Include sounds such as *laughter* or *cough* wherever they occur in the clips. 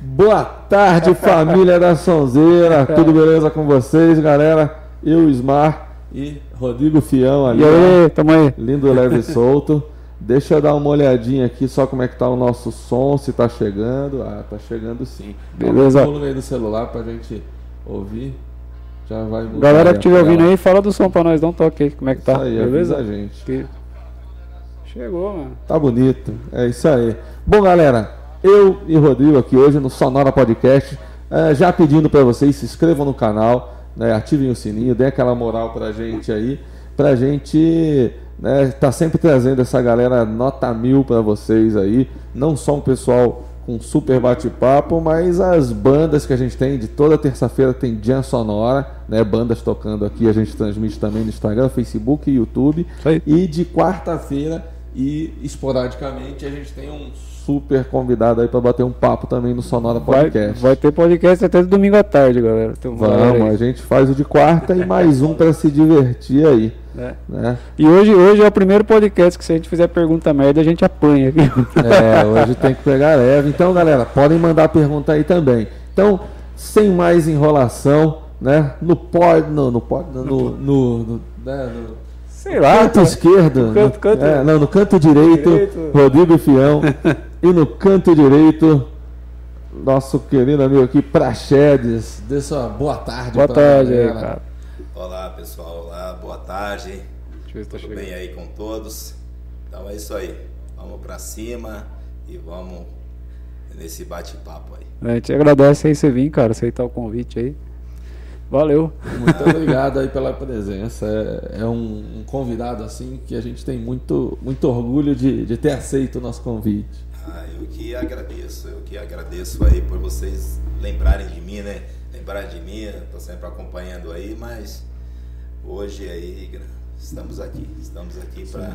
Boa tarde, *laughs* família da Sonzeira. Tudo beleza com vocês, galera? Eu, Ismar e Rodrigo Fião ali. E aí, tamo aí. Lindo, leve e *laughs* solto. Deixa eu dar uma olhadinha aqui só como é que tá o nosso som, se tá chegando. Ah, tá chegando sim. Beleza. Volume aí do celular pra gente ouvir. Já vai mudar. Galera aí que estiver ouvindo aí, fala do som pra nós, dá um toque aí, como é que tá. Isso aí, Beleza? avisa a gente. Que- Chegou, mano. Tá bonito, é isso aí. Bom, galera, eu e Rodrigo aqui hoje no Sonora Podcast, eh, já pedindo para vocês se inscrevam no canal, né, ativem o sininho, dêem aquela moral pra gente aí, pra gente né, tá sempre trazendo essa galera nota mil para vocês aí, não só um pessoal com super bate-papo, mas as bandas que a gente tem, de toda terça-feira tem Jam Sonora, né, bandas tocando aqui, a gente transmite também no Instagram, Facebook e YouTube. E de quarta-feira e esporadicamente a gente tem um super convidado aí para bater um papo também no Sonora Vai, Podcast. vai ter podcast até domingo à tarde, galera. Vamos, a gente faz o de quarta e mais um para se divertir aí, É. né? E hoje, hoje é o primeiro podcast que se a gente fizer pergunta merda, a gente apanha aqui. É, hoje tem que pegar leve. Então, galera, podem mandar pergunta aí também. Então, sem mais enrolação, né? No pod, no, no pod, no, no, no, no- né, no Sei lá. canto esquerdo, No canto- canto- é, não, no canto direito, Direito. Rodrigo Fião, *laughs* e no canto direito, nosso querido amigo aqui, Praxedes. Dê sua boa tarde. Boa pra tarde aí, cara. Olá pessoal, olá, boa tarde. Deixa eu ver se tá Tudo chegando. bem aí com todos? Então é isso aí. Vamos pra cima e vamos nesse bate-papo aí. A gente agradece aí você vir, cara, aceitar o convite aí. Valeu. Muito obrigado aí pela presença. É, é um, um convidado assim que a gente tem muito, muito orgulho de, de ter aceito o nosso convite. Ah, eu que agradeço, eu que agradeço aí por vocês lembrarem de mim, né? Lembrarem de mim, eu tô sempre acompanhando aí, mas hoje aí estamos aqui, estamos aqui para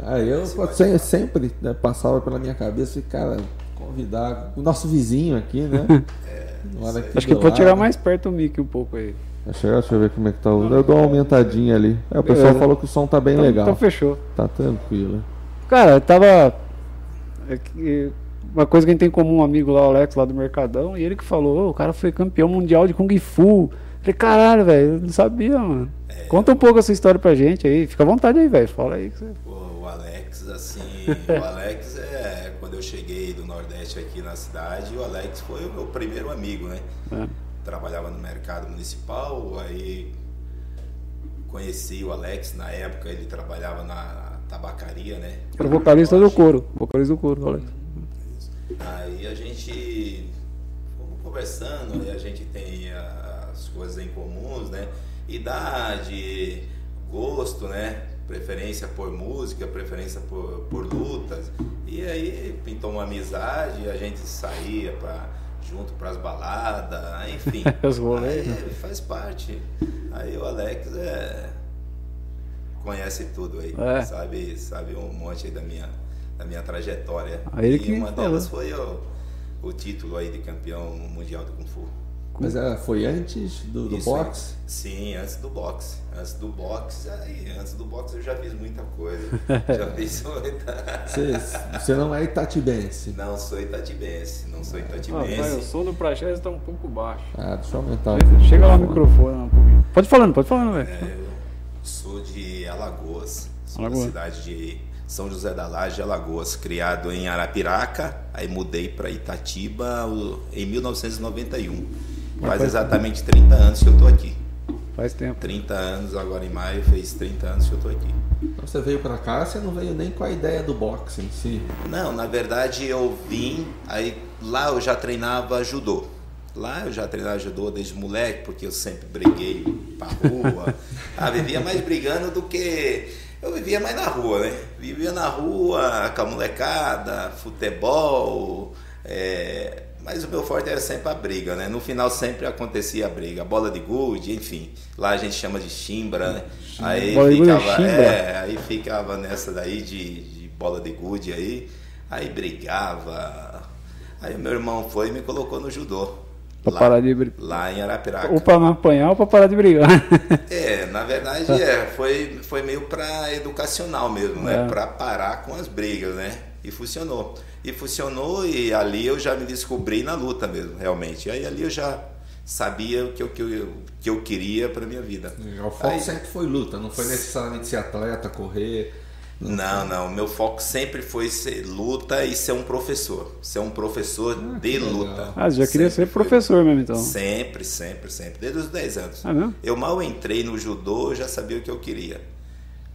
Ah, eu Esse pô, bate- sem- sempre né, passava pela minha cabeça e, cara, convidar o nosso vizinho aqui, né? *laughs* Mora aqui Acho que pode chegar lado. mais perto o mic um pouco aí. Deixa eu, deixa eu ver como é que tá o. Eu dou uma aumentadinha ali. É, o pessoal Beleza. falou que o som tá bem Então, legal. então fechou. Tá tranquilo. Cara, eu tava. É que- Uma coisa que a gente tem em comum, um amigo lá, o Alex, lá do Mercadão, e ele que falou: "Ô, o cara foi campeão mundial de Kung Fu. Falei, caralho, velho, eu não sabia, mano. Conta um pouco essa história pra gente aí. Fica à vontade aí, velho. Fala aí. Que você... O Alex, assim, *laughs* o Alex é. Quando eu cheguei do Nordeste aqui na cidade, o Alex foi o meu primeiro amigo, né? É. Trabalhava no mercado municipal, aí conheci o Alex, na época ele trabalhava na tabacaria, né? Era vocalista do coro. Vocalista do coro, Alex. Aí a gente fomos conversando, e a gente tem as coisas em comuns, né? Idade, gosto, né? Preferência por música, preferência por, por lutas. E aí pintou uma amizade, a gente saía pra, junto pras baladas, enfim. *laughs* Os rolês, né? Aí faz parte. Aí o Alex é, conhece tudo aí, É. sabe, sabe um monte aí da minha, da minha trajetória. Aí e que uma falou. delas foi o, o título aí de campeão mundial do Kung Fu. Mas é, foi antes do, do Isso boxe? Sim, antes do boxe. Antes do boxe, aí, antes do boxe eu já fiz muita coisa. *laughs* já fiz muita. Você, você não é itatibense. Não sou itatibense, não sou Ah, pai, o itatibense. som do Praxedes tá um pouco baixo. Ah, deixa eu aumentar. Chega, chega lá o microfone um pouquinho. Pode falando, pode falando, velho. É, eu sou de Alagoas, sou Alagoas. da cidade de São José da Laje, Alagoas, criado em Arapiraca, aí mudei para Itatiba em 1991. Faz exatamente 30 anos que eu tô aqui. Faz tempo. 30 anos, agora em maio fez 30 anos que eu tô aqui. Então você veio pra cá, você não veio nem com a ideia do boxe em si. Não, na verdade eu vim, aí lá eu já treinava judô. Lá eu já treinava judô desde moleque, porque eu sempre briguei pra rua. *laughs* Ah, vivia mais brigando do que. Eu vivia mais na rua, né? Vivia na rua, com a molecada, futebol. é, Mas o meu forte era sempre a briga, né? No final sempre acontecia a briga, bola de gude, enfim. Lá a gente chama de chimbra, né? Aí Bola é ficava, é, aí ficava nessa daí de, de bola de gude aí, aí brigava. Aí meu irmão foi e me colocou no judô. Pra lá, parar de brigar. lá em Arapiraca. Ou pra não apanhar ou pra parar de brigar. *laughs* É, na verdade é, foi, foi meio pra educacional mesmo, né? É. Pra parar com as brigas, né? E funcionou. E funcionou e ali eu já me descobri na luta mesmo, realmente. Aí ali eu já sabia o que eu, que eu, que eu queria para minha vida. O foco Aí, sempre foi luta, não foi necessariamente ser atleta, correr. Não, não. Meu foco sempre foi ser luta e ser um professor. Ser um professor ah, de luta. Ah, já queria sempre ser professor mesmo, então? Sempre, sempre, sempre. Desde os 10 anos. Ah, não? Eu mal entrei no judô, eu já sabia o que eu queria.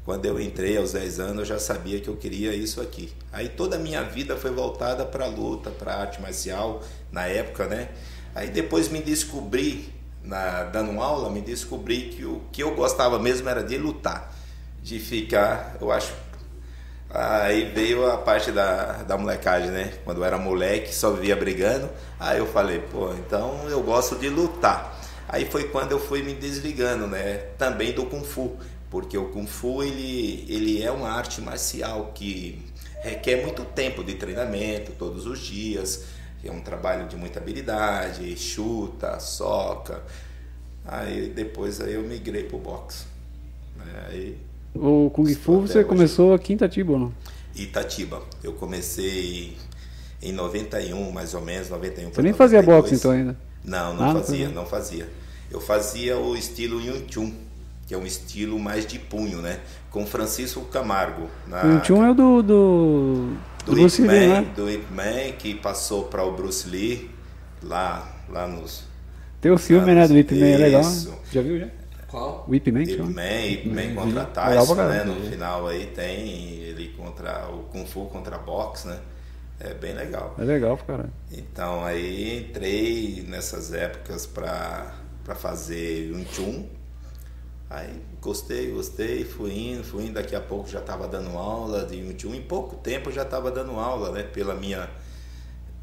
Quando eu entrei aos 10 anos, eu já sabia que eu queria isso aqui. Aí toda a minha vida foi voltada para a luta, para arte marcial, na época, né? Aí depois me descobri, na, dando aula, me descobri que o que eu gostava mesmo era de lutar, de ficar, eu acho. Aí veio a parte da, da molecagem, né? Quando eu era moleque, só via brigando. Aí eu falei, pô, então eu gosto de lutar. Aí foi quando eu fui me desligando, né? Também do Kung Fu, porque o Kung Fu ele, ele é uma arte marcial que requer muito tempo de treinamento todos os dias é um trabalho de muita habilidade, chuta, soca. Aí depois aí eu migrei pro boxe. Né? Aí, o Kung Fu você hoje. começou aqui em Itatiba ou não? Itatiba. Eu comecei em 91, mais ou menos, 91 Você nem 92. fazia boxe então ainda? Não, não ah, fazia, não fazia. Eu fazia o estilo Yun Chun, que é um estilo mais de punho, né? Com Francisco Camargo. Na... Yun Chun é o do, do do Bruce Ip Man, Lee, né? do Ip Man que passou para o Bruce Lee lá, lá nos. Tem o filme, né, do Ip Man, é legal. Já viu já? Qual? O Ip Man, Ip Man, Ip Man contra Tyson, né? No final aí tem ele contra o Kung Fu contra boxe, né? É bem legal. É legal, cara. Então aí entrei nessas épocas para fazer um Chun Aí gostei, gostei, fui indo, fui indo, daqui a pouco já estava dando aula de um em pouco tempo já estava dando aula, né? Pela minha,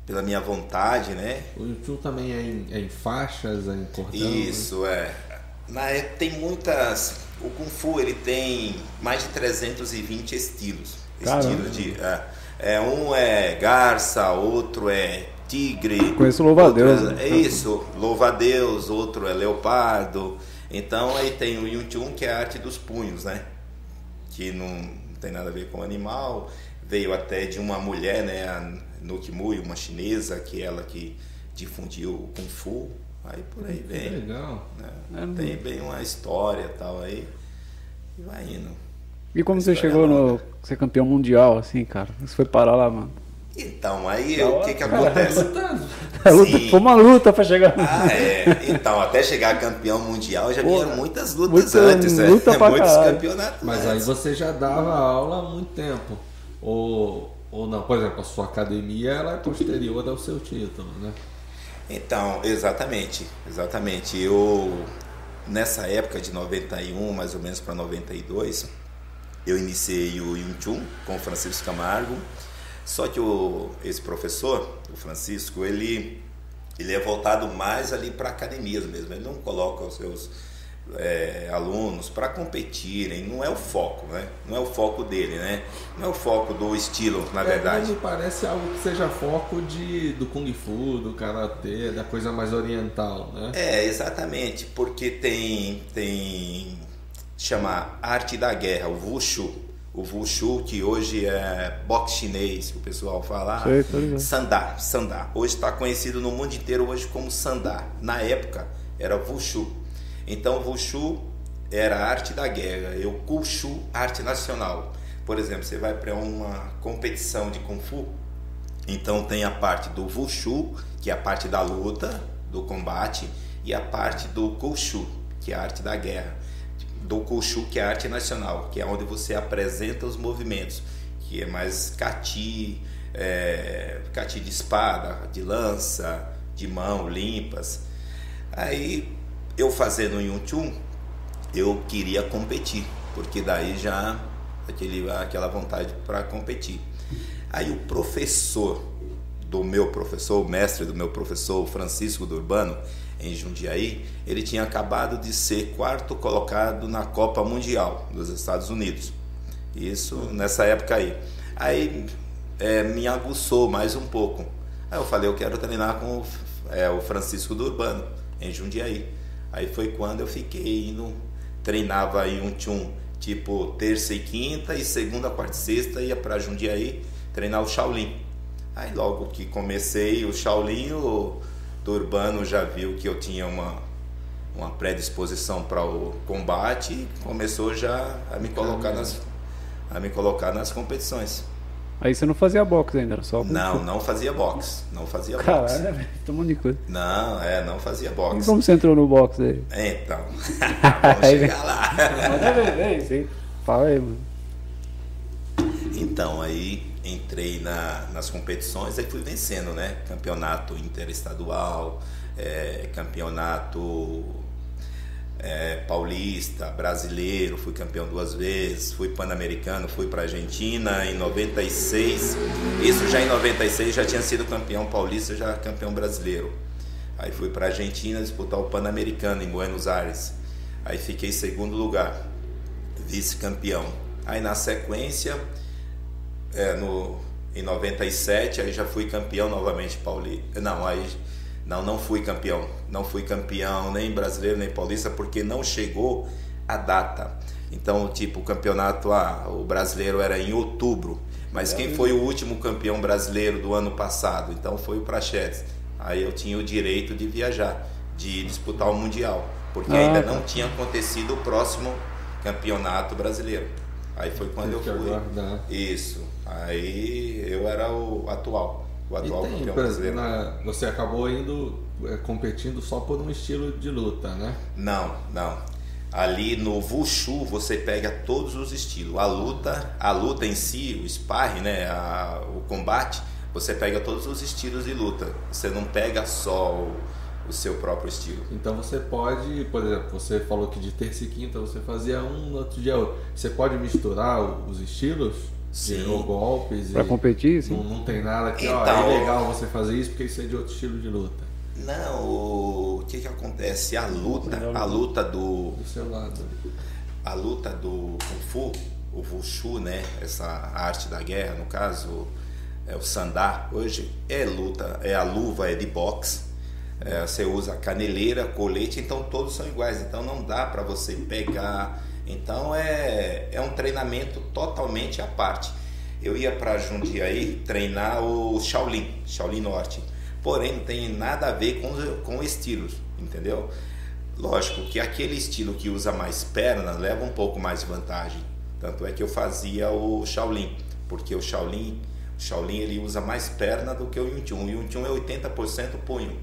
pela minha vontade, né? O YouTube também é em, é em faixas, é em cordão? Né? Isso, né? é. Na, tem muitas. O Kung Fu ele tem mais de 320 estilos. Caramba. Estilos de. É, é, um é garça, outro é tigre. Conheço louva-a-Deus. É, né? é isso, louva-a-Deus, outro é leopardo. Então aí tem o Yun que é a arte dos punhos, né? Que não tem nada a ver com animal. Veio até de uma mulher, né? A Nuki Mui, uma chinesa, que é ela que difundiu o Kung Fu. Aí por aí vem. Que legal. Né? É, tem bem uma história tal aí. E vai indo. E como você chegou no ser campeão mundial, assim, cara? Você foi parar lá, mano? Então, aí o que que acontece? *laughs* É, luta, foi uma luta para chegar. Ah, é. Então, até chegar campeão mundial já vieram muitas lutas muita, antes, né? Luta *laughs* pra Muitos caralho. campeonatos. Mas antes. aí você já dava aula há muito tempo. Ou, ou não, por exemplo, a sua academia ela é posterior ao seu título, né? Então, exatamente, exatamente. Eu nessa época de 91, mais ou menos para 92, eu iniciei o Yun Chun com o Francisco Camargo só que o, esse professor, o Francisco, ele, ele é voltado mais ali para academias mesmo. Ele não coloca os seus é, alunos para competirem, não é o foco, né? Não é o foco dele, né? Não é o foco do estilo, na é, verdade. Não parece algo que seja foco de, do Kung Fu, do Karatê, da coisa mais oriental, né? É, exatamente, porque tem, tem chama arte da guerra, o Wushu, o Wushu, que hoje é boxe chinês, que o pessoal fala, Sei, Sandá, Sandá. Hoje está conhecido no mundo inteiro hoje como Sandá. Na época era Wushu. Então Wushu era a arte da guerra, e o Kushu, arte nacional. Por exemplo, você vai para uma competição de Kung Fu, então tem a parte do Wushu, que é a parte da luta, do combate, e a parte do Kushu, que é a arte da guerra do Koshu, que é a arte nacional, que é onde você apresenta os movimentos, que é mais cati, é, cati de espada, de lança, de mão, limpas. Aí eu fazendo Chun, eu queria competir, porque daí já aquele, aquela vontade para competir. Aí o professor do meu professor, o mestre do meu professor, Francisco do Urbano, em Jundiaí, ele tinha acabado de ser quarto colocado na Copa Mundial dos Estados Unidos. Isso nessa época aí. Aí é, me aguçou mais um pouco. Aí eu falei, eu quero treinar com o, é, o Francisco do Urbano, em Jundiaí. Aí foi quando eu fiquei indo, treinava aí um tchum, tipo terça e quinta, e segunda, quarta e sexta ia para Jundiaí treinar o Shaolin. Aí logo que comecei o Shaolin, o Turbano já viu que eu tinha uma, uma predisposição para o combate e começou já a me colocar nas, a me colocar nas competições. Aí você não fazia boxe ainda, era só. Não, não fazia boxe. Não fazia boxe. Caralho, velho, tem um monte de coisa. Não, é, não fazia E boxe. como você entrou no boxe aí? Então, *laughs* *laughs* vamos chegar lá. Fala aí, mano. Então, aí entrei na- nas competições, aí fui vencendo, né? Campeonato interestadual, é, campeonato é, paulista, brasileiro, fui campeão duas vezes, fui pan-americano, fui para Argentina em 96. Isso já em 96 já tinha sido campeão paulista, já campeão brasileiro. Aí fui para Argentina disputar o pan-americano em Buenos Aires. Aí fiquei em segundo lugar, vice-campeão. Aí na sequência é, no, em 97, aí já fui campeão novamente paulista. Não, aí não, não fui campeão. Não fui campeão nem brasileiro nem paulista porque não chegou a data. Então, tipo, o campeonato, ah, o brasileiro era em outubro. Mas quem foi o último campeão brasileiro do ano passado? Então foi o Prachetes. Aí eu tinha o direito de viajar, de disputar o Mundial. Porque Ah, ainda tá. não tinha acontecido o próximo campeonato brasileiro. Aí foi quando eu Teve que fui. aguardar. Isso. Aí eu era o atual. O atual tem, campeão brasileiro. na- você acabou indo é, competindo só por um estilo de luta, né? Não, não. Ali no Wushu você pega todos os estilos. A luta, a luta em si, o sparring, né, a- o combate, você pega todos os estilos de luta. Você não pega só o, o seu próprio estilo. Então você pode, por exemplo, você falou que de terça e quinta você fazia um, no outro dia outro. Você pode misturar os estilos? Sim. Golpes? Pra e competir, sim. Não, não tem nada que, ó, Então- é legal você fazer isso porque isso é de outro estilo de luta. Não, o que que acontece? A luta, a luta do Do seu lado. a luta do Kung Fu, o Wushu, né? Essa arte da guerra, no caso, é o Sandá. Hoje é luta, é a luva, é de boxe. É, você usa caneleira, colete, então todos são iguais. Então não dá para você pegar. Então é, é um treinamento totalmente à parte. Eu ia para Jundiaí treinar o Shaolin, Shaolin Norte. Porém, não tem nada a ver com, com estilos, entendeu? Lógico que aquele estilo que usa mais perna leva um pouco mais de vantagem. Tanto é que eu fazia o Shaolin, porque o Shaolin, o Shaolin ele usa mais perna do que o Yun Chun. O Yun Chun é 80% punho.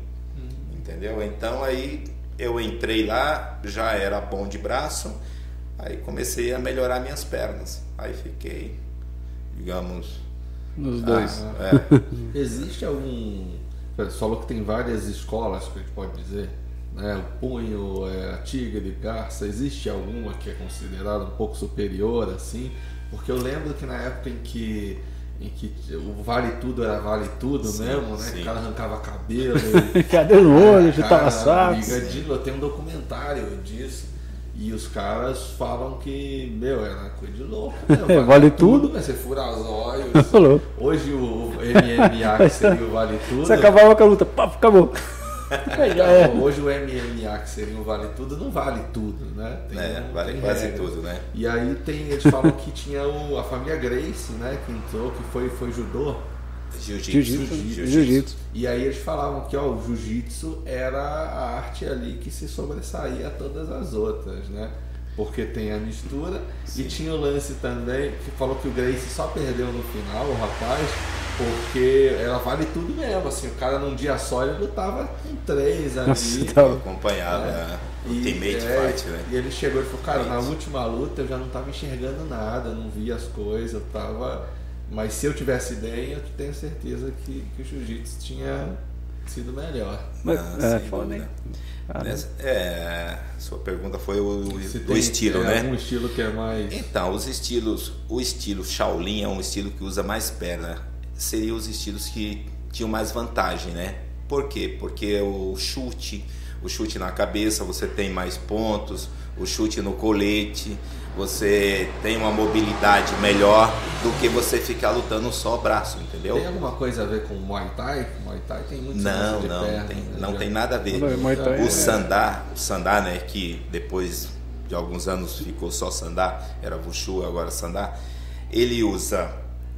Entendeu? Então aí eu entrei lá, já era bom de braço, aí comecei a melhorar minhas pernas. Aí fiquei, digamos, Nos dois. ah, *laughs* é, Existe algum. Você falou que tem várias escolas que a gente pode dizer. Né? O punho, é, a tigre, garça. Existe alguma que é considerada um pouco superior assim? Porque eu lembro que na época em que. Em que o vale tudo era vale tudo Sim, mesmo, né? sim. O cara arrancava cabelo, *laughs* Cadê no olho? Chutava saco. eu tenho um documentário disso. E os caras falam que, meu, era coisa de louco. *laughs* Meu, Vale tudo. né? Você fura os olhos. *laughs* Falou. Hoje o MMA, que seria o Vale *laughs* Tudo. Você acabava com a luta, pá, acabou. Já é. Hoje o MMA, que seria o Vale Tudo, não vale tudo, né? Tem- é, vale tem quase regras. tudo, né? E aí tem, eles falam que tinha o- a família Grace, né? Que entrou, que foi, foi judô. Jiu-jitsu. Jiu-jitsu. Jiu-jitsu. E aí eles falavam que ó, o jiu-jitsu era a arte ali que se sobressaía a todas as outras, né? Porque tem a mistura e tinha o lance também que falou que o Grace só perdeu no final, o rapaz, porque ela vale tudo mesmo, assim, o cara num dia só ele lutava com três ali. Nossa, Eu acompanhava É. o Ultimate é, Fight, né? E ele chegou e falou, cara, na última luta eu já não tava enxergando nada, não via as coisas, eu tava. Mas se eu tivesse ideia, eu tenho certeza que, que o jiu-jitsu tinha sido melhor. Mas, Ah, é, foda, hein? Cara, Nessa- é, sua pergunta foi o, Se o tem, estilo, é, né? algum estilo que é mais. Então, os estilos, o estilo Shaolin é um estilo que usa mais perna. Seriam os estilos que tinham mais vantagem, né? Por quê? Porque o chute, o chute na cabeça, você tem mais pontos, o chute no colete, você tem uma mobilidade melhor do que você ficar lutando só o braço, entendeu? Tem alguma coisa a ver com Muay Thai? Muay Thai tem muito Não, não, perna, tem, né? não tem nada a ver. Não, Muay Thai O é- Sandá, o Sandá, né, que depois de alguns anos ficou só Sandá, era Wushu, agora Sandá, ele usa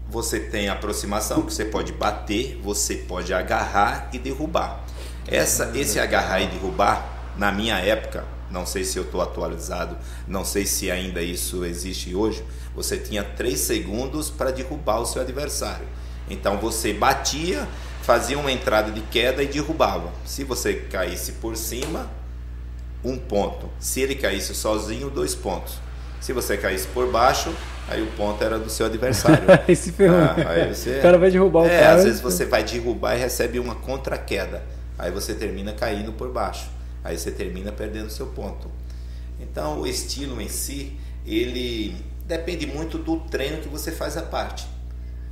você tem aproximação, que você pode bater, você pode agarrar e derrubar. Essa, esse agarrar e derrubar, na minha época, não sei se eu estou atualizado, não sei se ainda isso existe hoje, você tinha três segundos para derrubar o seu adversário. Então você batia, fazia uma entrada de queda e derrubava. Se você caísse por cima, um ponto. Se ele caísse sozinho, dois pontos. Se você caísse por baixo, aí o ponto era do seu adversário. *laughs* aí se ferrou. Ah, aí você... O cara vai derrubar o é, cara. às vezes você vai derrubar e recebe uma contra-queda. Aí você termina caindo por baixo. Aí você termina perdendo seu ponto. Então, o estilo em si, ele depende muito do treino que você faz a parte.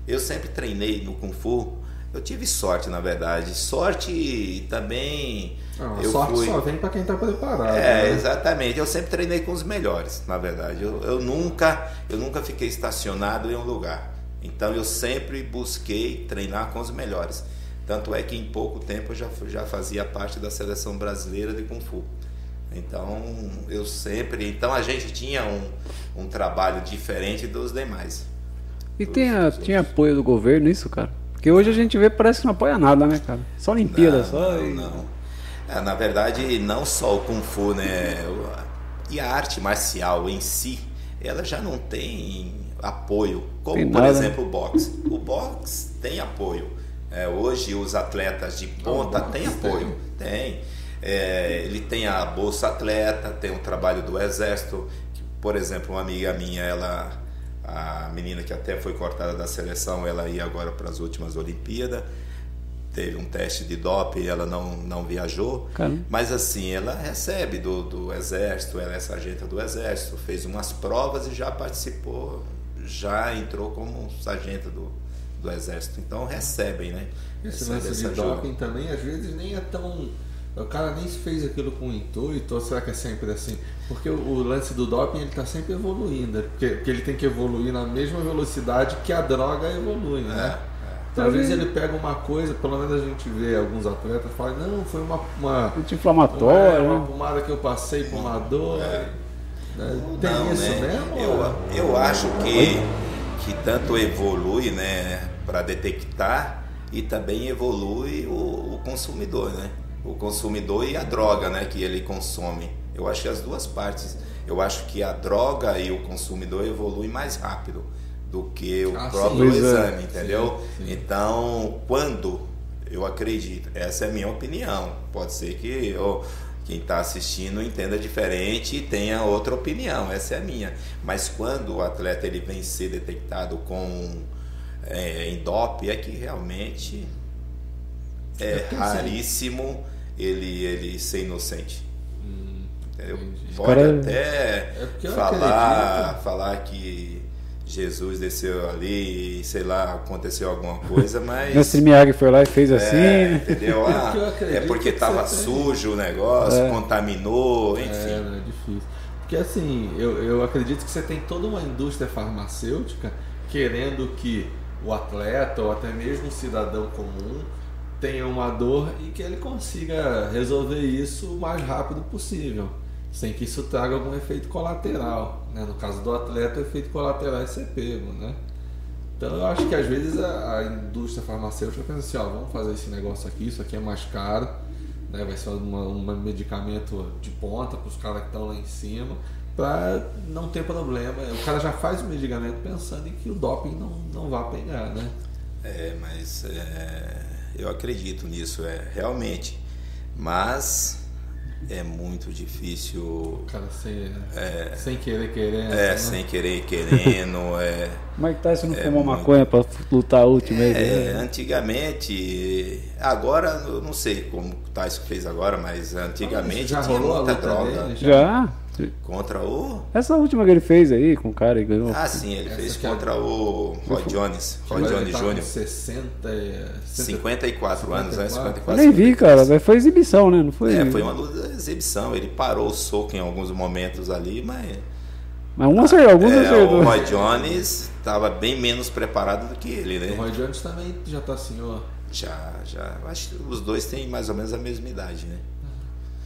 Eu sempre treinei no Kung Fu. Eu tive sorte, na verdade. Sorte também. Não, a eu sorte fui... só vem para quem está preparado. É, né? exatamente. Eu sempre treinei com os melhores, na verdade. Eu, eu, nunca, eu nunca fiquei estacionado em um lugar. Então eu sempre busquei treinar com os melhores. Tanto é que em pouco tempo eu já, já fazia parte da seleção brasileira de Kung Fu. Então eu sempre. Então a gente tinha um, um trabalho diferente dos demais. E tem, a, tinha apoio do governo isso, cara? Porque hoje a gente vê parece que não apoia nada, né, cara? Só Olimpíada, não, só. Não, e- não. É, na verdade, não só o Kung Fu, né? E a arte marcial em si, ela já não tem apoio. Como, Tem por nada. exemplo, o boxe. O boxe tem apoio. É, hoje, os atletas de ponta têm apoio. Tem. É, ele tem a Bolsa Atleta, tem o trabalho do Exército. que, Por exemplo, uma amiga minha, ela, a menina que até foi cortada da seleção, ela ia agora para as últimas Olimpíadas. Teve um teste de doping, ela não, não viajou. Caramba. Mas assim, ela recebe do, do Exército, ela é sargenta do Exército, fez umas provas e já participou, já entrou como sargento do, do Exército. Então recebem, né? Esse Recebe lance de doping também, às vezes, nem é tão. O cara nem se fez aquilo com intuito, ou será que é sempre assim? Porque o, o lance do doping ele está sempre evoluindo, porque, porque ele tem que evoluir na mesma velocidade que a droga evolui, né? É, Então, às vezes ele pega uma coisa, pelo menos a gente vê alguns atletas falam, não, foi uma, uma, Anti-inflamatório, uma, uma né? pomada que eu passei com uma dor. né? Tem Não, isso né? mesmo? Eu, eu acho que, que tanto evolui né, para detectar e também evolui o, o consumidor, né? O consumidor e a droga né, que ele consome. Eu acho que as duas partes. Eu acho que a droga e o consumidor evoluem mais rápido do que o Ah, sim. próprio Pois é. exame, entendeu? Sim, sim. Então, quando eu acredito, essa é a minha opinião. Pode ser que eu, quem está assistindo entenda diferente e tenha outra opinião. Essa é a minha. Mas quando o atleta ele vem ser detectado com é, em DOP, é que realmente É é assim, raríssimo ele ele ser inocente. Entendeu? entendi. Pode Cara- até É porque eu falar, falar que Jesus desceu ali e sei lá, aconteceu alguma coisa, *laughs* mas. Mestre Miyagi foi lá e fez assim, é, né? entendeu? É *laughs* Ah, é porque que tava você tem- sujo o negócio, É. contaminou, É, enfim. né, é difícil. Porque assim, eu, eu acredito que você tem toda uma indústria farmacêutica querendo que o atleta ou até mesmo o cidadão comum tenha uma dor e que ele consiga resolver isso o mais rápido possível, sem que isso traga algum efeito colateral. Né? No caso do atleta, o efeito colateral é ser pego. Né? Então eu acho que às vezes a, a indústria farmacêutica pensa assim, ó, vamos fazer esse negócio aqui, isso aqui é mais caro, né? vai ser um medicamento de ponta para os caras que estão lá em cima, para não ter problema. O cara já faz o medicamento pensando em que o doping não, não vai pegar, né? É, mas é, eu acredito nisso, é realmente. Mas é muito difícil. O cara sem, sem querer querendo. É, né? sem querer, querendo. *laughs* É, Mike Tyson não É fumou muito. maconha pra lutar a última vez? É, né? antigamente, agora eu não sei como o Tyson fez agora, mas antigamente já tinha rolou a muita luta droga dele? Já. Contra o. Essa última que ele fez aí com o cara e ganhou. Ah, sim, ele Essa fez que é- contra o Roy Jones, Roy Jones tá Jr. 60, e- 54 anos, né? 54. 54. Eu nem vi, cara. mas Foi exibição, né? Não foi? É, foi uma luta exibição. Ele parou o soco em alguns momentos ali, mas. Mas um acertou, alguns É, acertou. o Roy Jones estava bem menos preparado do que ele, O né? Roy Jones também já tá assim, ó. Já, já. Acho que os dois têm mais ou menos a mesma idade, né?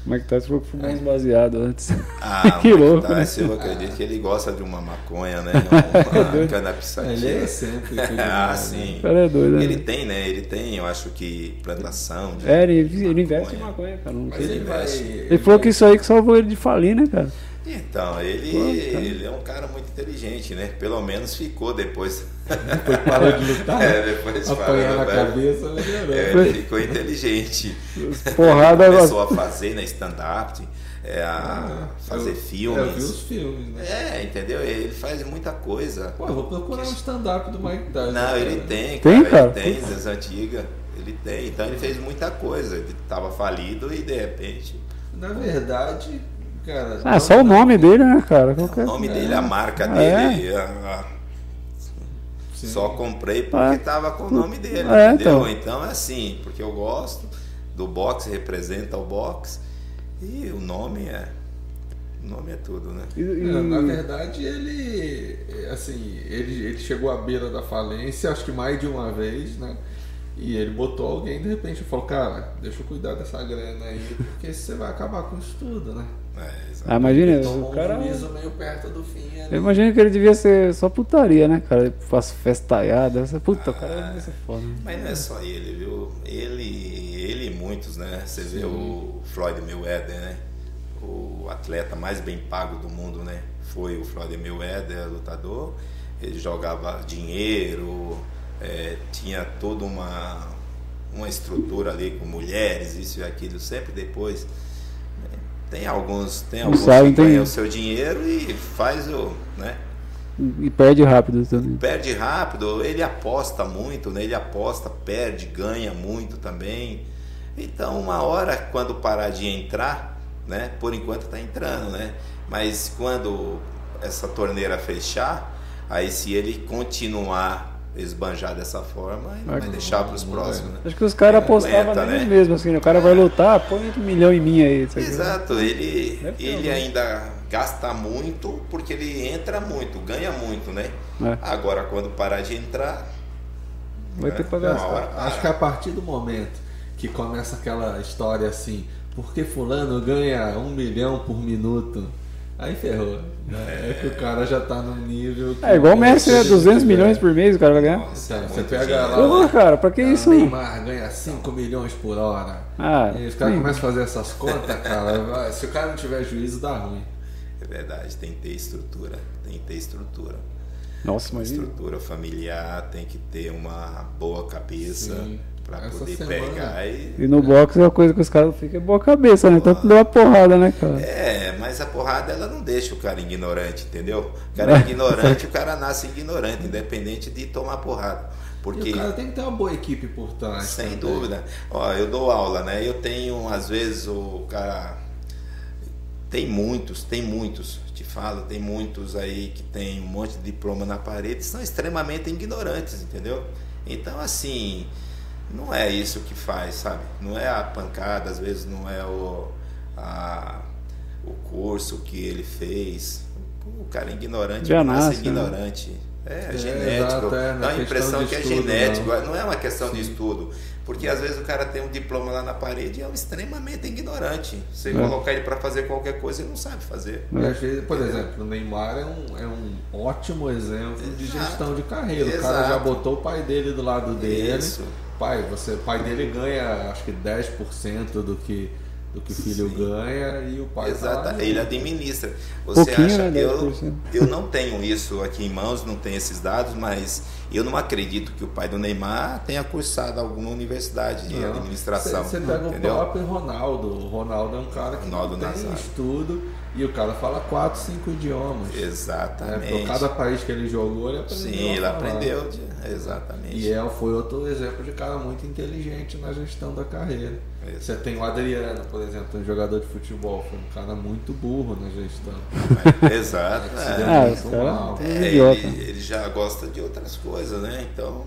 Mike Tyson falou que fumou uns baseado antes. *laughs* Ah, *laughs* Que louco, Mike né? Tyson, eu acredito que ele gosta de uma maconha, né? *laughs* Uma cana Ele é excêntrico Ah, demais, sim. O cara é doido, né? Ele tem, né? Ele tem, eu acho que plantação. De É, ele, ele investe em maconha. cara. Não Mas sei. ele Ele, vai. Ele falou que isso aí que salvou ele de falir, né, cara? Então, ele, Pô, cara. ele é um cara muito inteligente, né? Pelo menos ficou depois. Depois parou de lutar, *laughs* É, depois apanhar na né? cabeça, melhorou. É, ele ficou inteligente. Porrada Começou a fazer na stand-up, é, a fazer Eu- filmes. Eu vi os filmes, né? É, entendeu? Ele faz muita coisa. Pô, eu vou procurar um stand-up do Mike Tyson. Não, ele tem, Tem, cara. cara? Ele tem, das antigas. Ele tem. Então ele fez muita coisa. Ele tava falido e de repente. Na verdade, cara. Ah, não- só o nome dele, né, cara? O Qualquer... nome dele, a marca É. dele. a- a- Sim. Só comprei porque É. tava com o nome dele, É, entendeu? então. Então é assim, porque eu gosto do boxe, representa o boxe. E o nome é. O nome é tudo, né? E- e- É, na verdade, ele, assim, ele, ele chegou à beira da falência, acho que mais de uma vez, né? E ele botou alguém, de repente, falou, cara, deixa eu cuidar dessa grana aí, porque você vai acabar com isso tudo, né? É. Ah, imagina, Tomou o cara. um meio perto do fim ali. Eu imagino que ele devia ser só putaria, né, cara? Ele faz festaiada. Essa puta, o cara devia ser foda. né? Mas não é só ele, viu? Ele, ele e muitos, né? Você vê o Floyd Mayweather, né? O atleta mais bem pago do mundo, né? Foi o Floyd Mayweather, lutador. Ele jogava dinheiro, é, tinha toda uma, uma estrutura ali com mulheres, isso e aquilo. Sempre depois né? Tem alguns, tem alguns sabe, que tem- ganham o seu dinheiro e faz o, né? E perde rápido também. perde rápido, ele aposta muito, né? Ele aposta, perde, ganha muito também. Então, uma hora quando parar de entrar, né? Por enquanto está entrando, né? Mas quando essa torneira fechar, aí se ele continuar esbanjar dessa forma, ele vai Vai- deixar para os não próximos, né? Acho que os caras apostavam neles né? mesmo, assim, o cara vai lutar, põe um milhão em mim aí. isso aqui. Exato, ele, ele algum. ainda gasta muito porque ele entra muito, ganha muito, né? É. Agora quando parar de entrar, Vai ter que pagar. Uma hora Acho que a partir do momento que começa aquela história assim, porque fulano ganha um milhão por minuto, aí ferrou. né? É que o cara já tá num nível. que- É igual o Messi, né? Se 200 tiver- milhões por mês o cara vai ganhar. Nossa, é você pega lá- Porra, cara, pra que isso? O Neymar ganha 5 milhões por hora. Ah, E os caras começam a fazer essas contas, cara. Se o cara não tiver juízo, dá ruim. É verdade, tem que ter estrutura, tem que ter estrutura. Nossa, imagina. estrutura familiar, tem que ter uma boa cabeça Sim. Para Essa poder semana- pegar e. E no boxe é uma coisa que os caras ficam é boa cabeça, né? Tanto deu uma porrada, né, cara? É, mas a porrada ela não deixa o cara ignorante, entendeu? O cara é *laughs* ignorante, o cara nasce ignorante, independente de tomar porrada. E Porque o cara tem que ter uma boa equipe por trás. Sem também. dúvida. Ó, eu dou aula, né? Eu tenho, às vezes, o cara. Tem muitos, tem muitos, te falo, tem muitos aí que tem um monte de diploma na parede, são extremamente ignorantes, entendeu? Então, assim, não é isso que faz, sabe? Não é a pancada, às vezes não é o, a- o curso que ele fez. O cara é ignorante, Já nasce né? ignorante. É, É, genético. exato, é, é Dá a impressão de que é estudo, genético. não. Não é uma questão de estudo. Porque às vezes o cara tem um diploma lá na parede e é um extremamente ignorante. Você É. colocar ele para fazer qualquer coisa, ele não sabe fazer. Às vezes, por exemplo, o Neymar é um, é um ótimo exemplo de Exato. gestão de carreira. O cara Exato. já botou o pai dele do lado dele. Isso. Pai, você, o pai dele ganha acho que 10% do que, do que o filho Sim. ganha e o pai tá Exato. junto. Ele administra. Você Pouquinho, acha né, que eu, 10%. eu não tenho isso aqui em mãos, não tenho esses dados, mas eu não acredito que o pai do Neymar tenha cursado alguma universidade de Não. administração. Você, você pega entendeu? o próprio Ronaldo. O Ronaldo é um cara que Ronaldo não tem Nazário. estudo e o cara fala 4, 5 idiomas. É, Exatamente. por cada país que ele jogou, ele aprendeu. Sim, ele aprendeu. de- Exatamente. E é, foi outro exemplo de cara muito inteligente na gestão da carreira. Você tem o Adriano, por exemplo, um jogador de futebol, foi um cara muito burro na gestão. Exato. É. Ah. É É, idiota. ele, ele já gosta de outras coisas, né? Então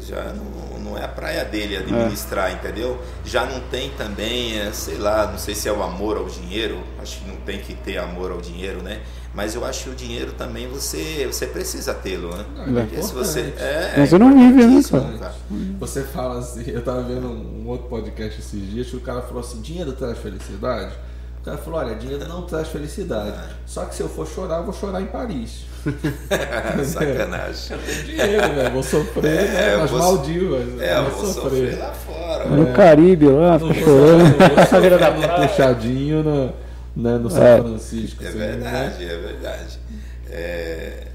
já não, não é a praia dele administrar, entendeu? Já não tem também, é, sei lá, não sei se é o amor ao dinheiro, acho que não tem que ter amor ao dinheiro, né? Mas eu acho que o dinheiro também você, você precisa tê-lo, né? Não, é Porque se você, importante. é, Mas você não vive, né, cara. Você fala assim, eu tava vendo um, um outro podcast esses dias que o cara falou assim, dinheiro traz felicidade? O cara falou, olha, dinheiro não traz felicidade. Só que se eu for chorar, eu vou chorar em Paris. *laughs* Sacanagem. Eu tenho dinheiro, velho. Vou sofrer É, né, eu nas vou- Maldivas. É, eu vou vou sofrer lá fora. No Caribe lá, Não fica vou chorando. sofrer, sofrer beira da praia. puxadinho no, né, no São É. Francisco. É assim, verdade, né? é verdade. É,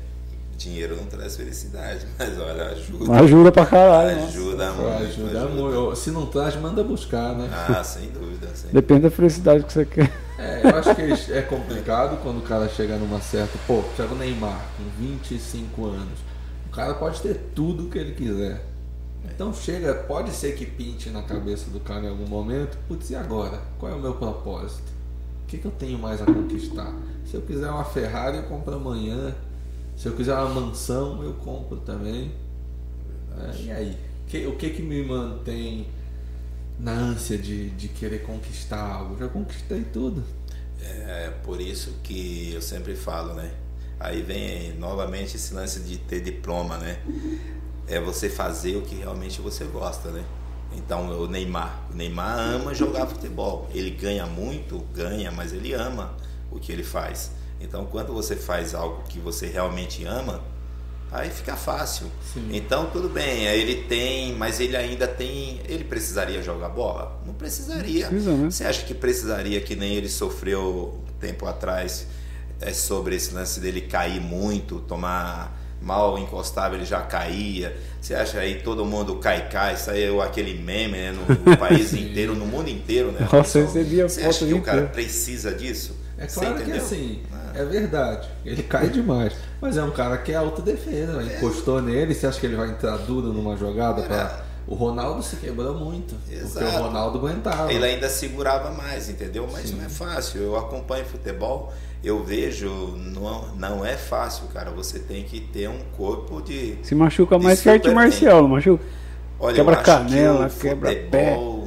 dinheiro não traz felicidade, *laughs* mas olha, ajuda. Ajuda pra caralho. nossa. Ajuda muito. Ajuda muito. Se não traz, manda buscar, né? Ah, *laughs* sem dúvida. Sem Depende da felicidade que você quer. É, eu acho que é complicado quando o cara chega numa certa. Pô, chega o Neymar com 25 anos. O cara pode ter tudo que ele quiser. Então chega, pode ser que pinte na cabeça do cara em algum momento. Putz, e agora? Qual é o meu propósito? O que, que eu tenho mais a conquistar? Se eu quiser uma Ferrari, eu compro amanhã. Se eu quiser uma mansão, eu compro também. É, e aí? Que- o que, que me mantém na ânsia de, de querer conquistar algo? Já conquistei tudo. É por isso que eu sempre falo, né? Aí vem novamente esse lance de ter diploma, né? É você fazer o que realmente você gosta, né? Então, o Neymar. O Neymar ama jogar futebol. Ele ganha muito, ganha, mas ele ama o que ele faz. Então, quando você faz algo que você realmente ama, aí fica fácil. Sim. Então, tudo bem, ele tem, mas ele ainda tem. Ele precisaria jogar bola? Não precisaria. Precisa, né? Você acha que precisaria que nem ele sofreu tempo atrás é, sobre esse lance dele cair muito, tomar mal encostava, ele já caía. Você acha aí todo mundo cai cai, saiu aquele meme né, no, no *laughs* país inteiro, no mundo inteiro, né? Nossa, eu recebia Você acha que o o cara inteiro. precisa disso? É claro que assim, Ah. é verdade. Ele cai demais. Mas é um cara que é autodefesa. né? Encostou nele, você acha que ele vai entrar duro numa jogada? Pra... O Ronaldo se quebrou muito. Porque Exato. o Ronaldo aguentava. Ele ainda segurava mais, entendeu? Mas não é fácil. Eu acompanho futebol, eu vejo, não, não é fácil, cara. Você tem que ter um corpo de. Se machuca de mais que arte marcial, não machuca? Olha, Quebra canela, que quebra futebol,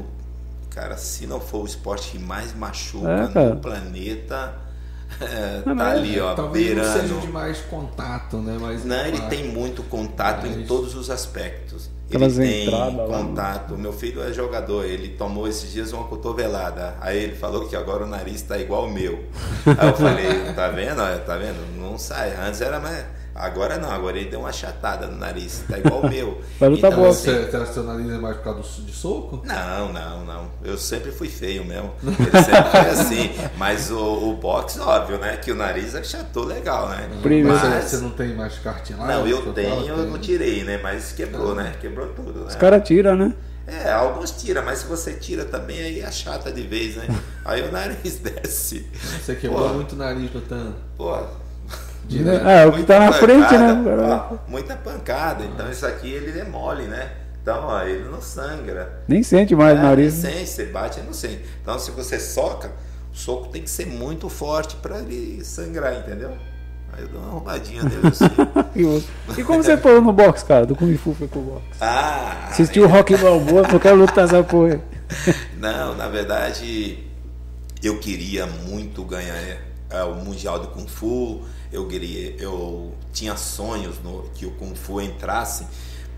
Cara, se não for o esporte que mais machuca É, no planeta, *laughs* é, Não, tá ali, ó, Talvez não seja beirando. de mais contato, né? Mas, Não, ele tem muito contato em Mas- todos os aspectos. Aquelas ele tem lá, contato. Meu filho é jogador, ele tomou esses dias uma cotovelada. Aí ele falou que agora o nariz está igual o meu. Aí eu falei, *laughs* tá vendo? Tá vendo? Não sai. Antes era mais. Agora não, agora ele deu uma achatada no nariz, tá igual o meu. *laughs* Vai lutar Então, boxe. assim, Você, você acha que seu nariz é mais por causa do- de soco? não, não, não. Eu sempre fui feio mesmo. Ele sempre foi assim. *laughs* Mas o, o boxe, óbvio, né? Que o nariz achatou legal, né? Primeiro. Mas Mas, você não tem mais cartilagem? não, eu tenho, eu não tirei, né? Mas quebrou, né? Quebrou tudo, né? Os caras tiram, né? É, alguns tiram, mas se você tira também, aí achata de vez, né? Aí o nariz *laughs* desce. Você quebrou Pô. muito o nariz lutando. Pô, Direto. É, o que tá na frente, né? ó, muita pancada. Então isso aqui ele é mole, né? Então, ó, ele não sangra. Nem sente mais o É, nariz. Sem, você bate e não sente. Então, se você soca, o soco tem que ser muito forte para ele sangrar, entendeu? Aí eu dou uma arrumadinha nele assim. *laughs* E como você parou no boxe, cara? Do Kung Fu foi pro boxe. Ah! Assistiu o Rock Balboa, *laughs* eu quero lutar essa porra. Não, na verdade, eu queria muito ganhar é, o Mundial do Kung Fu. Eu queria, eu tinha sonhos no, que o Kung Fu entrasse.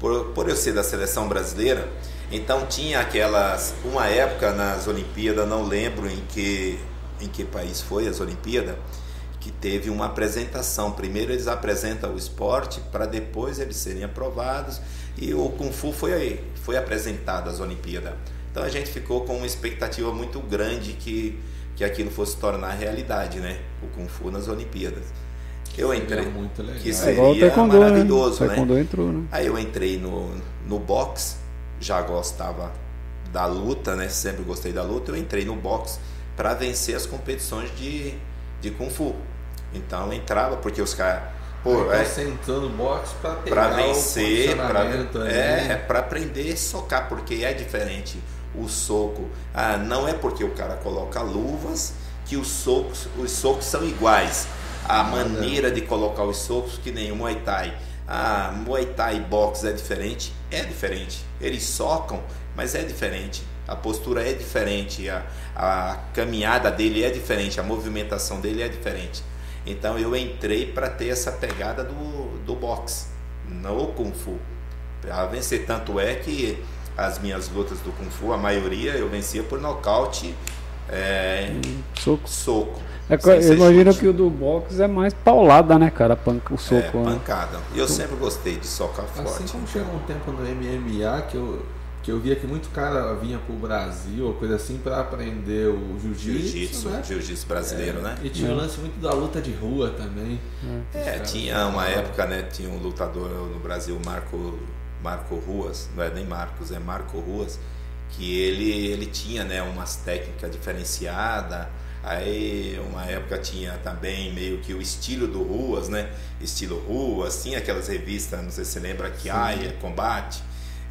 Por, por eu ser da seleção brasileira, então tinha aquelas. Uma época nas Olimpíadas, não lembro em que, em que país foi as Olimpíadas, que teve uma apresentação. Primeiro eles apresentam o esporte para depois eles serem aprovados. E o Kung Fu foi, foi apresentado às Olimpíadas. Então a gente ficou com uma expectativa muito grande que, que aquilo fosse tornar realidade, né? O Kung Fu nas Olimpíadas. Eu entrei. muito legal. Que É seria Taekwondo, né? maravilhoso, né? Taekwondo entrou, né? Aí eu entrei no, no boxe, já gostava da luta, né? Sempre gostei da luta. Eu entrei no boxe para vencer as competições de, de Kung Fu. Então eu entrava, porque os caras. Pô, Então é, no boxe pra pegar para o vencer, pra, ali. é, para aprender a socar, porque é diferente o soco. Ah, não é porque o cara coloca luvas que os socos, os socos são iguais. A maneira de colocar os socos que nem o Muay Thai. Ah, Muay Thai e boxe é diferente? É diferente. Eles socam, mas é diferente. A postura é diferente, a, a caminhada dele é diferente, a movimentação dele é diferente. Então eu entrei para ter essa pegada do, do boxe, no Kung Fu. Para vencer. Tanto é que as minhas lutas do Kung Fu, a maioria eu vencia por nocaute, é, Soco. soco. É, eu imagino chute. que o do boxe é mais paulada, né, cara? Panca, o soco. É, né? pancada. E eu sempre gostei de socar Assim forte. como chegou um tempo no MMA que eu, que eu via que muito cara vinha pro Brasil ou coisa assim pra aprender o jiu-jitsu, Jiu-jitsu, né? jiu-jitsu brasileiro, né? E tinha o lance muito da luta de rua também. É, tinha uma época, né? Tinha um lutador no Brasil, Marco, Marco Ruas, não é nem Marcos, é Marco Ruas, que ele, ele tinha, né, umas técnicas diferenciadas. Aí, uma época tinha também meio que o estilo do Ruas, né? Estilo Ruas, tinha aquelas revistas, não sei se você lembra, que Aia, Combate.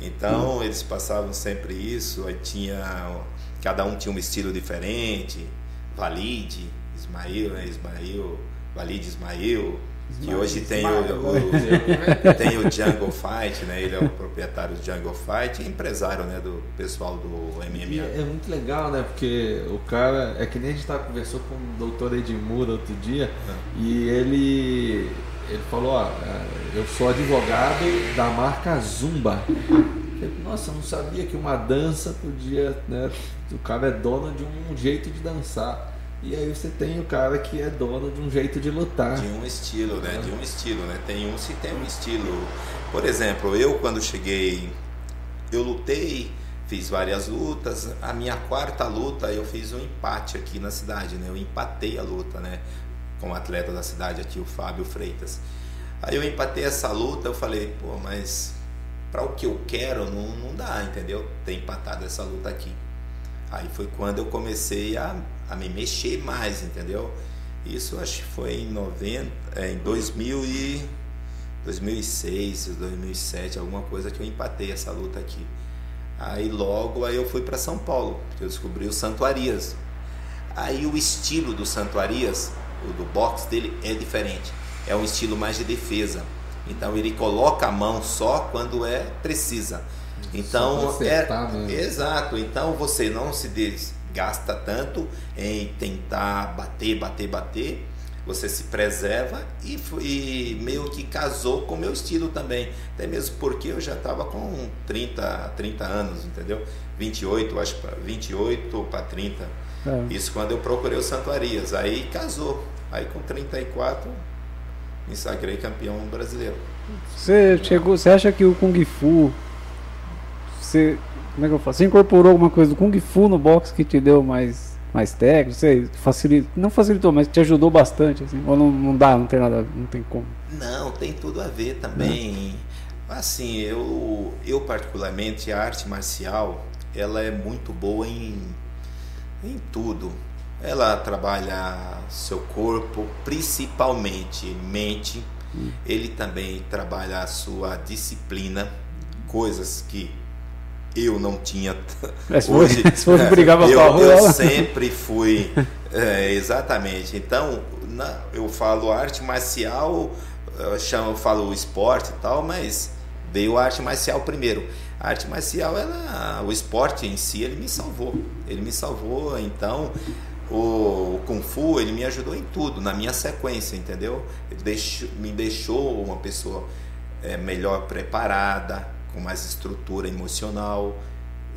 Então, eles passavam sempre isso, aí tinha cada um tinha um estilo diferente, Valide, Ismail, né? Ismail, Valide Ismail, que hoje tem o, o- *laughs* tem o Jungle Fight, né? Ele é o proprietário do Jungle Fight e empresário, né, do pessoal do MMA. é muito legal, né? Porque o cara. É que nem a gente tava conversou com o doutor Edmuro outro dia e ele. Ele falou, ó, é, eu sou advogado da marca Zumba. Nossa, eu não sabia que uma dança podia, né? O cara é dono de um jeito de dançar. E aí você tem o cara que é dono de um jeito de lutar. De um estilo, né? De um estilo, né? Tem um se tem um estilo. Por exemplo, eu quando cheguei, eu lutei, fiz várias lutas. A minha quarta luta eu fiz um empate aqui na cidade, né? Eu empatei a luta, né? Com o atleta da cidade aqui, o Fábio Freitas. Aí eu empatei essa luta, eu falei, pô, mas para o que eu quero não, não dá, entendeu? Ter empatado essa luta aqui. Aí foi quando eu comecei a, a me mexer mais, entendeu? Isso acho que foi em 90, é, em 2000 e 2006, 2007, alguma coisa que eu empatei essa luta aqui. Aí logo aí eu fui para São Paulo, porque eu descobri o Santuarias. Aí o estilo do Santuarias, o do boxe dele é diferente. É um estilo mais de defesa. Então ele coloca a mão só quando é precisa. Então é exato. Então você não se desgasta tanto em tentar bater, bater, bater. Você se preserva e, e meio que casou com o meu estilo também. Até mesmo porque eu já estava com 30, 30 anos, entendeu? 28, acho que 28 para 30. É. Isso quando eu procurei o Santuarias. Aí casou. Aí com 34 me sagrei campeão brasileiro. Você chegou, você acha que o Kung Fu você, como é que eu falo? Você incorporou alguma coisa do Kung Fu no boxe que te deu mais mais técnico, você facilitou, não facilitou, mas te ajudou bastante assim, ou não, não dá, não tem nada, não tem como. Não, tem tudo a ver também. Assim, eu, eu particularmente, a arte marcial, ela é muito boa em, em tudo. Ela trabalha seu corpo, principalmente mente. Ele também trabalha a sua disciplina, coisas que eu não tinha. É, se fosse- *laughs* se fosse brigar pra eu, eu ela- *laughs* sempre fui. é, exatamente. Então, na- eu falo arte marcial, eu, chamo, eu falo esporte e tal, mas veio a arte marcial primeiro. A arte marcial, ela, o esporte em si, ele me salvou. Ele me salvou, então o, o Kung Fu, ele me ajudou em tudo, na minha sequência, entendeu? Ele deixou- me deixou uma pessoa é, melhor preparada, com mais estrutura emocional,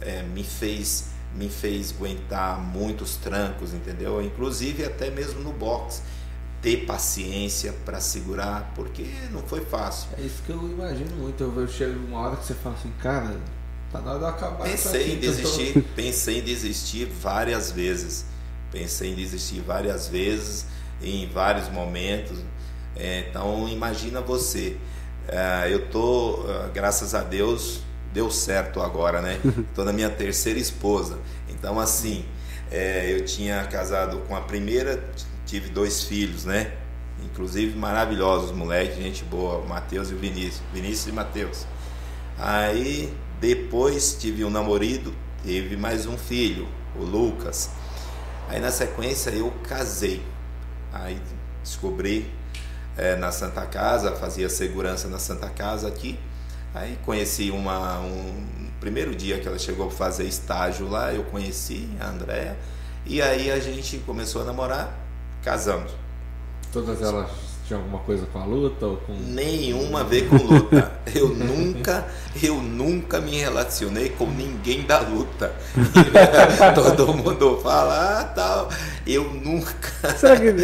é, me fez me fez aguentar muitos trancos, entendeu? Inclusive até mesmo no boxe, ter paciência para segurar, porque não foi fácil. É isso que eu imagino muito. Eu, eu chego uma hora que você fala assim, cara, tá na hora de eu acabar Pensei aqui, em eu tô- desistir, pensei em desistir várias vezes. Pensei em desistir várias vezes, em vários momentos. É, então imagina você. É, eu tô, ah, graças a Deus, deu certo agora, né? *laughs* Tô na minha terceira esposa. Então assim, é, eu tinha casado com a primeira, tive dois filhos, né? Inclusive maravilhosos, moleques, gente boa, o Matheus e o Vinícius. Vinícius e Matheus. Aí depois tive um namorado, teve mais um filho, o Lucas. Aí na sequência eu casei. Aí descobri eh, na Santa Casa, fazia segurança na Santa Casa aqui. Aí conheci uma um primeiro dia que ela chegou a fazer estágio lá, eu conheci a Andréa. E aí a gente começou a namorar, casamos. Todas elas tinham alguma coisa com a luta ou com nenhuma a ver com luta. Eu nunca, eu nunca me relacionei com ninguém da luta. *laughs* Todo mundo fala, ah, tal. Eu nunca.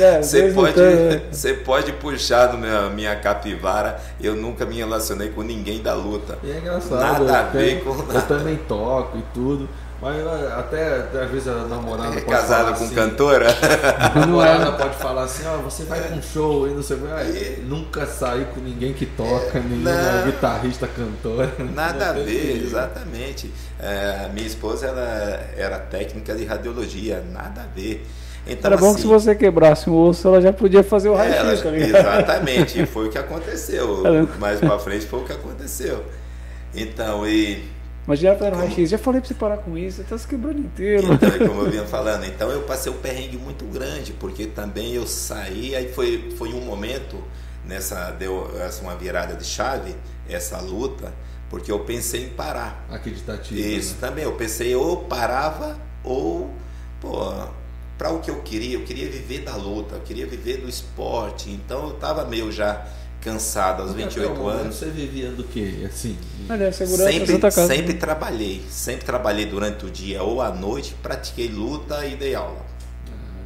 É, *laughs* Você pode, tanto- você pode puxar no meu, minha capivara. Eu nunca me relacionei com ninguém da luta. E é engraçado. Nada a eu ver tenho- com Eu nada. também toco e tudo. Mas eh, até, até às vezes a namorada É pode casada falar com assim, cantora? A namorada pode falar assim, ó, você vai com um show e não sei o que. Ah, Nunca saí com ninguém que toca, nenhuma não. guitarrista, cantora. *laughs* Nada a ver, perigo. exatamente. É, minha esposa ela era técnica de radiologia, nada a ver. Então, Era bom que assim, se você quebrasse um osso, ela já podia fazer o raio-x, tá *laughs* exatamente, foi o que aconteceu. Mais pra frente foi o que aconteceu. Então, e Imagina ela fazendo raio-x. Já falei pra você parar com isso, você tá se quebrando inteiro. Então, é como eu vinha falando, então eu passei um perrengue muito grande, porque também eu saí, aí foi, foi um momento, nessa, deu essa uma virada de chave, essa luta, porque eu pensei em parar. Acreditativo. Isso né? também, eu pensei ou parava ou, pô, para o que eu queria, eu queria viver da luta, eu queria viver do esporte, então eu tava meio já cansado aos Até 28 o momento anos. Você vivia do quê? Assim, Olha, da Sempre, Casa. sempre trabalhei, sempre trabalhei durante o dia ou à noite, pratiquei luta e dei aula.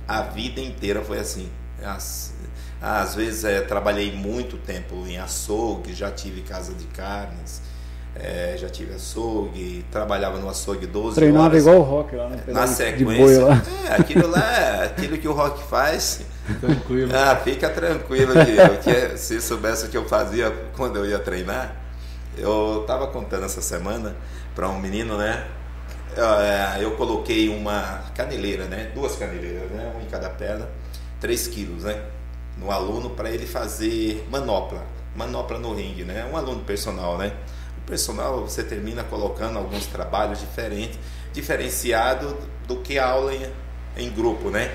A vida inteira foi assim. As- às vezes eh, trabalhei muito tempo em açougue, já tive casa de carnes, eh, já tive açougue, trabalhava no açougue 12 Treinava horas. igual o rock lá, né? Na Pedaço De boi sequência. lá. É, aquilo lá, é aquilo que o rock faz. Tranquilo. Ah, fica tranquilo que, se soubesse o que eu fazia quando eu ia treinar, eu tava contando essa semana para um menino, né? Eu, é, eu coloquei uma caneleira, né? Duas caneleiras, né? Uma em cada perna, 3 quilos, né? No aluno para ele fazer manopla, manopla no ringue, né? Um aluno personal, né? O personal você termina colocando alguns trabalhos diferentes, diferenciado do que a aula em, em grupo, né?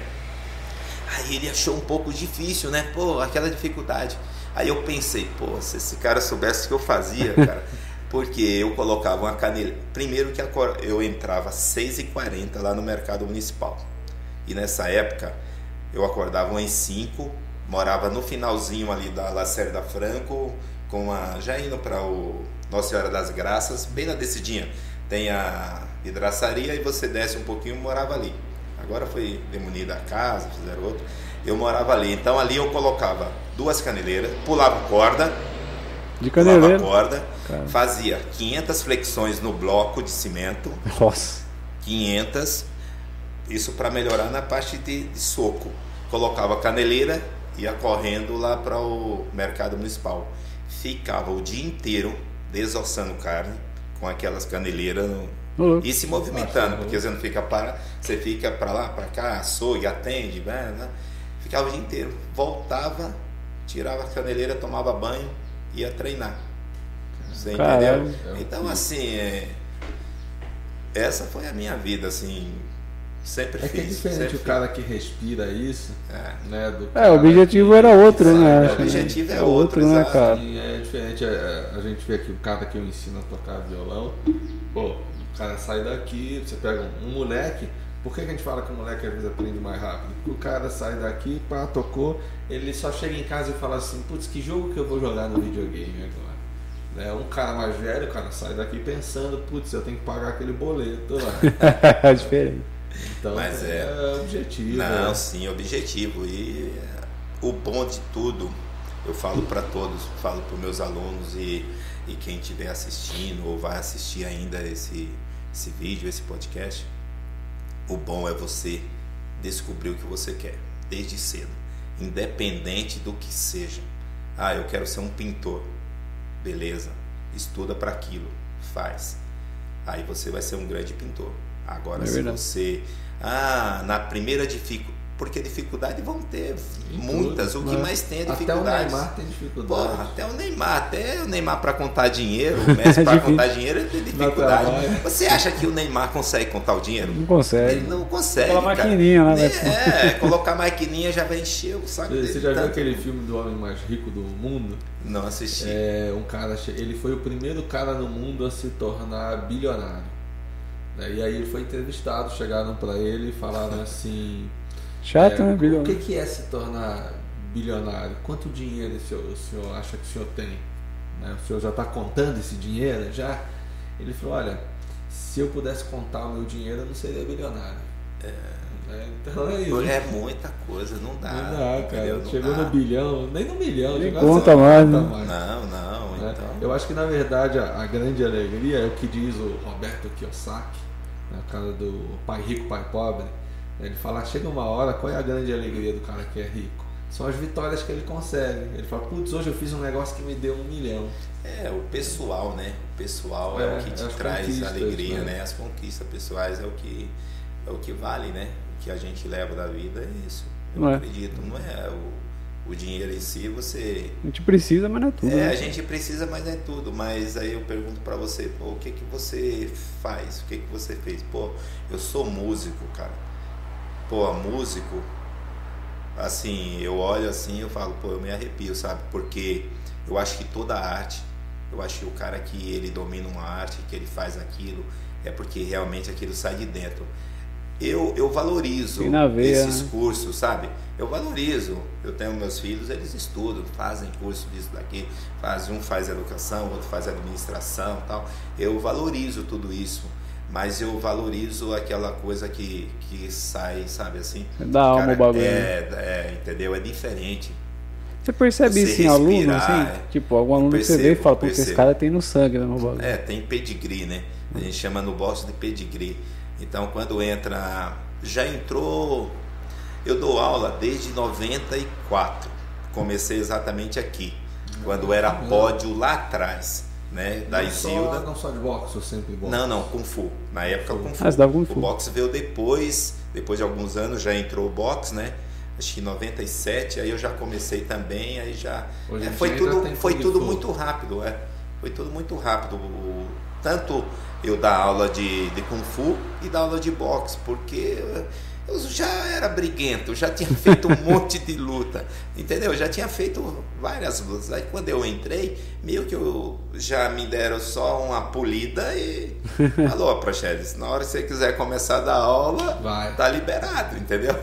Aí ele achou um pouco difícil, né? Pô, aquela dificuldade. Aí eu pensei, pô, se esse cara soubesse o que eu fazia, *laughs* cara. Porque eu colocava uma canela. Primeiro que eu entrava às 6h40 lá no mercado municipal. E nessa época eu acordava às 5, morava no finalzinho ali da Lacerda Franco, com a, já indo para o Nossa Senhora das Graças, bem na descidinha. Tem a vidraçaria e você desce um pouquinho, morava ali. Agora foi demolida a casa, fizeram outro. Eu morava ali. Então ali eu colocava duas caneleiras, pulava corda, De pulava caneleira. corda, Cara. fazia 500 flexões no bloco de cimento, *laughs* Nossa. 500, isso para melhorar na parte de, de soco. Colocava a caneleira, ia correndo lá para o mercado municipal. Ficava o dia inteiro desossando carne com aquelas caneleiras no, Louco. e se movimentando, porque você não fica para, você fica para lá, para cá, açougue, atende, né, né? ficava o dia inteiro. Voltava, tirava a caneleira, tomava banho, ia treinar. Você Caralho. entendeu? Então assim, é, essa foi a minha vida, assim, sempre É que é fiz. diferente sempre o cara que respira isso, É. né? Do É, o objetivo que- era outro, Exato, né? o acho, né? objetivo é É outro, né, exato. cara? E é diferente, é, a gente vê aqui o cara que eu ensino a tocar violão, pô, cara sai daqui, você pega um, um moleque, por que, que a gente fala que o moleque às vezes aprende mais rápido? Porque o cara sai daqui, pá, tocou, ele só chega em casa e fala assim, putz, que jogo que eu vou jogar no videogame agora? Né? Um cara mais velho, o cara sai daqui pensando, putz, eu tenho que pagar aquele boleto lá. *laughs* É diferente. Então Mas é- é objetivo. Não, né? sim, objetivo. E eh, o bom de tudo, eu falo para todos, falo para meus alunos e, e quem estiver assistindo ou vai assistir ainda esse, esse vídeo, esse podcast, o bom é você descobrir o que você quer, desde cedo, independente do que seja. Ah, eu quero ser um pintor. Beleza, estuda para aquilo, faz. Aí você vai ser um grande pintor. Agora, É se verdade. você. Ah, na primeira dificuldade. Porque dificuldade vão ter muitas. tudo, o que mais tem é Até o dificuldade. Neymar tem dificuldade. Porra, até o Neymar, até o Neymar para contar dinheiro, *laughs* o Messi para Difícil. contar dinheiro, ele tem dificuldade. trabalho. Você acha que o Neymar consegue contar o dinheiro? Não consegue. Ele não consegue. Cara. maquininha lá, né? É, colocar a maquininha já vai encher o saco dele. Você já viu tanto. aquele filme do homem mais rico do mundo? Não assisti. É, um cara, ele foi o primeiro cara no mundo a se tornar bilionário. Né, E aí ele foi entrevistado, chegaram para ele e falaram assim: Chato, é, né, O que, que é se tornar bilionário, quanto dinheiro o senhor, o senhor acha que o senhor tem? Né? O senhor já está contando esse dinheiro? Já? Ele falou, olha, se eu pudesse contar o meu dinheiro, eu não seria bilionário. É. Né? Então é isso. É muita coisa, não dá. Não dá, cara. Não Chegou dá. no bilhão, nem no milhão. Nem conta mais, conta né? mais. Não, não, né? então. Eu acho que na verdade a, a grande alegria é o que diz o Roberto Kiyosaki, né, o cara do Pai Rico, Pai Pobre. Ele fala, chega uma hora, qual é a grande alegria do cara que é rico? São as vitórias que ele consegue. Ele fala, putz, hoje eu fiz um negócio que me deu um milhão. É, o pessoal, né? O pessoal é, É, o que te as traz alegria, né? né? As conquistas pessoais é o que é o que vale, né? O que a gente leva da vida é isso. Eu Não é. acredito, não é o, o dinheiro em si, você A gente precisa, mas não é tudo. É, né? a gente precisa, mas não é tudo. Mas aí eu pergunto pra você, pô, o que que você faz? O que que você fez? Pô, eu sou músico, cara. Pô, músico, assim, eu olho assim eu falo, pô, eu me arrepio, sabe? Porque eu acho que toda arte, eu acho que o cara que ele domina uma arte, que ele faz aquilo, é porque realmente aquilo sai de dentro. Eu, eu valorizo veia, esses né? cursos, sabe? Eu valorizo. Eu tenho meus filhos, eles estudam, fazem curso disso daqui, faz um faz educação, outro faz administração, tal. Eu valorizo tudo isso, mas eu valorizo aquela coisa que, que sai, sabe assim? Da alma o bagulho, É, é, entendeu? É diferente. Você percebe Você isso em aluno, assim? é. Tipo, algum aluno que você vê e percebo, fala, pô, esse percebo. cara tem no sangue, né, meu bagulho? É, tem pedigree, né? A gente chama no box de pedigree. Então, quando entra. Já entrou. Eu dou aula desde 94. Comecei exatamente aqui. Quando era pódio lá atrás, né? Da não, só, Isilda. não só de boxe, ou sempre boxe. Não, não, Kung Fu. Na época, Kung Fu. Ah, dava Kung Fu. O boxe veio depois, depois de alguns anos já entrou o boxe, né? Acho que em 97, aí eu já comecei também, aí já. É, foi tudo, foi tudo Fu. muito rápido, é. Foi tudo muito rápido. O- Tanto eu dar aula de, de Kung Fu e dar aula de boxe, porque eu já era briguento, já tinha feito um *laughs* monte de luta, entendeu? Já tinha feito várias lutas. Aí quando eu entrei, meio que eu já me deram só uma polida e *laughs* falou, Praxedes, na hora que você quiser começar a dar aula, Vai. tá liberado, entendeu?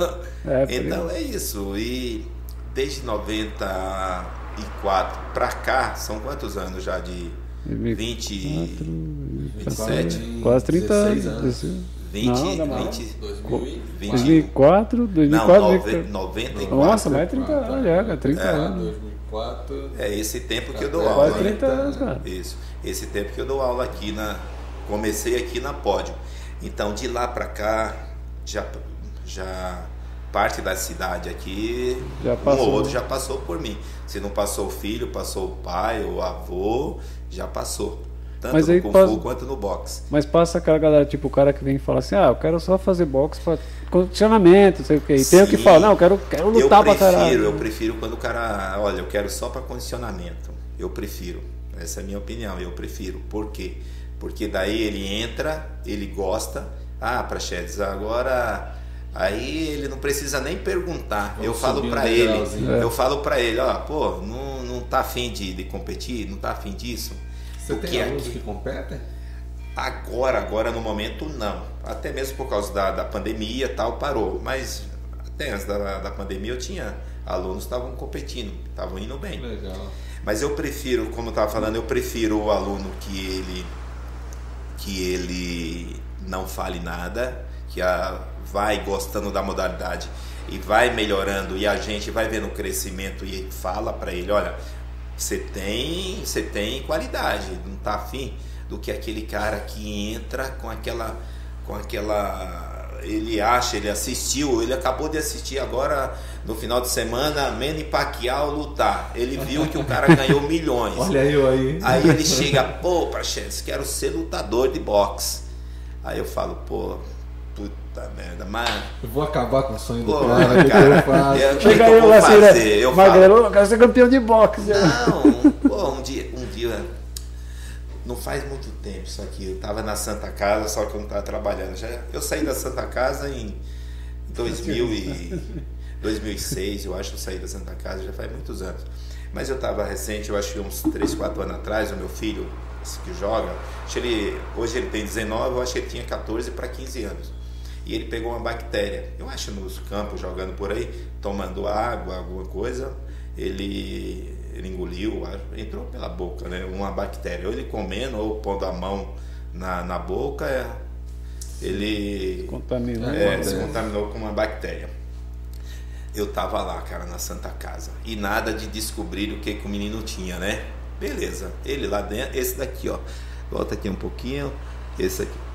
É, então é isso. E desde 94 pra cá, são quantos anos já de 20, 27? Quase 30 16 anos. 20, Não, não, não. 20, 2020. 2004, 2004, não, 2004. 94. Nossa, mais 30 anos já, cara, 30 É, anos. 2004. É esse tempo que eu dou aula. Quase 30 anos, cara. Isso. Esse tempo que eu dou aula aqui na. Comecei aqui na Pódio. Então de lá pra cá, já, já parte da cidade aqui, Já um passou. ou outro já passou por mim. Se não passou o filho, passou o pai, o avô, já passou. Tanto Mas no aí Kung passa- Fu quanto no boxe. Mas passa aquela galera, tipo, o cara que vem e fala assim, ah, eu quero só fazer boxe pra condicionamento, não sei o quê. E tem o que Sim. fala, não, eu quero, quero lutar prefiro, caralho. eu prefiro quando o cara, olha, eu quero só para condicionamento. Eu prefiro. Essa é a minha opinião, eu prefiro. Por quê? Porque daí ele entra, ele gosta. Ah, Praxedes, agora aí ele não precisa nem perguntar. Vamos eu falo para ele. É. eu falo para ele, ó, pô, não, não tá afim de, de competir, não tá afim disso. Você O tem que é alunos aqui? que competem? Agora, agora no momento não. Até mesmo por causa da, da pandemia e tal, parou. Mas até antes da, da pandemia eu tinha alunos que estavam competindo, estavam indo bem. Legal. Mas eu prefiro, como eu estava falando, eu prefiro o aluno que ele que ele não fale nada, que a, vai gostando da modalidade e vai melhorando e a gente vai vendo o crescimento e fala para ele, olha, você tem, você tem qualidade, não tá afim do que aquele cara que entra com aquela com aquela ele acha, ele assistiu, ele acabou de assistir agora no final de semana Manny Pacquiao lutar. Ele viu que o cara *laughs* ganhou milhões. Olha eu aí. Aí ele chega, pô, Praxedes, quero ser lutador de boxe. Aí eu falo, pô, puta merda, mas. Eu vou acabar com o sonho do Pô, cara. Cara, eu faço? eu- Chega eu assim? Eu Magrelo, falo, eu quero ser campeão de boxe. não, pô, um dia, um dia, não faz muito tempo isso aqui. Eu tava na Santa Casa, só que eu não tava trabalhando. Já, eu saí da Santa Casa em 2000 e *laughs* 2006, eu acho que eu saí da Santa Casa, já faz muitos anos. Mas eu tava recente, eu acho que uns 3, 4 anos atrás, o meu filho, esse que joga, ele, hoje ele tem 19, eu acho que ele tinha 14 para 15 anos. E ele pegou uma bactéria. Eu acho nos campos, jogando por aí, tomando água, alguma coisa, ele, ele engoliu, entrou pela boca, né? Uma bactéria. Ou ele comendo ou pondo a mão na, na boca, é, ele Contaminou. é, se contaminou com uma bactéria. Eu tava lá, cara, na Santa Casa. E nada de descobrir o que, que o menino tinha, né? Beleza. Ele lá dentro, esse daqui, ó. Volta aqui um pouquinho. Esse aqui.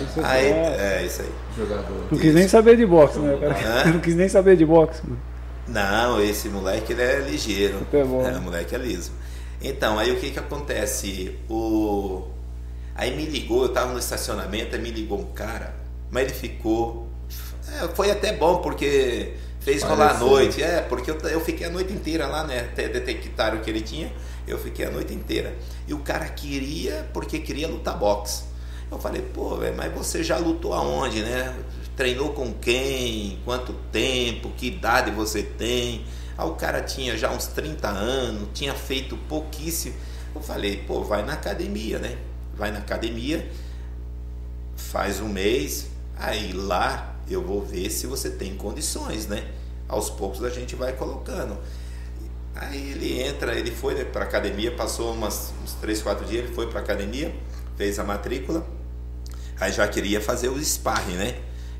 Esse Aí, é- é, isso aí. Jogador. Não quis nem saber de boxe, né? cara? *laughs* Não quis nem saber de boxe, mano. Não, esse moleque ele é ligeiro. Futebol. É, o moleque é liso. Então, aí o que que acontece? O aí me ligou, eu tava no estacionamento, aí me ligou um cara, mas ele ficou é, foi até bom porque fez rolar a noite, é, porque eu, eu fiquei a noite inteira lá, né? Até detectaram o que ele tinha, eu fiquei a noite inteira. E o cara queria, porque queria lutar boxe. Eu falei, pô, velho, mas você já lutou aonde, né? Treinou com quem? Quanto tempo? Que idade você tem? Aí o cara tinha já uns 30 anos, tinha feito pouquíssimo. Eu falei, pô, vai na academia, né? Vai na academia, faz um mês, aí lá eu vou ver se você tem condições, né? Aos poucos a gente vai colocando. Aí ele entra, ele foi né, para academia, passou umas, uns 3, 4 dias, ele foi para academia, fez a matrícula, aí já queria fazer o sparring, né?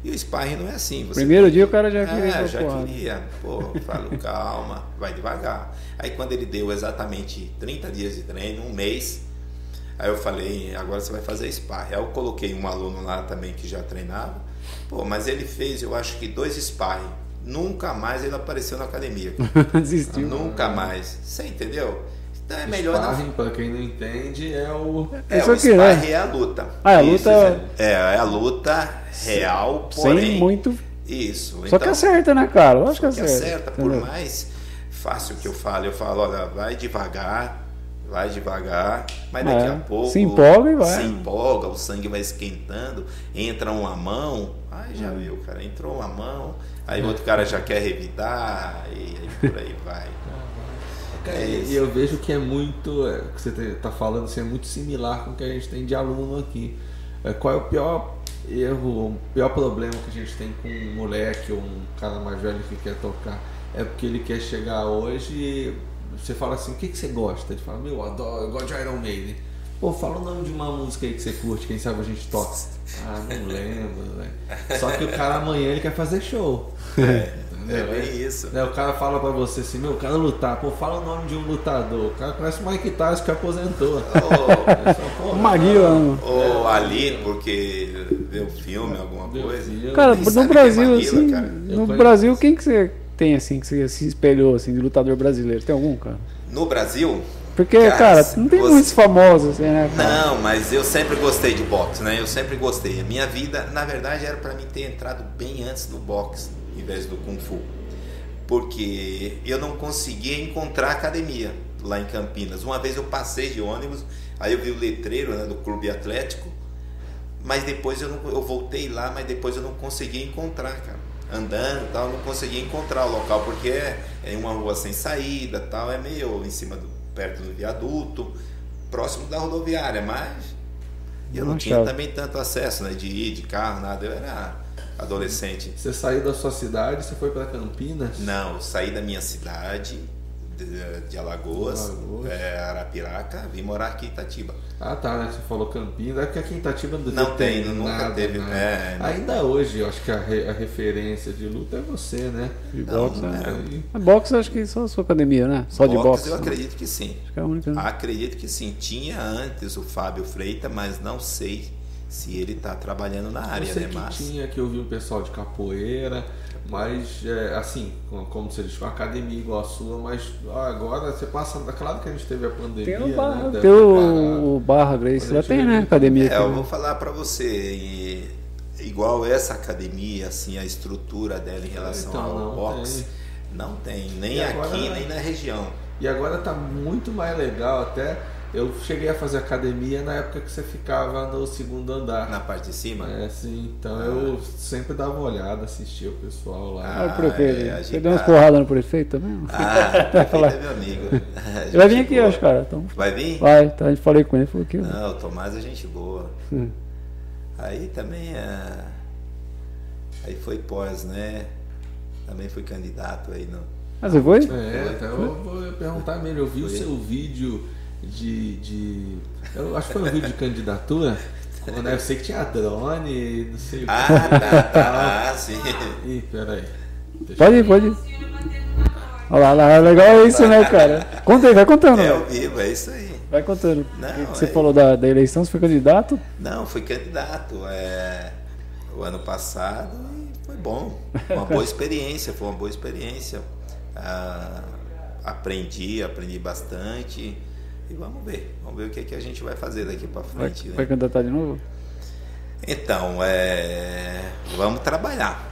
E o sparring não é assim. Primeiro dia o cara já queria é, já porrada. queria. Pô, falo, *laughs* calma, vai devagar. Aí quando ele deu exatamente 30 dias de treino, um mês, aí eu falei, agora você vai fazer sparring. Aí eu coloquei um aluno lá também que já treinava. Pô, mas ele fez, eu acho que dois sparring. Nunca mais ele apareceu na academia. *laughs* Desistiu. Nunca mais. Você entendeu? Então é melhor não. Sparring, pra quem não entende, é o. É, Isso o aqui, né? sparring é a luta. Ah, é a Isso, luta- É, é a luta real, porém. Sem muito. Isso. Só que acerta, né, cara? Eu acho que Só que acerta. acerta, por entendeu? mais fácil que eu falo, eu falo, olha, vai devagar, vai devagar, mas daqui É, a pouco se empolga e vai. Se empolga, o sangue vai esquentando, entra uma mão, aí já viu, cara, entrou uma mão, aí outro cara já quer revidar, e aí por aí vai. É E isso. eu vejo que é muito. é, o que você está falando assim, é muito similar com o que a gente tem de aluno aqui. É, qual é o pior erro, o pior problema que a gente tem com um moleque ou um cara mais velho que quer tocar? É porque ele quer chegar hoje e você fala assim: o que, que você gosta? Ele fala: meu, eu adoro, eu gosto de Iron Maiden. Pô, fala o nome de uma música aí que você curte, quem sabe a gente toca. Ah, não lembro, velho. Só que o cara amanhã ele quer fazer show. É *laughs* Entendeu? bem isso. Né, o cara fala pra você assim, meu, eu quero lutar. Pô, fala o nome de um lutador. O cara conhece o Mike Tyson que aposentou. Ô, O Maguila. Ou ali, porque viu filme, alguma Viu coisa. filme. Cara, Nem no sabe Brasil, é Maguila, assim. cara. No. Brasil, quem que você tem, assim, que você se espelhou, assim, de lutador brasileiro? Tem algum, cara? No Brasil, Porque, Cara, cara, não tem você- muitos famosos, assim, né? cara? Não, mas eu sempre gostei de boxe, né? Eu sempre gostei. A minha vida, na verdade, era para mim ter entrado bem antes do boxe, em vez do kung fu. Porque eu não conseguia encontrar academia lá em Campinas. Uma vez eu passei de ônibus, aí eu vi o letreiro né, do clube atlético, mas depois eu, não, eu voltei lá, mas depois eu não conseguia encontrar, cara. Andando tal, eu não conseguia encontrar o local, porque é, é uma rua sem saída tal, é meio em cima do, perto do viaduto, próximo da rodoviária, mas eu não Não tinha também tanto acesso, né? De ir de carro, nada. Eu era adolescente. Você saiu da sua cidade, você foi pra Campinas? Não, eu saí da minha cidade, de, de Alagoas, Alagoas. é, Arapiraca, vim morar aqui em Itatiba. Ah tá, né? Você falou Campinas, é porque aqui em Itatiba não, Não tem, nunca nada, teve, né? é, não. Ainda hoje, eu acho que a, re- a referência de luta é você, né? De Não, boxe, não né? é. A boxe, acho que só a sua academia, né? Só de boxe. eu né? acredito que sim. Acho que é a única. né? Acredito que sim. Tinha antes o Fábio Freita, mas não sei se ele está trabalhando na área, eu sei né? que Mas tinha, que eu vi um pessoal de capoeira, mas é, assim, com- como você diz, uma academia igual a sua, mas agora você passa. Claro que a gente teve a pandemia. Tem o né? Barra, Deve tem o, o Barra Grace, gente tem, né? Academia É, aqui, eu né? vou falar para você, e- igual essa academia, assim, a estrutura dela em relação Então, ao não boxe, não tem, nem E aqui, agora- nem na região. E agora tá muito mais legal até. Eu cheguei a fazer academia na época que você ficava no segundo andar. Na parte de cima? É, sim. Então eu sempre dava uma olhada, assistia o pessoal lá. Ah, Ah, o prefeito. é, Você deu umas porradas no prefeito também? Ah, *laughs* Vai falar. prefeito é meu amigo. Ele vai *laughs* vir aqui boa. hoje, cara. Então, Vai vir? vai, tá, a gente falei com ele, falou que. Não, o Tomás é gente boa. Aí também é. Aí foi pós, né? Também fui candidato aí no. Ah, você foi? É, até eu vou perguntar mesmo. Eu vi o seu vídeo de, de. Eu acho que foi um vídeo de candidatura. Quando eu sei que tinha drone, não sei o que. Ah, tá, tá, ah, sim. Ih, peraí. Deixa Pode ir, pode ir. Olha lá, legal isso, né, *laughs* cara? Conta aí, vai contando. É ao vivo, é isso aí. Vai contando. Não, você é- falou da, da eleição, você foi candidato? Não, fui candidato é, o ano passado e foi bom. Uma boa *laughs* experiência, foi uma boa experiência. Ah, aprendi, aprendi bastante. E vamos ver, vamos ver o que, é que a gente vai fazer daqui para Vai, frente. né? vai candidatar de novo? Então, é, vamos trabalhar.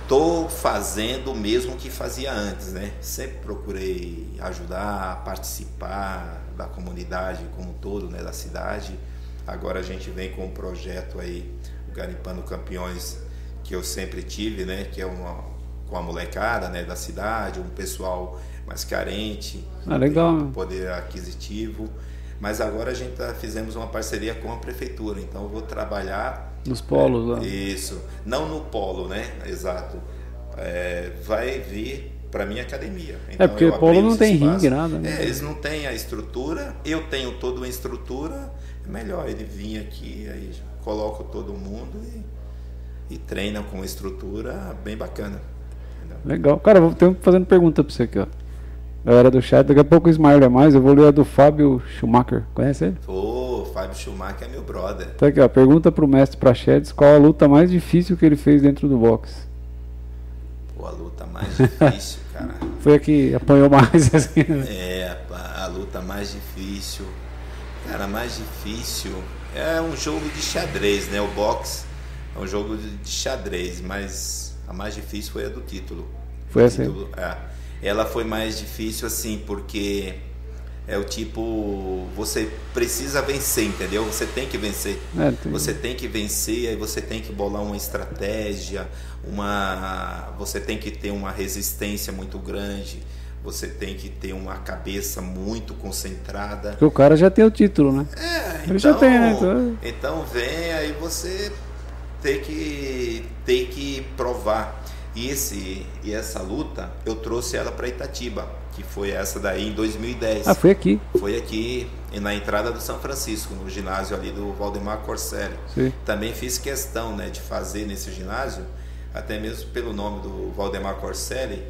Estou fazendo o mesmo que fazia antes, né? Sempre procurei ajudar, participar da comunidade como um todo, né? Da cidade. Agora a gente vem com um projeto aí, o Garimpando Campeões, que eu sempre tive, né? Que é uma com a molecada, né? Da cidade, um pessoal mais carente, Ah, legal, né? poder aquisitivo. Mas agora a gente tá, fizemos uma parceria com a prefeitura, então eu vou trabalhar Nos polos lá. isso, não no polo, né? Exato. É, vai vir para minha academia. Então, É, porque eu polo não tem espaço. ringue, nada, né? É, eles não têm a estrutura, eu tenho toda uma estrutura, é melhor ele vir aqui, aí coloco todo mundo e, e treina com uma estrutura bem bacana. Legal. Cara, eu tenho fazendo pergunta pra você aqui, ó. Galera do chat, daqui a pouco o Smile é mais, eu vou ler a do Fábio Schumacher. Conhece ele? Pô, Fábio Schumacher é meu brother. Tá aqui, ó. Pergunta pro mestre Prachedes qual a luta mais difícil que ele fez dentro do boxe. Pô, a luta mais difícil, *laughs* cara. Foi a que apanhou mais, *laughs* assim. né? É, a, a luta mais difícil. Cara, mais difícil é um jogo de xadrez, né? O boxe é um jogo de, xadrez, mas a mais difícil foi a do título. Foi essa título, é. Ela foi mais difícil assim, porque é o tipo, você precisa vencer, entendeu? Você tem que vencer. É, tem- Você tem que vencer, aí você tem que bolar uma estratégia, uma você tem que ter uma resistência muito grande, você tem que ter uma cabeça muito concentrada. Porque o cara já tem o título, né? É, Ele já tem, né? Então- então vem aí você tem que tem que provar. E esse e essa luta eu trouxe ela para Itatiba, que foi essa daí em 2010. Ah, foi aqui. Foi aqui na entrada do São Francisco, no ginásio ali do Valdemar Corselli. Sim. Também fiz questão né, de fazer nesse ginásio, até mesmo pelo nome do Valdemar Corselli,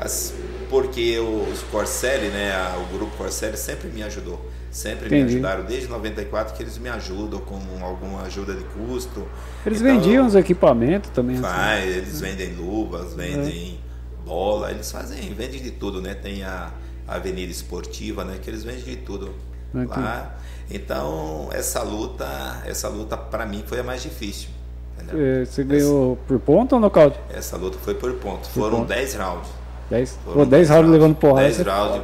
as- porque os Corselli, né, o grupo Corselli sempre me ajudou. Sempre me Entendi. ajudaram desde 94 que eles me ajudam com alguma ajuda de custo. Eles Então, vendiam os equipamentos também. assim. Faz, eles vendem luvas, vendem bola, eles fazem, vendem de tudo, né? Tem a Avenida Esportiva, né? Que eles vendem de tudo Aqui. lá. Então, essa luta, essa luta para mim foi a mais difícil. entendeu? É, Você ganhou por ponto ou nocaute? Essa luta foi por ponto. Por Foram ponto. 10 rounds. 10? Foram Pô, 10 rounds levando porrada. 10 você- rounds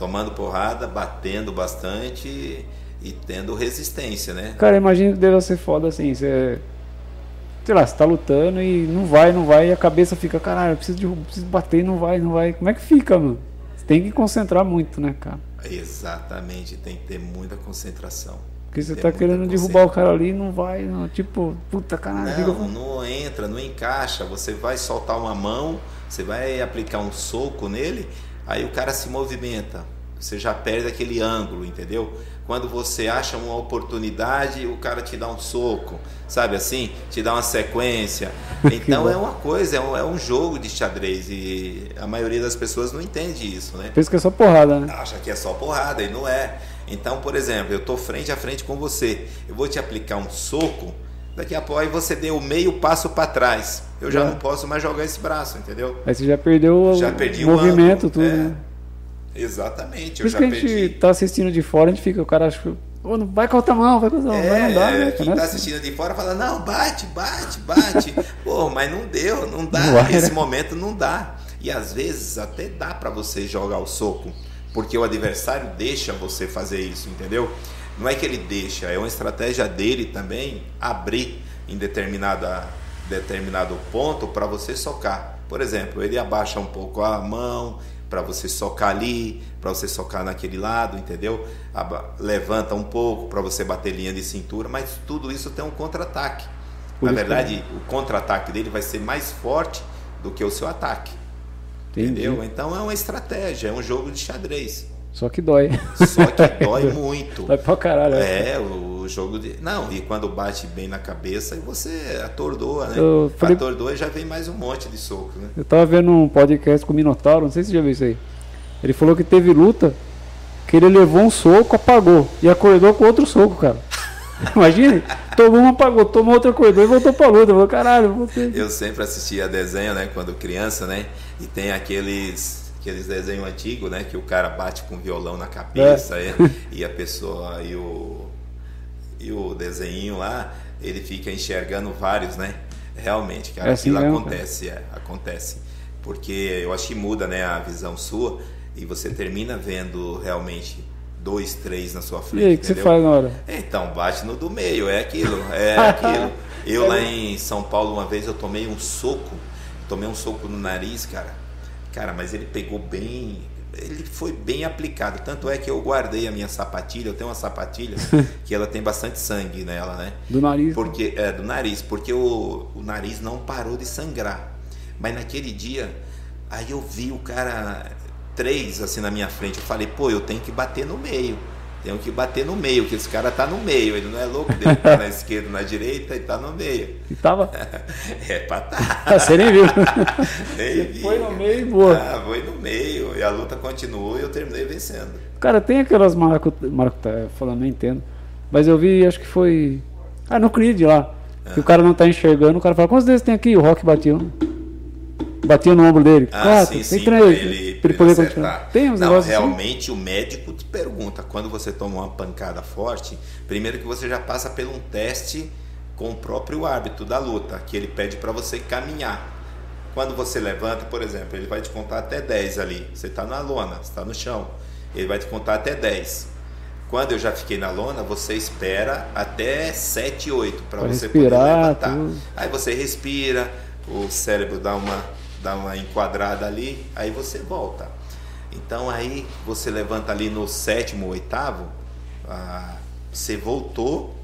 tomando porrada, batendo bastante e tendo resistência, né? Cara, imagina que deve ser foda assim. Você. Sei lá, você tá lutando e não vai, não vai, e a cabeça fica, caralho, eu preciso, de, preciso bater e não vai, não vai. Como é que fica, mano? Você tem que concentrar muito, né, cara? Exatamente, tem que ter muita concentração. Porque você tá querendo derrubar o cara ali e não vai, não. Tipo, puta caralho. Não, não entra, não encaixa. Você vai soltar uma mão, você vai aplicar um soco nele, aí o cara se movimenta. Você já perde aquele ângulo, entendeu? Quando você acha uma oportunidade, o cara te dá um soco, sabe assim? Te dá uma sequência. *laughs* Então é uma coisa, é um, é um jogo de xadrez e a maioria das pessoas não entende isso, né? Pensa que é só porrada, né? acha que é só porrada e não é. Então, por exemplo, eu estou frente a frente com você, eu vou te aplicar um soco, daqui a pouco aí você deu o meio passo para trás. Eu já Já. não posso mais jogar esse braço, entendeu? Aí você já perdeu Já o movimento, ângulo, tudo, é. né? Exatamente, Por eu isso já que a gente perdi. tá assistindo de fora, a gente fica, o cara acha que. Ô, não vai com a outra mão, vai com a outra mão, É, vai, não dá, é, né? quem tá assistindo de fora fala, não, bate, bate, bate. *laughs* Pô, mas não deu, não dá. Nesse né? momento não dá. E às vezes até dá para você jogar o soco, porque o adversário deixa você fazer isso, entendeu? Não é que ele deixa, é uma estratégia dele também abrir em determinada, determinado ponto para você socar. Por exemplo, ele abaixa um pouco a mão para você socar ali, para você socar naquele lado, entendeu? Levanta um pouco para você bater linha de cintura, mas tudo isso tem um contra-ataque. Na isso que- verdade, o contra-ataque dele vai ser mais forte do que o seu ataque. Entendi. Entendeu? Então é uma estratégia, é um jogo de xadrez. Só que dói. Só que dói muito. *laughs* Dói pra caralho. né? É, o jogo de. Não, e quando bate bem na cabeça, você atordoa, né? Eu falei- Atordoa e já vem mais um monte de soco, né? Eu tava vendo um podcast com o Minotauro, não sei se você já viu isso aí. Ele falou que teve luta, que ele levou um soco, apagou. E acordou com outro soco, cara. *laughs* Imagina, tomou um, apagou, tomou outro, acordou e voltou pra luta. Falou, caralho, voltei. Eu sempre assistia desenho, né, quando criança, né? E tem aqueles aqueles desenhos antigos, né, que o cara bate com violão na cabeça É. e, *laughs* e a pessoa e o e o desenho lá, ele fica enxergando vários, né? Realmente, cara, É assim aquilo mesmo, acontece, é, acontece. Porque eu acho que muda, né, a visão sua e você termina vendo realmente dois, três na sua frente. E aí, o que você entendeu? faz na hora? Então, bate no do meio, é aquilo, é *laughs* aquilo. Eu lá em São Paulo uma vez eu tomei um soco, tomei um soco no nariz, cara. Cara, mas ele pegou bem, ele foi bem aplicado. Tanto é que eu guardei a minha sapatilha, eu tenho uma sapatilha *laughs* que ela tem bastante sangue nela, né? Do nariz. Porque é do nariz, porque o, o nariz não parou de sangrar. Mas naquele dia, aí eu vi o cara três assim na minha frente, eu falei, pô, eu tenho que bater no meio. Tenho que bater no meio, que esse cara tá no meio, ele não é louco dele tá na *laughs* esquerda, na direita, ele tá no meio. E tava. *laughs* É pra tá. *laughs* Você nem viu. Nem vi, foi no meio e boa. Ah, foi no meio. E a luta continuou e eu terminei vencendo. Cara, tem aquelas maracutaia, maracutaia falando, não entendo. Mas eu vi, acho que foi. Ah, no Creed lá. É. Que o cara não tá enxergando, o cara fala, quantos dedos tem aqui? O Rock batia um. Batia no ombro dele. Ah, Quatro, sim, sim, três. ele, pra ele poder acertar. continuar. Tem uns Não, assim. realmente o médico te pergunta, quando você toma uma pancada forte, primeiro que você já passa por um teste com o próprio árbitro da luta, que ele pede para você caminhar. Quando você levanta, por exemplo, ele vai te contar até 10 ali. Você está na lona, você está no chão. Ele vai te contar até 10. Quando eu já fiquei na lona, você espera até 7, 8 para você respirar, poder levantar. tudo. Aí você respira, o cérebro dá uma, dá uma enquadrada ali, aí você volta. Então aí você levanta ali no sétimo, oitavo, ah, você voltou,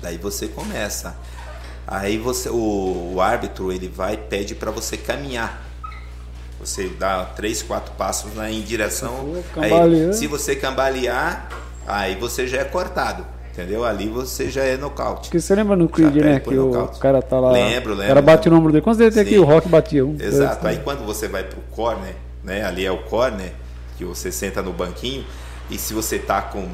daí você começa. Aí você, o, o árbitro ele vai e pede para você caminhar. Você dá três, quatro passos na, em direção. Aí, se você cambalear, aí você já é cortado. Entendeu? Ali você já é nocaute. Porque você lembra no Creed, né? Que o nocaute. cara tá lá. Lembro, O lembro, cara bate no ombro dele. Quantos dedos tem aqui? Sim. O Rock batia um. dois, Exato. três. Aí quando você vai pro corner, né? Ali é o corner, que você senta no banquinho, e se você tá com,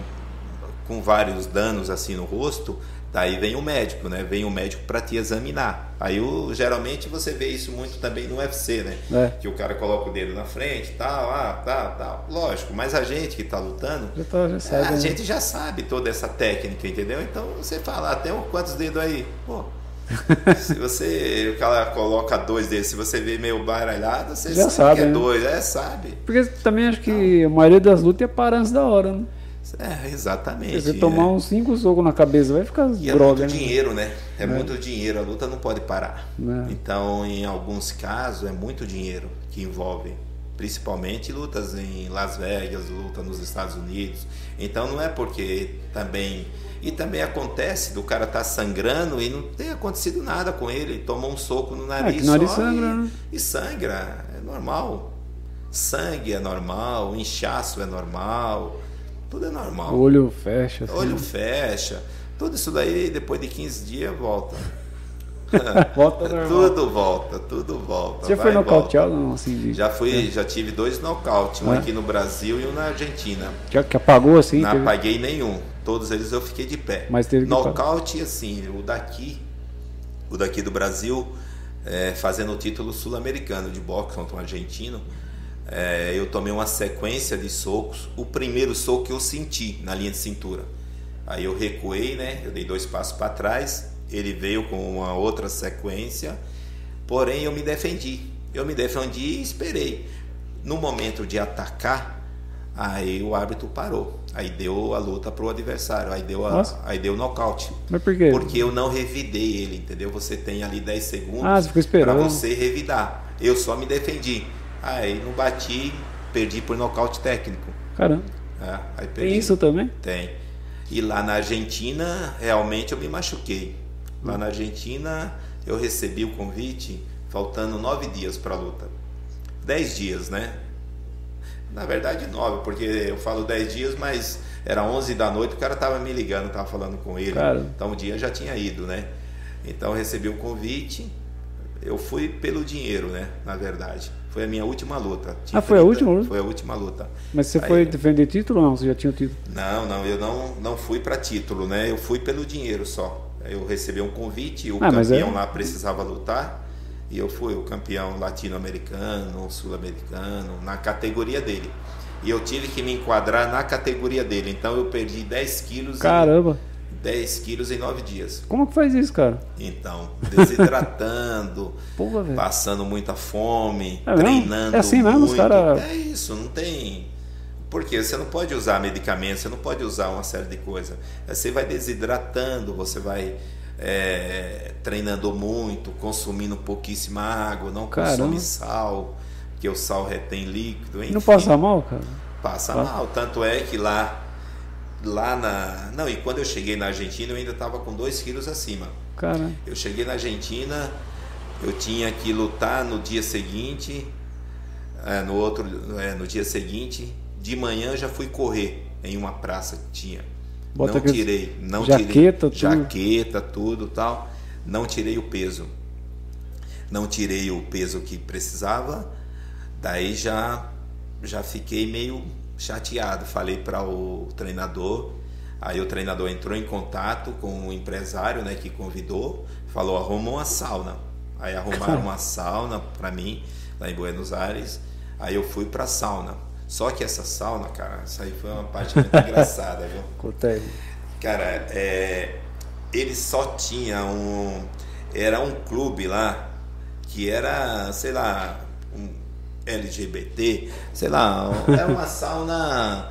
com vários danos assim no rosto, daí vem o médico, né? Vem o médico para te examinar. Aí o, geralmente você vê isso muito também no UFC, né? É. Que o cara coloca o dedo na frente, tal, ah, tal, tal. Lógico, mas a gente que tá lutando, Já, tá, já sabe. a né? gente já sabe toda essa técnica, entendeu? Então você fala, ah, tem quantos dedos aí? Pô, *laughs* se você o cara coloca dois dedos, se você vê meio baralhado, você Já sabe, sabe, que é né? dois, é, sabe. Porque também acho que a maioria das lutas ia parar antes da hora, né? É, exatamente. Se você tomar é. uns 5 socos na cabeça, vai ficar E é droga, muito né? dinheiro, né? É, muito dinheiro, a luta não pode parar. É. Então, em alguns casos, é muito dinheiro que envolve. Principalmente lutas em Las Vegas, luta nos Estados Unidos. Então não é porque também. E também acontece do cara tá sangrando e não tem acontecido nada com ele. Ele tomou um soco no nariz, É, que nariz só sangra, e, né? e sangra. É normal. Sangue é normal, inchaço é normal. Tudo é normal. O olho fecha. Assim. Olho fecha. Tudo isso daí, depois de 15 dias, volta. *laughs* Volta normal. tudo volta, tudo volta. Você vai foi nocauteado não, assim? De... Já fui, já tive dois nocaute, um É? aqui no Brasil e um na Argentina. Que, que apagou assim? não teve- apaguei nenhum. Todos eles eu fiquei de pé. Mas teve que Nocaute, assim, o daqui, o daqui do Brasil, é, fazendo o título sul-americano de boxe contra um argentino. É, eu tomei uma sequência de socos. O primeiro soco que eu senti na linha de cintura. Aí eu recuei, né? Eu dei dois passos para trás. Ele veio com uma outra sequência. Porém, eu me defendi. Eu me defendi e esperei. No momento de atacar, aí o árbitro parou. Aí deu a luta pro adversário. Aí deu, a, Nossa. aí deu o nocaute. Mas por quê? Porque eu não revidei ele, entendeu? Você tem ali 10 segundos Ah, para você revidar. Eu só me defendi. Aí não bati, perdi por nocaute técnico. Caramba. É, aí perdi. Tem isso também? Tem. E lá na Argentina, realmente eu me machuquei. Lá na Argentina, eu recebi o convite faltando nove dias para a luta. Dez dias, né? Na verdade, nove, porque eu falo dez dias, mas era onze da noite, o cara tava me ligando, tava falando com ele. Então o dia já tinha ido, né? Então eu recebi o convite, eu fui pelo dinheiro, né? Na verdade. Foi a minha última luta. Ah, foi a última luta? Foi a última luta. Mas você Aí- foi defender título ou não? Você já tinha o título? Não, não, eu não, não fui para título, né? Eu fui pelo dinheiro só. Eu recebi um convite, o Ah, campeão é- lá precisava lutar e eu fui o campeão latino-americano, sul-americano, na categoria dele. E eu tive que me enquadrar na categoria dele. Então eu perdi 10 quilos, Caramba. em, 10 quilos em 9 dias. Como que faz isso, cara? Então, desidratando, *laughs* Porra, passando muita fome, É treinando É assim mesmo, muito. cara- É isso, não tem... Porque você não pode usar medicamentos, você não pode usar uma série de coisas. Você vai desidratando, você vai é, treinando muito, consumindo pouquíssima água, não Caramba. consome sal, porque o sal retém líquido, enfim. Não passa mal, cara? Passa Tá. mal, tanto é que lá, lá na... Não, e quando eu cheguei na Argentina eu ainda estava com 2 quilos acima. Cara, Eu cheguei na Argentina, eu tinha que lutar no dia seguinte, é, no outro, é, no dia seguinte, de manhã já fui correr em uma praça que tinha. Bota não tirei, não jaqueta, tirei, tudo. jaqueta, tudo tal. Não tirei o peso, não tirei o peso que precisava. Daí já já fiquei meio chateado. Falei para o treinador. Aí o treinador entrou em contato com o empresário, né, que convidou, falou arruma uma sauna. Aí arrumaram uma *laughs* sauna para mim lá em Buenos Aires. Aí eu fui para sauna. Só que essa sauna, cara, isso aí foi uma parte muito *laughs* engraçada, viu? acontece. Cara, é, ele só tinha um. Era um clube lá que era, sei lá, LGBT, sei lá, era uma sauna.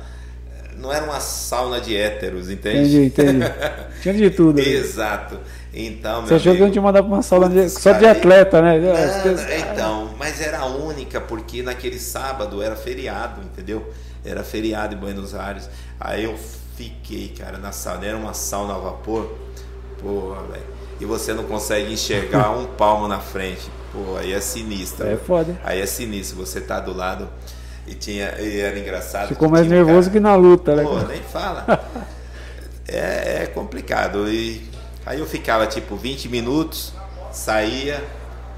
Não era uma sauna de héteros, entende? Entendi, entendi. *laughs* Tinha de tudo. Exato. Então, meu Você achou que eu te mandar pra uma sala de- só de atleta, né? não, então, mas era a única, porque naquele sábado era feriado, entendeu? Era feriado em Buenos Aires. Aí eu fiquei, cara, na sauna. Era uma sauna a vapor. Porra, velho. E você não consegue enxergar *laughs* um palmo na frente. Pô, aí é sinistro. É foda. Aí é sinistro. Você tá do lado e tinha e era engraçado. Ficou mais tinha nervoso cara- que na luta, né? Pô, nem fala. *laughs* É, é complicado. E aí eu ficava tipo 20 minutos, saía,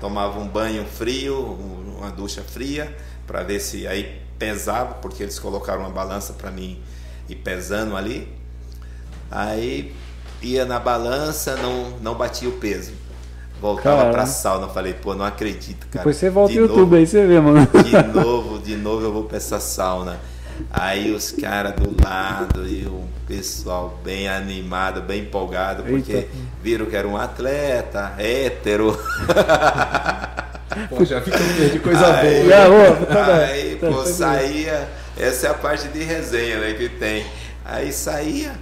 tomava um banho frio, um- uma ducha fria, para ver se aí pesava, porque eles colocaram uma balança para mim ir pesando ali. Aí ia na balança, não, não batia o peso. Voltava Caramba. pra sauna, falei, pô, não acredito, cara. Depois você volta De no YouTube novo- aí, você vê, mano. de novo, de novo eu vou pra essa sauna. Aí os caras do lado e o pessoal bem animado, bem empolgado, porque Eita. viram que era um atleta, hétero. Pô, já fica de coisa Aí- boa. Já, ô, tá. Aí, Tá, pô, tá saía. Essa é a parte de resenha né, que tem. Aí saía,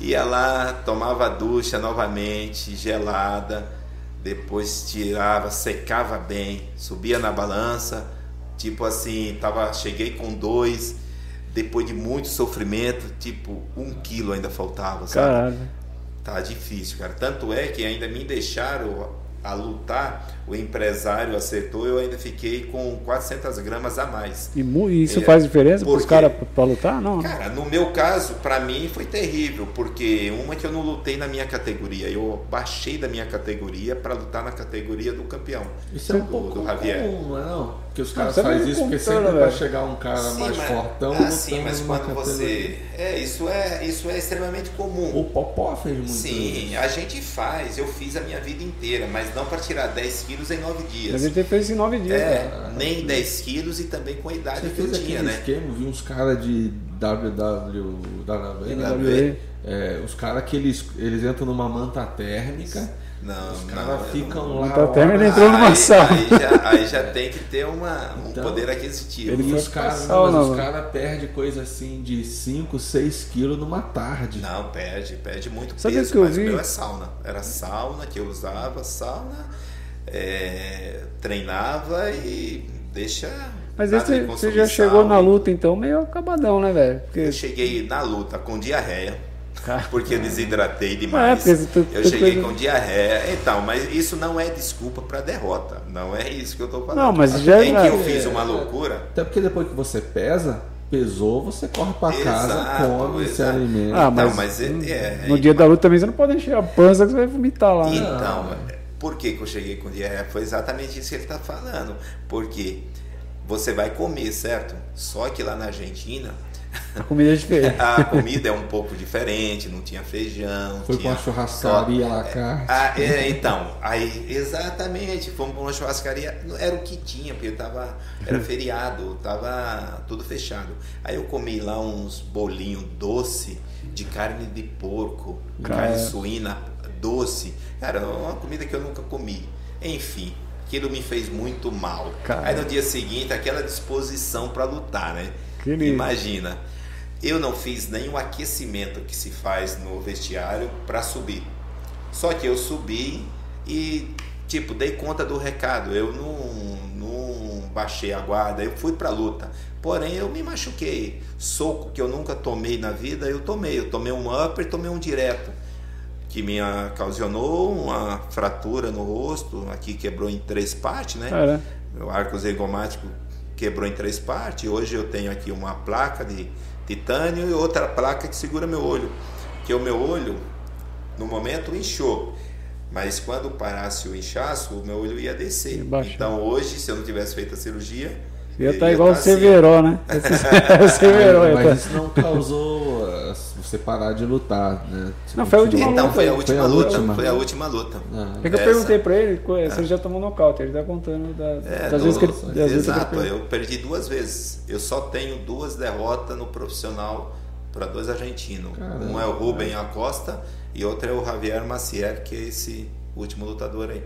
ia lá, tomava ducha novamente, gelada. Depois tirava, secava bem, subia na balança. Tipo assim, tava, cheguei com dois. Depois de muito sofrimento, tipo, um quilo ainda faltava, sabe? Caralho. Tá difícil, cara. Tanto é que ainda me deixaram a lutar, o empresário acertou, eu ainda fiquei com 400 gramas a mais. E e isso É, faz diferença pros quê? caras pra, pra lutar? Não. Cara, no meu caso, pra mim foi terrível, porque uma que eu não lutei na minha categoria, eu baixei da minha categoria pra lutar na categoria do campeão. Isso é um do, pouco do Javier. comum, não é não? Porque os caras fazem isso porque sempre vai chegar um cara Sim, mais mas- fortão ah, sim, mas quando você. É, isso é, isso é extremamente comum. O Popó fez muito Sim, isso. a gente faz, eu fiz a minha vida inteira, mas não pra tirar 10 quilos em 9 A dias. gente fez em nove dias. É, cara. nem 10 quilos e também com a idade Você que eu tinha, né? esquema, vi uns caras de WW, WW, né? NWA. É, os caras que eles, eles entram numa manta térmica, Não, os não, caras eu ficam não- lá. Térmica, horas. ele entrou numa aí, sauna. Aí já, aí já tem que ter uma, um Então, poder aquisitivo. ele E os caras caras perdem coisa assim de 5, 6 quilos numa tarde. Não, perde, perde muito Sabe peso, o que eu mas vi? o meu é sauna. Era sauna que eu usava, sauna, é, treinava e deixa. Mas aí você, já chegou na luta então meio acabadão, né, velho? Porque Eu cheguei na luta com diarreia, porque eu desidratei demais. É, tu, eu cheguei com diarreia. Então, mas isso não é desculpa para derrota. Não é isso que eu tô falando. Não, mas já é que eu fiz uma loucura. Até porque depois que você pesa, pesou, você corre para casa, come, se alimenta. Ah, mas, não, mas é, é, no é, dia da luta também você não pode encher a pança que você vai vomitar lá. Né? Então, por que, que eu cheguei com diarreia? Foi exatamente isso que ele está falando. Porque você vai comer, certo? Só que lá na Argentina a comida é diferente. *laughs* a comida é um pouco diferente, não tinha feijão. Foi tinha com a churrascaria lá cá. Ah, é, então, aí, exatamente, fomos para uma churrascaria, era o que tinha, porque tava, era *laughs* feriado, tava tudo fechado. Aí eu comi lá uns bolinhos doce de carne de porco, Cara. carne suína doce. Cara, uma comida que eu nunca comi. Enfim, aquilo me fez muito mal. Cara. Aí no dia seguinte, aquela disposição para lutar, né? Imagina, eu não fiz nenhum aquecimento que se faz no vestiário para subir. Só que eu subi e, tipo, dei conta do recado. Eu não, não baixei a guarda, eu fui para luta. Porém, eu me machuquei. Soco que eu nunca tomei na vida, eu tomei. Eu tomei um upper, tomei um direto que me ocasionou uma fratura no rosto, aqui quebrou em três partes, né? Ah, é. O arco zigomático quebrou em três partes. Hoje eu tenho aqui uma placa de titânio e outra placa que segura meu olho. Que o meu olho, no momento, inchou. Mas quando parasse o inchaço, o meu olho ia descer. Então hoje, se eu não tivesse feito a cirurgia, Ia estar tá igual tá *laughs* *laughs* o Severo, assim. né? Severo, mas, mas isso não causou uh, você parar de lutar, né? Você não, foi a última então, luta. Foi a última, foi a luta, última. Foi a última luta. Ah. É que eu perguntei pra ele se ele já tomou nocaute. Ele tá contando da, é, das vezes que ele. Das exato, vezes eu perdi duas vezes. Eu só tenho duas derrotas no profissional para dois argentinos. Caramba, um é o Rubem Acosta e outro é o Javier Maciel, que é esse último lutador aí.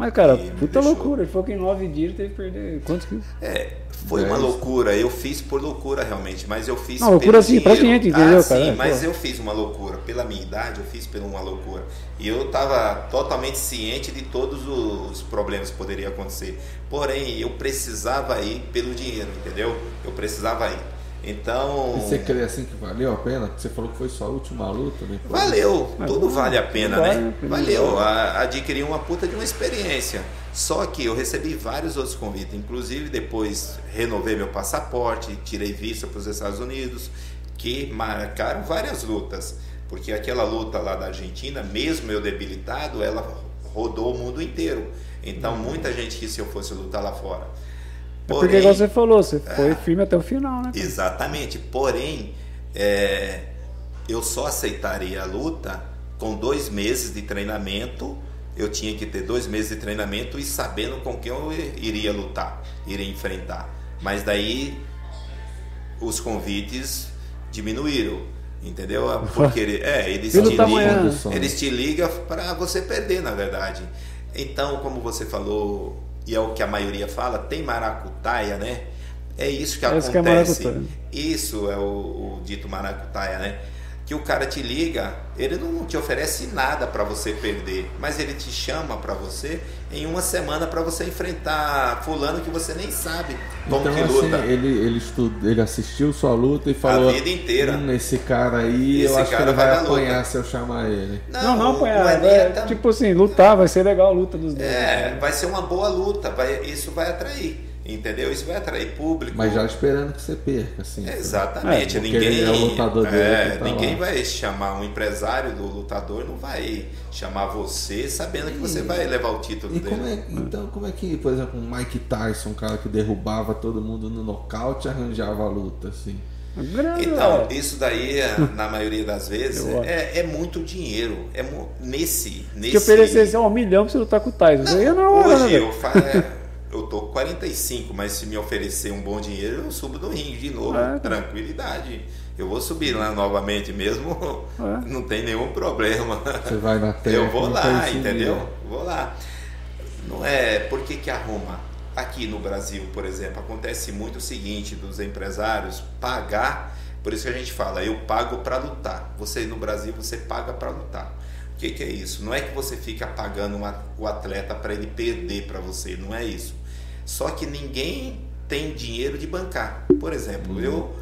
Mas, cara, puta deixou... loucura. Ele falou que em nove dias teve que perder quantos quilos? É, foi uma loucura. Eu fiz por loucura, realmente. Mas eu fiz. Não, loucura sim, pra gente, entendeu, ah, cara? Sim, mas eu fiz uma loucura. Pela minha idade, eu fiz por uma loucura. E eu tava totalmente ciente de todos os problemas que poderiam acontecer. Porém, eu precisava ir pelo dinheiro, entendeu? Eu precisava ir. Então. E você crê assim que valeu a pena? Você falou que foi sua última luta, né? Valeu, tudo vale a pena, né? Valeu, adquirir uma puta de uma experiência. Só que eu recebi vários outros convites, inclusive depois renovei meu passaporte, tirei vista para os Estados Unidos, que marcaram várias lutas. Porque aquela luta lá da Argentina, mesmo eu debilitado, ela rodou o mundo inteiro. Então muita gente quis se eu fosse lutar lá fora. Porém, é porque, igual você falou, você foi é, firme até o final, né? Exatamente. Porém, é, eu só aceitaria a luta com dois meses de treinamento. Eu tinha que ter dois meses de treinamento e sabendo com quem eu iria lutar, iria enfrentar. Mas daí os convites diminuíram. Entendeu? *laughs* Porque é, eles, te ligam, eles te ligam para você perder, na verdade. Então, como você falou e é o que a maioria fala, tem maracutaia, né? É isso que acontece. Que é isso é o, o, dito maracutaia, né? Que o cara te liga, ele não te oferece nada para você perder, mas ele te chama para você em uma semana para você enfrentar fulano que você nem sabe como então, que luta. Assim, ele ele estudo, ele assistiu sua luta e falou a vida inteira. Hum, esse cara aí, esse eu acho que ele vai, vai apanhar luta. se eu chamar ele. Não, não, não apanhar, é, é, tipo assim, lutar, vai ser legal a luta dos dois. É, vai ser uma boa luta, vai, isso vai atrair. Entendeu? Isso vai atrair público. Mas já esperando que você perca, assim. exatamente. É, ninguém, é lutador é, tá ninguém vai chamar um empresário do lutador, não vai chamar você sabendo que você vai levar o título e dele. Como é, então, como é que, por exemplo, um Mike Tyson, um cara que derrubava todo mundo no nocaute, arranjava a luta, assim? Então, isso daí, na maioria das vezes, *laughs* é, é, muito dinheiro. É nesse, nesse. Que oferecesse um milhão pra você lutar com o Tyson. Não, não, hoje eu faço. Eu tô com 45, mas se me oferecer um bom dinheiro, eu subo do ringue de novo, é. tranquilidade. Eu vou subir lá novamente mesmo, é. *laughs* não tem nenhum problema. Você vai na *laughs* terra, Eu vou lá, entendeu? Vou lá. Não é, por que que arruma? Aqui no Brasil, por exemplo, acontece muito o seguinte, dos empresários pagar, por isso que a gente fala, eu pago para lutar. Você no Brasil, você paga para lutar. O que, que é isso? Não é que você fica pagando uma, o atleta para ele perder para você, não é isso. Só que ninguém tem dinheiro de bancar. Por exemplo, eu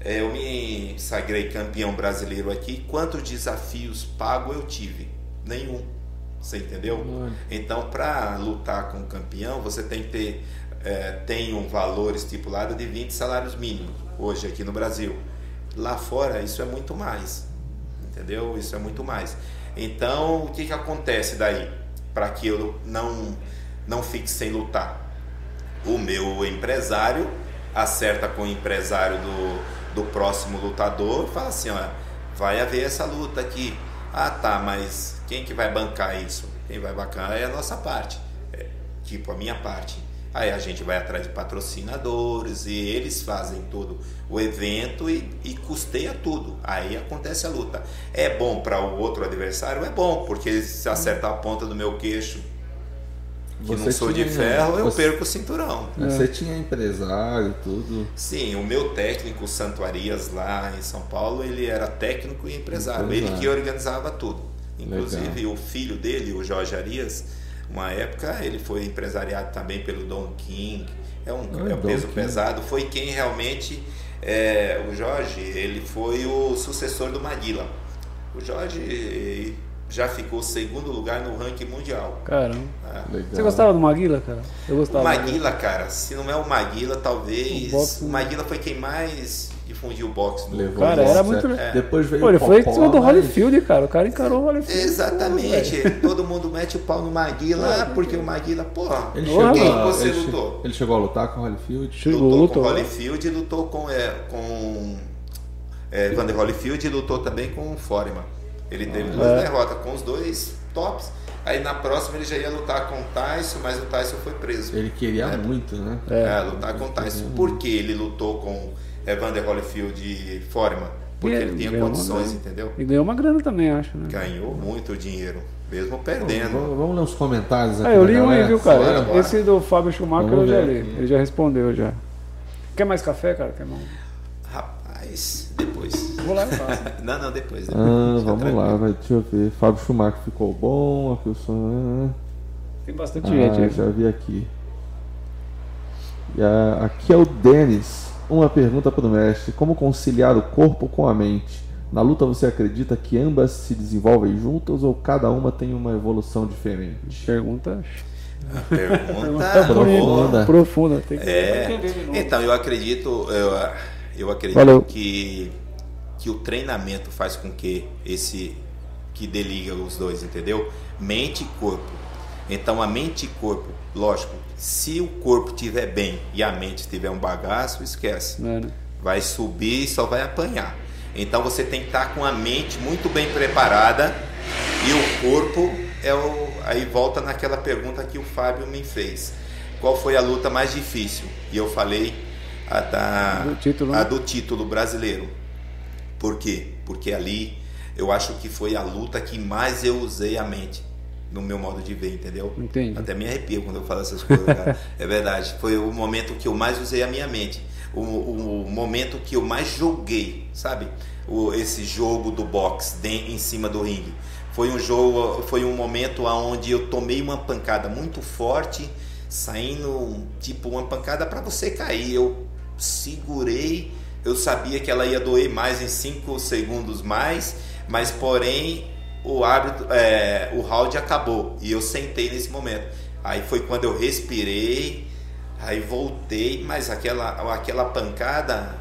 é, eu me sagrei campeão brasileiro aqui. Quantos desafios pago eu tive? Nenhum. Você entendeu? Então, para lutar com o campeão, você tem que ter é, tem um valor estipulado de 20 salários mínimos hoje aqui no Brasil. Lá fora, isso é muito mais. Entendeu? Isso é muito mais. Então, o que, que acontece daí? Para que eu não, não fique sem lutar. O meu empresário acerta com o empresário do, do próximo lutador e fala assim: ó, vai haver essa luta aqui. Ah, tá, mas quem que vai bancar isso? Quem vai bancar é a nossa parte, é, tipo a minha parte. Aí a gente vai atrás de patrocinadores e eles fazem todo o evento e, e custeia tudo. Aí acontece a luta. É bom para o outro adversário? É bom, porque se acertar a ponta do meu queixo, que você não sou tinha, de ferro, eu você, perco o cinturão. É. Você tinha empresário, tudo? Sim, o meu técnico Santuarias lá em São Paulo, ele era técnico e empresário. empresário. Ele que organizava tudo. Inclusive Legal. o filho dele, o Jorge Arias, uma época ele foi empresariado também pelo Don King, é um, ah, é um peso King. pesado, foi quem realmente, é, o Jorge, ele foi o sucessor do Maguila. O Jorge já ficou segundo lugar no ranking mundial. Caramba. É. Você gostava do Maguila, cara? Eu gostava. O Maguila, cara, se não é o Maguila, talvez. O, boxe... o Maguila foi quem mais difundiu o boxe no Levou Cara, era muito. É. Depois veio Pô, ele foi em cima do Holyfield, cara. O cara encarou o Holyfield. Exatamente. Todo mundo mete o pau no Maguila, ah, porque o Maguila, porra, ele chegou, quem você ele lutou? Ele chegou a lutar com o Holyfield? Chegou, lutou, lutou com o Holyfield e lutou com. É, com é, Vander Holyfield e lutou também com o Foreman. Ele teve duas é. derrotas com os dois tops. Aí na próxima ele já ia lutar com o Tyson, mas o Tyson foi preso. Ele queria né? muito, né? É, é lutar com o Tyson. Por que ele lutou com Evander Holyfield e Foreman? Porque e ele tinha condições, entendeu? E ganhou uma grana também, acho. Né? Ganhou muito dinheiro, mesmo perdendo. Vamos, vamos ler os comentários aqui. Ah, eu li um aí, viu, cara? Bora, Esse do Fábio Schumacher vamos eu já li. Ele já respondeu já. Quer mais café, cara? Quer mais? Rapaz, depois. Vou lá e *laughs* faço. não, não, depois. depois ah, vamos lá, vai, deixa eu ver. Fábio Schumacher ficou bom, aqui o som. Tem bastante ah, gente aí. Já vi aqui. E a, aqui é o Denis. Uma pergunta para o mestre: Como conciliar o corpo com a mente? Na luta você acredita que ambas se desenvolvem juntas ou cada uma tem uma evolução diferente? Pergunta. pergunta *laughs* profunda. profunda. Tem que é, então eu acredito, eu, eu acredito Valeu. que que o treinamento faz com que esse que deliga os dois, entendeu? Mente e corpo. Então a mente e corpo, lógico, se o corpo estiver bem e a mente tiver um bagaço, esquece. Mano. Vai subir e só vai apanhar. Então você tem que estar com a mente muito bem preparada e o corpo é o. Aí volta naquela pergunta que o Fábio me fez. Qual foi a luta mais difícil? E eu falei a, da, do título, a né? do título brasileiro. Por quê? Porque ali eu acho que foi a luta que mais eu usei a mente no meu modo de ver, entendeu? Entendi. Até me arrepio quando eu falo essas coisas, cara. *laughs* é verdade. Foi o momento que eu mais usei a minha mente. O, o, o momento que eu mais joguei, sabe? O, esse jogo do boxe de, em cima do ringue. Foi um jogo, foi um momento onde eu tomei uma pancada muito forte, saindo tipo uma pancada para você cair. Eu segurei, eu sabia que ela ia doer mais em 5 segundos mais, mas porém o árbitro, é, o round acabou e eu sentei nesse momento. Aí foi quando eu respirei, aí voltei, mas aquela, aquela pancada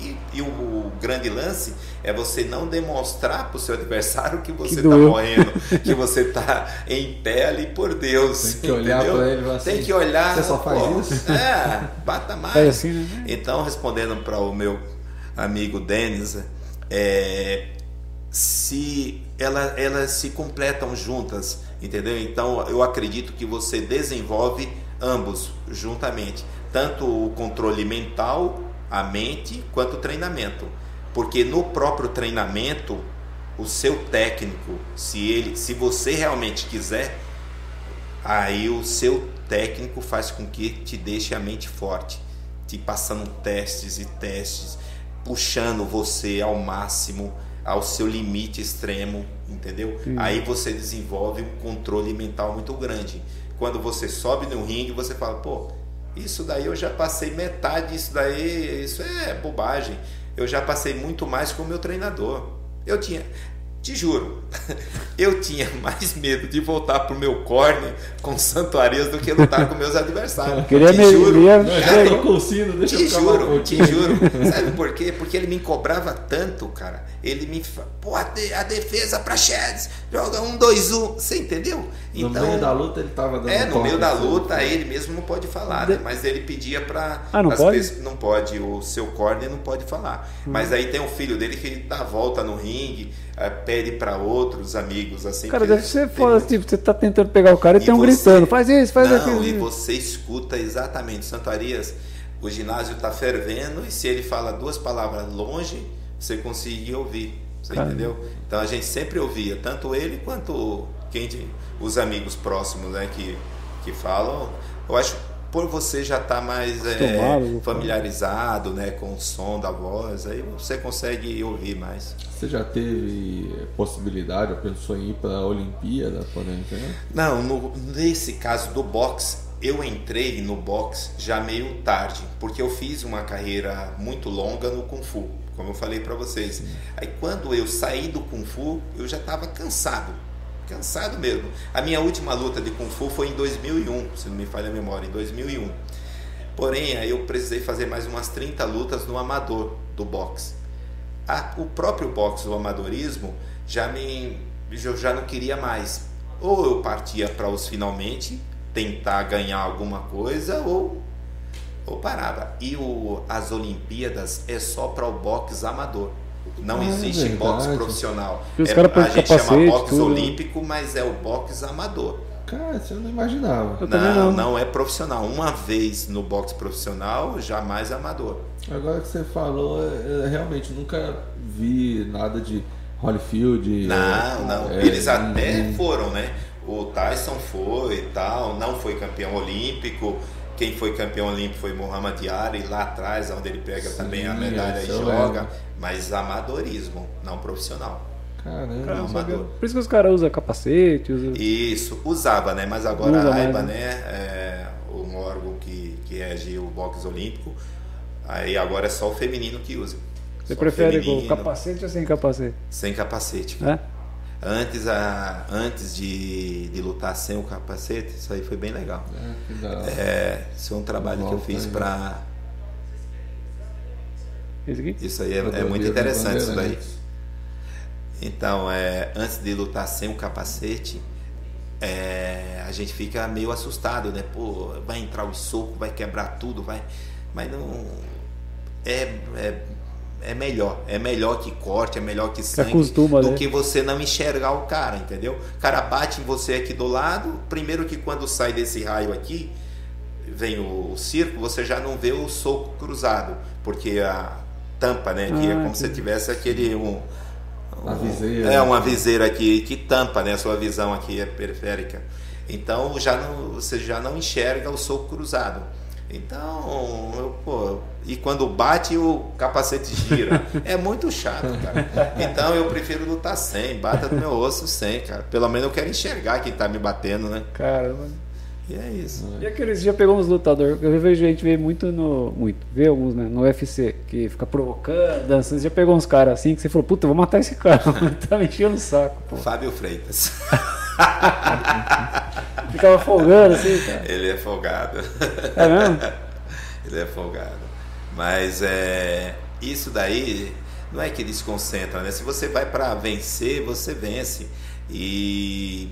e, e o, grande lance é você não demonstrar para o seu adversário que você está morrendo, *laughs* que você está em pé ali por Deus. Tem que olhar para ele assim, Tem que olhar. Você só faz pô, isso? É, bata *laughs* mais. É assim, né? Então, respondendo para o meu amigo Denis, é, se ela, elas se completam juntas, entendeu? Então eu acredito que você desenvolve ambos juntamente, tanto o controle mental, a mente, quanto o treinamento. Porque no próprio treinamento, o seu técnico, se ele, se você realmente quiser, aí o seu técnico faz com que te deixe a mente forte, te passando testes e testes, puxando você ao máximo ao seu limite extremo, entendeu? Sim. Aí você desenvolve um controle mental muito grande. Quando você sobe no ringue, você fala, pô, isso daí eu já passei metade, isso daí, isso é bobagem. eu já passei muito mais com o meu treinador. Eu tinha, te juro, *laughs* eu tinha mais medo de voltar pro meu corner com santuarias do que lutar com meus adversários. Queria te me- juro. ia- Cara, Já tô com sino, deixa te eu mais um juro, te juro. Sabe por quê? Porque ele me cobrava tanto, cara. Ele me. Pô, a, de- a defesa pra Sheds, joga um, dois, um. Você entendeu? No meio da luta ele tava dando É, no meio da assim. luta ele mesmo não pode falar, né? Mas ele pedia pra. Ah, não as pode? pessoas- não pode, o seu corner não pode falar. Hum. Mas aí tem o filho dele que dá a volta no ringue, eh, pede pra outros amigos, assim. Cara, que deve ser foda, tipo, você tá tentando pegar o cara e, e tem um você- gritando, faz isso, faz não, aquilo. e você escuta exatamente. Santarias, o ginásio tá fervendo e se ele fala duas palavras longe, você conseguia ouvir. Você Caramba. entendeu? Então a gente sempre ouvia, tanto ele quanto quem os amigos próximos, né, que, que falam. Eu acho por você já estar mais é, falar. familiarizado, né, com o som da voz, aí você consegue ouvir mais. Você já teve possibilidade, ou pensou em ir para a Olimpíada, por exemplo? Não, no- nesse caso do boxe, eu entrei no boxe já meio tarde, porque eu fiz uma carreira muito longa no Kung Fu, como eu falei pra vocês. Aí quando eu saí do Kung Fu, eu já estava cansado, cansado mesmo. A minha última luta de Kung Fu foi em 2001, se não me falha a memória, em 2001. Porém, aí eu precisei fazer mais umas 30 lutas no amador do boxe. A- o próprio boxe, o amadorismo, já me eu já não queria mais. Ou eu partia para os finalmente tentar ganhar alguma coisa ou ou parava. E o, as Olimpíadas é só para o boxe amador. Não Ah, é existe verdade. boxe profissional. Os É- a gente chama capacete, boxe tudo, né? olímpico, mas é o boxe amador. Cara, isso eu não imaginava. Eu Não, não. não é profissional. Uma vez no boxe profissional, jamais amador. Agora que você falou, é, é, realmente nunca vi nada de Holyfield. Não, não. é, Eles até hum, foram, né? O Tyson foi e tal, não foi campeão olímpico. Quem foi campeão olímpico foi Muhammad Ali, lá atrás, onde ele pega Sim, também a medalha e eu joga. lembro. Mas amadorismo, não profissional. Caramba. Cara, amador. Por isso que os caras usam capacete, usam... Isso, usava, né? Mas agora usa a AIBA, né? É um órgão que, que rege o boxe olímpico. Aí agora é só o feminino que usa. Você Só prefere com capacete ou sem capacete? Sem capacete. É? Antes, a, antes de, de lutar sem o capacete, isso aí foi bem legal. É, que. É, isso é um trabalho que eu fiz para. Isso aí é, é muito interessante isso daí. Bandeirantes. Então, é, antes de lutar sem o capacete, é, a gente fica meio assustado, né? Pô, vai entrar o soco, vai quebrar tudo, vai. Mas não. É, é, é melhor. É melhor que corte, é melhor que sangue. acostuma, do né? que você não enxergar o cara, entendeu? O cara bate em você aqui do lado, primeiro que quando sai desse raio aqui, vem o, circo, você já não vê o soco cruzado, porque a tampa, né? Que é Ah, como se entendi. tivesse aquele. Um, um- viseira. É, uma viseira aqui que tampa, né? A sua visão aqui é periférica. Então já não, você já não enxerga o soco cruzado. Então, eu, pô, e quando bate o capacete gira. É muito chato, cara. Então eu prefiro lutar sem, bata no meu osso sem, cara. Pelo menos eu quero enxergar quem tá me batendo, né? Caramba. E é isso. E aqueles já pegou uns lutadores, eu vejo gente ver muito no. Muito, vê alguns, né? No UFC, que fica provocando, dançando. Você já pegou uns caras assim que você falou, puta, eu vou matar esse cara, *laughs* tá me enchendo o saco, pô. Fábio Freitas. *laughs* Ficava folgando assim, cara. Ele é folgado. É mesmo? *laughs* Ele é folgado. Mas é isso daí não é que desconcentra, né? Se você vai para vencer, você vence. E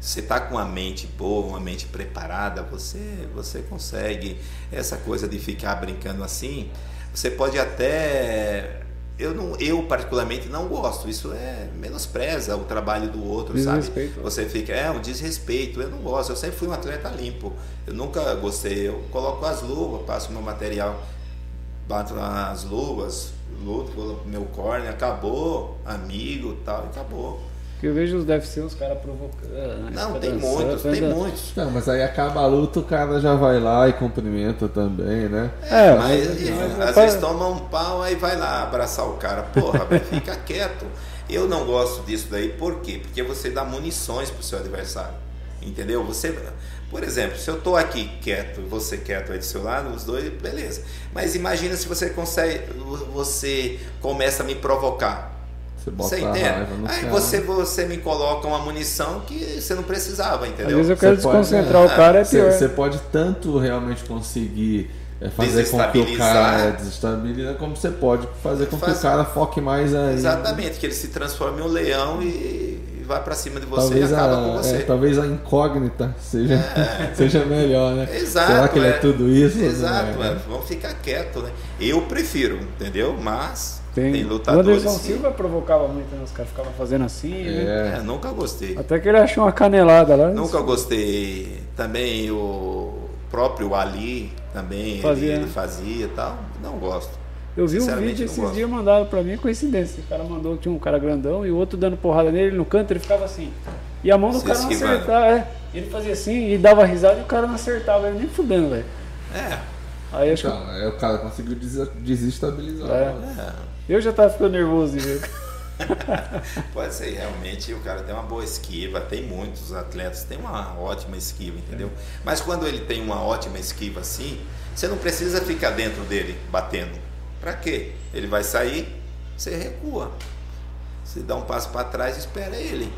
você tá com a mente boa, uma mente preparada, você você consegue essa coisa de ficar brincando assim. Você pode até eu não, eu particularmente não gosto. Isso é menospreza o trabalho do outro, sabe? Desrespeito. Você fica é um desrespeito. Eu não gosto. Eu sempre fui um atleta limpo. Eu nunca gostei. Eu coloco as luvas, passo meu material, bato as luvas, luto pelo meu corner, acabou, amigo, tal, acabou. Porque eu vejo os UFC, os caras provocando. né? Não, tem muitos, tem muitos. Não, mas aí acaba a luta, o cara já vai lá e cumprimenta também, né? É, Mas, mas- às vezes toma um pau aí vai lá abraçar o cara. Porra, fica *laughs* quieto. Eu não gosto disso daí, por quê? Porque você dá munições pro seu adversário. Entendeu? Você, por exemplo, se eu tô aqui quieto, você quieto aí do seu lado, os dois, beleza. Mas imagina se você consegue, você começa a me provocar. Você bota Você entende? raiva no Aí cara. você, você me coloca uma munição que você não precisava, Às entendeu? vezes eu quero Você pode- desconcentrar o cara, é Você, pior. você pode tanto realmente conseguir é, fazer com que o Desestabilizar. cara desestabilize, como você pode fazer com que o cara foque mais aí. Exatamente, que ele se transforma em um leão e, e vai pra cima de você Talvez e acaba a, com você. é, talvez a incógnita seja, *laughs* seja melhor, né? Exato, Será que ele é, é. tudo isso? Exato, é, é, né? vamos ficar quieto, né? Eu prefiro, entendeu? Mas tem, Tem, o lutadores Anderson que Silva provocava muito, né? Os caras ficavam fazendo assim, né? é, nunca gostei. Até que ele achou uma canelada lá. Nunca gostei. Também o próprio Ali também ele- Fazia, ele, né? fazia e tal. Não gosto. Eu vi um vídeo esses gosto. dias mandado pra mim, coincidência. O cara mandou, tinha um cara grandão e o outro dando porrada nele no canto, ele ficava assim. E a mão do Se cara não esquivando. acertava, é. Ele fazia assim e dava risada e o cara não acertava, ele nem fudendo, velho. É, Aí acho que Então, aí o cara conseguiu des- desestabilizar. É. eu já tava ficando nervoso ver. *laughs* Pode ser, realmente o cara tem uma boa esquiva, tem muitos atletas, tem uma ótima esquiva, entendeu? Mas quando ele tem uma ótima esquiva assim, você não precisa ficar dentro dele batendo. Pra quê? Ele vai sair, você recua. Você dá um passo para trás e espera ele.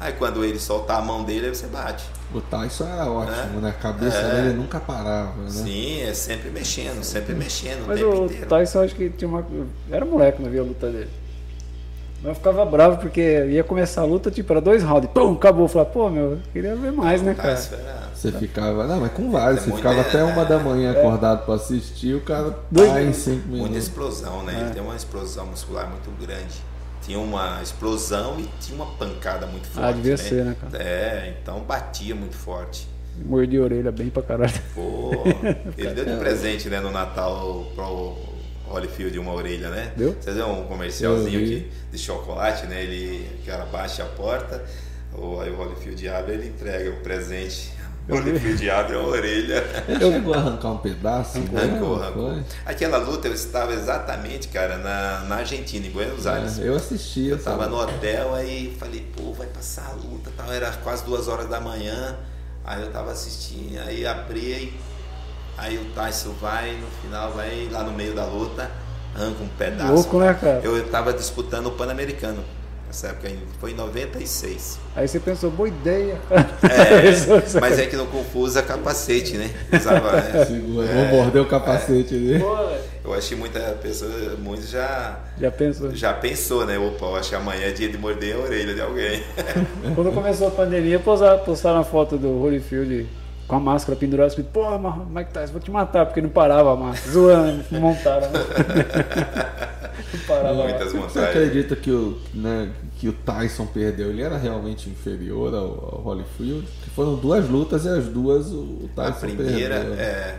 Aí quando ele soltar a mão dele, aí você bate. O Tyson era ótimo, É. né? A cabeça É. dele nunca parava, né? Sim, é sempre mexendo, sempre mexendo o Mas tempo o inteiro. Tyson acho que tinha uma. Era moleque, não via a luta dele. Mas eu ficava bravo porque ia começar a luta, tipo, era dois rounds, pum, acabou. Eu falava, pô, meu, eu queria ver mais, né, cara? Tyson era- Você ficava, não, mas com vários, É você ficava é, até uma da É. manhã acordado pra assistir, o cara Dois tá em minutos. cinco Muita minutos. explosão, né? É. Ele tem uma explosão muscular muito grande. Tinha uma explosão e tinha uma pancada muito forte. Ah, devia né? ser, né, cara? É, então batia muito forte. Mordi a orelha bem pra caralho. Pô, *laughs* ele deu de presente, né, no Natal pro Holyfield uma orelha, né? Deu? Vocês viram um comercialzinho aqui de chocolate, né? Ele, o cara baixa a porta, o, aí o Holyfield abre, ele entrega o presente. O Holyfield abre a orelha. Ele chegou a arrancar um pedaço, né? Arrancou, Não arrancou. Aquela luta eu estava exatamente, cara, na, na Argentina, em Buenos Aires. É, eu assisti. Eu essa tava no hotel, aí falei, pô, vai passar a luta, tal. era quase duas horas da manhã, aí eu tava assistindo, aí abri, aí o Tyson vai, no final vai lá no meio da luta, arranca um pedaço. Louco, né, cara? Eu tava disputando o Pan-Americano, nessa época foi em 96. Aí você pensou, boa ideia. É, *laughs* mas é que no Kung Fu usa capacete, né? Usava, né? *laughs* Segura, É, vou morder o capacete. Pô, velho. Eu acho que muita pessoa, muitos já, Já pensou? já pensou, né? Opa, eu acho que amanhã é dia de morder a orelha de alguém. Quando começou a pandemia, postaram, postaram a foto do Holyfield com a máscara pendurada, assim, pô, Mike Tyson, vou te matar, porque não parava a máscara. Zoando, montaram. né? *laughs* não parava a Muitas máscara. Você acredita que o, né, que o Tyson perdeu? Ele era realmente inferior ao, ao Holyfield? Que foram duas lutas e as duas o, Tyson A primeira perdeu. é,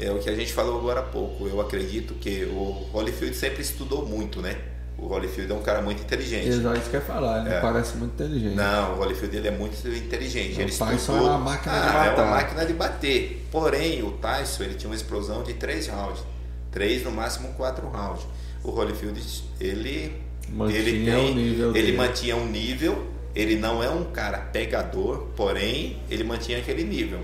é o que a gente falou agora há pouco. Eu acredito que o Holyfield sempre estudou muito, né? O Holyfield é um cara muito inteligente. Exato, isso que eu ia falar, ele É. parece muito inteligente. Não, o Holyfield ele é muito inteligente. O Ele Tyson estudou. é uma máquina de ah, É uma máquina de bater. Porém, o Tyson ele tinha uma explosão de três rounds. Três, no máximo quatro rounds. O Holyfield, ele. Mantinha ele tem, o nível Ele dele. mantinha um nível. Ele não é um cara pegador, porém, ele mantinha aquele nível.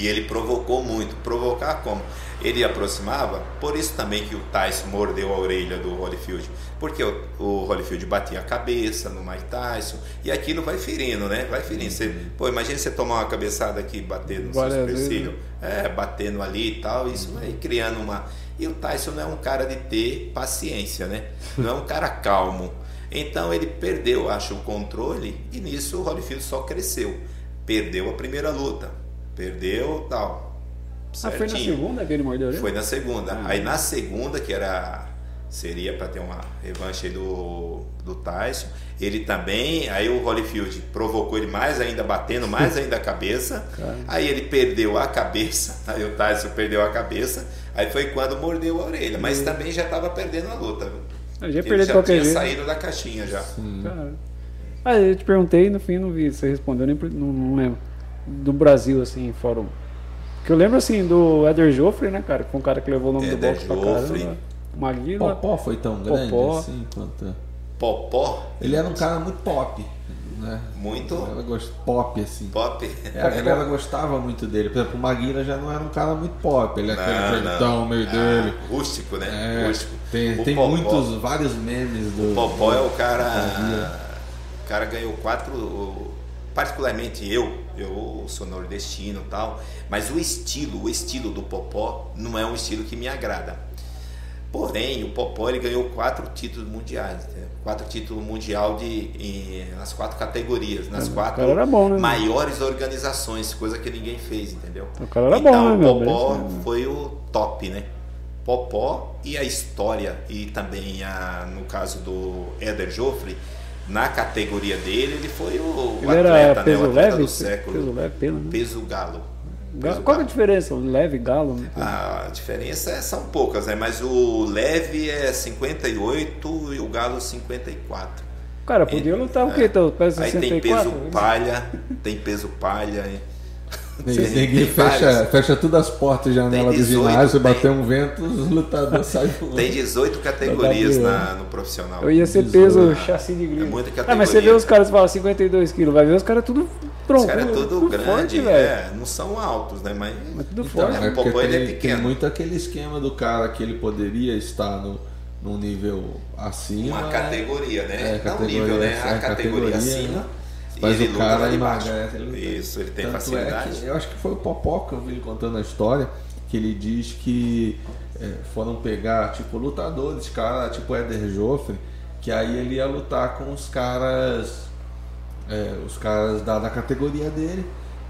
E ele provocou muito. Provocar como? Ele aproximava, por isso também que o Tyson mordeu a orelha do Holyfield. Porque o, o Holyfield batia a cabeça no Mike Tyson e aquilo vai ferindo, né? Vai ferindo. Você, pô, imagina você tomar uma cabeçada aqui e bater no seu Várias vezes, supercílio. É, batendo ali e tal, isso vai criando uma. E o Tyson não é um cara de ter paciência, né? Não é um cara calmo. Então ele perdeu, acho, o controle e nisso o Holyfield só cresceu. Perdeu a primeira luta. Perdeu tal. Ah, foi na certinho. segunda que ele mordeu a orelha? Foi na segunda. Aí na segunda, que era seria para ter uma revanche aí do, do Tyson, ele também, aí o Holyfield provocou ele mais ainda, batendo mais ainda a cabeça. *laughs* Cara. Aí ele perdeu a cabeça, *laughs* aí o Tyson perdeu a cabeça. Aí foi quando mordeu a orelha, mas também já estava perdendo a luta. viu? Eu já Ele perdi de já qualquer tinha jeito. saído da caixinha já. Cara. Ah, eu te perguntei e no fim não vi, você respondeu, nem não, não lembro. Do Brasil, assim, fórum. Que eu lembro assim do Eder Joffre, né, cara? Que foi um cara que levou o nome do Éder boxe pra Joffre. caramba. Maguila. Popó foi tão grande Popó. assim quanto. Popó, Ele era um cara muito pop, né? muito A galera gost- pop, assim. pop. É, a galera gostava muito dele. Por exemplo, o Maguila já não era um cara muito pop. Ele é aquele jeitão não. meio Ah, dele. rústico, né? É, Rústico. tem O tem Popó- muitos, vários memes do. O Popó é o cara. O cara ganhou quatro. Particularmente eu, eu sou nordestino tal, mas o estilo, o estilo do Popó não é um estilo que me agrada. Porém, o Popó ele ganhou quatro títulos mundiais, entendeu? quatro títulos mundial de em- nas quatro categorias, nas O quatro bom, né, maiores organizações, coisa que ninguém fez, entendeu? O cara era então, bom, né, o Popó Bem- foi o top, né? Popó e a história e também a, no caso do Éder Joffre, na categoria dele, ele foi o, o Ele era atleta, né? peso O atleta leve? do século. Peso leve, pena, né? Peso galo. Ga- Peso Qual que é a galo. diferença? O leve galo? né? A diferença é- são poucas, né? Mas o leve é 58 e o galo 54. Cara, podia lutar o quê? Então, peso É. Aí tem 64? peso palha, tem peso palha. Ninguém, fecha, fecha tudo as portas e janelas do 18, ginásio, tem- bater um vento, os lutadores *laughs* saem voando. Tem 18 categorias na, no profissional. Eu ia ser 18. peso chassi de grilo. É muita Ah, mas você categoria. vê os caras falam 52 quilos, vai ver os caras tudo pronto. Os caras é tudo grande, forte, é, não são altos, né? Mas, Mas tudo Então, forte. é, é o Popó, ele é tem, tem pequeno. muito aquele esquema do cara que ele poderia estar no, num nível acima. uma categoria, né? É, Não categoria, nível, né? é, A categoria, categoria, acima. né? Mas ele o cara lá de baixo. emagrece. Ele luta. Isso, ele tem Tanto facilidade. É que, eu acho que foi o Popó que eu vi ele contando a história, que ele diz que é, foram pegar, tipo, lutadores, cara, tipo Éder Joffre, que aí ele ia lutar com os caras, é, os caras da, da categoria dele,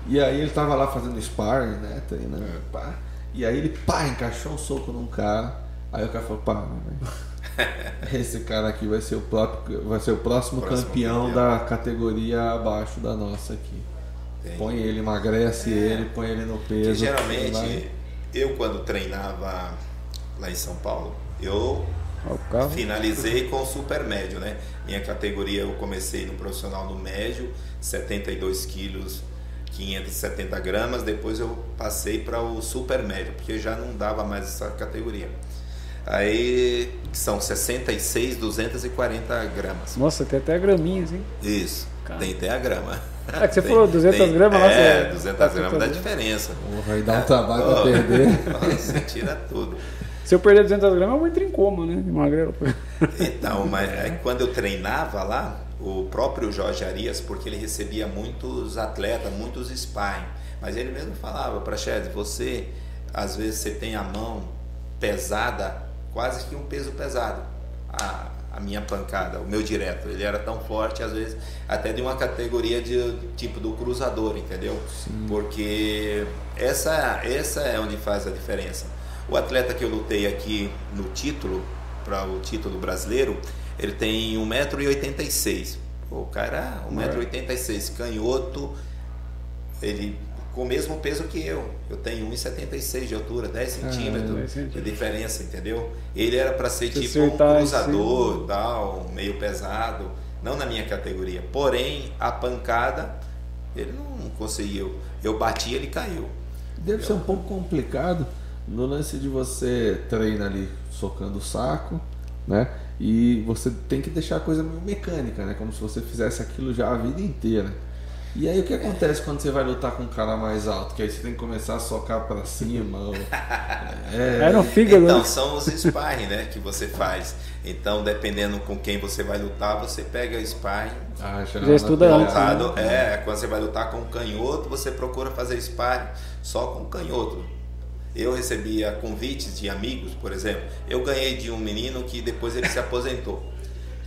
e aí ele tava lá fazendo sparring, né, treinando, É. pá, e aí ele, pá, encaixou um soco num cara, aí o cara falou, pá, velho, *laughs* esse cara aqui vai ser o, próprio, vai ser o próximo, Próximo campeão, campeão. da categoria abaixo da nossa aqui. Tem. Põe ele, emagrece ele, põe ele no peso. Que geralmente, vai- eu quando treinava lá em São Paulo, eu finalizei com o super médio, né? Minha categoria eu comecei no profissional no médio, 72 quilos, 570 gramas. Depois eu passei para o super médio, porque já não dava mais essa categoria. Aí são 66, 240 gramas. Nossa, tem até graminha, assim. Isso, Cara. tem até a grama. É que você *laughs* falou 200 gramas lá, É, você- 200 tá gramas dá diferença. Porra, aí dá um trabalho pra perder. *laughs* Você tira tudo. Se eu perder 200 gramas, eu vou entrar em coma, né? De magrelo. Então, mas *laughs* aí quando eu treinava lá, o próprio Jorge Arias, porque ele recebia muitos atletas, muitos sparring, mas ele mesmo falava para Chad, você às vezes você tem a mão pesada, quase que um peso pesado. A, a minha pancada, o meu direto, ele era tão forte, às vezes até de uma categoria de tipo do cruzador, entendeu? Porque essa essa é onde faz a diferença. O atleta que eu lutei aqui no título, para o título brasileiro, ele tem 1,86m. O cara, 1,86m, canhoto, ele com o mesmo peso que eu. Eu tenho 1,76 de altura, 10 10 centímetros de centímetros. diferença, entendeu? Ele era para ser Se tipo um cruzador, assim. tal, meio pesado, não na minha categoria. Porém, a pancada, ele não conseguiu. Eu bati, ele caiu. Deve ser um pouco complicado no lance de você treina ali socando o saco, né? E você tem que deixar a coisa meio mecânica, né? Como se você fizesse aquilo já a vida inteira. E aí o que acontece quando você vai lutar com um cara mais alto? Que aí você tem que começar a socar pra cima. ou- *laughs* É, É no fígado, Então, né? são os sparring, né, que você faz. Então, dependendo com quem você vai lutar, você pega o sparring Ah, já Já estuda antes, né? É, quando você vai lutar com um canhoto, você procura fazer sparring só com canhoto. Eu recebia convites de amigos, por exemplo. Eu ganhei de um menino que depois ele se aposentou,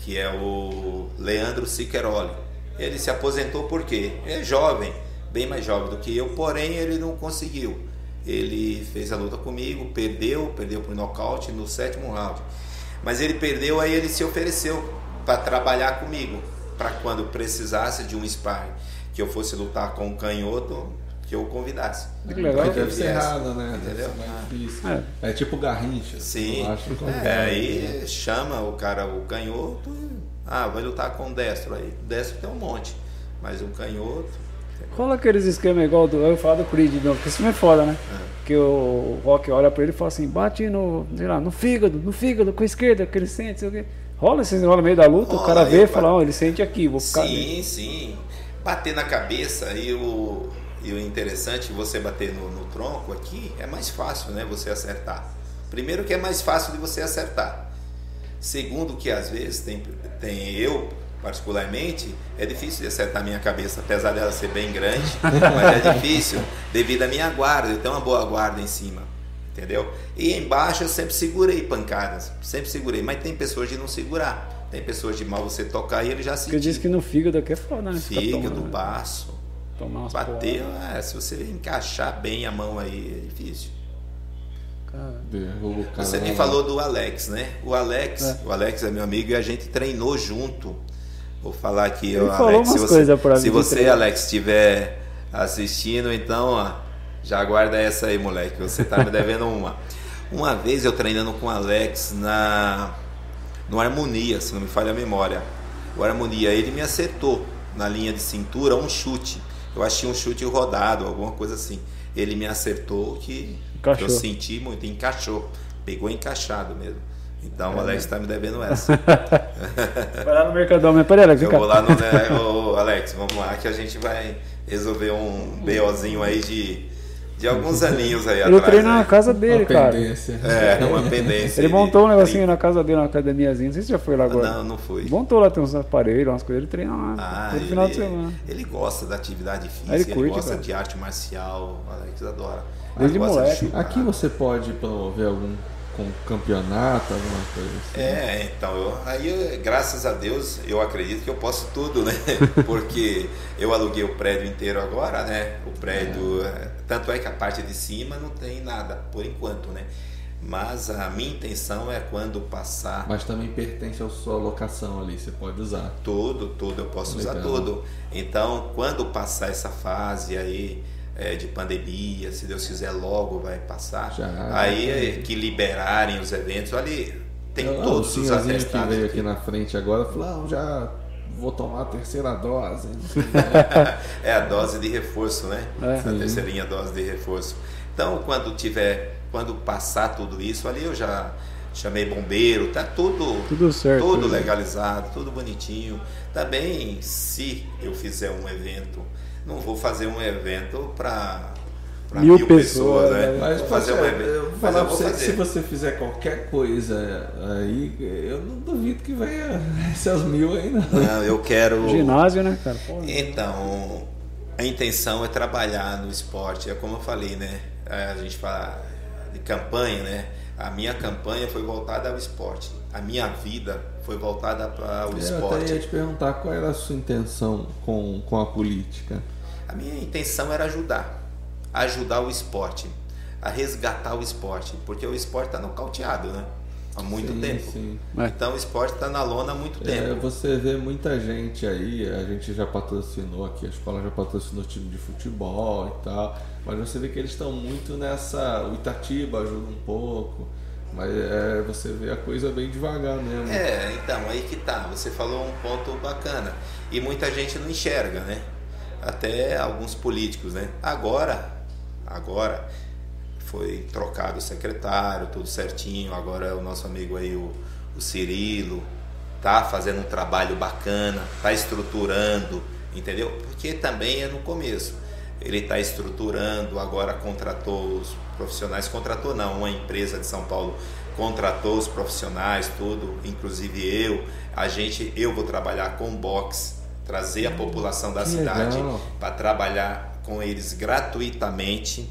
que é o Leandro Siqueroli. Ele se aposentou porque é jovem, bem mais jovem do que eu, porém ele não conseguiu. Ele fez a luta comigo, perdeu, perdeu por nocaute no sétimo round. Mas ele perdeu, aí ele se ofereceu para trabalhar comigo, para quando precisasse de um sparring, que eu fosse lutar com um canhoto, que eu o convidasse. Que legal. Mas deve ser errado, né? Entendeu? difícil. É. É. tipo garrincha. Sim. Eu acho que É, aí chama o cara, o canhoto, e, ah, vai lutar com o destro. Aí destro tem um monte, mas o canhoto. Rola aqueles esquemas igual do. Eu falo do Creed, não, porque esse filme é foda, né? Que o Rock olha pra ele e fala assim: bate no, sei lá, no fígado, no fígado, com a esquerda, que ele sente, sei o quê. Rola esses rola no meio da luta, o Rola, cara vê e fala: ó, ele sente aqui, vou ficar. Sim, sim. Bater na cabeça e o, e o interessante, você bater no, no tronco aqui, é mais fácil, né? Você acertar. Primeiro que é mais fácil de você acertar. Segundo que às vezes tem, tem eu, particularmente, é difícil de acertar a minha cabeça, apesar dela ser bem grande, *laughs* mas é difícil devido à minha guarda, eu tenho uma boa guarda em cima, entendeu? E embaixo eu sempre segurei pancadas, sempre segurei, mas tem pessoas de não segurar. Tem pessoas de mal você tocar e ele já Porque sentiu. diz que no fígado aqui é foda, né? Fica Fígado, tomando- baço, Tomar bater, é, se você encaixar bem a mão aí, é difícil. Cara, Você me falou do Alex, né? O Alex, É. o Alex é meu amigo e a gente treinou junto. Vou falar aqui, Ele Alex, se você, se você. Alex, estiver assistindo, então, ó, já guarda essa aí, moleque. Você tá me devendo uma. *laughs* Uma vez eu treinando com o Alex na no Harmonia, se não me falha a memória. O Harmonia, ele me acertou na linha de cintura um chute. Eu achei um chute rodado, alguma coisa assim. Ele me acertou que Encaixou. eu senti muito, encaixou. Pegou encaixado mesmo. Então o É. Alex tá me devendo *laughs* essa. Vai lá no Mercadão, peraí, Alex, vem Eu vou lá no. Né, ô, Alex, vamos lá que a gente vai resolver um BOzinho aí de, de alguns aninhos aí *laughs* Ele atrás. treina aí. na casa dele, Uma cara. pendência. É, uma pendência. Ele montou um negocinho na casa dele, uma academiazinha. Não sei se você já foi lá agora. Não, não foi. Montou lá, tem uns aparelhos, umas coisas. Ele treina lá Ah, todo ele, final de semana. ele gosta da atividade física, ele ele, curte, gosta cara. de arte marcial, Alex adora. Desde Ele moleque. Aqui você pode promover algum com campeonato, alguma coisa assim. É, então, eu, aí graças a Deus eu acredito que eu posso tudo, né? *laughs* Porque eu aluguei o prédio inteiro agora, né? O prédio, é, tanto é que a parte de cima não tem nada, por enquanto, né? Mas a minha intenção é quando passar Mas também pertence à sua locação ali, você pode usar. tudo, tudo, eu posso usar Legal. tudo. Então, quando passar essa fase aí é, de pandemia, se Deus quiser logo vai passar, Já, aí já é, que liberarem os eventos, ali tem Eu- todos os senhorzinho que atestados. veio aqui na frente agora falou, não, já vou tomar a terceira dose. *laughs* É a dose de reforço, né? É. A terceirinha dose de reforço. Então, quando tiver, quando passar tudo isso, ali eu já chamei bombeiro, tá tudo, Tudo certo. tudo né? legalizado, tudo bonitinho. Também, se eu fizer um evento, não vou fazer um evento para Mil mil, pessoas, pessoas, né? né? Mas vou fazer um evento. eu vou Mas falar eu vou você que se você fizer qualquer coisa aí, eu não duvido que venha essas *laughs* mil aí, não. Não, eu quero. Ginásio, né, cara? Pô, Então, a intenção é trabalhar no esporte. É como eu falei, né? É, A gente fala de campanha, né? A minha campanha foi voltada ao esporte. A minha vida foi voltada para o Eu até esporte. ia te perguntar qual era a sua intenção com, com a política. A minha intenção era ajudar. Ajudar o esporte. A resgatar o esporte. Porque o esporte está nocauteado, né? Há muito Sim, tempo. sim. É. Então o esporte está na lona há muito É, tempo. você vê muita gente aí, a gente já patrocinou aqui, a escola já patrocinou time de futebol e tal, mas você vê que eles estão muito nessa. O Itatiba ajuda um pouco, mas é, você vê a coisa bem devagar mesmo. É, então, aí que tá. Você falou um ponto bacana. E muita gente não enxerga, né? Até alguns políticos, né? Agora, agora foi trocado o secretário, tudo certinho. Agora o nosso amigo aí, o, o Cirilo, tá fazendo um trabalho bacana, tá estruturando, entendeu? Porque também é no começo. Ele está estruturando, agora contratou os profissionais, contratou não, uma empresa de São Paulo contratou os profissionais, tudo, inclusive eu. A gente, eu vou trabalhar com box, trazer a população da que cidade para trabalhar com eles gratuitamente.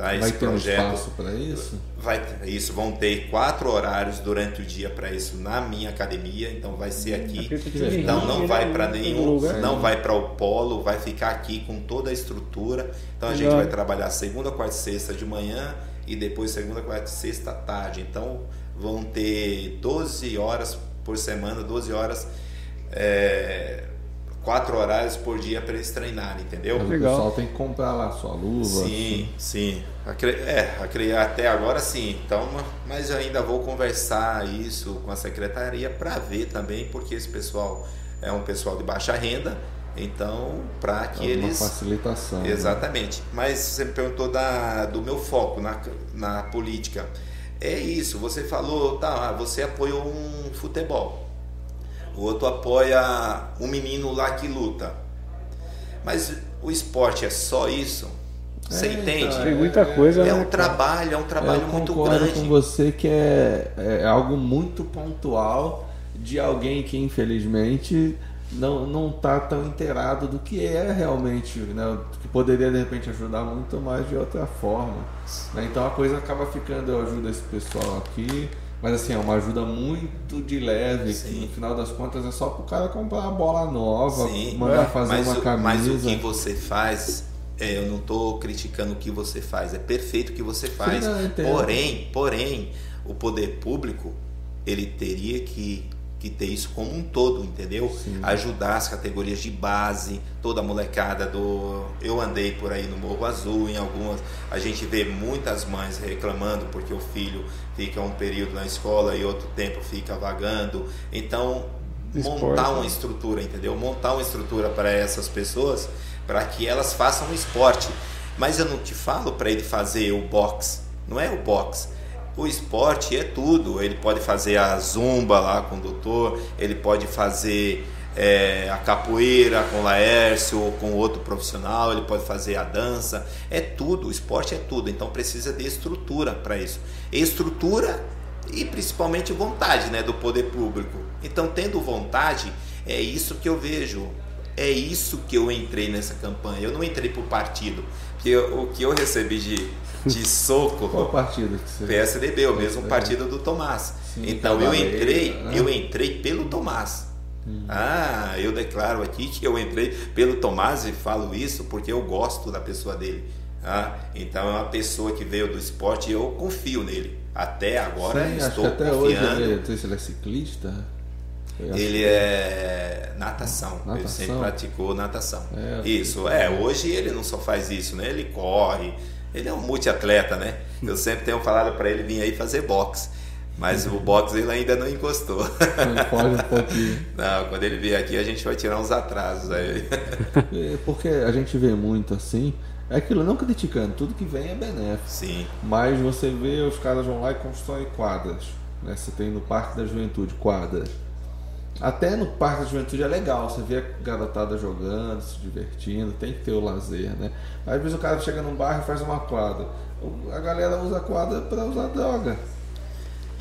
Tá? Vai Esse ter um projeto espaço para isso? Vai, isso, vão ter quatro horários durante o dia para isso na minha academia, então vai ser aqui. Então não vai para nenhum, não vai para o polo, vai ficar aqui com toda a estrutura. Então a gente vai trabalhar segunda, quarta e sexta de manhã e depois segunda, quarta e sexta à tarde. Então vão ter 12 horas por semana, 12 horas, é, quatro horários por dia para eles treinarem, entendeu? Mas Legal. o pessoal tem que comprar lá sua luva. Sim, sim. Acre- É, até agora sim. Então, mas eu ainda vou conversar isso com a secretaria para ver também, porque esse pessoal é um pessoal de baixa renda. Então, para que Alguma eles. facilitação. né? Exatamente. Mas você me perguntou da, do meu foco na, na política. É isso, você falou, tá, você apoiou um futebol. O outro apoia um menino lá que luta. Mas o esporte é só isso? Você É, entende? Tem muita coisa, É né? um cara? trabalho, é um trabalho eu muito concordo grande. com você que é, é algo muito pontual de alguém que infelizmente não não está tão inteirado do que é realmente, né? Que poderia de repente ajudar muito mais de outra forma. né? Então a coisa acaba ficando, eu ajudo esse pessoal aqui, mas assim, é uma ajuda muito de leve, que Sim. no final das contas é só pro cara comprar uma bola nova, Sim, mandar é, fazer mas uma o, camisa. Mas o que você faz, é, eu não estou criticando o que você faz, é perfeito o que você faz. entendo. porém, porém, o poder público ele teria que, que ter isso como um todo, entendeu? Sim. Ajudar as categorias de base, toda a molecada do. Eu andei por aí no Morro Azul, em algumas. A gente vê muitas mães reclamando porque o filho fica um período na escola e outro tempo fica vagando. Então, Esporte, montar né? uma estrutura, entendeu? Montar uma estrutura para essas pessoas, para que elas façam o esporte. Mas eu não te falo para ele fazer o box, não é o box. O esporte é tudo. Ele pode fazer a zumba lá com o doutor, ele pode fazer é, a capoeira com o Laércio ou com outro profissional, ele pode fazer a dança. É tudo, o esporte é tudo. Então precisa de estrutura para isso. Estrutura e principalmente vontade né, do poder público. Então, tendo vontade, é isso que eu vejo. É isso que eu entrei nessa campanha. Eu não entrei por partido. Porque o que eu recebi de, de *laughs* soco. Qual partido que você PSDB, o mesmo É. partido do Tomás. Sim, então é o eu entrei, né? eu entrei pelo Tomás. Ah, eu declaro aqui que eu entrei pelo Tomás e falo isso porque eu gosto da pessoa dele. Ah, então é uma pessoa que veio do esporte e eu confio nele. Até agora Sim, estou até hoje confiando. ele, não sei se ele é ciclista. Ele é natação. Ele Natação. sempre praticou natação. É, isso, é. Hoje ele não só faz isso, né? Ele corre. Ele é um multiatleta, né? Eu sempre tenho falado para ele vir aí fazer boxe. Mas o boxe ele ainda não encostou. Ele foge um pouquinho. *laughs* Não, quando ele vier aqui a gente vai tirar uns atrasos aí. *laughs* É, Porque a gente vê muito assim, é aquilo, não criticando, tudo que vem é benéfico. Sim, Mas você vê os caras vão lá e constroem quadras. Né? Você tem no Parque da Juventude quadras. Até no Parque da Juventude é legal, você vê a garotada jogando, se divertindo, tem que ter o lazer, né? Às vezes o cara chega num bairro e faz uma quadra. A galera usa a quadra para usar droga.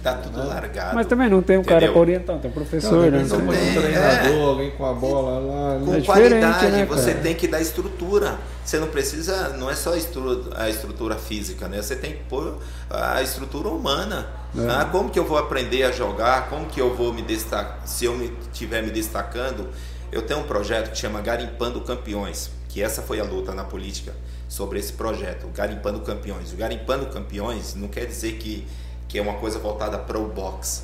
Tá tudo largado. Mas também não tem um cara Entendeu? pra orientar, tem um professor, Não, né? Não tem- um tem, treinador, alguém com a bola lá. Com né? É qualidade, né, você cara? tem que dar estrutura. Você não precisa, não é só a estru- a estrutura física, né? Você tem que pôr a estrutura humana. É. Ah, como que eu vou aprender a jogar? Como que eu vou me destacar? Se eu me estiver me destacando, eu tenho um projeto que chama Garimpando Campeões, que essa foi a luta na política sobre esse projeto, o Garimpando Campeões. O Garimpando Campeões não quer dizer que, que é uma coisa voltada para o boxe.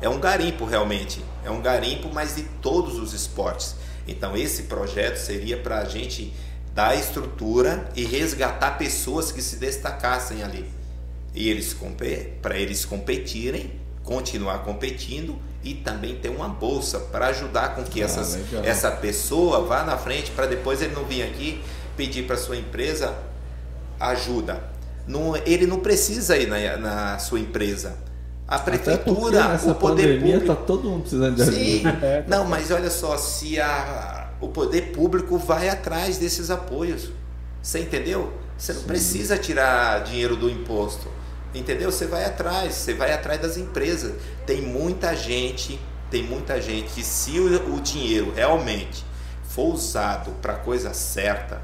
É um garimpo realmente, é um garimpo, mas de todos os esportes. Então esse projeto seria para a gente dar estrutura e resgatar pessoas que se destacassem ali. E eles para eles competirem, continuar competindo e também ter uma bolsa para ajudar com que Ah, essas, legal. essa pessoa vá na frente para depois ele não vir aqui pedir para sua empresa ajuda. Não, ele não precisa ir na, na sua empresa. A prefeitura, o poder pandemia público. tá todo mundo precisando de Sim, ajuda. *laughs* É, não, mas olha só, se a, o poder público vai atrás desses apoios, você entendeu? Você não precisa tirar dinheiro do imposto, entendeu? Você vai atrás, você vai atrás das empresas. Tem muita gente, tem muita gente que se o, o dinheiro realmente for usado para coisa certa,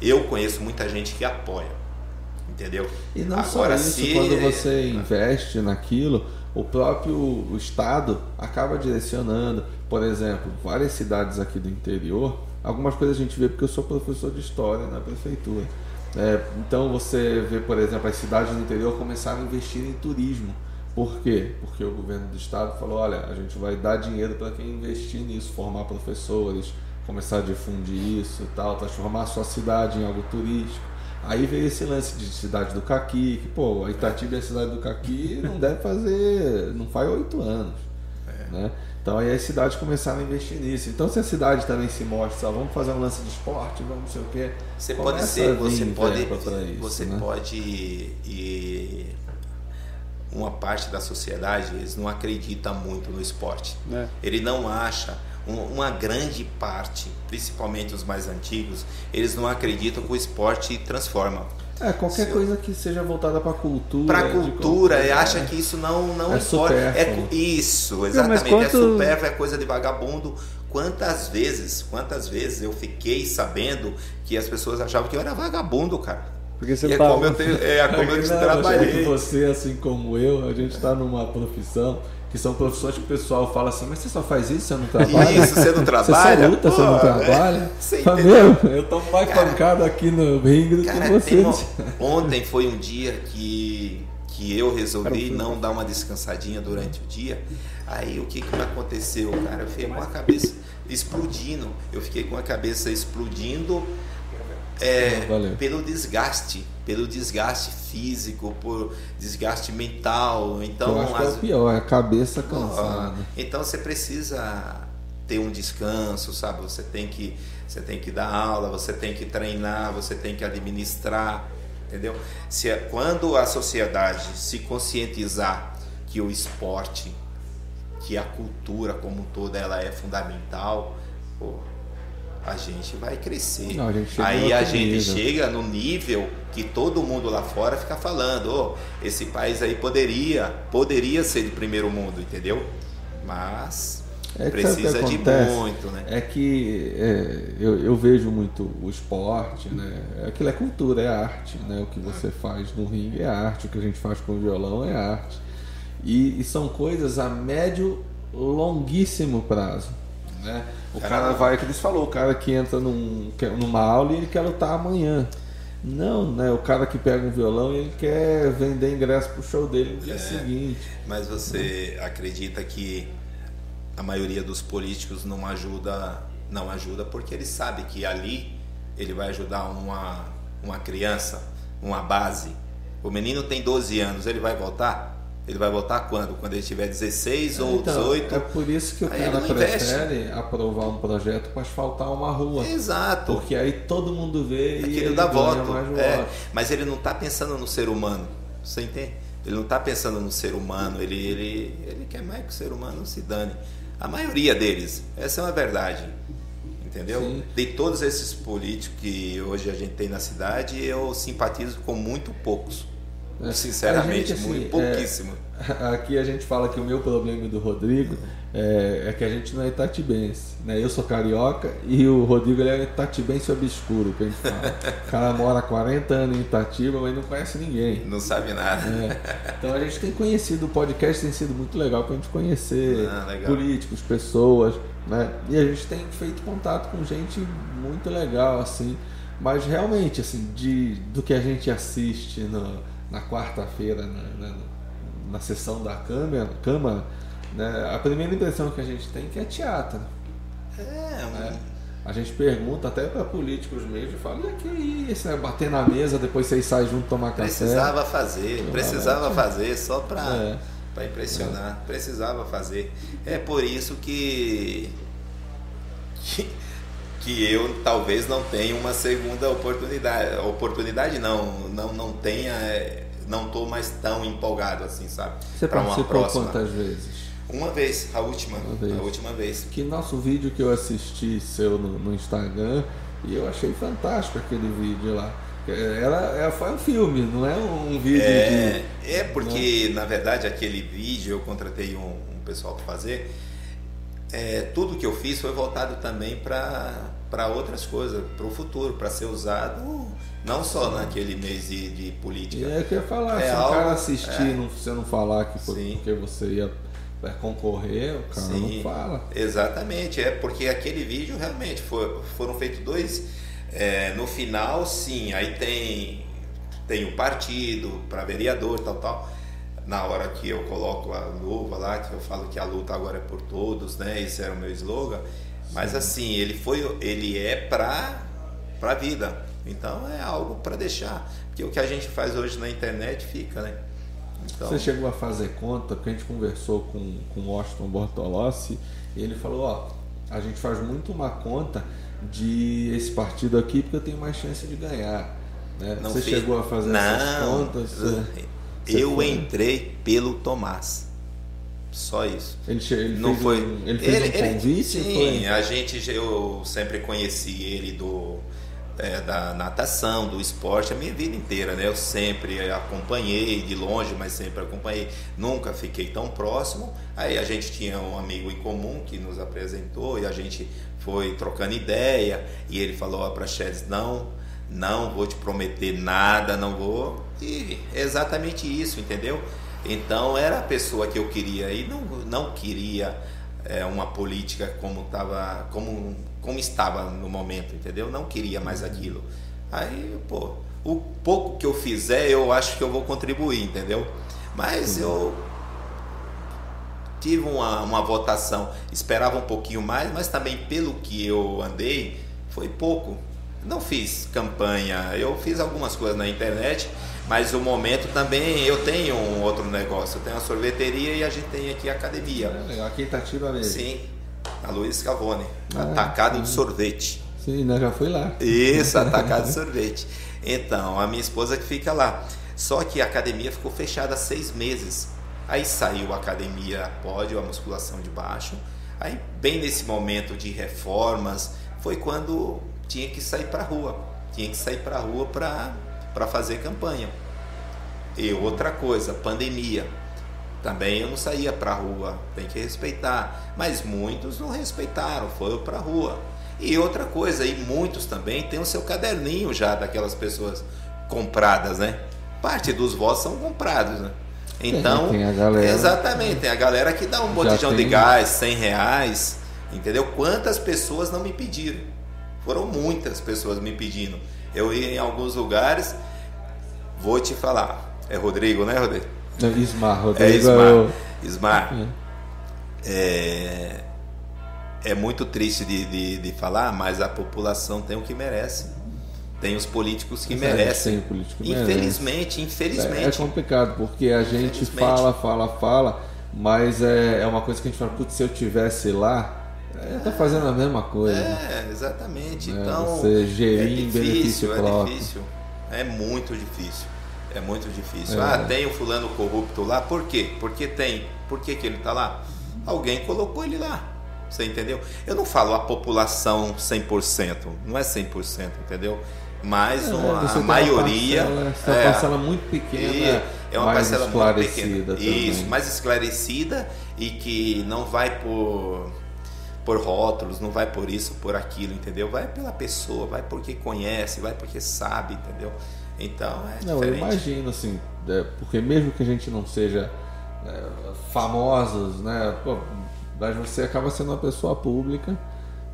eu conheço muita gente que apoia, entendeu? E não Agora, só isso, se- quando você investe naquilo, o próprio Estado acaba direcionando. Por exemplo, várias cidades aqui do interior, algumas coisas a gente vê porque eu sou professor de história na prefeitura. É, então você vê, por exemplo, as cidades do interior começaram a investir em turismo. Por quê? Porque o governo do estado falou, olha, a gente vai dar dinheiro para quem investir nisso, formar professores, começar a difundir isso e tal, transformar a sua cidade em algo turístico. Aí veio esse lance de cidade do Caqui, que pô, a Itatiba é a cidade do Caqui, não deve fazer, não faz oito anos. Né? Então aí as cidades começaram a investir nisso. Então se a cidade também se mostra, vamos fazer um lance de esporte, vamos não sei o quê. Você pode ser, você pode, isso, você né? pode e uma parte da sociedade eles não acredita muito no esporte. É. Ele não acha uma grande parte, principalmente os mais antigos, eles não acreditam que o esporte transforma. É, qualquer Se coisa que seja voltada para a cultura. Para a cultura, e acha que isso não, não é importa. É, isso, exatamente. Não, é quanto... É supérfluo, é coisa de vagabundo. Quantas vezes, quantas vezes eu fiquei sabendo que as pessoas achavam que eu era vagabundo, cara. Porque você é tá... como eu, *laughs* tenho, é como eu trabalhei. Você, assim como eu, a gente está numa profissão que são profissões que o pessoal fala assim, mas você só faz isso, você não trabalha? *laughs* Isso, você não trabalha? Você só luta, Pô, você não trabalha? *laughs* Meu, eu tomo mais cara, pancada aqui no ringue do que você. *laughs* ontem foi um dia que, que eu resolvi não dar uma descansadinha durante o dia. Aí o que, que aconteceu, cara? Eu fiquei com a cabeça explodindo. Eu fiquei com a cabeça explodindo é, pelo desgaste, pelo desgaste físico, por desgaste mental. Então, Eu acho as... que é o pior, é a cabeça cansada. Então você precisa ter um descanso, sabe? Você tem que você tem que dar aula, você tem que treinar, você tem que administrar, entendeu? Se quando a sociedade se conscientizar que o esporte, que a cultura como um todo ela é fundamental, pô, a gente vai crescer. Não, a gente Aí a gente nível. chega no nível que todo mundo lá fora fica falando, oh, esse país aí poderia, poderia ser de primeiro mundo, entendeu? Mas é precisa de muito, né? É que é, eu, eu, vejo muito o esporte, né? Aquilo é cultura, é arte, né? O que você faz no ringue é arte, o que a gente faz com o violão é arte. E, e são coisas a médio, longuíssimo prazo, né? O cara vai, que eles falou, o cara que entra num, numa aula e ele quer lutar amanhã. Não, né? O cara que pega um violão e ele quer vender ingresso pro show dele no dia é, seguinte. Mas você acredita que a maioria dos políticos não ajuda, não ajuda porque ele sabe que ali ele vai ajudar uma, uma criança, uma base. O menino tem 12 anos, ele vai voltar? Ele vai votar quando? Quando ele tiver 16 ou então, 18? É por isso que o cara prefere investe. aprovar um projeto para asfaltar uma rua. Exato. Porque aí todo mundo vê e ele dá voto. É, mas ele não está pensando no ser humano. Você entende? Ele não está pensando no ser humano. Ele, ele, ele quer mais que o ser humano se dane. A maioria deles. Essa é uma verdade. Entendeu? Sim. De todos esses políticos que hoje a gente tem na cidade, eu simpatizo com muito poucos. É. Sinceramente, gente, assim, muito pouquíssimo. É, *laughs* aqui a gente fala que o meu problema do Rodrigo é, é, que a gente não é itatibense. Né? Eu sou carioca e o Rodrigo ele é itatibense obscuro, que a gente fala. O cara mora 40 anos em Itatiba, mas não conhece ninguém. Não sabe nada. É. Então a gente tem conhecido, o podcast tem sido muito legal para a gente conhecer ah, políticos, pessoas, né? E a gente tem feito contato com gente muito legal, assim. Mas realmente, assim, de, do que a gente assiste no na quarta-feira, na, na, na, sessão da Câmara, Câmara né, a primeira impressão que a gente tem é que é teatro. É, né? A gente pergunta até para políticos mesmo, fala, e que isso, né? bater na mesa, depois vocês saem junto tomar café. Precisava fazer, precisava fazer só para é. Pra impressionar, é. precisava fazer. É por isso que, que que eu talvez não tenha uma segunda oportunidade. Oportunidade não, não, não tenha, é, não tô mais tão empolgado assim, sabe? Você para uma próxima. quantas vezes? Uma vez, a última, uma vez. a última vez. Que nosso vídeo que eu assisti seu no, no Instagram e eu achei fantástico aquele vídeo lá. Era, foi um filme, não é um vídeo é, de... É porque, na verdade, aquele vídeo eu contratei um, um pessoal para fazer. É, tudo que eu fiz foi voltado também para para outras coisas, para o futuro, para ser usado não só naquele mês de, de política. É, eu queria falar, é se algo, o cara assistir, é, não, você não falar que foi sim. porque você ia é, concorrer, o cara sim, não fala. Exatamente, é porque aquele vídeo realmente foi, foram feitos dois. É, no final, sim, aí tem, tem o partido para vereador, tal, tal. Na hora que eu coloco a luva lá, que eu falo que a luta agora é por todos, né? Esse era o meu slogan mas assim, ele foi, ele é para para vida. Então é algo para deixar, porque o que a gente faz hoje na internet fica, né? Então, Você chegou a fazer conta, porque a gente conversou com, com o Washington Bortolossi, e ele falou, ó, a gente faz muito uma conta de esse partido aqui porque eu tenho mais chance de ganhar. Né? não Você fiz- chegou a fazer essas Não, contas? Você- Eu entrei pelo Tomás. Só isso. Ele, ele não fez foi. um, ele fez um convite? sim, foi? a gente eu sempre conheci ele do é, da natação, do esporte a minha vida inteira, né? Eu sempre acompanhei de longe, mas sempre acompanhei. Nunca fiquei tão próximo. Aí a gente tinha um amigo em comum que nos apresentou e a gente foi trocando ideia e ele falou ó, para Chedes, não, não vou te prometer nada, não vou. E exatamente isso, entendeu? Então era a pessoa que eu queria e não, não queria é, uma política como tava, como, como estava no momento, entendeu? Não queria mais aquilo. Aí, pô, o pouco que eu fizer, eu acho que eu vou contribuir, entendeu? Mas eu tive uma, uma votação, esperava um pouquinho mais, mas também pelo que eu andei, foi pouco. Não fiz campanha, eu fiz algumas coisas na internet, mas o momento também eu tenho um outro negócio. Eu tenho a sorveteria e a gente tem aqui a academia. É legal. Aqui em Itatiba mesmo. Sim, a Luiz Cavone, Ah, atacado de sorvete. Sim, né? Já fui lá. Isso, atacado de *laughs* sorvete. Então, a minha esposa que fica lá. Só que a academia ficou fechada seis meses. Aí saiu a academia pódio, a musculação de baixo. Aí, bem nesse momento de reformas, foi quando tinha que sair para rua. Tinha que sair para rua para fazer campanha. E outra coisa, pandemia. Também eu não saía para rua, tem que respeitar. Mas muitos não respeitaram, foram para rua. E outra coisa, e muitos também têm o seu caderninho já daquelas pessoas compradas, né? Parte dos votos são comprados, né? Então, tem a galera- exatamente, tem a galera que dá um botijão de tem- gás, 100 reais, entendeu? Quantas pessoas não me pediram? Foram muitas pessoas me pedindo. Eu ia em alguns lugares, vou te falar. É Rodrigo, né, Rodrigo? Não, Ismar, É Rodrigo. Ismar. eu- Ismar, É. é, é muito triste de, de, de falar, mas a população tem o que merece. Tem os políticos que merecem. tem político que merece. infelizmente, É, é infelizmente. complicado, porque a gente Infelizmente. fala, fala, fala, mas é, é uma coisa que a gente fala, putz, se eu tivesse lá, eu tá fazendo a mesma coisa. É, exatamente. Né, Então, você gerir é difícil, é próprio. difícil. É muito difícil. É muito difícil. É. Ah, tem o fulano corrupto lá, por quê? Porque tem. Por que, que ele está lá? Alguém colocou ele lá. Você entendeu? Eu não falo a população 100%, não é 100%, entendeu? Mas É, uma, a tem uma maioria. parcela, é, parcela muito pequena, e é uma parcela muito pequena. Isso, também. mais esclarecida e que não vai por, por rótulos, não vai por isso, por aquilo, entendeu? Vai pela pessoa, vai porque conhece, vai porque sabe, entendeu? Então é Não, eu diferente. imagino assim, é, porque mesmo que a gente não seja é, famosos, né? Pô, mas você acaba sendo uma pessoa pública,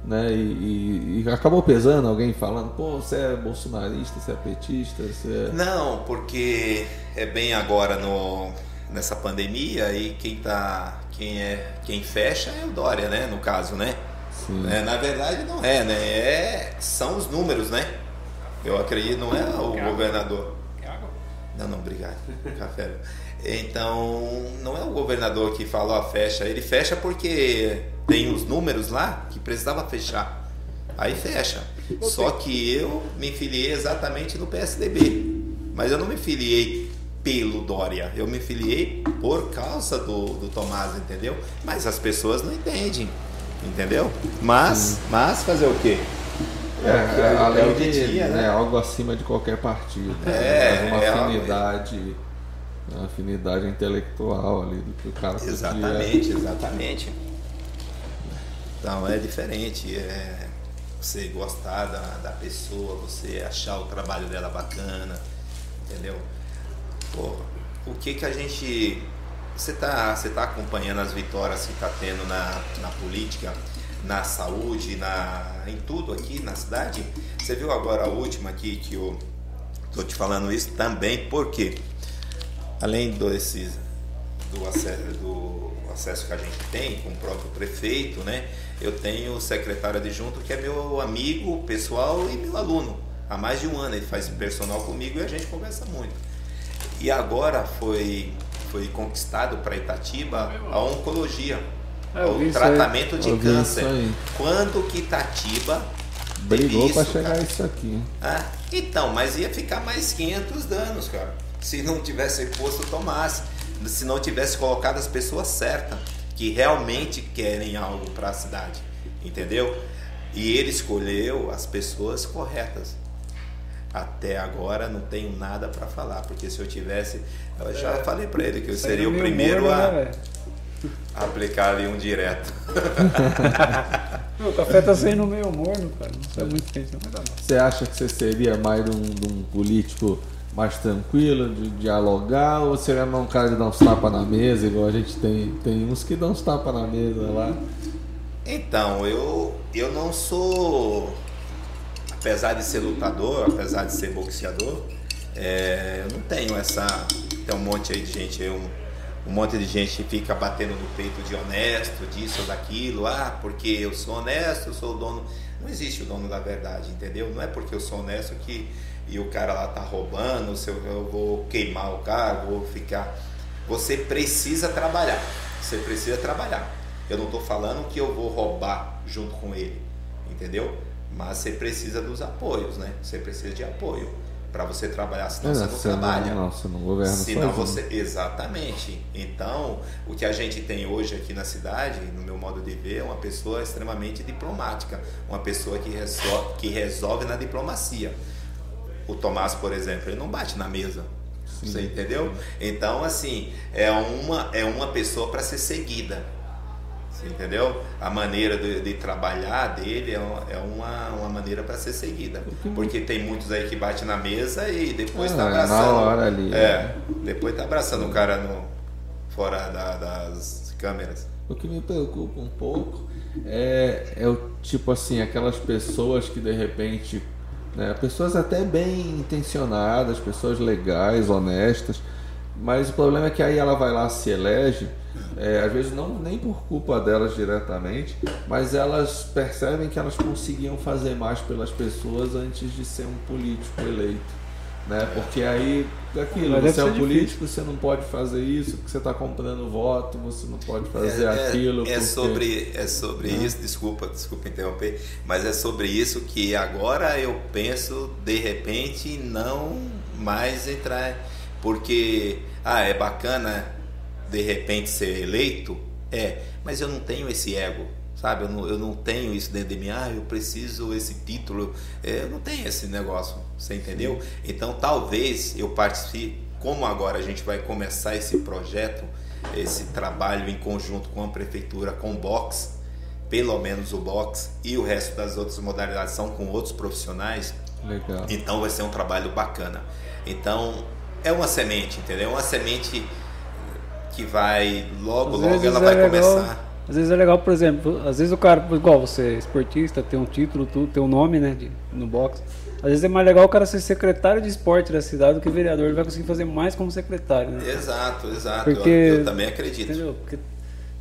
né? E, e- e acabou pesando alguém falando, pô, você é bolsonarista, você é petista, você é. Não, porque é bem agora no, nessa pandemia e quem tá. Quem é. Quem fecha é o Dória, né? No caso, né? Sim. É, na verdade não é, né? É, são os números, né? Eu acredito, não é o governador. Não, não, obrigado. *laughs* Café. Então, não é o governador que fala, ó, fecha. Ele fecha porque tem os números lá que precisava fechar. Aí fecha. Só que eu me filiei exatamente no PSDB. Mas eu não me filiei pelo Dória. Eu me filiei por causa do, do Tomás, entendeu? Mas as pessoas não entendem. Entendeu? Mas, mas fazer o quê? É, É, é, é de dia né? né, algo acima de qualquer partido. É, né? uma é afinidade, uma afinidade intelectual ali do que o cara podia- Exatamente, exatamente. Então é diferente. É você gostar da, da pessoa, você achar o trabalho dela bacana, entendeu? O que que a gente. Você tá, você tá acompanhando as vitórias que tá tendo na, na política, na saúde, na, em tudo aqui na cidade? Você viu agora a última aqui que eu tô te falando isso também, porque além do acesso, do acesso que a gente tem com o próprio prefeito, né? Eu tenho o secretário adjunto que é meu amigo pessoal e meu aluno. Há mais de um ano ele faz personal comigo e a gente conversa muito. E agora foi foi conquistado para Itatiba a oncologia, É, o tratamento de câncer. Quando que Itatiba Brigou isso, chegar cara? isso aqui. Ah, então, mas ia ficar mais 500 danos, cara. Se não tivesse posto Tomás, se não tivesse colocado as pessoas certas, que realmente querem algo para a cidade, entendeu? E ele escolheu as pessoas corretas. Até agora não tenho nada para falar, porque se eu tivesse, eu já falei para ele que eu seria o primeiro morno, a né, aplicar ali um direto. *laughs* *laughs* Meu, o café tá saindo meio morno, cara. Não sei muito quente, não vai dar não. Você acha que você seria mais de um, um político mais tranquilo, de dialogar, ou seria mais um cara de dar uns tapas na mesa, igual a gente tem, tem uns que dão uns tapas na mesa lá? Então, eu, eu não sou, apesar de ser lutador, apesar de ser boxeador, é, eu não tenho essa. Tem um monte aí de gente, um, um monte de gente que fica batendo no peito de honesto, disso ou daquilo, ah, porque eu sou honesto, eu sou o dono. Não existe o dono da verdade, entendeu? Não é porque eu sou honesto que e o cara lá tá roubando, se eu, eu vou queimar o cara, vou ficar. Você precisa trabalhar. Você precisa trabalhar. Eu não estou falando que eu vou roubar junto com ele, entendeu? Mas você precisa dos apoios, né? Você precisa de apoio para você trabalhar, senão você não trabalha. Não, você não governa Senão sozinho. você. Exatamente. Então, o que a gente tem hoje aqui na cidade, no meu modo de ver, é uma pessoa extremamente diplomática. Uma pessoa que resolve, que resolve na diplomacia. O Tomás, por exemplo, ele não bate na mesa. Você entendeu? Então, assim, é uma, é uma pessoa para ser seguida. Entendeu? A maneira de, de trabalhar dele é uma, é uma, uma maneira para ser seguida. Porque tem muitos aí que bate na mesa e depois Ah, tá é, na abraçando. hora ali, É, depois tá abraçando o cara no, fora da- das câmeras. O que me preocupa um pouco é, é o tipo assim, aquelas pessoas que de repente, né, pessoas até bem intencionadas, pessoas legais, honestas, mas o problema é que aí ela vai lá se elege, é, às vezes não nem por culpa delas diretamente, mas elas percebem que elas conseguiam fazer mais pelas pessoas antes de ser um político eleito. Né? Porque aí, aquilo, Mas deve você é um político, você não pode fazer isso, porque você está comprando voto, você não pode fazer aquilo. É, porque- sobre, é sobre Né? isso, desculpa, desculpa interromper, mas é sobre isso que agora eu penso, de repente, não mais entrar. Porque, ah, é bacana de repente ser eleito? É, mas eu não tenho esse ego. Sabe, eu não, eu não tenho isso dentro de mim, ah, eu preciso esse título, É, eu não tenho esse negócio, você entendeu? Então talvez eu participe, como agora a gente vai começar esse projeto, esse trabalho em conjunto com a prefeitura, com o box, pelo menos o box e o resto das outras modalidades são com outros profissionais, Legal. então vai ser um trabalho bacana. Então é uma semente, entendeu? É uma semente que vai logo, Às logo ela é vai legal- começar. Às vezes é legal, por exemplo, às vezes o cara, igual você, é esportista, tem um título, tudo, tem um nome, né, de, no boxe. Às vezes é mais legal o cara ser secretário de esporte da cidade do que vereador. Ele vai conseguir fazer mais como secretário, né? Exato, exato. Porque- eu, eu também acredito. Entendeu? Porque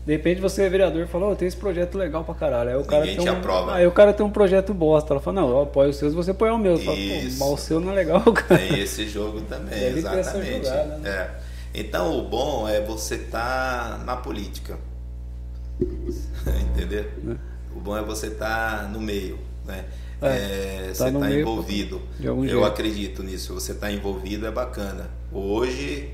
de repente você é vereador e fala, ó, tem esse projeto legal pra caralho. Aí o cara Ninguém tem te um, aprova. Aí o cara tem um projeto bosta. Ela fala, não, eu apoio os seus, você apoia o meu. Fala, mas o seu não é legal, *laughs* cara. Tem esse jogo também, Deve exatamente. né? É. Então o bom é você estar na política. *laughs* Entendeu? O bom é você estar no meio, né? É, É, tá você está envolvido. Eu jeito. acredito nisso. Você está envolvido é bacana. Hoje,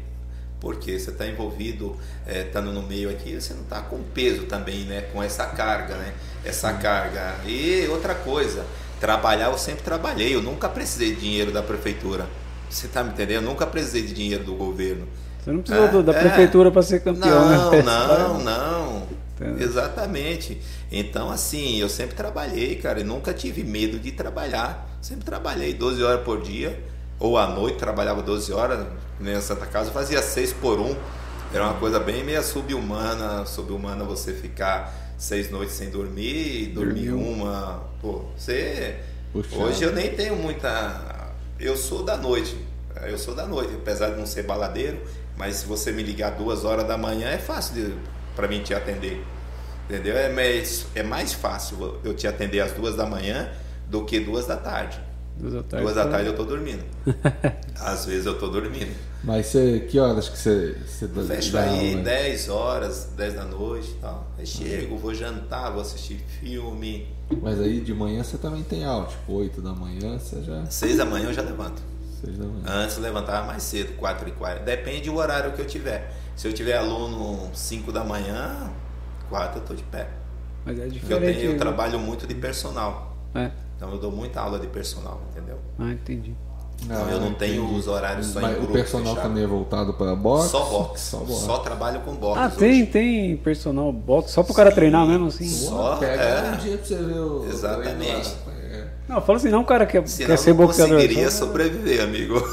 porque você está envolvido, estando no meio aqui, você não está com peso também, né? Com essa carga, né? Essa carga. E outra coisa, trabalhar eu sempre trabalhei. Eu nunca precisei de dinheiro da prefeitura. Você tá me entendendo? Eu nunca precisei de dinheiro do governo. Você não precisou É, do- da é. prefeitura pra ser campeão, não, né? Não, *laughs* não, Entendeu? Exatamente. Então, assim, eu sempre trabalhei, cara. Eu nunca tive medo de trabalhar. Sempre trabalhei 12 horas por dia. Ou à noite trabalhava 12 horas. Nem na Santa Casa, fazia 6 por 1. Era uma coisa bem meio sub-humana. Sub-humana você ficar seis noites sem dormir dormir Dormiu. uma. Pô, você. Puxado. Hoje eu nem tenho muita. Eu sou da noite. Eu sou da noite, apesar de não ser baladeiro, mas se você me ligar duas horas da manhã é fácil de, para mim te atender. Entendeu? É mais, é mais fácil eu te atender às duas da manhã do que duas da tarde. Duas da tarde. Duas da tá- tarde eu tô dormindo. *laughs* Às vezes eu tô dormindo. Mas você, que horas que você, você dá- Fecho dá aí aula? 10 horas, 10 da noite e tal. Aí chego, vou jantar, vou assistir filme. Mas aí de manhã você também tem aula, tipo 8 da manhã, você já. 6 da manhã eu já levanto. 6 da manhã. Antes eu levantava mais cedo, 4 e 40. Depende do horário que eu tiver. Se eu tiver aluno 5 da manhã, 4 eu tô de pé. Mas é Porque eu, diferente. tenho, eu né? trabalho muito de personal. É. Então eu dou muita aula de personal, entendeu? Ah, entendi. Então eu não tenho entendi. os horários só em Mas grupo o personal fechado. também é voltado para boxe? Só boxe. Só Só, boxe. trabalho com boxe. Ah, hoje. tem, tem personal box só pro cara Sim. treinar mesmo assim? Só, Pega é. um dia pra você ver o. Exatamente. o. É. Não, fala assim, não, cara quer, Senão quer ser eu não boxeador. conseguiria só- sobreviver, amigo. *laughs*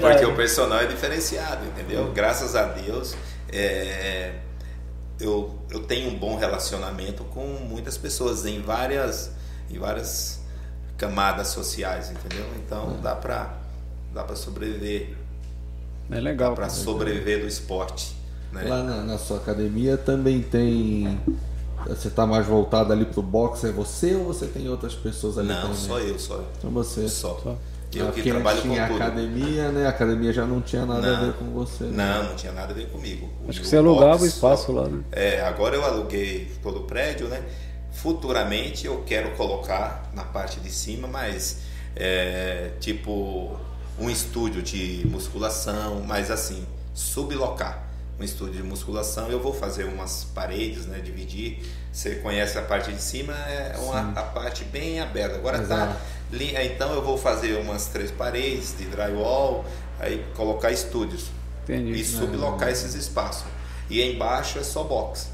Porque o personal é diferenciado, entendeu? Graças a Deus, é, eu, eu tenho um bom relacionamento com muitas pessoas em várias, em várias camadas sociais, entendeu? Então dá pra, dá pra sobreviver, É legal. pra cara. sobreviver do esporte. Né? Lá na, na sua academia também tem. Você tá mais voltado ali pro boxe, é você ou você tem outras pessoas ali Não, também? só eu, só eu. Só você. Só. Só. Eu que trabalho com tinha tudo. academia, né? A academia já não tinha nada a Não. ver com você. né? Não, não tinha nada a ver comigo. Acho que O você alugava o espaço só- lá, né? É, agora eu aluguei todo o prédio, né? Futuramente eu quero colocar na parte de cima, mas é, tipo um estúdio de musculação, mas assim, sublocar um estúdio de musculação. Eu vou fazer umas paredes, né? Dividir. Você conhece a parte de cima, é uma, a parte bem aberta. Agora tá. Exato. li- Então eu vou fazer umas três paredes de drywall, aí colocar estúdios Entendi. e sublocar esses espaços. E embaixo é só box.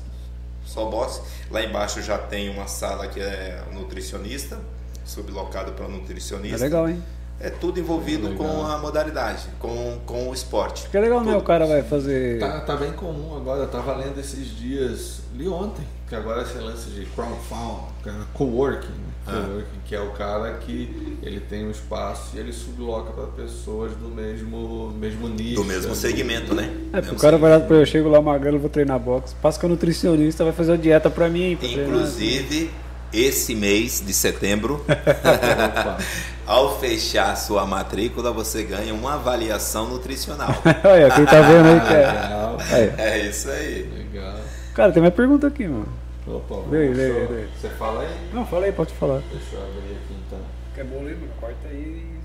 Só box. Lá embaixo já tem uma sala que é nutricionista, sublocado para É nutricionista. legal, hein? É tudo envolvido Legal. com a modalidade, com, com o esporte. Que é legal, né? O cara vai fazer. Tá, tá bem comum agora, eu tava lendo esses dias, li ontem, que agora esse lance de crowdfund, que é coworking, né? Ah. que é o cara que ele tem um espaço e ele subloca para pessoas do mesmo, mesmo nicho. Do mesmo ali. segmento, né? É, Mesmo o cara vai lá eu chego lá magrelo, vou treinar boxe, passa com a nutricionista, vai fazer a dieta pra mim. Pra treinar. Inclusive, esse mês de setembro, *laughs* *laughs* ao fechar sua matrícula, você ganha uma avaliação nutricional. *laughs* Olha, quem tá vendo aí que é. Legal, Aí. é isso aí. legal. Cara, tem mais pergunta aqui, mano. Opa, Vem, vem. Você fala aí? Não, fala aí, pode falar. Deixa eu abrir aqui então. Quer bom mano? Corta aí.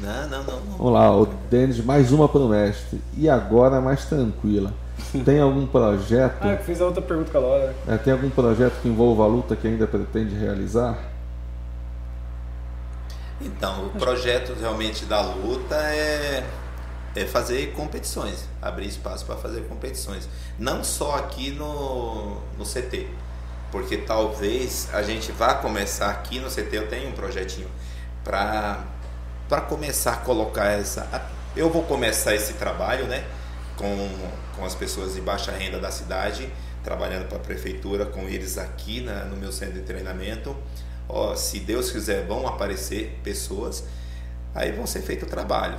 Não, não, não. não. Vamos lá, o Denis, mais uma pro mestre. E agora mais tranquila. Tem algum projeto? Ah, eu fiz a outra pergunta com a Laura. É, tem algum projeto que envolva a luta que ainda pretende realizar? Então, o projeto realmente da luta é, é fazer competições, abrir espaço para fazer competições. Não só aqui no, no CT, porque talvez a gente vá começar aqui no CT, eu tenho um projetinho para começar a colocar essa. Eu vou começar esse trabalho né, com, com as pessoas de baixa renda da cidade, trabalhando para a prefeitura com eles aqui na, no meu centro de treinamento. Ó, se Deus quiser, vão aparecer pessoas, aí vão ser feito o trabalho.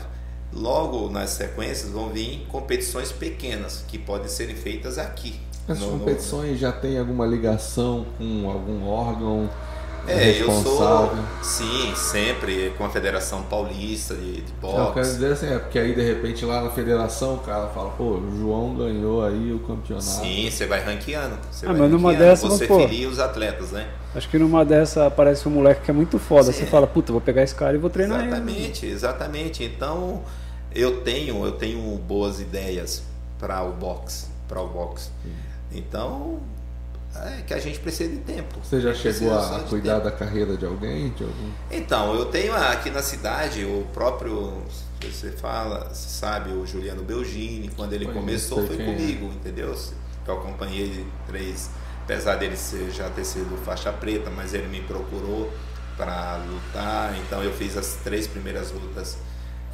Logo nas sequências vão vir competições pequenas que podem serem feitas aqui. Essas no- no- competições já têm alguma ligação com algum órgão É, eu responsável? sou, sim, sempre com a Federação Paulista de, de Não, eu quero boxe. dizer assim, é porque aí de repente lá na federação o cara fala, pô, o João ganhou aí o campeonato. Sim, você vai ranqueando. Você Ah, vai mas numa dessas, você pô. filia os atletas, né? Acho que numa dessa aparece um moleque que é muito foda. Sim. Você fala, puta, vou pegar esse cara e vou treinar ele. Exatamente, exatamente. Então eu tenho, eu tenho boas ideias para o boxe, para o boxe. Então é que a gente precisa de tempo. Você já chegou a cuidar tempo. da carreira de alguém? De algum... Então, eu tenho aqui na cidade o próprio, você fala, você sabe, o Juliano Belgini, quando ele Conheço, começou foi é. comigo, entendeu? Eu acompanhei três, apesar dele ser, já ter sido faixa preta, mas ele me procurou para lutar, então eu fiz as três primeiras lutas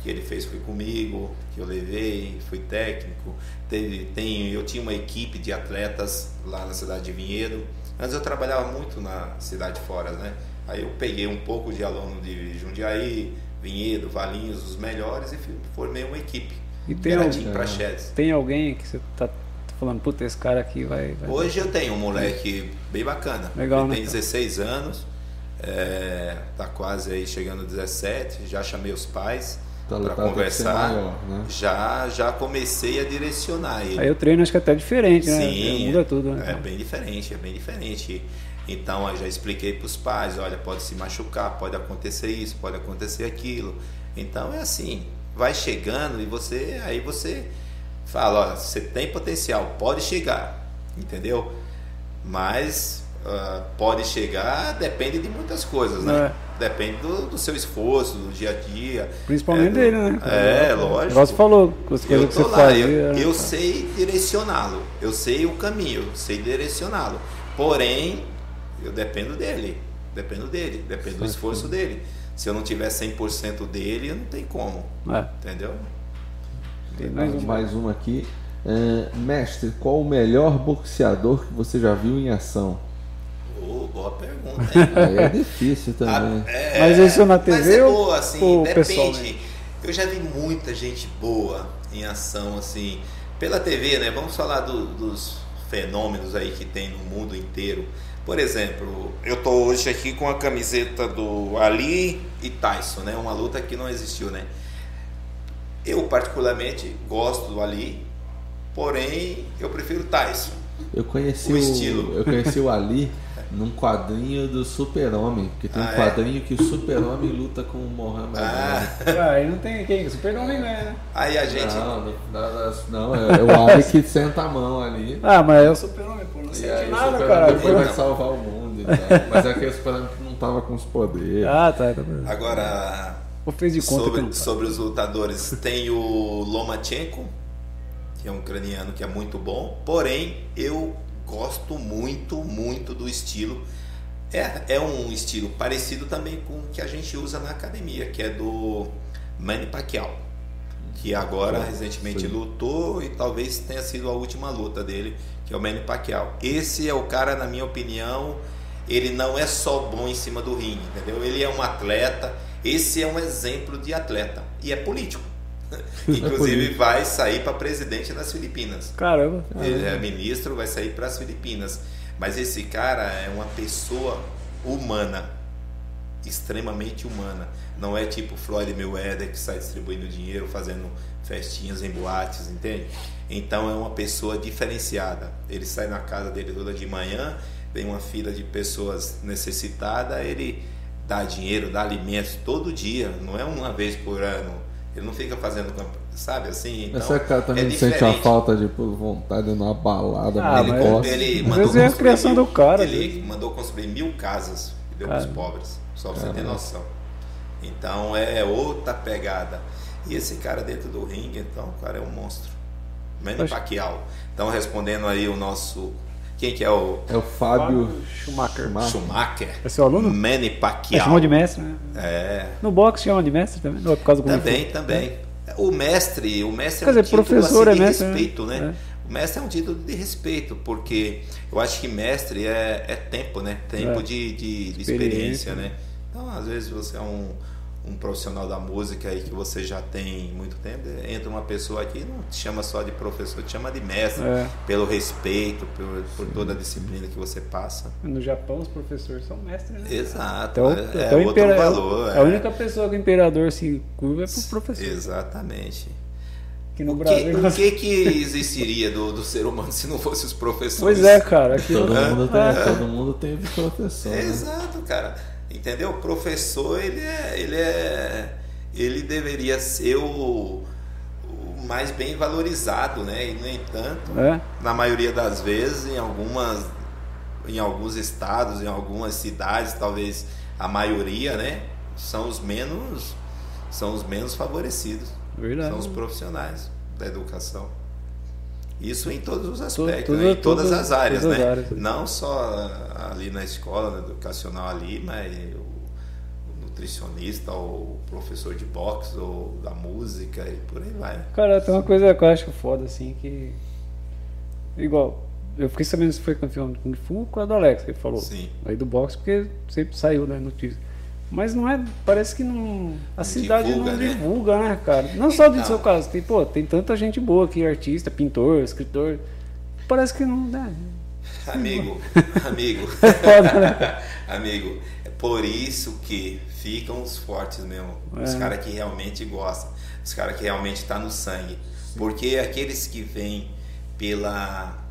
que ele fez foi comigo, que eu levei, fui técnico. Teve, tem, eu tinha uma equipe de atletas lá na cidade de Vinhedo. Antes eu trabalhava muito na cidade fora, né? Aí eu peguei um pouco de aluno de Jundiaí, Vinhedo, Valinhos, os melhores e formei uma equipe. E tem alguém-. Tem alguém que você tá falando, puta, esse cara aqui vai. vai- Hoje eu tenho um moleque bem bacana. Legal, ele né, tem cara? 16 anos. É, tá quase aí chegando 17, já chamei os pais para tá, conversar. maior, né? Já já comecei a direcionar ele. Aí o treino acho que é até diferente, né? Sim, Muda tudo, né? é bem diferente, é bem diferente. Então eu já expliquei para os pais, olha, pode se machucar, pode acontecer isso, pode acontecer aquilo. Então é assim, vai chegando e você aí você fala, olha, você tem potencial, pode chegar, entendeu? Mas ah, pode chegar, depende de muitas coisas, né? Depende do, do seu esforço, do dia a dia. Principalmente é, dele, né? É, O lógico. negócio falou, as Eu que tô você lá, fazia. eu, né? eu sei direcioná-lo, eu sei o caminho, sei direcioná-lo. Porém, eu dependo dele, dependo dele, dependo do esforço dele. Se eu não tiver 100% dele, não tem como, É. entendeu? Tem Mais, uma. mais uma aqui. É, mestre, qual o melhor boxeador que você já viu em ação? Boa pergunta, hein? *laughs* É difícil também. Ah, é, Mas isso na mas TV é ou- boa, assim, ou depende. pessoal, né? Eu já vi muita gente boa em ação, assim, pela TV, né? Vamos falar do- dos fenômenos aí que tem no mundo inteiro. Por exemplo, eu tô hoje aqui com a camiseta do Ali e Tyson, né? Uma luta que não existiu, né? Eu particularmente gosto do Ali, porém eu prefiro Tyson. Eu conheci O o, estilo. eu conheci o Ali *laughs* num quadrinho do Super-Homem, porque tem Ah, um é? quadrinho que o Super-Homem luta com o Mohamed Ah, Ali. Ah, aí não tem quem? Super-Homem ganha, né? aí a gente Não, não, não, não, é, é o Ali que senta a mão ali. Ah, mas é o Super-Homem, pô. Não E sente aí o nada, cara. depois vai salvar o mundo e tal. *laughs* Mas é aquele Super-Homem que não tava com os poderes. Ah, tá. tá bom. agora Ou fez de conta sobre, não sobre os lutadores, tem o Lomachenko, que é um ucraniano que é muito bom, porém eu gosto muito, muito do estilo. É, é um estilo parecido também com o que a gente usa na academia, que é do Manny Pacquiao, que agora Sim, recentemente sim. lutou e talvez tenha sido a última luta dele, que é o Manny Pacquiao. Esse é o cara, na minha opinião, ele não é só bom em cima do ringue, entendeu? Ele é um atleta, esse é um exemplo de atleta e é político. *laughs* Inclusive vai sair para presidente das Filipinas. Caramba. Ele é ministro, vai sair para as Filipinas. Mas esse cara é uma pessoa humana, extremamente humana. Não é tipo Floyd Mayweather que sai distribuindo dinheiro, fazendo festinhas em boates, entende? Então é uma pessoa diferenciada. Ele sai na casa dele toda de manhã, vem uma fila de pessoas necessitadas, ele dá dinheiro, dá alimentos todo dia, não é uma vez por ano. Ele não fica fazendo, sabe assim? Então, o cara também é sente a falta de vontade numa balada, Ah, ele mas- gosta? Ele Às mandou vezes é a construir criação mil- do cara, Ele vezes. mandou construir mil casas e deu para os pobres, só pra você ter noção. Então é outra pegada. E esse cara dentro do ringue, então, o cara é um monstro. Manny Acho- Pacquiao. Então, respondendo aí o nosso. Quem que é o É o Fábio Schumacher. Schumacher. Schumacher? É seu aluno? Manny É, Pacquiao. chamou de mestre, né? É, No boxe chama de mestre também? Não é por causa do também, também. O mestre, o mestre Quer é um dizer, título professor assim, é de mestre, né? respeito, né? É. O mestre é um título de respeito, porque eu acho que mestre é, é tempo, né? Tempo É. de, de, de Experiência. experiência, né? Então, às vezes você é um, um profissional da música aí que você já tem muito tempo, entra uma pessoa aqui não te chama só de professor, te chama de mestre, É. pelo respeito, por, por toda a disciplina que você passa. No Japão, os professores são mestres, né? Exato, Então, é, então é outro impera- valor. A é. única pessoa que o imperador se curva é pro professor. Exatamente. Que no O que, Brasil. o que que existiria do, do ser humano se não fosse os professores? Pois é, cara. Aqui Todo mundo, tem, É. todo mundo tem professor. É, né? Exato, cara. Entendeu? O professor, ele é, ele é, ele deveria ser o, o mais bem valorizado, né? E no entanto, É. na maioria das vezes, em algumas, em alguns estados, em algumas cidades, talvez a maioria, né? São os menos, são os menos favorecidos. Verdade. São os profissionais da educação. Isso em todos os aspectos, tudo- né? em todas tudo- as áreas, todas né? as áreas. Não só ali na escola na educacional ali, mas o, o nutricionista, ou o professor de boxe, ou da música e por aí vai. Cara, tem uma coisa que eu acho foda, assim, que. Igual, eu fiquei sabendo se foi campeão de Kung Fu com a do Alex, que ele falou. Sim. Aí do boxe, porque sempre saiu, né, notícia. Mas não é. Parece que não. A cidade divulga, não né? divulga, né, cara? Não só do seu caso, tem, pô, tem tanta gente boa aqui, artista, pintor, escritor. Parece que não. Né? Amigo, *laughs* amigo, *laughs* amigo, é por isso que ficam os fortes mesmo. Os É. caras que realmente gostam, os caras que realmente tá no sangue. Porque aqueles que vêm pela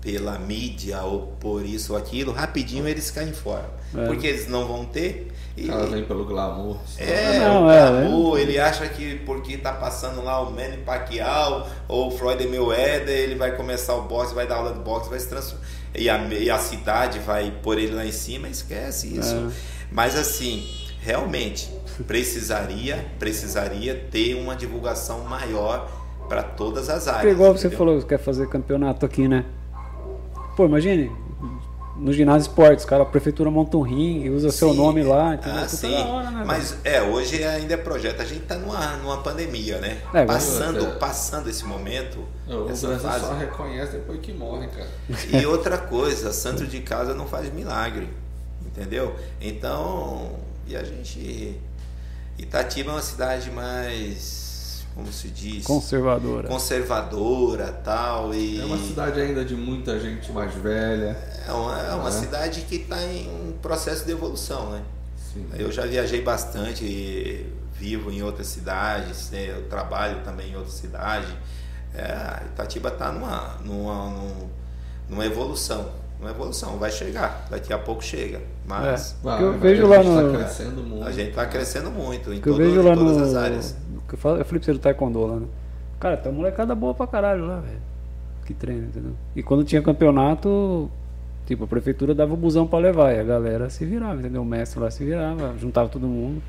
pela mídia ou por isso ou aquilo, rapidinho eles caem fora. É. Porque eles não vão ter. E, cara vem pelo glamour. é, Não, o é, glamour, ele acha que porque tá passando lá o Manny Pacquiao ou o Floyd Mayweather, ele vai começar o boxe, vai dar aula de boxe, vai se transformar. E a, e a cidade vai pôr ele lá em cima, esquece isso. É. Mas assim, realmente, precisaria, precisaria ter uma divulgação maior para todas as áreas. Porque igual você entendeu? falou, que quer fazer campeonato aqui, né? Pô, imagine, no ginásio esportes, cara, a prefeitura monta um ringue, usa seu Sim. nome lá, entendeu? Ah, sim. hora, né, Mas é, hoje ainda é projeto. A gente tá numa, numa pandemia, né? É, passando, é. passando esse momento, O essa Brasil fase. só reconhece depois que morre, cara. E outra coisa, santo de casa não faz milagre, entendeu? Então, e a gente. Itatiba é uma cidade mais, como se diz, Conservadora. conservadora, tal e É uma cidade ainda de muita gente mais velha. É uma, é uma É. cidade que está em um processo de evolução, né? Sim. Eu já viajei bastante, e vivo em outras cidades, né? eu trabalho também em outra cidade. É, Itatiba está numa, numa, num- numa evolução. Uma evolução, vai chegar, daqui a pouco chega. Mas É. Que eu vejo a lá gente no- Tá crescendo muito. a gente está crescendo muito em, que eu todo- vejo em lá todas no. as áreas. que Eu falo- eu falei pra você do Taekwondo lá, né? Cara, tem uma molecada boa pra caralho lá, velho. Que treina, entendeu? E quando tinha campeonato, tipo, a prefeitura dava o busão pra levar. E a galera se virava, entendeu? O mestre lá se virava, juntava todo mundo.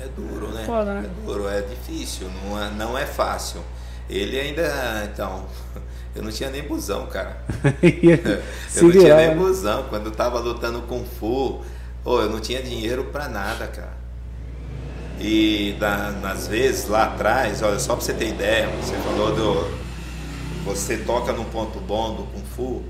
É duro, né? Foda, né? É duro, é difícil, não é, não é fácil. Ele ainda, então, *laughs* eu não tinha nem busão, cara. *laughs* *laughs* Eu não tinha virava. nem busão. Quando eu tava lutando Kung Fu, ô, eu não tinha dinheiro pra nada, cara. E da- nas vezes lá atrás, olha, só pra você ter ideia, você falou do. Você toca num ponto bom do Kung Fu.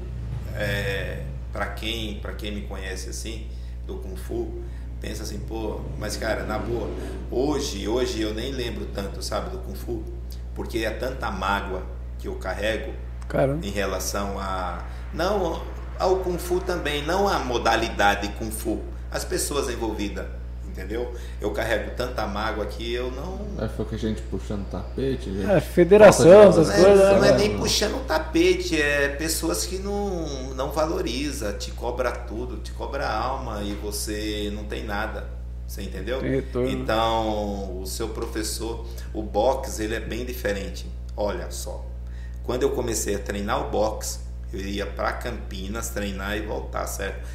É, para quem, pra quem me conhece assim, do Kung Fu, pensa assim, pô, mas cara, na boa, hoje, hoje eu nem lembro tanto, sabe, do Kung Fu, porque é tanta mágoa que eu carrego Caramba. em relação a não ao kung fu também, não a modalidade kung fu, as pessoas envolvidas, entendeu? Eu carrego tanta mágoa que eu não Aí foi que a gente puxando tapete. Gente... É, federação, essas não valor. é, coisas. não é né? nem puxando o tapete, é pessoas que não, não valoriza, te cobra tudo, te cobra a alma e você não tem nada. Você entendeu? Então, o seu professor, o boxe, ele é bem diferente. Olha só. Quando eu comecei a treinar o boxe, eu ia para Campinas treinar e voltar, certo?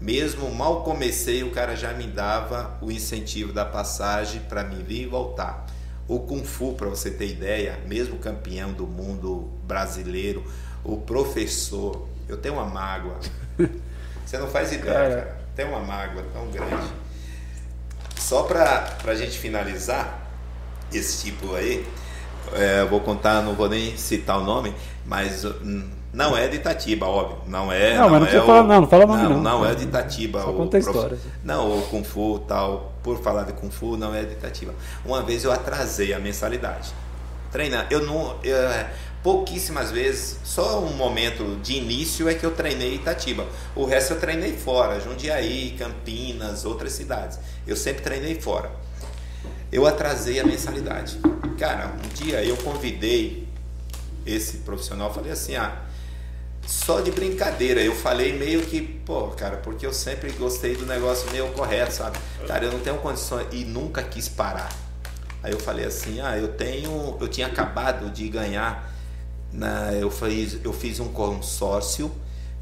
Mesmo mal comecei, o cara já me dava o incentivo da passagem para me vir e voltar. O Kung Fu, para você ter ideia, mesmo campeão do mundo brasileiro, o professor, eu tenho uma mágoa. *laughs* Você não faz ideia, Cara. cara. Tem uma mágoa tão grande. Só para a gente finalizar esse tipo aí, é, eu vou contar, não vou nem citar o nome, mas hum, não é de Itatiba, óbvio. Não é. Não, mas não é precisa falar- não, não fala nome, não. não. Não é de Itatiba. Só o conta a prof- história. Não, o Kung Fu tal, por falar de Kung Fu, não é de Itatiba. Uma vez eu atrasei a mensalidade. Treinar, eu não. eu, é, pouquíssimas vezes, só um momento de início é que eu treinei Itatiba. O resto eu treinei fora, Jundiaí, Campinas, outras cidades. Eu sempre treinei fora. Eu atrasei a mensalidade. Cara, um dia eu convidei esse profissional, falei assim, ah, só de brincadeira. Eu falei meio que, pô, cara, porque eu sempre gostei do negócio meio correto, sabe? Cara, eu não tenho condições e nunca quis parar. Aí eu falei assim, ah, eu tenho, eu tinha acabado de ganhar, na, eu fiz, eu fiz um consórcio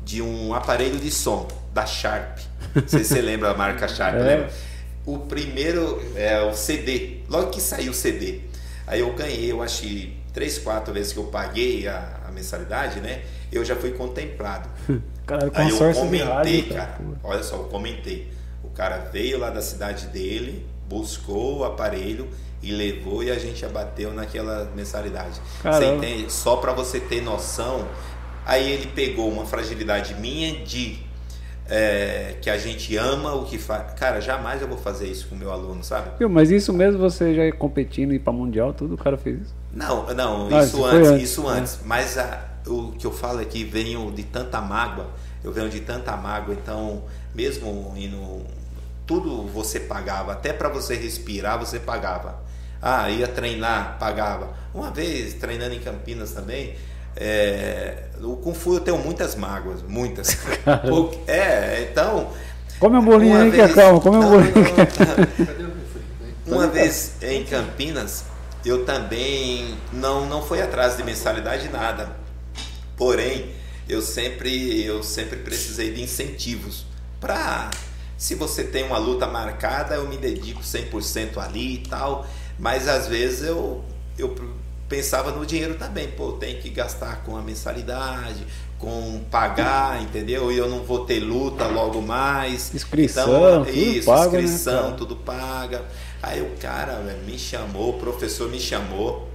de um aparelho de som da Sharp. Não sei se você lembra a marca Sharp, É. lembra? O primeiro é o CD, logo que saiu o CD. Aí eu ganhei, eu acho três, quatro vezes que eu paguei a, a mensalidade, né? Eu já fui contemplado. *laughs* Caralho, Aí eu comentei, rádio, cara. pô. Olha só, eu comentei. O cara veio lá da cidade dele, buscou o aparelho e levou e a gente abateu naquela mensalidade. Você Caramba. entende? Só para você ter noção. Aí ele pegou uma fragilidade minha de é, que a gente ama o que faz. Cara, jamais eu vou fazer isso com o meu aluno, sabe? Viu, mas isso mesmo você já competindo e ir pra mundial, tudo o cara fez isso. Não, não, Ah, isso antes, antes, isso antes. Mas a- o que eu falo é que venho de tanta mágoa, eu venho de tanta mágoa, então, mesmo indo. Tudo você pagava, até para você respirar você pagava. Ah, ia treinar, pagava. Uma vez, treinando em Campinas também, é, o Kung Fu eu tenho muitas mágoas, muitas. *laughs* Porque, é, então. Come um bolinho aí que é calma, come um bolinho. *laughs* *laughs* Uma vez em Campinas, eu também não, não fui atrás de mensalidade nada. Porém, eu sempre, eu sempre precisei de incentivos para se você tem uma luta marcada, eu me dedico 100% ali e tal, mas às vezes eu, eu pensava no dinheiro também, pô, tem que gastar com a mensalidade, com pagar, entendeu? E eu não vou ter luta logo mais. Inscrição, então, tudo isso, paga, inscrição, né, tudo paga. Aí o cara véio, me chamou, o professor me chamou.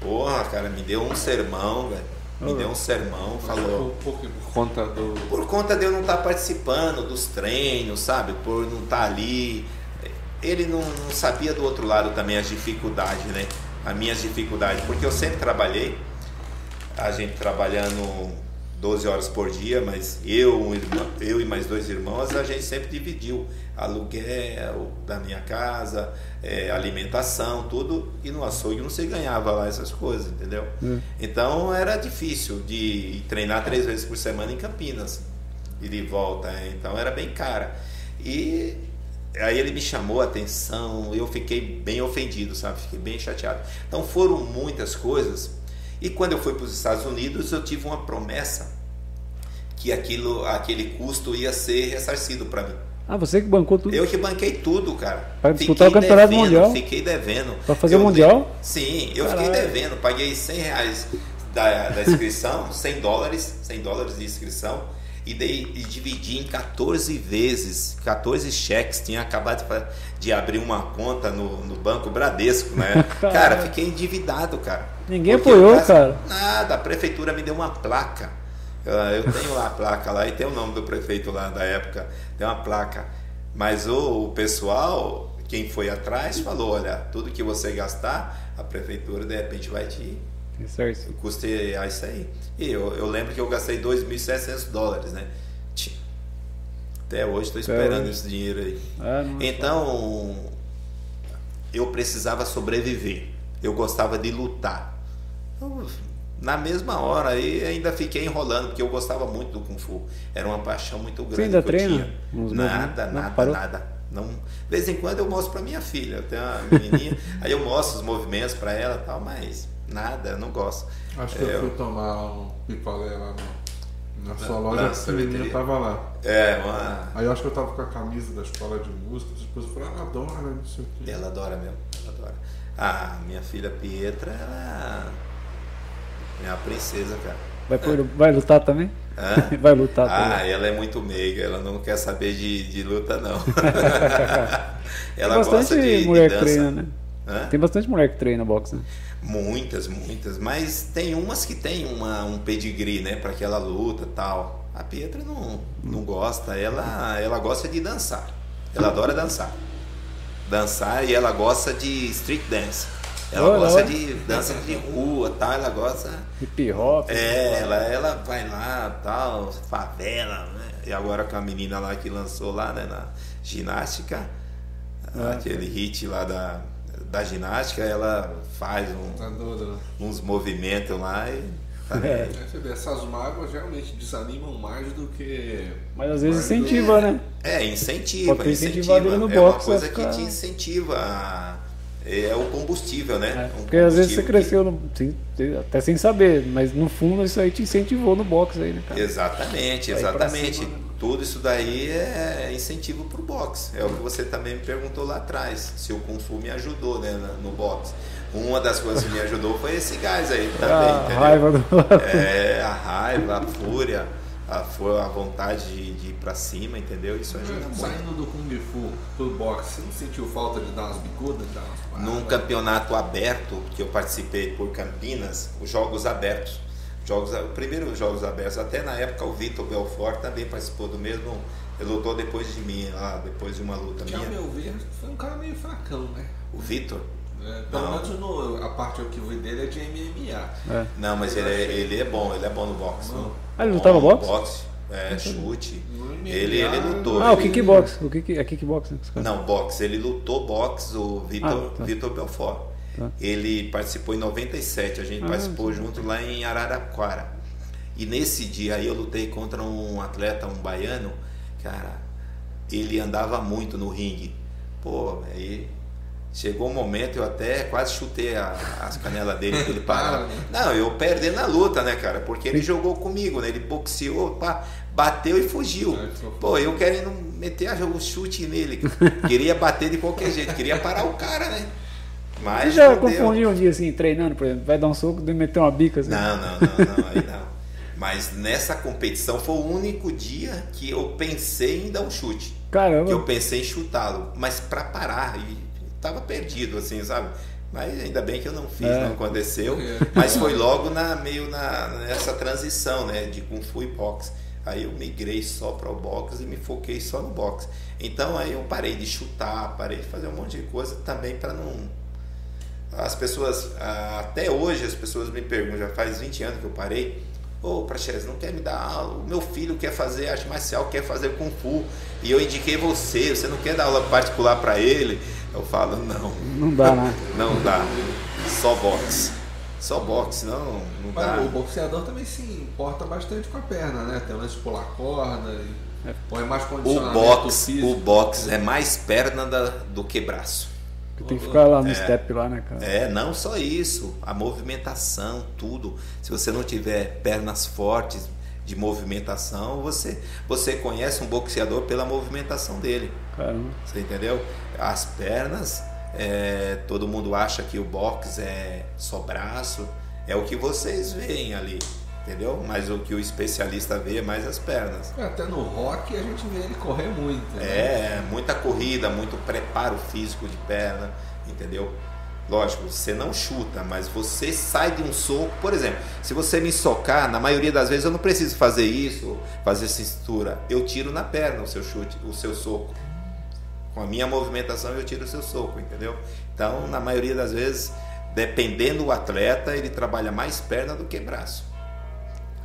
Porra, cara, me deu um sermão, velho. Me deu um sermão, falou. Por, por, por, conta do. Por conta de eu não estar tá participando dos treinos, sabe? Por não estar tá ali. Ele não, não, sabia do outro lado também as dificuldades, né? As minhas dificuldades. Porque eu sempre trabalhei, a gente trabalhando 12 horas por dia, mas eu, um irmão, eu e mais dois irmãos, a gente sempre dividiu aluguel da minha casa, é, alimentação, tudo, e no açougue não se ganhava lá essas coisas, entendeu? Hum. Então era difícil de treinar três vezes por semana em Campinas e de volta, é, então era bem cara. E aí ele me chamou a atenção, eu fiquei bem ofendido, sabe? Fiquei bem chateado. Então foram muitas coisas e quando eu fui para os Estados Unidos, eu tive uma promessa que aquilo, aquele custo ia ser ressarcido para mim. Ah, você que bancou tudo? Eu que banquei tudo, cara. Para disputar o campeonato devendo, mundial? Fiquei devendo. Para fazer o mundial? De... Sim, eu Caralho. fiquei devendo. Paguei 100 reais da, da inscrição, *laughs* 100 dólares, 100 dólares de inscrição e, dei, e dividi em 14 vezes, 14 cheques. Tinha acabado de, de abrir uma conta no, no Banco Bradesco, né? *laughs* cara, fiquei endividado, cara. Ninguém apoiou, cara. Nada, a prefeitura me deu uma placa. Eu tenho lá a placa lá e tem o nome do prefeito lá da época, tem uma placa. Mas o, o pessoal, quem foi atrás, falou: olha, tudo que você gastar, a prefeitura de repente vai te. Certo. Custear isso aí. E eu, eu lembro que eu gastei 2.700 dólares, né? Até hoje estou esperando esse dinheiro aí. Ah, então, eu precisava sobreviver. Eu gostava de lutar. Então, na mesma hora aí ainda fiquei enrolando, porque eu gostava muito do Kung Fu. Era uma paixão muito grande. Você ainda treina? Nada, nada, não, nada. Não, de vez em quando eu mostro para minha filha, eu tenho uma menininha, *laughs* aí eu mostro os movimentos para ela tal, mas nada, eu não gosto. Acho que eu, eu fui tomar um picolé lá no, na sua loja, a menina tava lá. É, uma... Aí eu acho que eu tava com a camisa da escola de música, depois eu falei, ela adora, não sei o quê. Ela adora mesmo, ela adora. Ah, minha filha Pietra, ela é a princesa, cara. Vai, por, vai lutar também? Hã? *laughs* Vai lutar ah, também. ela é muito meiga, ela não quer saber de, de luta, não. *laughs* ela Tem bastante gosta de, mulher de que dança. treina, né? Hã? Tem bastante mulher que treina boxe, né? Muitas, muitas. Mas tem umas que tem uma, um pedigree, né? Para aquela luta tal. A Pietra não, não gosta. Ela, ela gosta de dançar. Ela adora dançar. Dançar e ela gosta de street dance. Ela Olha, gosta olha. de dança de rua, tal. Ela gosta. Hip hop. É, ela, ela vai lá, tal, favela, né? E agora com a menina lá que lançou lá, né, na ginástica, Ah, aquele hit lá da, da ginástica, ela faz um- Adora. uns movimentos lá e. tá É. É, vê, essas mágoas realmente desanimam mais do que. Mas às vezes incentiva, né? É, incentiva. Pode incentiva. incentivado ele no é uma coisa vai que ficar- te incentiva. a- É o combustível, né? É, Um Porque às vezes você cresceu no- sem- até sem saber, mas no fundo isso aí te incentivou no boxe aí, né, cara? Exatamente, exatamente. cima, né? Tudo isso daí é incentivo para o boxe. É o que você também me perguntou lá atrás, se o Fu me ajudou né, no boxe. Uma das coisas que me ajudou foi esse gás aí *laughs* também, a entendeu? raiva do. É, a raiva, a fúria, a, a vontade de, pra cima, entendeu? Isso ajuda muito. Saindo do Kung Fu pro boxe, você não sentiu falta de dar umas bicudas, dar umas paradas? Num campeonato aberto que eu participei por Campinas, os Jogos Abertos. Jogos, o primeiro Jogos Abertos, até na época o Vitor Belfort também participou do mesmo. Ele lutou depois de mim, lá, depois de uma luta Que ao minha. meu ver, foi um cara meio fracão, né? O Vitor, É, pelo Não. menos no- a parte que eu vi dele é de MMA. É. Não, mas ele é, ele é bom, ele é bom no boxe. Não. Ah, ele lutava boxe? boxe? É, chute. Ele, ele lutou. Ah, o ele- kickbox. O kick, é kickbox, né? Não, boxe. Ele lutou boxe, o Vitor, Ah, tá. Vitor Belfort. Tá. Ele participou em 97, a gente Ah, participou junto lá em Araraquara. E nesse dia aí eu lutei contra um atleta, um baiano, cara, ele andava muito no ringue. Pô, aí chegou um momento, eu até quase chutei a- as canelas dele ele *laughs* parar. Não, eu perdi na luta, né, cara? Porque ele jogou comigo, né? Ele boxeou, pá, bateu e fugiu. Ficou Pô, eu querendo meter o chute nele. *laughs* Queria bater de qualquer jeito, queria parar o cara, né? Você Mas já não deu. confundiu um dia assim, treinando, por exemplo, vai dar um soco e meter uma bica assim? Não, não, não, não, aí não. Mas nessa competição foi o único dia que eu pensei em dar um chute. Caramba. Que eu pensei em chutá-lo, mas pra parar e tava perdido assim, sabe? Mas ainda bem que eu não fiz, É. não aconteceu. É. Mas foi logo na meio na nessa transição, né, de kung fu e boxe. Aí eu migrei só para o boxe e me foquei só no boxe. Então aí eu parei de chutar, parei de fazer um monte de coisa também para não as pessoas até hoje as pessoas me perguntam, já faz 20 anos que eu parei. Ô, Praxedes, não quer me dar aula? O meu filho quer fazer arte marcial, quer fazer Kung Fu. E eu indiquei você, você não quer dar aula particular para ele? Eu falo, não, Não dá, né? *laughs* não dá. Só boxe. Só boxe, não, não Mas dá. o boxeador também se importa bastante com a perna, né? Tem o lance de pular corda, e põe mais O condicionamento boxe, físico. o boxe é mais perna da- do que braço. Tem que ficar lá no É. step lá, né, cara? É, não só isso, a movimentação, tudo. Se você não tiver pernas fortes de movimentação, você, você conhece um boxeador pela movimentação dele. Caramba. Você entendeu? As pernas, é, todo mundo acha que o boxe é só braço, é o que vocês veem ali, entendeu? Mas o que o especialista vê é mais as pernas. Até no rock a gente vê ele correr muito. né? É, muita corrida, muito preparo físico de perna, entendeu? Lógico, você não chuta, mas você sai de um soco. Por exemplo, se você me socar, na maioria das vezes eu não preciso fazer isso, fazer cintura. Eu tiro na perna o seu chute, o seu soco. Com a minha movimentação eu tiro o seu soco, entendeu? Então, na maioria das vezes, dependendo do atleta, ele trabalha mais perna do que braço.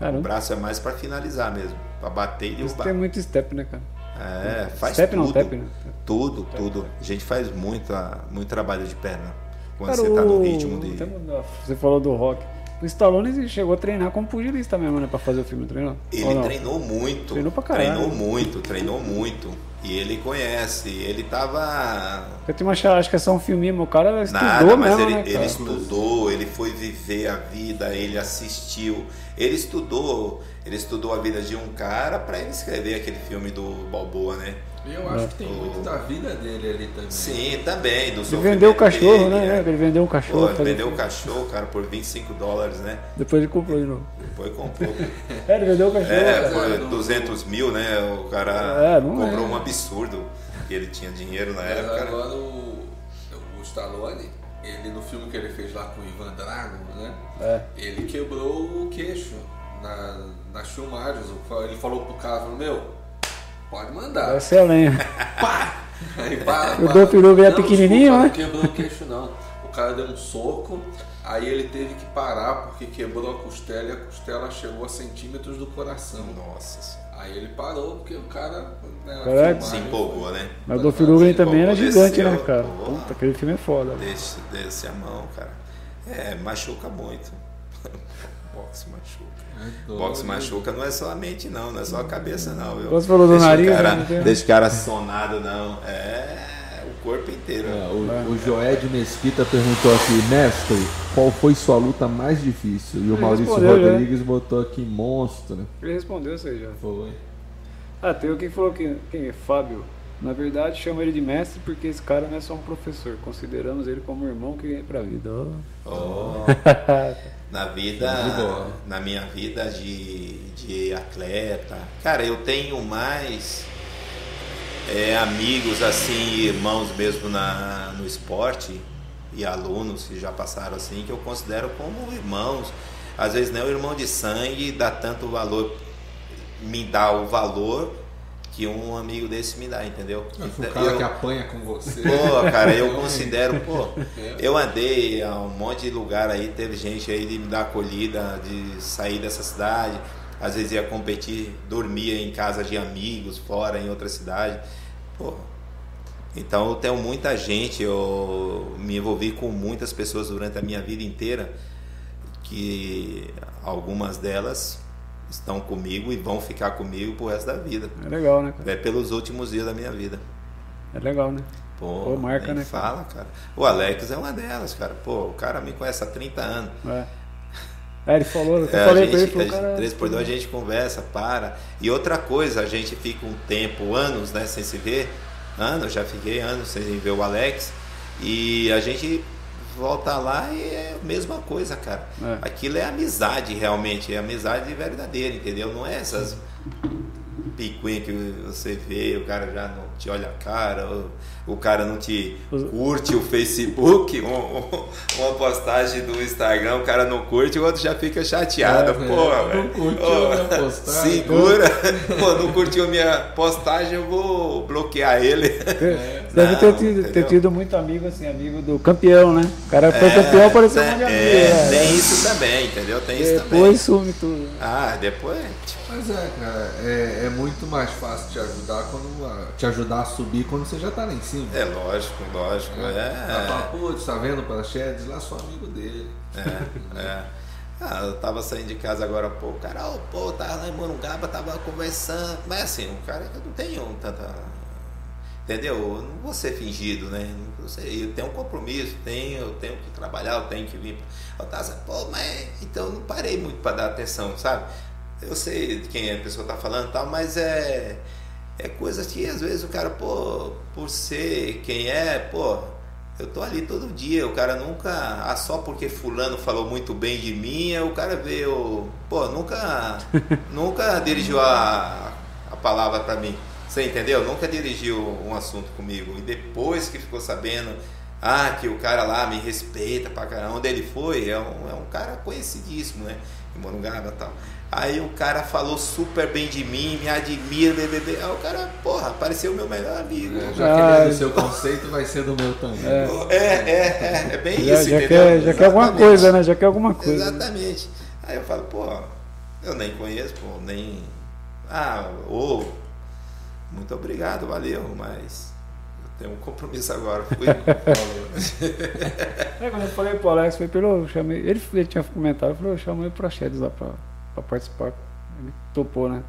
O Caramba. braço é mais para finalizar mesmo, para bater e Isso derrubar. tem muito step, né, cara? É, faz step tudo. não, tap, né? Tudo, tudo. A gente faz muito, muito trabalho de perna. Quando Cara, você tá no o- ritmo de. até mudar, Você falou do rock. O Stallone chegou a treinar como pugilista mesmo, né? Pra fazer o filme, treinou? Ou Ele treinou muito. Treinou pra caralho. Treinou muito, treinou muito. E ele conhece. Ele tava. Eu tenho uma acho que é só um filminho, o cara estudou Nada, mas mesmo, ele, né, ele estudou, ele foi viver a vida, ele assistiu, ele estudou, ele estudou a vida de um cara para ele escrever aquele filme do Balboa, né? E eu acho que tem muito da vida dele ali também. Sim, também, do Ele vendeu o cachorro, dele, né? é. Ele vendeu um cachorro. Pô, fazer vendeu o filme. cachorro, cara, por 25 dólares, né? Depois ele comprou de novo. Depois comprou. *laughs* É, ele vendeu o cachorro, É, não- 200 mil, né? O cara É, não cobrou é. um absurdo. Que ele tinha dinheiro na Mas época. né? agora o, o Stallone, ele no filme que ele fez lá com o Ivan Drago, né? É. Ele quebrou o queixo na, nas filmagens. Ele falou pro cara, falou, meu, pode mandar. Vai ser a lenha. Pá! Aí, pá, O é Não, pequenininho, desculpa, né? Não quebrou o queixo, não. O cara deu um soco, aí ele teve que parar porque quebrou a costela e a costela chegou a centímetros do coração. Nossa senhora. Aí ele parou porque o cara. Né, Caraca. Se empolgou, né? Mas o Dolph Lundgren também era Desceu, gigante, né, cara? porra. Puta, aquele filme é foda. Desce, desce a mão, cara. É, machuca muito. Boxe machuca. É. Boxe machuca não é só a mente, não. Não é só a cabeça, não. Viu? Você falou do Deixa o nariz, Cara, né? Deixa o cara sonado, não. É o corpo inteiro. É, o, o Joed Mesquita perguntou aqui, mestre, qual foi sua luta mais difícil? E o Ele Maurício já. Rodrigues botou aqui monstro. Ele respondeu isso aí já. Foi. Ah, tem alguém que falou que. Quem é? Fábio. Na verdade, chama ele de mestre porque esse cara não é só um professor. Consideramos ele como um irmão que vem pra vida. Ó. *laughs* Oh, na vida, na minha vida de, de atleta, cara, eu tenho mais é, amigos assim, irmãos mesmo na, no esporte e alunos que já passaram assim, que eu considero como irmãos. Às vezes não é o irmão de sangue, dá tanto valor, me dá o valor que um amigo desse me dá, entendeu? O Então, cara eu- que apanha com você. Pô, cara, eu *laughs* considero, pô, eu andei a um monte de lugar aí, teve gente aí de me dar acolhida, de sair dessa cidade, às vezes ia competir, dormia em casa de amigos, fora, em outra cidade. Pô, então eu tenho muita gente, eu me envolvi com muitas pessoas durante a minha vida inteira, que algumas delas estão comigo e vão ficar comigo pro resto da vida. É legal, né, cara? É pelos últimos dias da minha vida. É legal, né? Pô, Pô, marca, né? Fala, cara. O Alex é uma delas, cara. Pô, o cara me conhece há 30 anos. É. É, ele falou, eu É, falei pra ele, gente, falou, cara. gente, três por dois, a gente conversa, para. E outra coisa, a gente fica um tempo, anos, né, sem se ver. Anos, já fiquei anos sem ver o Alex. E a gente volta lá e é a mesma coisa, cara. É. Aquilo é amizade, realmente. É amizade verdadeira, entendeu? Não é essas picuinhas que você vê, o cara já não te olha a cara, o, o cara não te curte o Facebook, um- um- uma postagem do Instagram, o cara não curte, o outro já fica chateado. É, Pô, não curtiu a minha *laughs* postagem. Segura. Pô, não curtiu minha postagem, eu vou bloquear ele. *laughs* Deve Não, ter, tido, ter tido muito amigo, assim, amigo do campeão, né? O cara foi campeão, apareceu um monte de amigo. é, né? tem isso também, entendeu? Tem isso também. Depois some tudo. Ah, depois. tipo, Mas é, cara, é, é muito mais fácil te ajudar quando a- te ajudar a subir quando você já tá lá em cima. É lógico, lógico. Fala, É. putz, tá vendo para Chedes? Lá sou amigo dele. É, é. Ah, eu tava saindo de casa agora há pouco, o cara, ô, pô, tava lá em Morungaba, tava conversando. Mas assim, um cara que eu não tenho tanta. Entendeu? Eu não vou ser fingido, né? Não sei, eu tenho um compromisso, tenho, eu tenho que trabalhar, eu tenho que vir. Eu tava assim, pô, mas então eu não parei muito para dar atenção, sabe? Eu sei de quem a pessoa tá falando e tal, mas é. É coisa que às vezes o cara, pô, por ser quem é, pô, eu tô ali todo dia, o cara nunca. Ah, só porque fulano falou muito bem de mim, aí o cara veio. Pô, nunca. *laughs* nunca dirigiu a, a palavra pra mim. Você entendeu? Nunca dirigiu um assunto comigo. E depois que ficou sabendo, ah, que o cara lá me respeita pra caramba, onde ele foi, é um, é um cara conhecidíssimo, né? Em Morungaba e tal. Aí o cara falou super bem de mim, me admira, bebê. Aí o cara, porra, pareceu meu melhor amigo. É, já que Ah, ele é do seu conceito, vai ser do meu também. É. É, é, é, é bem Já, isso, já entendeu? quer, já quer alguma coisa, né? Já quer alguma coisa. Exatamente. Aí eu falo, pô, eu nem conheço, pô, nem. Ah, ou. Muito obrigado, valeu, mas eu tenho um compromisso agora. Fui. *laughs* É, quando eu falei pro Alex, foi pelo. Chamei, ele, ele tinha comentado, eu falei, eu chamei pro Chedes lá pra, pra participar. Ele topou, né?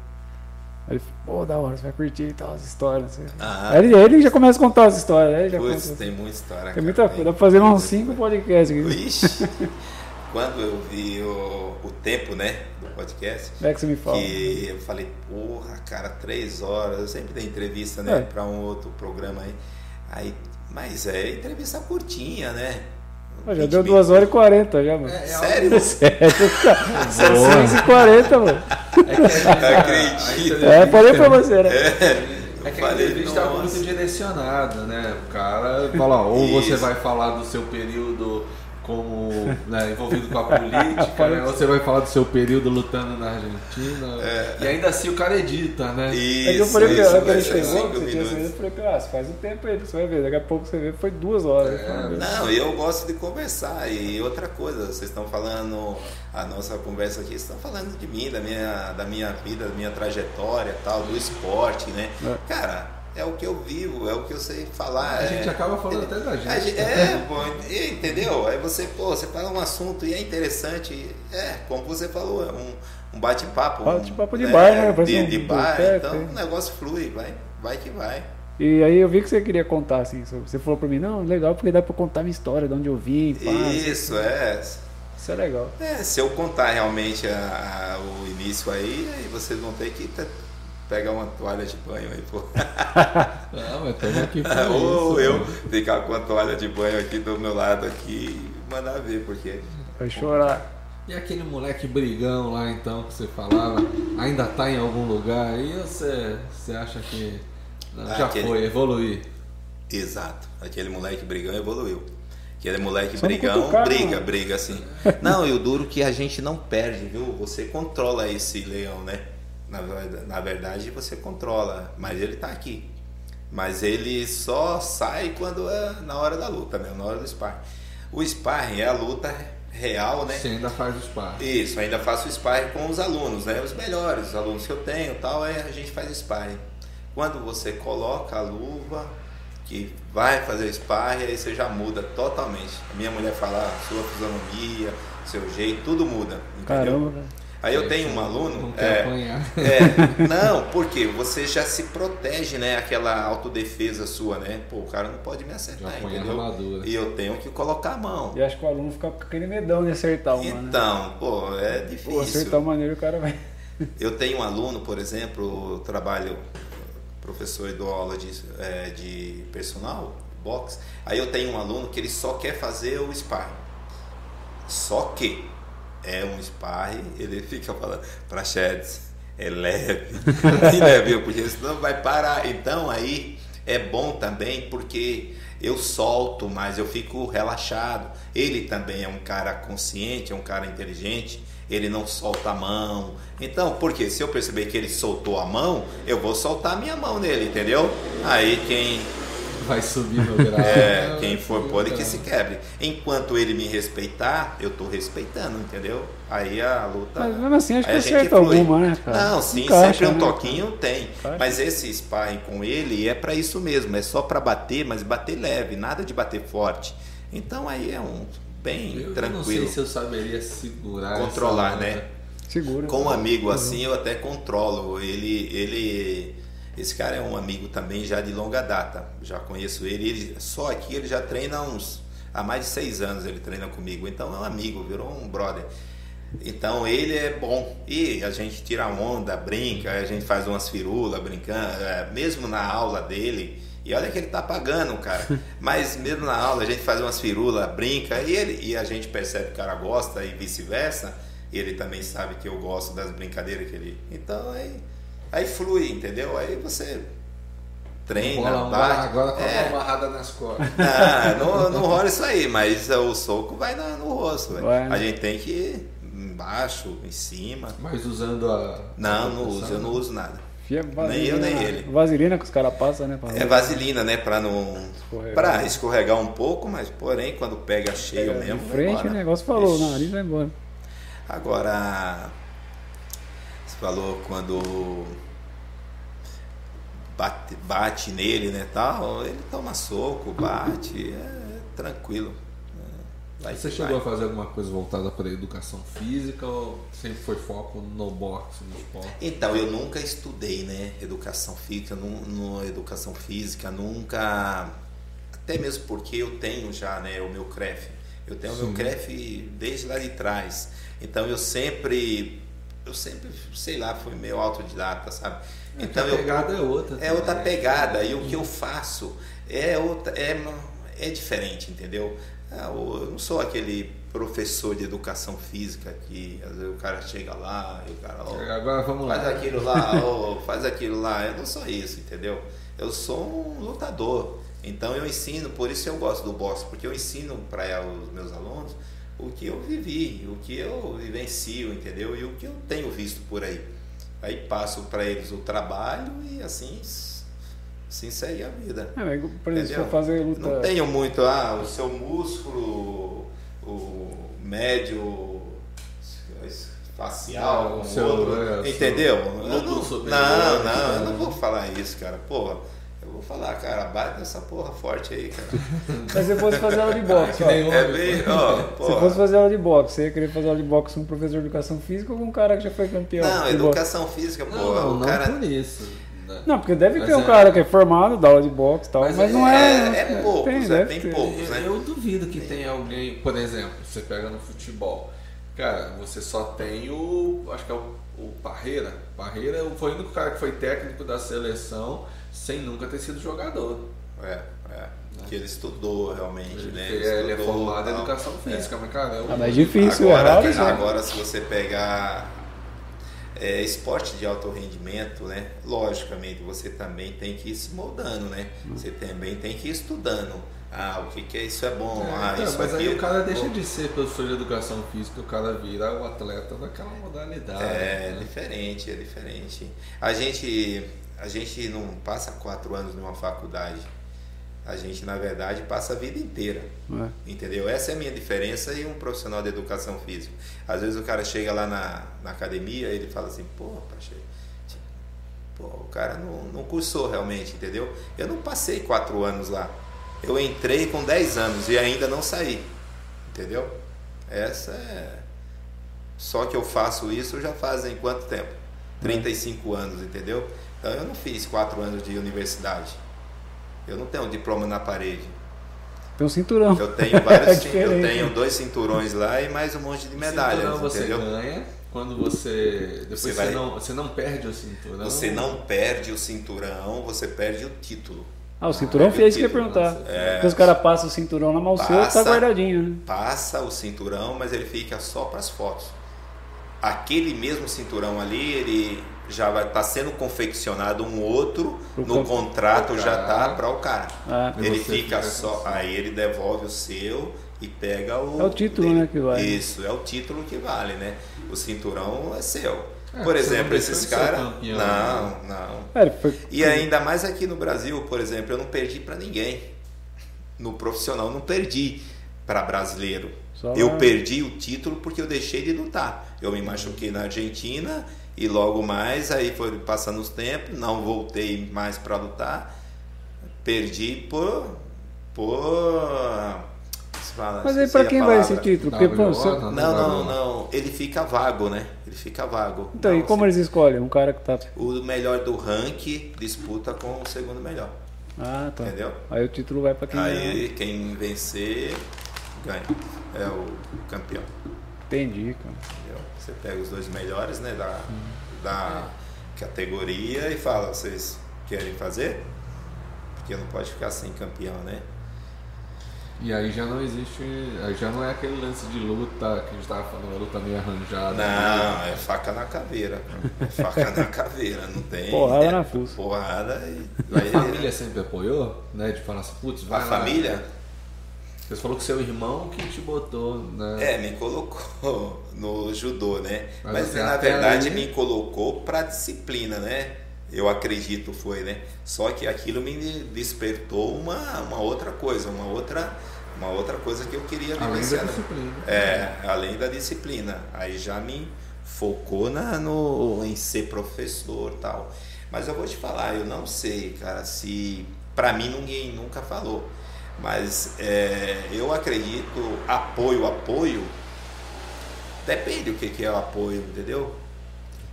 Aí ele falou, pô, da hora, você vai curtir e tal, as histórias. Ah, Aí ele, ele já começa a contar as histórias. Aí já conta. tem muita história. Tem cara, muita coisa, dá pra fazer uns cinco podcasts aqui. Vixe, *laughs* quando eu vi o, o tempo, né, do podcast, É que você me fala. que eu falei, porra, cara, três horas. Eu sempre dei entrevista, né, É. pra um outro programa aí. Aí, mas é entrevista curtinha, né? Pô, já 20 deu 2 horas e 40 já, mano. É, é Sério? Sério, cara. São 6 e 40, mano. Acredito. É, falei pra você, né? É que a entrevista é muito direcionada, né? O cara fala, ou você vai falar do seu período como né, envolvido com a política, né? você vai falar do seu período lutando na Argentina. E ainda assim o cara edita, né? Isso, É que eu falei pra isso, quando ele chegou, que você tinha eu falei ah, você faz um tempo aí, você vai ver. Daqui a pouco você vê, foi duas horas. Meu Deus. Não, eu gosto de conversar. E outra coisa, vocês estão falando, a nossa conversa aqui, vocês estão falando de mim, da minha, da minha vida, da minha trajetória, tal, do esporte, né? É. Cara, é o que eu vivo, é o que eu sei falar. A gente é- acaba falando até da gente. Gente- É, pô, entendeu? Aí você, pô, você fala um assunto e é interessante. É, como você falou, é um, um bate-papo. um, Bate-papo de bar, né? De, um de bar, boteco, então hein? o negócio flui, vai, vai que vai. E aí eu vi que você queria contar, assim, você falou pra mim, não, legal, porque dá pra contar minha história, de onde eu vim, pá, Isso, é. Isso é legal. É, se eu contar realmente a- a- o início aí, aí vocês vão ter que pegar uma toalha de banho aí, pô. Não, *laughs* mas estamos aqui pra Ou isso. eu né? ficar com a toalha de banho aqui do meu lado aqui e mandar ver, porque. Vai chorar. E aquele moleque brigão lá então que você falava, ainda tá em algum lugar aí ou você, você acha que não, já Aquele- foi, evoluir? Exato. Aquele moleque brigão evoluiu. Aquele moleque Só brigão cutucar, briga, não. briga assim. *laughs* Não, e o duro que a gente não perde, viu? Você controla esse leão, né? Na, verdade- na verdade, você controla, mas ele está aqui. Mas ele só sai quando é na hora da luta, mesmo, na hora do sparring. O sparring é a luta real, né? Você ainda faz o sparring. Isso, ainda faço sparring com os alunos, né? Os melhores, os alunos que eu tenho tal, é a gente faz sparring. Quando você coloca a luva, que vai fazer sparring, aí você já muda totalmente. A minha mulher fala, "Ah, sua fisionomia, seu jeito, tudo muda. Entendeu? Caramba. Aí eu tenho um aluno. Não é, apanhar. é, *laughs* não, porque você já se protege, né? Aquela autodefesa sua, né? Pô, o cara não pode me acertar, Já entendeu? armadura. E eu tenho que colocar a mão. E acho que o aluno fica com aquele medão de acertar uma, né? Então, pô, é Pô, difícil. acertar maneiro o cara vai. *laughs* Eu tenho um aluno, por exemplo, eu trabalho professor e dou aula de, é, de personal, box. Aí eu tenho um aluno que ele só quer fazer o sparring. Só que é um sparring, ele fica falando para Sheds, é leve, *laughs* é leve, porque senão vai parar. Então aí é bom também porque eu solto, mas eu fico relaxado. Ele também é um cara consciente, é um cara inteligente, ele não solta a mão. Então, porque se eu perceber que ele soltou a mão, eu vou soltar a minha mão nele, entendeu? Aí quem Vai subir no grau. é, quem for pode que se quebre. Enquanto ele me respeitar, eu tô respeitando, entendeu? Aí a luta. Mas mesmo assim, acho que a gente acerta alguma, né, cara? Não, sim, Encaixa, sempre um né? toquinho tem. Encaixa. Mas esse sparring com ele é para isso mesmo, é só para bater, mas bater leve, nada de bater forte. Então aí é um bem Eu tranquilo. não sei se eu saberia segurar. Controlar, essa- né? Segura. Com um amigo assim, eu até controlo. Ele, ele, esse cara é um amigo também já de longa data. Já conheço ele. ele só aqui ele já treina uns, há mais de seis anos ele treina comigo. Então é um amigo, virou um brother. Então ele é bom e a gente tira onda, brinca, a gente faz umas firulas brincando, é, mesmo na aula dele. E olha que ele tá pagando, cara. *laughs* Mas mesmo na aula a gente faz umas firulas, brinca e ele e a gente percebe que o cara gosta e vice-versa. E ele também sabe que eu gosto das brincadeiras que ele. Então aí, aí flui, entendeu? Aí você treina, Bola, um bate. agora com é. a amarrada nas costas. Não, *laughs* não, não rola isso aí, mas o soco vai na- no rosto. velho. Vai, né? A gente tem que ir embaixo, em cima. Mas usando a. Não, não uso, eu não uso nada. Fia Nem eu, nem ele. Vaselina que os caras passam, né? É vaselina, né? Pra não. Escorregar. Pra escorregar um pouco, mas porém quando pega cheio Pega mesmo. De frente, o negócio falou, Ixi. o nariz vai embora. Agora, falou quando bate, bate nele, né, tal, ele toma soco, bate, é tranquilo. É, vai Você que chegou a vai. fazer alguma coisa voltada para educação física ou sempre foi foco no boxe, no esporte? Então, eu nunca estudei, né, educação física, no, educação física, nunca, até mesmo porque eu tenho já, né, o meu CREF. Eu tenho o meu Sim. CREF desde lá de trás. Então, eu sempre, eu sempre, sei lá, fui meio autodidata, sabe? Então, a eu pegada é outra. É outra também. pegada e o que eu faço é outra é, é diferente, entendeu? Ah, Eu não sou aquele professor de educação física que às vezes o cara chega lá e o cara ó, Agora vamos lá. faz aquilo lá, ó, faz aquilo lá. Eu não sou isso, entendeu? Eu sou um lutador. Então eu ensino, por isso eu gosto do boxe, porque eu ensino para os meus alunos o que eu vivi, o que eu vivencio, entendeu? E o que eu tenho visto por aí. Aí passo para eles o trabalho e assim, assim segue a vida. É, por exemplo, fazer luta. Não tenho muito, ah, o seu músculo, o médio facial, O o seu- outro, é, o seu entendeu? Eu lúpulo não, superior, não, não, eu né? não vou falar isso, cara. Porra, vou falar, cara, bate nessa porra forte aí, cara. *laughs* Mas se você fosse fazer aula de boxe, Que ó. Se É bem, ó, *laughs* você porra. fosse fazer aula de boxe, você ia querer fazer aula de boxe com um professor de educação física ou com um cara que já foi campeão? Não, de boxe? educação física, Não, porra, não, o cara. por isso. né? Não, porque deve Mas ter um é- cara que é formado, dá aula de boxe e tal, mas, Mas não é- é. é poucos, é, deve tem ter. poucos. né? Eu duvido que tenha alguém, por exemplo, você pega no futebol, cara, você só tem o, acho que é o, o Parreira. Parreira foi o único cara que foi técnico da seleção sem nunca ter sido jogador. É, é. Que ele estudou realmente, Ele, né? ele é estudou, formado em educação física, mas cara, eu, Ah, mas é difícil, é agora, isso aí. agora se você pegar é, esporte de alto rendimento, né? Logicamente, você também tem que ir se moldando, né? Hum. Você também tem que ir estudando. Ah, o que, que é isso é bom? É, ah, então, isso mas aqui aí o cara é deixa de ser professor de educação física, o cara vira o atleta daquela modalidade. É né? diferente, é diferente. A gente, a gente não passa quatro anos numa faculdade. A gente, na verdade, passa a vida inteira. É. Entendeu? Essa é a minha diferença e um profissional de educação física. Às vezes o cara chega lá na, na academia e ele fala assim, pô, Pacheco, tipo, pô, o cara não, não cursou realmente, entendeu? Eu não passei quatro anos lá. Eu entrei com 10 anos e ainda não saí. Entendeu? Essa é. Só que eu faço isso já fazem quanto tempo? 35 anos, entendeu? Então eu não fiz quatro anos de universidade. Eu não tenho um diploma na parede. Tem um cinturão. Eu tenho vários, *laughs* É eu tenho dois cinturões lá e mais um monte de medalhas, Cinturão você entendeu? ganha quando você. Depois Você você, vai- não, você não perde o cinturão. Você não perde o cinturão, você perde o título. Ah, o cinturão Ah, fez isso que ia perguntar. É. Porque os caras passam o cinturão na mão seu, tá Passa. guardadinho, né? Passa o cinturão, mas ele fica só para as fotos. Aquele mesmo cinturão ali, ele já vai estar sendo confeccionado um outro, Pro no contrato já tá para o cara. Ah, Ele fica fica só, com- aí ele devolve o seu e pega o. É o título, dele. né, que vale. Isso, é o título que vale, né? O cinturão é seu. É, por exemplo, esses caras. Não, né? não. é, foi... E ainda mais aqui no Brasil, por exemplo, eu não perdi para ninguém. No profissional, não perdi para brasileiro. Só eu perdi o título porque eu deixei de lutar. Eu me machuquei na Argentina e logo mais, aí foi passando os tempos, não voltei mais para lutar. Perdi por. por. se fala- Mas aí esqueci pra a quem vai esse título? Porque, pô, WO, você- não, Não, não. Ele fica vago, né? Ele fica vago. Então, Não, e como eles escolhem? Um cara que tá. O melhor do ranking disputa com o segundo melhor. Ah, tá. Entendeu? Aí o título vai pra quem Aí quem vencer ganha. É o campeão. Entendi, cara. Entendeu? Você pega os dois melhores né, da, da categoria e fala, vocês querem fazer? Porque não pode ficar sem campeão, né? E aí já não existe. Aí já não é aquele lance de luta que a gente tava falando, uma luta meio arranjada. Não, é faca na caveira. É faca na *laughs* caveira, não tem. Porrada é, na fuça. Porrada e. A família sempre apoiou, né? De falar assim, putz, vai A lá. família? Você falou que seu irmão que te botou, né? É, me colocou *laughs* no judô, né? Mas Mas, você na verdade aí- me colocou pra disciplina, né? Eu acredito foi, né? Só que aquilo me despertou uma, uma outra coisa, uma outra, uma outra coisa que eu queria Além da né? disciplina. É, além da disciplina. Aí já me focou na, no, em ser professor tal. Mas eu vou te falar, eu não sei, cara, se. Pra mim ninguém nunca falou. Mas é, eu acredito, apoio, apoio. Depende o que, que é o apoio, entendeu?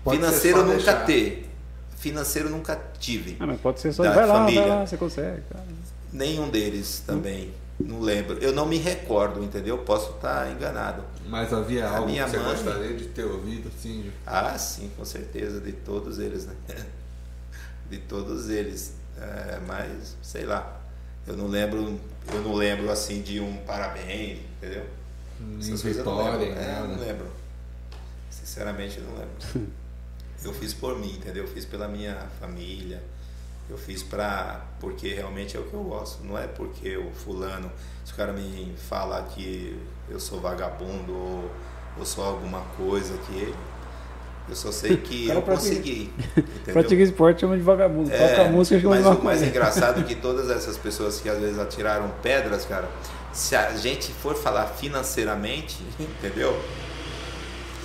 Pode Financeiro nunca deixar. ter. Financeiro nunca tive. Ah, mas pode ser só. Da Vai lá, família. vai lá, você consegue, cara. Nenhum deles também. Não lembro. Eu não me recordo, entendeu? Posso estar enganado. Mas havia A algo minha que você mãe- gostaria de ter ouvido, de Ah, sim, com certeza, de todos eles, né? *laughs* De todos eles. É, mas, sei lá, eu não lembro, eu não lembro assim de um parabéns, entendeu? em Essas coisas eu não lembro. em É, eu não lembro. Sinceramente, eu não lembro. *laughs* Eu fiz por mim, entendeu? Eu fiz pela minha família. Eu fiz pra. porque realmente é o que eu gosto. Não é porque o fulano, se o cara me fala que eu sou vagabundo ou eu sou alguma coisa que. Eu só sei que eu pratica- consegui. *laughs* Pratica esporte chama de vagabundo. É, Toca música chama mas de o mais engraçado é que *laughs* todas essas pessoas que às vezes atiraram pedras, cara, se a gente for falar financeiramente, entendeu?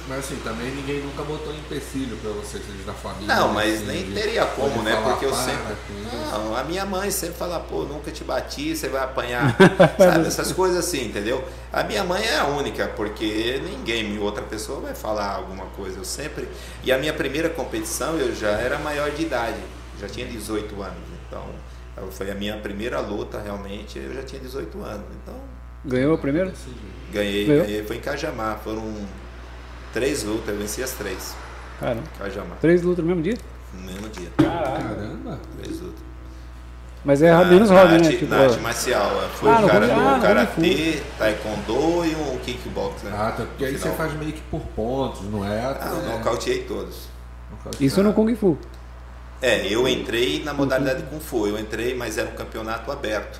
Mas assim, também ninguém nunca botou empecilho pra você, seja da família. Não, mas assim, nem teria como, né? Porque eu "Para sempre. com isso". Não, a minha mãe sempre fala, pô, nunca te bati, você vai apanhar. *laughs* Sabe, essas coisas assim, entendeu? A minha mãe é a única, porque ninguém, outra pessoa vai falar alguma coisa. Eu sempre. E a minha primeira competição eu já era maior de idade, já tinha 18 anos. Então, foi a minha primeira luta realmente, eu já tinha 18 anos. Então, Ganhou? Desse jeito. ganhei, Ganhou? ganhei. Foi em Cajamar, foram três lutas, eu venci as três. Cara, Cajamar, três lutas no mesmo dia? no mesmo dia. Caramba! Três lutas. Mas é Na- menos na hobby, né? arte- Tipo, na arte marcial. Foi Ah, o cara do ah, karatê, taekwondo e um kickbox, né? Ah, tá, porque aí você faz meio que por pontos, não é? Ah, eu é, nocauteei todos. isso no Kung Fu. É, eu entrei na modalidade Kung Fu. Eu entrei, mas era um campeonato aberto.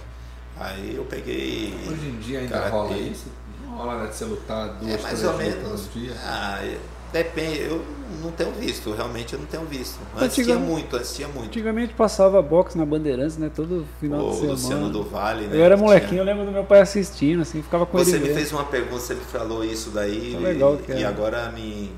Aí eu peguei. Hoje em dia ainda Karatê. rola isso? Rola né, de você lutar duas, É mais três ou menos. Ah, é- depende. Eu não tenho visto, realmente eu não tenho visto. Antes tinha Antigamente- muito, antes tinha muito. Antigamente passava boxe na Bandeirantes, né? Todo final O de semana. Luciano do Vale, né? Eu era molequinho, tinha. eu lembro do meu pai assistindo, assim, ficava com Você ele me vendo. fez uma pergunta, você me falou isso daí. Tá legal e, e é. agora me.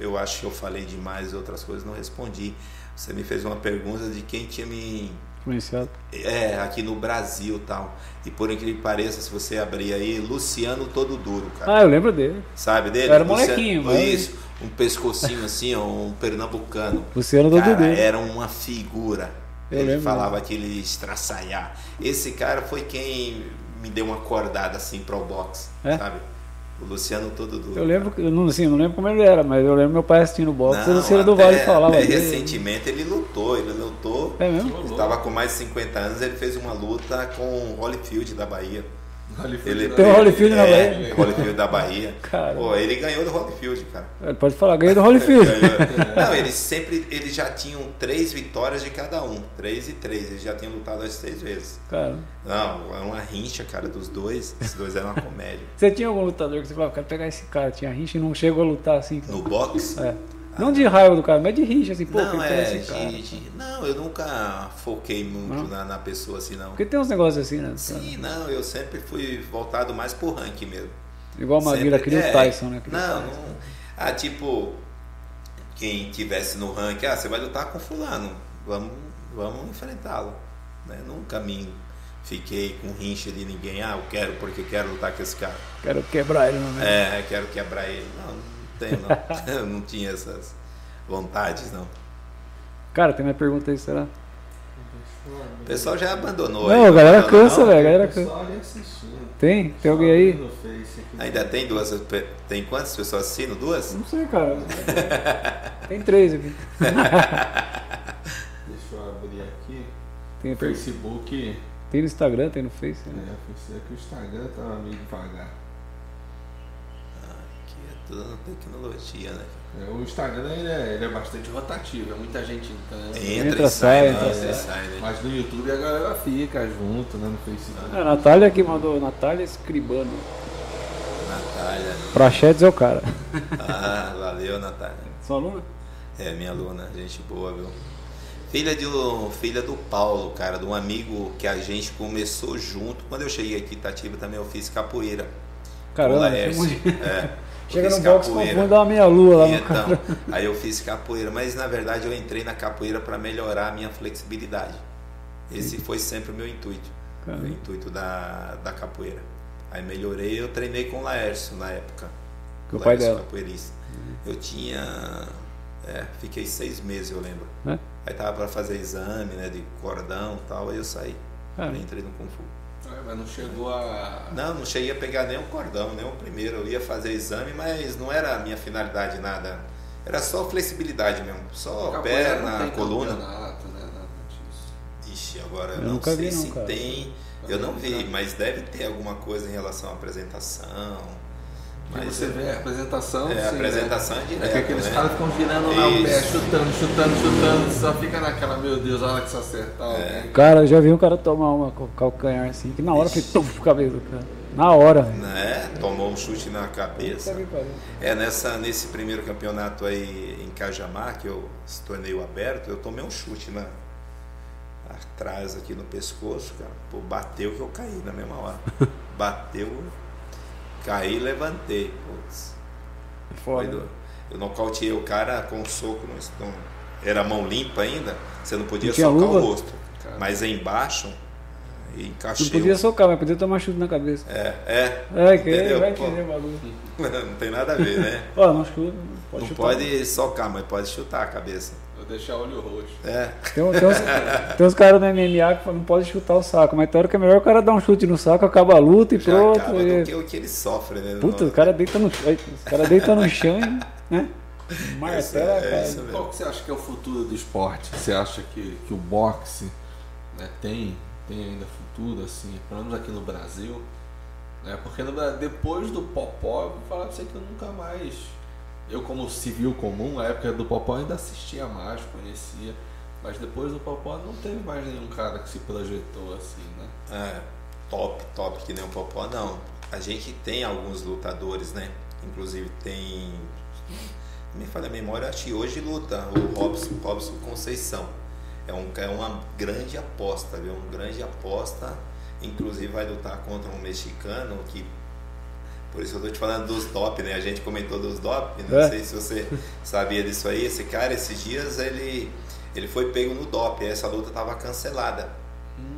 Eu acho que eu falei demais e outras coisas não respondi. Você me fez uma pergunta de quem tinha me. Influenciado. É, aqui no Brasil tal. E por incrível que pareça, se você abrir aí, Luciano Todo Duro, cara. Ah, eu lembro dele. Sabe dele? Eu era Luciano- molequinho, mas- Isso, um pescocinho assim, ó, um pernambucano. Luciano do Cara, Dudu. era uma figura. Eu ele lembro. falava aquele estraçaiar. Esse cara foi quem me deu uma acordada assim pro boxe, É? sabe? O Luciano todo duro. Eu lembro, eu não, assim, não lembro como ele era, mas eu lembro meu pai assistindo boxe. o Não, Luciano do Vale falava até recentemente ele lutou, ele lutou. É mesmo? Ele estava com mais de 50 anos, ele fez uma luta com o Holyfield da Bahia. Holyfield Ele, da- Tem o Holyfield na é, Bahia? Holyfield da Bahia. Cara. Pô, ele ganhou do Holyfield, cara. Ele pode falar, ganhei do *laughs* Holyfield. Ganhou. Não, eles sempre, eles já tinham três vitórias de cada um, três e três. Eles já tinham lutado as três vezes. Cara, Não, é uma rincha, cara, dos dois. Esses dois eram uma comédia. você tinha algum lutador que você falava, quero pegar esse cara, tinha rincha e não chegou a lutar assim? No boxe? É. Não de raiva do cara, mas de rincha, assim, pô, não, é. cara. De, de- não, eu nunca foquei muito Não? na, na pessoa assim, não. Porque tem uns negócios assim, né? Sim, não, eu sempre fui voltado mais pro ranking mesmo. Igual a Maguila Sempre- queria o é, Tyson, né? Não, Tyson. não. Ah, tipo, quem tivesse no ranking, ah, você vai lutar com fulano, vamos, vamos enfrentá-lo. Né? Nunca me fiquei com rincha de ninguém, ah, eu quero porque quero lutar com esse cara. Quero quebrar ele no meio. É, quero quebrar ele. Não, não tenho não. *laughs* eu não tinha essas vontades, não. Cara, tem mais pergunta aí, será? O pessoal já abandonou. Não, aí, a galera abandonou, cansa, não? velho. Galera cansa. assistindo. Tem? Tem alguém aí? Ainda tem duas, tem quantas pessoas assistindo? Duas? Não sei, cara. *laughs* Tem três aqui. *laughs* Deixa eu abrir aqui. Tem, Facebook. tem no Instagram, tem no Face. É, Né? pensei que o Instagram tava meio devagar. É tudo tecnologia, né? É, o Instagram ele é, ele é bastante rotativo, é muita gente entrando. Entra, Entra, e sai, sai, entra entra, sai. né? Mas no YouTube a galera fica junto, né? No Facebook. A Natália que mandou, Natália Escribano. Natália. Prachetes é o cara. Ah, valeu, Natália. *laughs* Sua aluna? É, minha aluna, gente boa, viu? Filha, de, filha do Paulo, cara, de um amigo que a gente começou junto. Quando eu cheguei aqui em Itatiba também eu fiz capoeira. Caramba, É, Chega no box, capoeira. confunde, dá uma meia lua lá no Então, *laughs* aí eu fiz capoeira, mas na verdade eu entrei na capoeira para melhorar a minha flexibilidade. Esse foi sempre o meu intuito, Caramba. o intuito da, da capoeira. Aí melhorei, eu treinei com o Laércio na época. Que é o pai Laércio dela. capoeirista. Eu tinha, é, fiquei seis meses eu lembro. Né? Aí tava para fazer exame, né, de cordão e tal, aí eu saí. Aí entrei no Kung Fu. É, mas não chegou a. Não, não cheguei a pegar nenhum cordão, nem o primeiro. Eu ia fazer exame, mas não era a minha finalidade nada. Era só flexibilidade mesmo. Só Capoeira não perna, tem coluna. campeonato, né? Nada disso. Ixi, agora Eu eu não nunca sei vi, não, se cara. tem. Eu não vi, mas deve ter alguma coisa em relação à apresentação. Mas você vê a apresentação. É, a sim, apresentação é né? direto, É que aqueles né? caras ficam girando lá o pé, chutando, chutando, chutando. Só fica naquela, meu Deus, a hora que você acertar É. alguém. Cara, eu já vi um cara tomar uma o calcanhar assim, que na hora foi tuf pro cabeça do cara. Na hora. né, tomou um chute na cabeça. É, nessa, nesse primeiro campeonato aí em Cajamar, que eu esse torneio aberto, eu tomei um chute na, atrás aqui no pescoço, cara. Pô, bateu que eu caí na mesma hora. *laughs* Bateu, caí e levantei. Putz, foi Foda. do- Eu nocauteei o cara com um soco no estômago. Era mão limpa ainda, você não podia Não socar luva? o rosto. Cara. Mas aí embaixo, Não encaixei. podia o- socar, mas podia tomar chute na cabeça. É, é. É, que Entendeu? vai Pô, entender o bagulho. *laughs* não tem nada a ver, né? Ó, não chuta, não pode não chutar. pode socar, mas pode chutar a cabeça. Vou deixar olho roxo. É. Tem, tem uns, *laughs* tem uns caras no MMA que falam, não pode chutar o saco, mas tem hora que é melhor o cara dar um chute no saco, acaba a luta e Já pronto. acaba e- do que o que ele sofre, né? Puta, o cara deita no chão, o cara deita no chão e, né? Martela, é cara. mesmo. Qual que você acha que é o futuro do esporte? Você acha que, que o boxe né, tem, tem ainda futuro, assim, pelo menos aqui no Brasil? Né? Porque no depois do Popó, eu vou falar pra você que eu nunca mais. Eu, como civil comum, na época do Popó, ainda assistia mais, conhecia. Mas depois do Popó não teve mais nenhum cara que se projetou assim, né? É, top, top que nem o Popó, não. A gente tem alguns lutadores, né? Inclusive tem. Me falha a memória, acho que hoje luta o Robson, Robson Conceição. É, um, é uma grande aposta, viu? Uma grande aposta. Inclusive vai lutar contra um mexicano que. Por isso eu tô te falando dos DOP, né? A gente comentou dos DOP, não É. sei se você *laughs* sabia disso aí. Esse cara, esses dias, ele, ele foi pego no DOP. Essa luta estava cancelada.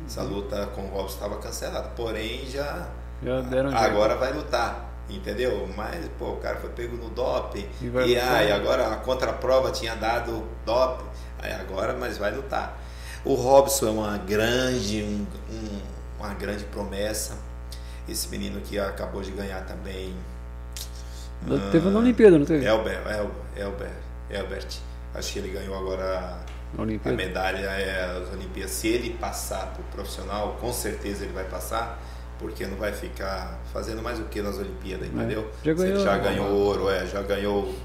Essa luta com o Robson estava cancelada. Porém, já. Já deram jeito. Agora vai lutar. Entendeu? Mas, pô, o cara foi pego no DOP. E E, aí, agora a contraprova tinha dado DOP. Aí agora, mas vai lutar. O Robson é uma grande, um- um- uma grande promessa. Esse menino que acabou de ganhar também. ah, Teve na Olimpíada, não teve? Elber, El, Elber, Elbert. Acho que ele ganhou agora a Olimpíada. medalha é as Olimpíadas. Se ele passar para o profissional, com certeza ele vai passar, porque não vai ficar fazendo mais o que nas Olimpíadas, entendeu? Já Se ele ganhou, já ganhou ouro, é, já ganhou o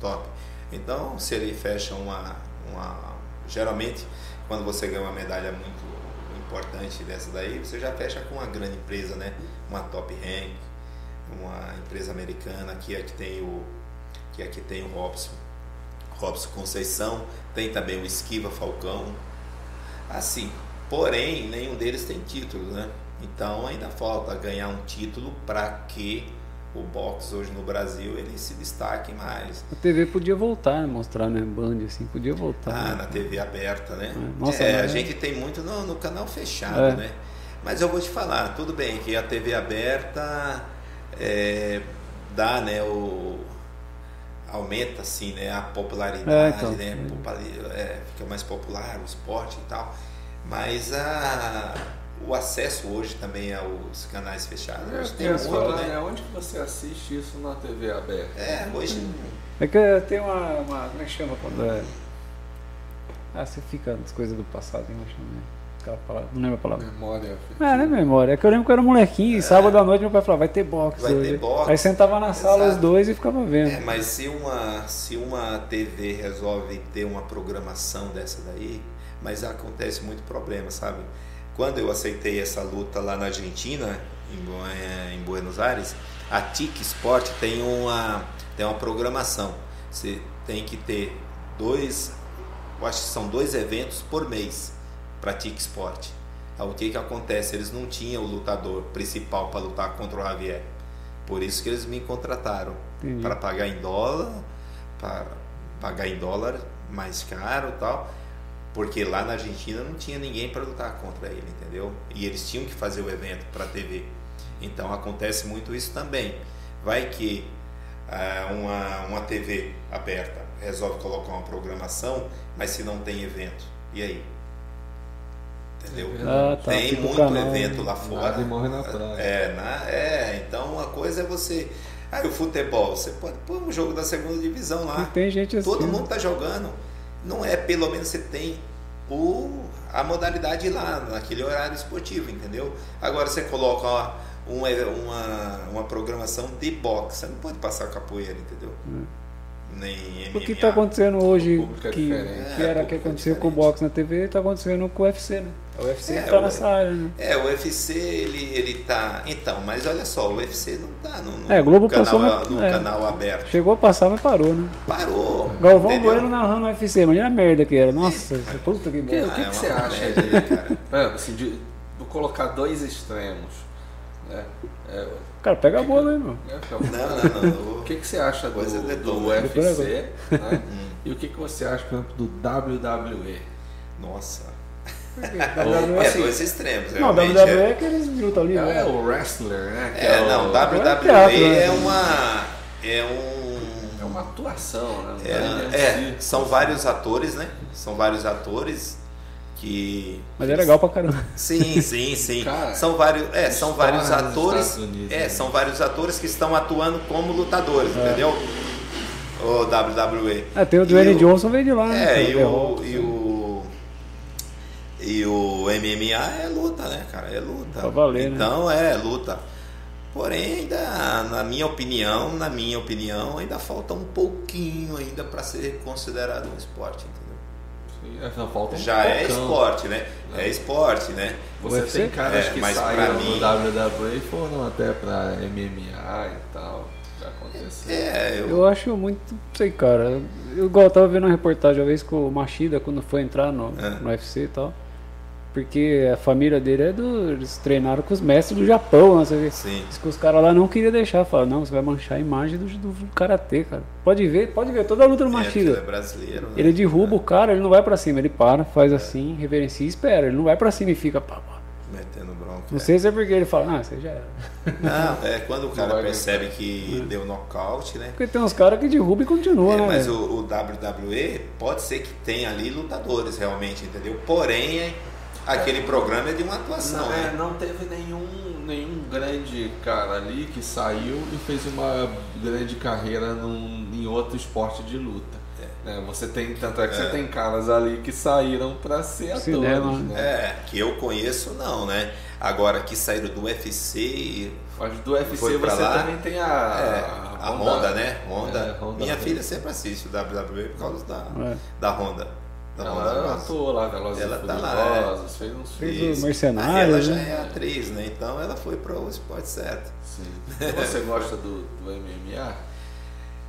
top. Então, se ele fecha uma, uma. Geralmente, quando você ganha uma medalha muito importante dessa daí, você já fecha com uma grande empresa, né? Uma top rank, uma empresa americana que aqui tem o que aqui tem o Robson, Robson Conceição, tem também o Esquiva Falcão. Assim, porém, nenhum deles tem título, né? Então ainda falta ganhar um título para que o boxe hoje no Brasil ele se destaque mais. A TV podia voltar, né? Mostrar, né? Band, assim, podia voltar. Ah, né? na TV aberta, né? É, nossa, é, a mas- gente tem muito no, no canal fechado, É. né? Mas eu vou te falar, tudo bem que a TV aberta é, dá, né, o aumenta assim, né, a popularidade, É, então, né, é. é, fica mais popular o esporte e tal. Mas a, o acesso hoje também aos canais fechados, É, hoje tem muito, falar, né? né? Onde que você assiste isso na TV aberta? É, hoje É que tem uma, uma. Como é que chama quando é. Ah, você fica nas coisas do passado, hein? Como chama, né? Palavra, não lembro a palavra. Memória É, né, memória? É que eu lembro que eu era molequinho e sábado à noite meu pai falava, vai ter boxe. Vai ter hoje. boxe. Aí sentava na sala os dois e ficava vendo. É, mas se uma, se uma TV resolve ter uma programação dessa daí, mas acontece muito problema, sabe? Quando eu aceitei essa luta lá na Argentina, em, eh, em Buenos Aires, a TIC Sport tem uma, tem uma programação. Você tem que ter dois, eu acho que são dois eventos por mês Sport. Aí o que que acontece? Eles não tinham o lutador principal para lutar contra o Javier. Por isso que eles me contrataram para pagar em dólar, para pagar em dólar mais caro e tal, porque lá na Argentina não tinha ninguém para lutar contra ele, entendeu? E eles tinham que fazer o evento para TV. Então acontece muito isso também. Vai que ah, uma, uma TV aberta resolve colocar uma programação, mas se não tem evento, e aí? Entendeu? Ah, tá. Tem fica o muito canal, evento lá Nada fora. e morre na praia. É, na- é, então uma coisa é você. Aí o futebol, você pode pôr um jogo da segunda divisão E lá. tem gente assim. Todo né? mundo tá jogando. Não é, pelo menos você tem o, a modalidade lá, naquele horário esportivo, entendeu? Agora você coloca ó, uma, uma, uma programação de boxe, você não pode passar capoeira, entendeu? Nem MMA. O que está acontecendo hoje, é que, que É, era o que público é aconteceu com o boxe na TV, está acontecendo com o UFC, né? O UFC É, está o- nessa área, né? É, o UFC, ele, ele tá. Então, mas olha só, o UFC não tá no, no É, Globo canal, passou no é. canal aberto. Chegou a passar, mas parou, né? Parou. Galvão entendeu? Bueno narrando o UFC, imagina a merda que era. Nossa, puta que O que, bom. o que, Ah, é que uma você acha de, né, cara? é, assim, de, vou colocar dois extremos? Né? É, Cara, pega a bola aí, meu. é, Não, não, não. O que, que você acha do, do doido. UFC? né? *laughs* E o que, que você acha, por exemplo, do WWE? Nossa. WWE É assim. dois extremos. Não, WWE é- é aqueles luta livre. É, né? o wrestler, né? que É, o- não, teatro, WWE né? é uma. É um. É uma atuação, né? É, é, é, são vários atores, né? São vários atores que. Mas é legal pra caramba. Sim, sim, sim. Cara, são vários, é, são vários atores. Unidos, é, né? são vários atores que estão atuando como lutadores, É. entendeu? O WWE. Ah, tem o Dwayne Johnson veio de lá, né? É, Tem e o, e o. E o MMA é luta, né, cara? É luta. Pra valer, né? então é luta. Porém, ainda, na minha opinião, na minha opinião, ainda falta um pouquinho ainda para ser considerado um esporte, entendeu? É, não, falta um Já é esporte, né? É esporte, né? Você UFC? tem caras É, que mas saíram mim- do WWE e foram até pra MMA e tal. Já aconteceu. É, eu, Eu acho muito, não sei, cara. Eu, igual eu tava vendo uma reportagem uma vez com o Machida quando foi entrar no, É. no UFC e tal. Porque a família dele é do. Eles treinaram com os mestres do Japão, né? Você vê. sim. Diz que os caras lá não queriam deixar. Falaram, não, você vai manchar a imagem do, do karatê, cara. Pode ver, pode ver toda a luta do É, porque ele é Machida. brasileiro. né? Ele derruba o cara, ele não vai pra cima, ele para, faz assim, reverencia e espera. Ele não vai pra cima e fica. Pá, pá. Metendo bronca. Não é. sei se é porque ele fala, ah, você já era. Não, é quando o cara percebe que deu nocaute, né? Porque tem uns caras que derrubam e continuam, É, né? mas o, o WWE pode ser que tenha ali lutadores realmente, entendeu? Porém, é- aquele programa é de uma atuação, Não, é, né? não teve nenhum, nenhum grande cara ali que saiu e fez uma grande carreira num, em outro esporte de luta. Né, Você tem, tanto é que É. você tem caras ali que saíram pra ser atores. Né? É, que eu conheço não, né? Agora que saíram do UFC Mas do UFC você lá. também tem a, é, a Honda, né? Honda. É, Honda Minha Honda. filha sempre assiste o WWE por causa da, É. da Honda. Honda Ela Ross. atuou lá, Velozes Ela e tá lá, fez uns Fez filmes. o Mercenários, Ela já né? é atriz, né? Então ela foi para o esporte certo. Sim. *laughs* Você gosta do, do MMA?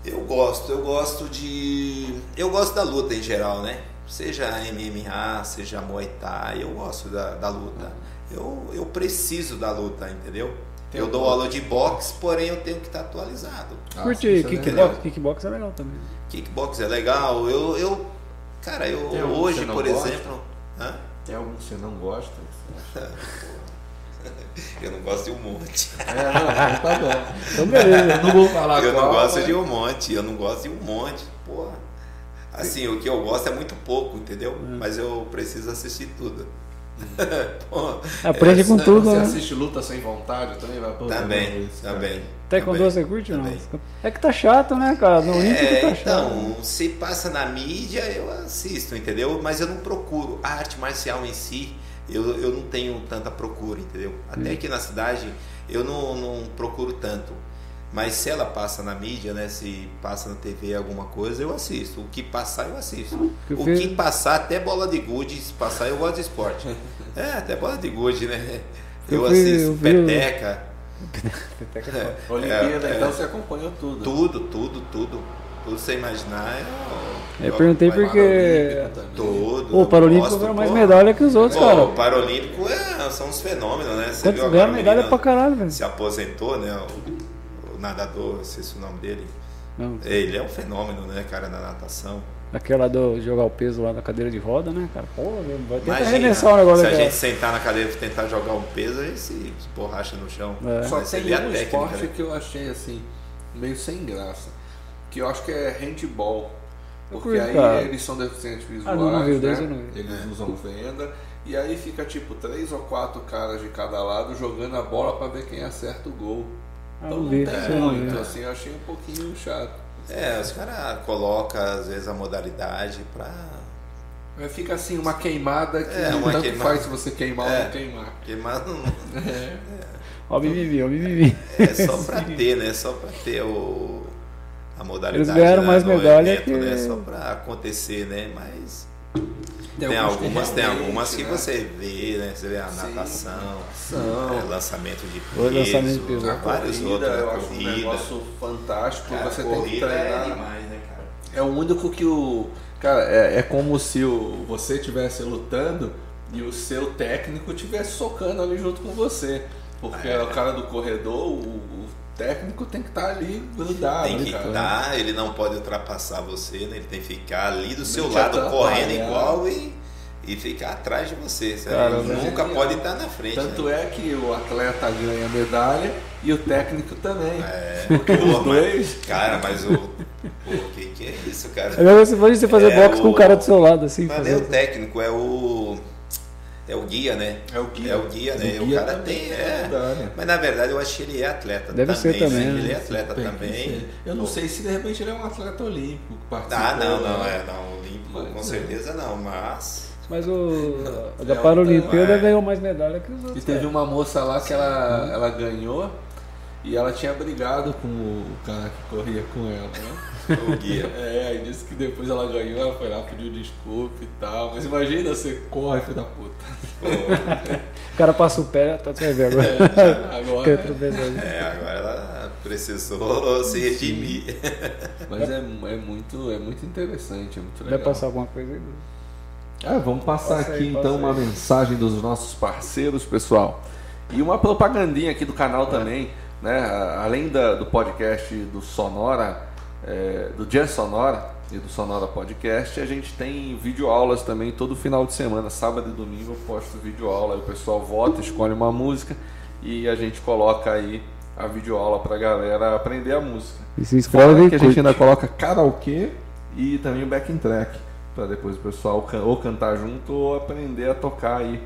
Eu gosto, eu gosto de. Eu gosto da luta em geral, né? Seja MMA, seja Muay Thai, eu gosto da, da luta. Eu, eu preciso da luta, entendeu? Tem eu dou aula de boxe, porém eu tenho que estar atualizado. Ah, Curte isso é kickbox, legal. kickbox é legal também. Kickbox é legal, eu. eu cara, eu Tem hoje, não por gosta? exemplo. Hã? Tem algum que você não gosta? *laughs* Eu não gosto de um monte. É, não, então tá bom. *laughs* Então, beleza. Eu não vou falar Eu não qual, gosto mas- de um monte, eu não gosto de um monte, porra. Assim, o que eu gosto é muito pouco, entendeu? É. Mas eu preciso assistir tudo. *laughs* Pô, Aprende com essa- tudo, Você né? assiste luta sem vontade também? Vai, pô, Também, isso, também. Taekwondo você curte não? É que tá chato, né, cara? No É, tá chato. então, se passa na mídia, eu assisto, entendeu? Mas eu não procuro. A arte marcial em si, eu, eu não tenho tanta procura, entendeu? Até aqui na cidade, eu não, não procuro tanto. Mas se ela passa na mídia, né? Se passa na TV alguma coisa, eu assisto. O que passar, eu assisto. Que o fez- que passar, até bola de gude, se passar, eu gosto de esporte. *laughs* É, até bola de gude, né? Eu Eu, assisto eu vi o- peteca. Olimpíada, É, é. então você acompanhou tudo. Tudo, tudo, tudo. Tudo você imaginar. Eu, Eu perguntei porque-. Tudo. O Paralímpico ganhou mais medalha que os outros, Pô, cara. O Paralímpico é, são uns fenômenos, né? Você Quantos viu ganhou agora o medalha pra caralho, velho. Se aposentou, né? O nadador, não sei se o nome dele. Não, Ele é um fenômeno, né, cara, na natação. aquela do jogar o peso lá na cadeira de roda, né, cara? Pô, vai tentar arremessar o negócio se a gente sentar na cadeira e tentar jogar um peso, a gente se borracha no chão. É. Só Mas tem ele é a um técnica, esporte né? que eu achei assim, meio sem graça. Que eu acho que é handball. Porque curto, aí cara. eles são deficientes visuais. Ah, não, não né? não. Eles usam venda. E aí fica tipo três ou quatro caras de cada lado jogando a bola pra ver quem acerta o gol. Ah, Então não tem muito, vi. assim, eu achei um pouquinho chato. É, os caras colocam, às vezes, a modalidade pra. Fica assim, uma queimada que É, uma tanto queimada. faz se você queimar ou É. não queimar. Queimar não. Ó, o mimimi, ó, o mimimi. É só pra *laughs* ter, né? Só pra ter o, a modalidade. Eles ganharam né, mais medalha evento, que- né? Só pra acontecer, né? Mas tem, que algumas, tem algumas que né? você vê, né? Você vê a Sim. natação, São. é, lançamento de O lançamento de peso, peso. A vários corrida, outros. eu a acho um negócio fantástico. Cara, você tem que corrida treinar. é demais, né, cara? É o único que o. Cara, é, é como se o, você estivesse lutando e o seu técnico estivesse socando ali junto com você. Porque É. o cara do corredor, o, o técnico tem que estar ali grudado. Tem que cara. estar, ele não pode ultrapassar você, né? Ele tem que ficar ali do seu lado correndo igual e, e ficar atrás de você. Cara, Ele é nunca genial. pode estar na frente. Tanto né? é que o atleta ganha medalha e o técnico também. É, Porque pô, os mas- dois. Cara, mas o. Pô, que, que é isso, cara? É mesmo você fazer É boxe com o- o cara do seu lado, assim. Não é o técnico, é o. É o guia, né? É o guia. É o guia, né? O O, guia cara também tem. é É. Mas na verdade eu acho que ele é atleta Deve também. ser também, né? né? Ele é atleta Tem que também. ser. Eu não sei se de repente ele é um atleta olímpico. Ah, não, não, né? é. Não, olímpico, Mas, com é. certeza não, mas. Mas o *laughs* a da É, Paralimpíada é. ganhou mais medalha que os E outros. teve cara. uma moça lá que ela, ela ganhou E ela tinha brigado com o cara que corria com ela, né? *laughs* O guia. É, aí disse que depois ela ganhou, ela foi lá, pediu desculpa e tal. Mas imagina você corre, filho da puta. O cara passa o pé, tá vai ver *laughs* agora. É, agora, tropeçar ali. É, agora ela precisou *laughs* se redimir. Mas é, é, muito, é muito interessante, é muito Vai legal. passar alguma coisa aí? É, vamos passar Passa aqui aí, então passa uma aí. mensagem dos nossos parceiros, pessoal. E uma propagandinha aqui do canal também, né? Além da- do podcast do Sonora, é, do Jazz Sonora e do Sonora Podcast, a gente tem videoaulas também todo final de semana, sábado e domingo eu posto videoaula, aí o pessoal vota, escolhe uma música e a gente coloca aí a videoaula pra galera aprender a música. E se inscreve que a gente curte. ainda coloca karaokê e também o backing track, para depois o pessoal ou cantar junto ou aprender a tocar aí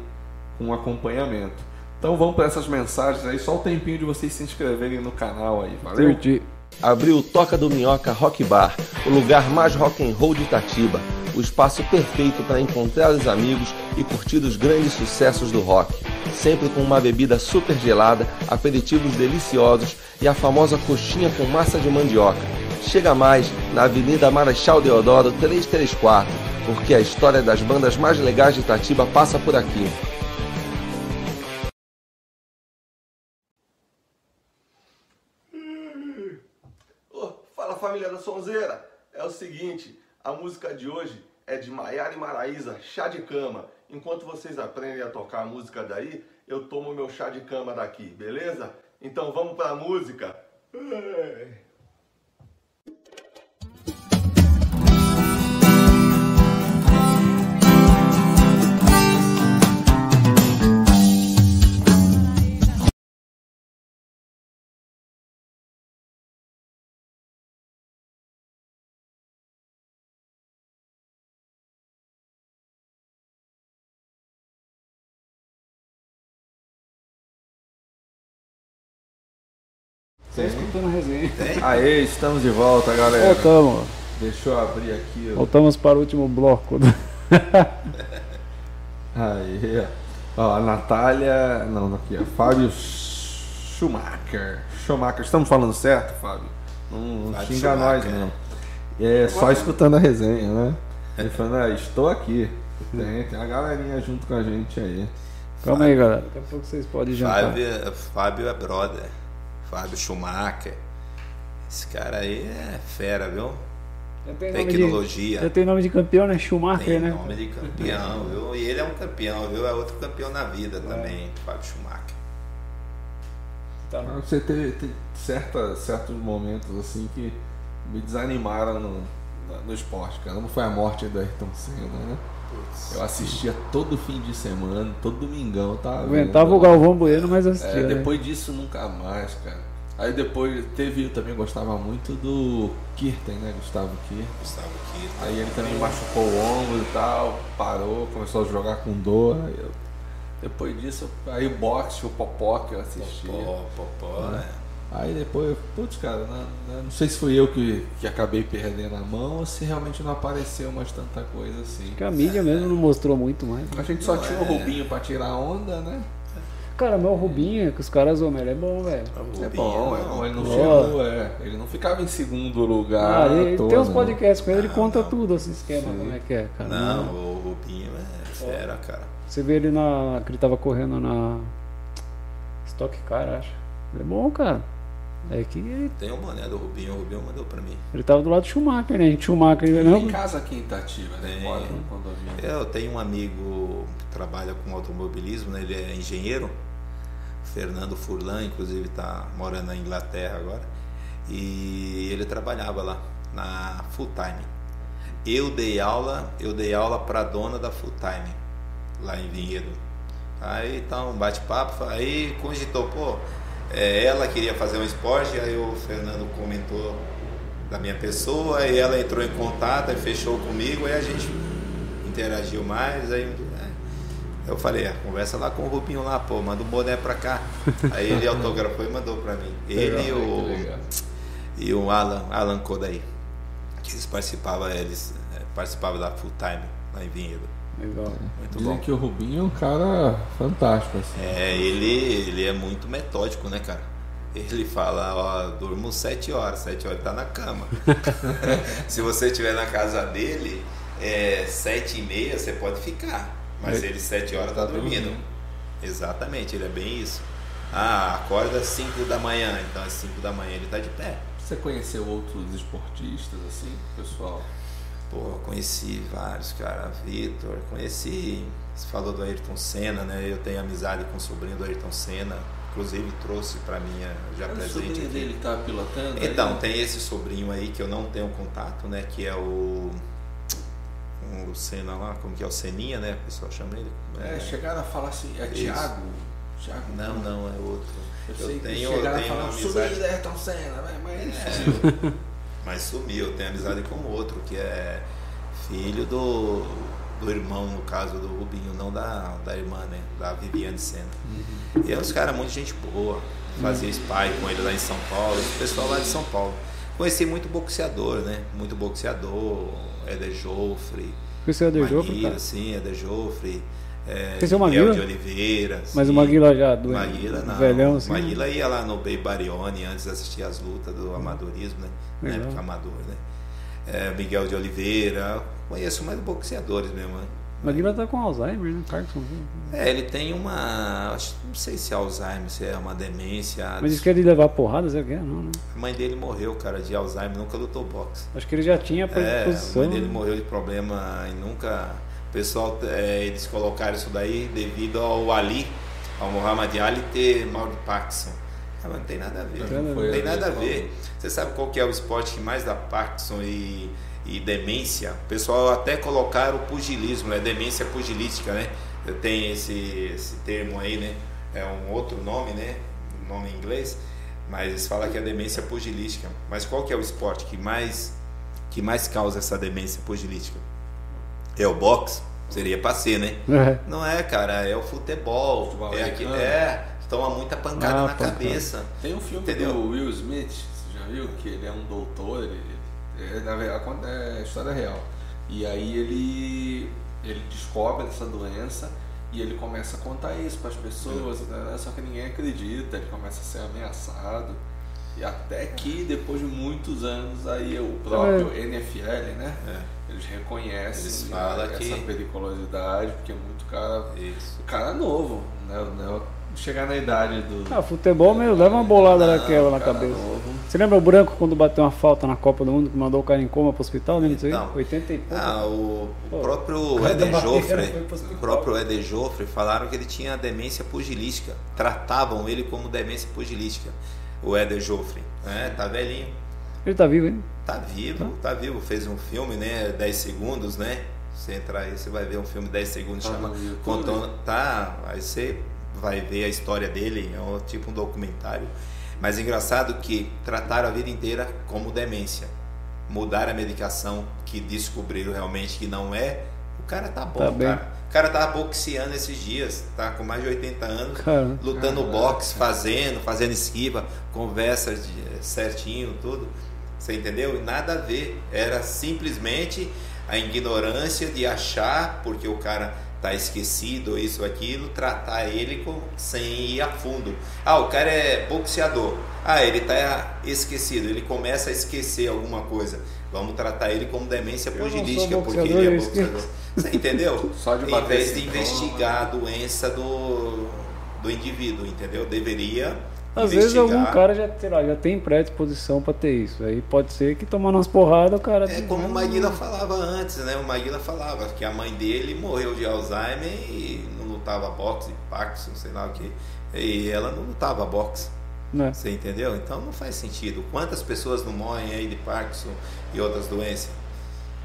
com acompanhamento. Então vamos para essas mensagens aí, só o tempinho de vocês se inscreverem no canal aí, valeu? Curte. Abriu o Toca do Minhoca Rock Bar, o lugar mais rock and roll de Itatiba, o espaço perfeito para encontrar os amigos e curtir os grandes sucessos do rock. Sempre com uma bebida super gelada, aperitivos deliciosos e a famosa coxinha com massa de mandioca. Chega mais na Avenida Marechal Deodoro 334, porque a história das bandas mais legais de Itatiba passa por aqui. Família da Sonzeira, é o seguinte, a música de hoje é de Maiara e Maraísa, Chá de Cama. Enquanto vocês aprendem a tocar a música daí, eu tomo meu chá de cama daqui, beleza? Então vamos pra música. Ai. Escutando a resenha. *laughs* Aê, estamos de volta, galera. Voltamos. Deixa eu abrir aqui. ó. Voltamos para o último bloco. *laughs* Aí, ó. Ó, a Natália. Não, aqui, ó. Fábio Schumacher. Schumacher, estamos falando certo, Fábio? Não, não Fábio xinga nós, Schumacher. não. É só escutando a resenha, né? Ele falando, ah, estou aqui. Tem, tem uma galerinha junto com a gente aí. Calma aí, galera. Daqui a pouco vocês podem jantar. Fábio, é- Fábio é brother. Fábio Schumacher. Esse cara aí é fera, viu? Já tem nome Tecnologia. De, já tem nome de campeão, né? Schumacher, Tem né? nome de campeão, viu? E ele é um campeão, viu? É outro campeão na vida também, Fábio Schumacher. Tá. Mas Você teve, teve certa, certos momentos assim que me desanimaram no, no esporte, cara. Não foi a morte do Ayrton Senna, né? Eu assistia todo fim de semana, todo domingão, tá? Aguentava o Galvão Bueno, mas assistia. É, né? depois disso nunca mais, cara. Aí depois teve, eu também gostava muito do Kirten, né? Gustavo Kirten. Gustavo Kirten. Aí ele também machucou o ombro e tal, parou, começou a jogar com dor. Aí eu- depois disso, aí o boxe, o popó que eu assistia. Popó, popó, né? Aí depois, putz, cara, não, não sei se fui eu que, que acabei perdendo a mão ou se realmente não apareceu mais tanta coisa assim. Acho que a mídia mesmo não mostrou muito mais. A gente só tinha o Rubinho pra tirar onda, né? Cara, meu Rubinho, que os caras zoam, ele é bom, velho. É Rubinho, bom, é bom, ele não chegou, é. Ele não ficava em segundo lugar. Ah, ele, tem uns não. podcasts com ele, ele conta tudo esse esquema, como é que é, cara. Não, o Rubinho é fera, cara. Você vê ele na. que ele tava correndo na. Stock Car, acho. Ele é bom, cara. É que ele, Tem o boné do Rubinho, o Rubinho mandou pra mim. ele tava do lado do Schumacher, né? Schumacher, Ele não. em casa aqui em Itatiba, né? Tem. Mora no condomínio. Eu tenho um amigo que trabalha com automobilismo, né? ele é engenheiro, Fernando Furlan, inclusive está morando na Inglaterra agora, e ele trabalhava lá na Full Time. Eu dei aula, eu dei aula para a dona da Full Time, lá em Vinhedo. Aí então, um bate-papo, aí cogitou, pô, é, ela queria fazer um esporte, aí o Fernando comentou da minha pessoa, e ela entrou em contato, aí fechou comigo, aí a gente interagiu mais, aí é, eu falei, ah, conversa lá com o Rubinho lá, pô, manda um boné pra cá. *laughs* Aí ele autografou e mandou pra mim. Ele e Legal, o, legal. e o Alan, Alan Kodaí, que eles participavam, eles é, participavam da Full Time lá em Vinhedo. Legal. Muito Dizem bom. que o Rubinho é um cara fantástico, assim. É, ele, ele é muito metódico, né, cara? Ele fala, ó, durmo sete horas, sete horas tá na cama. *laughs* *laughs* Se você estiver na casa dele, é, sete e meia você pode ficar. Mas É. ele sete horas tá dormindo. Exatamente, ele é bem isso. Ah, acorda às 5 da manhã, então às 5 da manhã ele tá de pé. Você conheceu outros esportistas, assim, pessoal? Pô, conheci vários, cara. Vitor, conheci. Você falou do Ayrton Senna, né? Eu tenho amizade com o sobrinho do Ayrton Senna. Inclusive trouxe pra mim eh, já o presente sobrinho aqui. dele tá pilotando? Então, aí? tem esse sobrinho aí que eu não tenho contato, né? Que é o. O Senna lá, como que é o Seninha, né? O pessoal chama ele. É, chegaram a falar assim, é Isso. Thiago? Não, não, é outro. Eu Eu, tenho, eu chegaram a tenho uma falar, amizade. sobrinho da Ayrton Senna, né? mas... É, mas sumiu, eu tenho amizade com o outro, que é filho do, do irmão, no caso do Rubinho, não da, da irmã, né? Da Viviane Senna. E é uns caras muito gente boa. Fazia spy com ele lá em São Paulo, esse pessoal lá de São Paulo. Conheci muito boxeador, né? Muito boxeador, Eder Joffre, Conheceu o Eder Joffre, sim, Eder Joffre. É, Conheceu o Miguel Maguila? de Oliveira. Mas o. Maguila já do Maguila não. velhão, assim. Maguila ia lá no Bay Barione antes de assistir as lutas do amadorismo, né? Na Legal. época amador, né? É, Miguel de Oliveira. Conheço mais boxeadores mesmo, né? Maguila tá com Alzheimer, né? Parkinson. É, ele tem uma. acho- Não sei se é Alzheimer, se é uma demência. Mas disse que é levar porrada, sabe o que é? Não, né? A mãe dele morreu, cara, de Alzheimer, nunca lutou boxe. Acho que ele já tinha a É, a predisposição. mãe dele né? morreu de problema e nunca. Pessoal, é, eles colocaram isso daí devido ao Ali, ao Muhammad Ali ter mal de Parkinson. Ah, mas não tem nada a ver. Não ver. tem nada a ver. Você sabe qual que é o esporte que mais dá Parkinson e, e demência? O pessoal até colocaram o pugilismo, né? Demência pugilística, né? Tem esse, esse termo aí, né? É um outro nome, né? Um nome em inglês. Mas eles falam que é demência pugilística. Mas qual que é o esporte que mais, que mais causa essa demência pugilística? É o boxe? Seria pra ser, né? É. Não é, cara, é o futebol. Futebol é, aqui, é, toma muita pancada Ah, na pancada. cabeça. Tem um filme Entendeu? do Will Smith, você já viu? Que ele é um doutor, ele, é, na verdade, é história real. E aí ele, ele descobre essa doença e ele começa a contar isso para as pessoas, né? só que ninguém acredita, ele começa a ser ameaçado. E até que depois de muitos anos aí o próprio NFL, né? Eles reconhecem Eles né, falam essa que- periculosidade, porque é muito cara, Isso. cara novo, né? né? Chegar na idade do. Ah, futebol mesmo, leva uma bolada Não, daquela na cabeça. novo. Você lembra o Branco quando bateu uma falta na Copa do Mundo que mandou o cara em coma pro hospital? Lembra disso aí? Então. 80 e pouco. Ah, o, Pô, próprio barreira Joffre, o próprio Eder Joffre falaram que ele tinha demência pugilística. Tratavam ele como demência pugilística. O Eder Joffre, né? Tá velhinho. Ele tá vivo ainda? Tá vivo, tá vivo. Fez um filme, né? 10 segundos, né? Você entrar aí, você vai ver um filme 10 segundos, Tá chama? Contando. Tá, aí você vai ver a história dele, é um, tipo um documentário. Mas engraçado que trataram a vida inteira como demência. Mudaram a medicação, que descobriram realmente que não é. O cara tá bom, Tá bem. cara. O cara tava boxeando esses dias, tá com mais de 80 anos Cara, lutando Caraca. boxe, fazendo, fazendo esquiva, conversas de- certinho, tudo. Você entendeu? Nada a ver. Era simplesmente a ignorância de achar, porque o cara tá esquecido, isso, aquilo, tratar ele com, sem ir a fundo. Ah, o cara é boxeador. Ah, ele tá esquecido, ele começa a esquecer alguma coisa. Vamos tratar ele como demência pugilística, porque ele é boxeador. Você entendeu? Só de em vez de sintoma. investigar a doença do, do indivíduo, entendeu? Deveria às vezes investigar. algum cara já, sei lá, já tem predisposição pra ter isso. Aí pode ser que tomando umas porradas o cara. É como o Maguila falava antes, né? O Maguila falava que a mãe dele morreu de Alzheimer e não lutava boxe, Parkinson, sei lá o que. E ela não lutava boxe. Né? Você entendeu? Então não faz sentido. Quantas pessoas não morrem aí de Parkinson e outras doenças?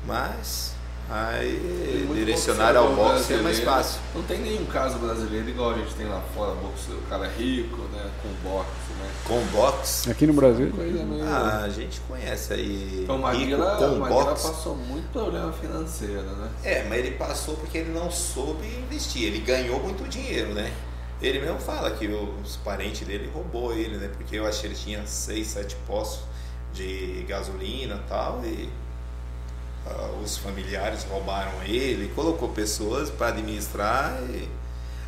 Mas aí direcionar ao boxe é mais fácil. Não tem nenhum caso brasileiro igual a gente tem lá fora, boxe, o cara é rico, né? Com boxe, né? Com boxe, Aqui no Brasil. Coisa meio. ah, a gente conhece aí então o rico Maguila, com Maguila boxe. passou muito problema financeiro, né? É, mas ele passou porque ele não soube investir. Ele ganhou muito dinheiro, né? Ele mesmo fala que os parentes dele roubou ele, né? Porque eu acho que ele tinha seis, sete postos de gasolina e tal. E ah, os familiares roubaram ele, colocou pessoas para administrar. E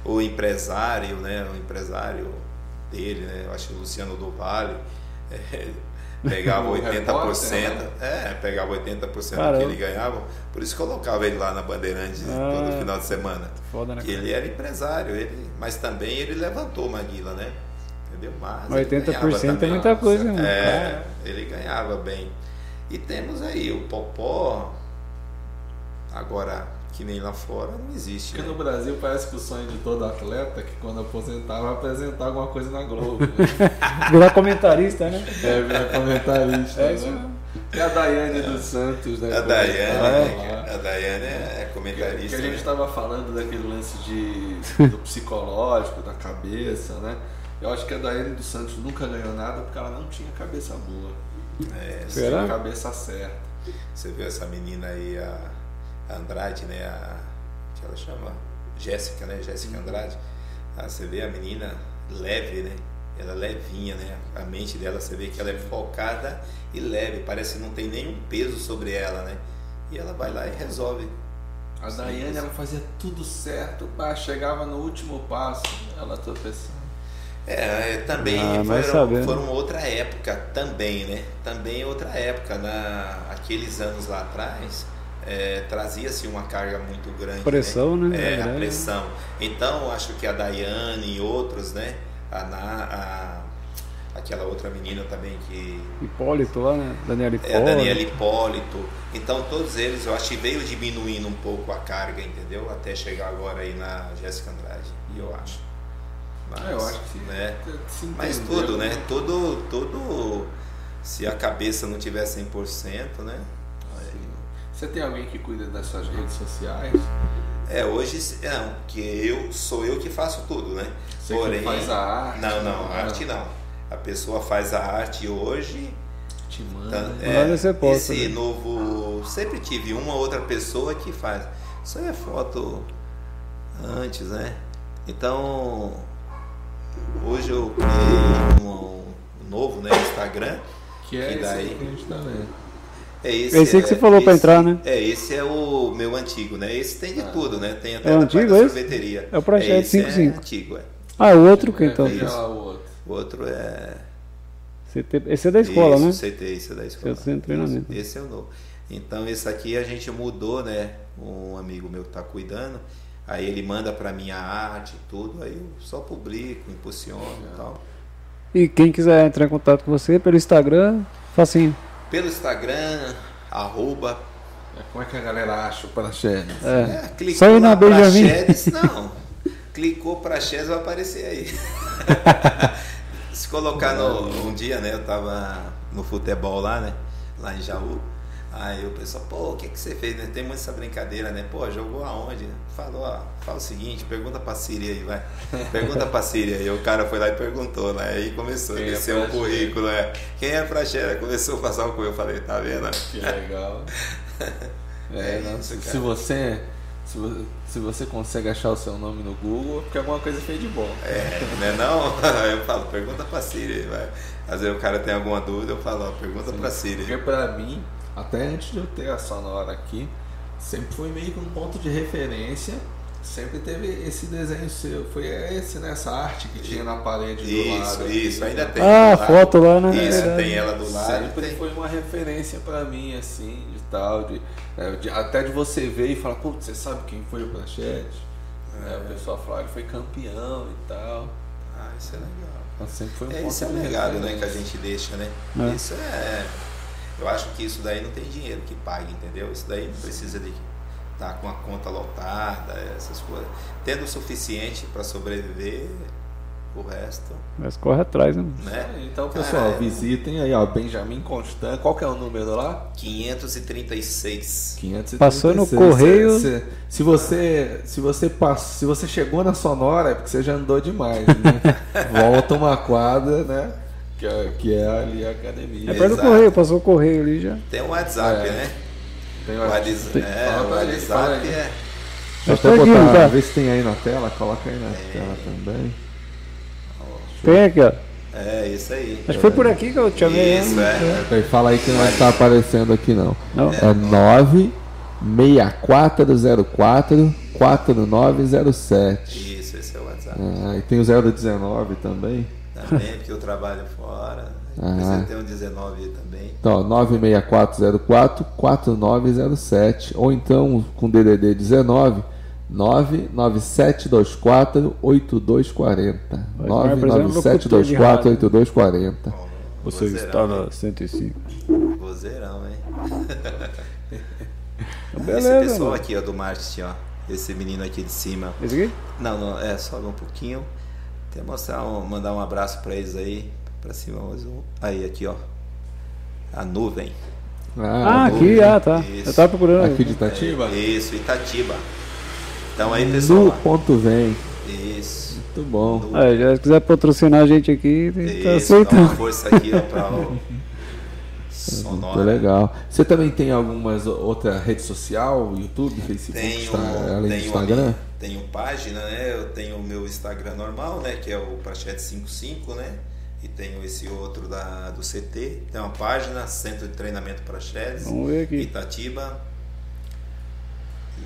o empresário, né? O empresário dele, né? Eu acho que o Luciano do Vale é, *laughs* pegava O 80%. repórter, né? É, pegava 80% do que Caramba. ele ganhava. Por isso colocava ele lá na Bandeirantes Ah. todo final de semana. Foda, né? Que ele era empresário, ele, mas também ele levantou Maguila, né? Entendeu? Mas Mas ele 80% ganhava é também. muita coisa, mano. É, ele ganhava bem. E temos aí o Popó, agora que nem lá fora não existe. Porque Né? no Brasil parece que o sonho de todo atleta é que quando aposentar vai apresentar alguma coisa na Globo. né? *laughs* Virar comentarista, né? É, virar comentarista. É isso né? mesmo. E a Daiane dos Santos, né? A Daiane, É, a Daiane é Que, comentarista. que a gente né? estava falando daquele lance de, do psicológico, da cabeça, né? Eu acho que a Daiane dos Santos nunca ganhou nada porque ela não tinha cabeça boa. É, Será? cabeça certa. Você viu essa menina aí, a, a Andrade, né? A, que ela chama? Jéssica, né? Jéssica Andrade. Ah, você vê a menina leve, né? Ela é levinha, né? A mente dela, você vê que ela é focada e leve. Parece que não tem nenhum peso sobre ela, né? E ela vai lá e resolve. A Daiane, ela fazia tudo certo, pá, chegava no último passo, ela tropeçando. É, é, também Ah, foram, sabendo. foram outra época também, né? Também outra época. Na, aqueles anos lá atrás, é, trazia-se uma carga muito grande. Pressão, né? É, É a pressão. Então, acho que a Daiane e outros, né? A, a- aquela outra menina também que Hipólito lá, né? Daniela é Hipólito. a Daniela Hipólito. Então, todos eles, eu acho que veio diminuindo um pouco a carga, entendeu? Até chegar agora aí na Jéssica Andrade. E eu acho. Mas, Ah, eu acho que né? se Mas tudo, né? Tudo, tudo. Se a cabeça não tiver 100%, né? Você tem alguém que cuida das suas redes sociais? É, hoje não, porque eu sou eu que faço tudo, né? Você que faz a arte? Não, não, Ah. arte não. A pessoa faz a arte hoje. Te manda. tá- Manda você posta, esse né? novo. Sempre tive uma outra pessoa que faz. Isso aí é foto antes, né? Então. Hoje eu criei um, um novo, né? Instagram. Que é que esse daí- aí que a gente tá vendo. É esse, Esse aí que você falou pra entrar, né? É, esse é o meu antigo, né? Esse tem de tudo, né? Tem até É o antigo da esse? sorveteria. É o esse 55. É antigo, é. Ah, o outro que então. É, veja lá o outro. O outro é. CT Esse é da escola, isso, né? CT, esse é da escola. Centro de treinamento. Esse é o novo. Então, esse aqui a gente mudou, né? Um amigo meu tá cuidando. Aí ele manda pra mim a arte e tudo. Aí eu só publico, impulsiono e tal. E quem quiser entrar em contato com você pelo Instagram, facinho. Pelo Instagram, arroba. É, Como é que a galera acha o Praxedes? É. É, clicou Só ir na Benjamin. Não. Clicou pra Chedes, vai aparecer aí. *laughs* Se colocar no, um dia, né? Eu tava no futebol lá, né? Lá em Jaú. Aí o pessoal, pô, o que, que você fez? Né? Tem muito essa brincadeira, né? Pô, jogou aonde? Falou, ó, fala o seguinte, pergunta pra Síria aí, vai. *laughs* Pergunta pra Síria aí. O cara foi lá e perguntou, né? Aí começou Quem a é descer o Praxedes? currículo, né? Quem é pra Chedes? Começou a passar o currículo. Eu falei, tá vendo? Que legal. *laughs* É É, não, isso, se, cara. se você se, vo- se você consegue achar o seu nome no Google, é porque alguma coisa fez de bom. É, né não? Aí *laughs* eu falo, pergunta pra aí, vai. Às vezes o cara tem alguma dúvida, eu falo, ó, pergunta pra Síria. Porque pra mim, até antes de eu ter a sonora aqui, sempre foi meio que um ponto de referência. Sempre teve esse desenho seu. Foi esse, né? Essa arte que tinha na parede do Isso, lado. isso, né? ainda tem. Ah, lado. foto lá, né? Isso, Verdade. tem ela do lado. Sempre tem- foi uma referência pra mim, assim, de tal, de, é, de- até de você ver e falar, putz, você sabe quem foi o Planchete? É, o pessoal fala, ele foi campeão e tal. Ah, isso é legal. Então sempre foi um É, ponto esse é o de legado, né, que a gente deixa, né? É. Isso é. Eu acho que isso daí não tem dinheiro que pague, entendeu? Isso daí não precisa de estar com a conta lotada, essas coisas. Tendo o suficiente para sobreviver, o resto, Mas corre atrás, né? né? Então, pessoal, Cara, é- visitem aí, ó, Benjamin Constant. Qual que é o número lá? 536. 536. Passou no correio. Se, se- você se você pass, se você chegou na sonora é porque você já andou demais, né? *laughs* Volta uma quadra, né? Que é, que é ali a academia. É perto do correio, passou o correio ali já. Tem um WhatsApp, É. né? Tem O WhatsApp, tem- é, fala o WhatsApp aí. é. Deixa Tá eu aqui, botar, tá? ver se tem aí na tela, coloca aí na tela também. Tem aqui, ó. É, isso aí. Acho que foi por aqui que eu te chamei. Isso, né? é. Peraí, fala aí que não está aparecendo aqui não. Não. É 96404 4907. Isso, esse é o WhatsApp. Ah, e tem o 019 também. Também, porque eu trabalho fora. Ah. Você tem um 19 aí também. Então, 96404 4907 ou então com DDD 19 99724 8240. Mas, por exemplo, 99724 8240. Você Vozeirão, está na 105. Vozeirão, hein? *laughs* Beleza, Esse pessoal mano. aqui, ó, do marketing, ó. Esse menino aqui de cima. Esse aqui? Não, não, é, sobe um pouquinho. Até mostrar, mandar um abraço pra eles aí. Pra cima, mais um. Aí, aqui, ó. A nuvem. Ah, Ah, aqui, ah, tá. Isso. Eu tava procurando. aqui de Itatiba? Isso, Itatiba. Então aí, pessoal. No ponto vem. Isso. Muito bom. No- É, já se quiser patrocinar a gente aqui, tá Isso, dá aceitando. uma força aqui, ó, pra o *laughs* Muito Sonora. legal. Você também tem algumas outra rede social, YouTube, Facebook, Tenho, a Instagram? Tenho página, né? Eu tenho o meu Instagram normal, né? Que é o Prachete55, né? E tenho esse outro da, do CT. Tem uma página, Centro de Treinamento Prachetes, Vamos ver aqui. Itatiba.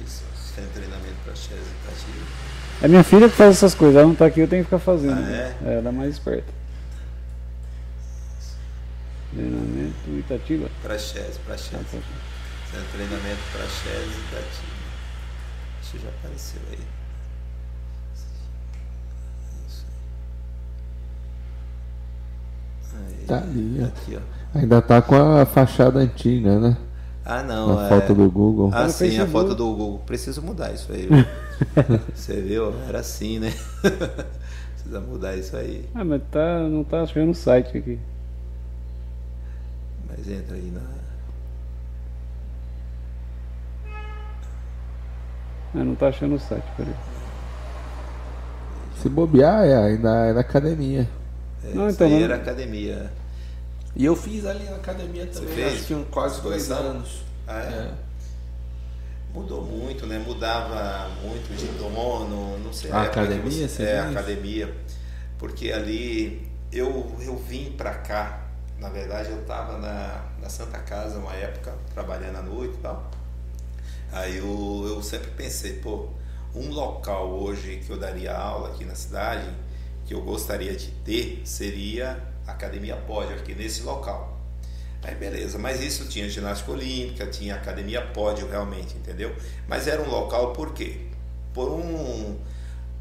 Isso, Centro de Treinamento Prachetes, Itatiba. É minha filha que faz essas coisas, ela não tá aqui, eu tenho que ficar fazendo. Ah, é? É, ela é mais esperta. Treinamento Itatiba. Prachetes, Tá, Prachetes. tá. Centro de Treinamento Prachetes, Itatiba. Isso já apareceu aí. Isso. Aí. Tá ali, ó. Aqui, ó. Ainda tá com a fachada antiga, né? Ah, não. Na é... foto do Google. Ah, sim, a foto do Google. Preciso mudar isso aí. *laughs* Você viu? Era assim, né? *laughs* Precisa mudar isso aí. Ah, mas tá, não tá achando o site aqui. Mas entra aí na. Ah, não tá achando o site, peraí. Se bobear, é, ainda é na academia. É, Não, então, não- era academia. E eu fiz ali na academia também, fez? acho que um, quase dois Dois anos. Ah, é? É. Mudou muito, né? Mudava muito de dono, não sei. A que academia, você É, academia. Porque ali eu, eu vim pra cá. Na verdade, eu tava na, na Santa Casa uma época, trabalhando à noite e tal. Aí eu, eu sempre pensei, pô, um local hoje que eu daria aula aqui na cidade, que eu gostaria de ter, seria a Academia Pódio, aqui nesse local. Aí beleza, mas isso tinha ginástica olímpica, tinha academia pódio realmente, entendeu? Mas era um local por quê? Por um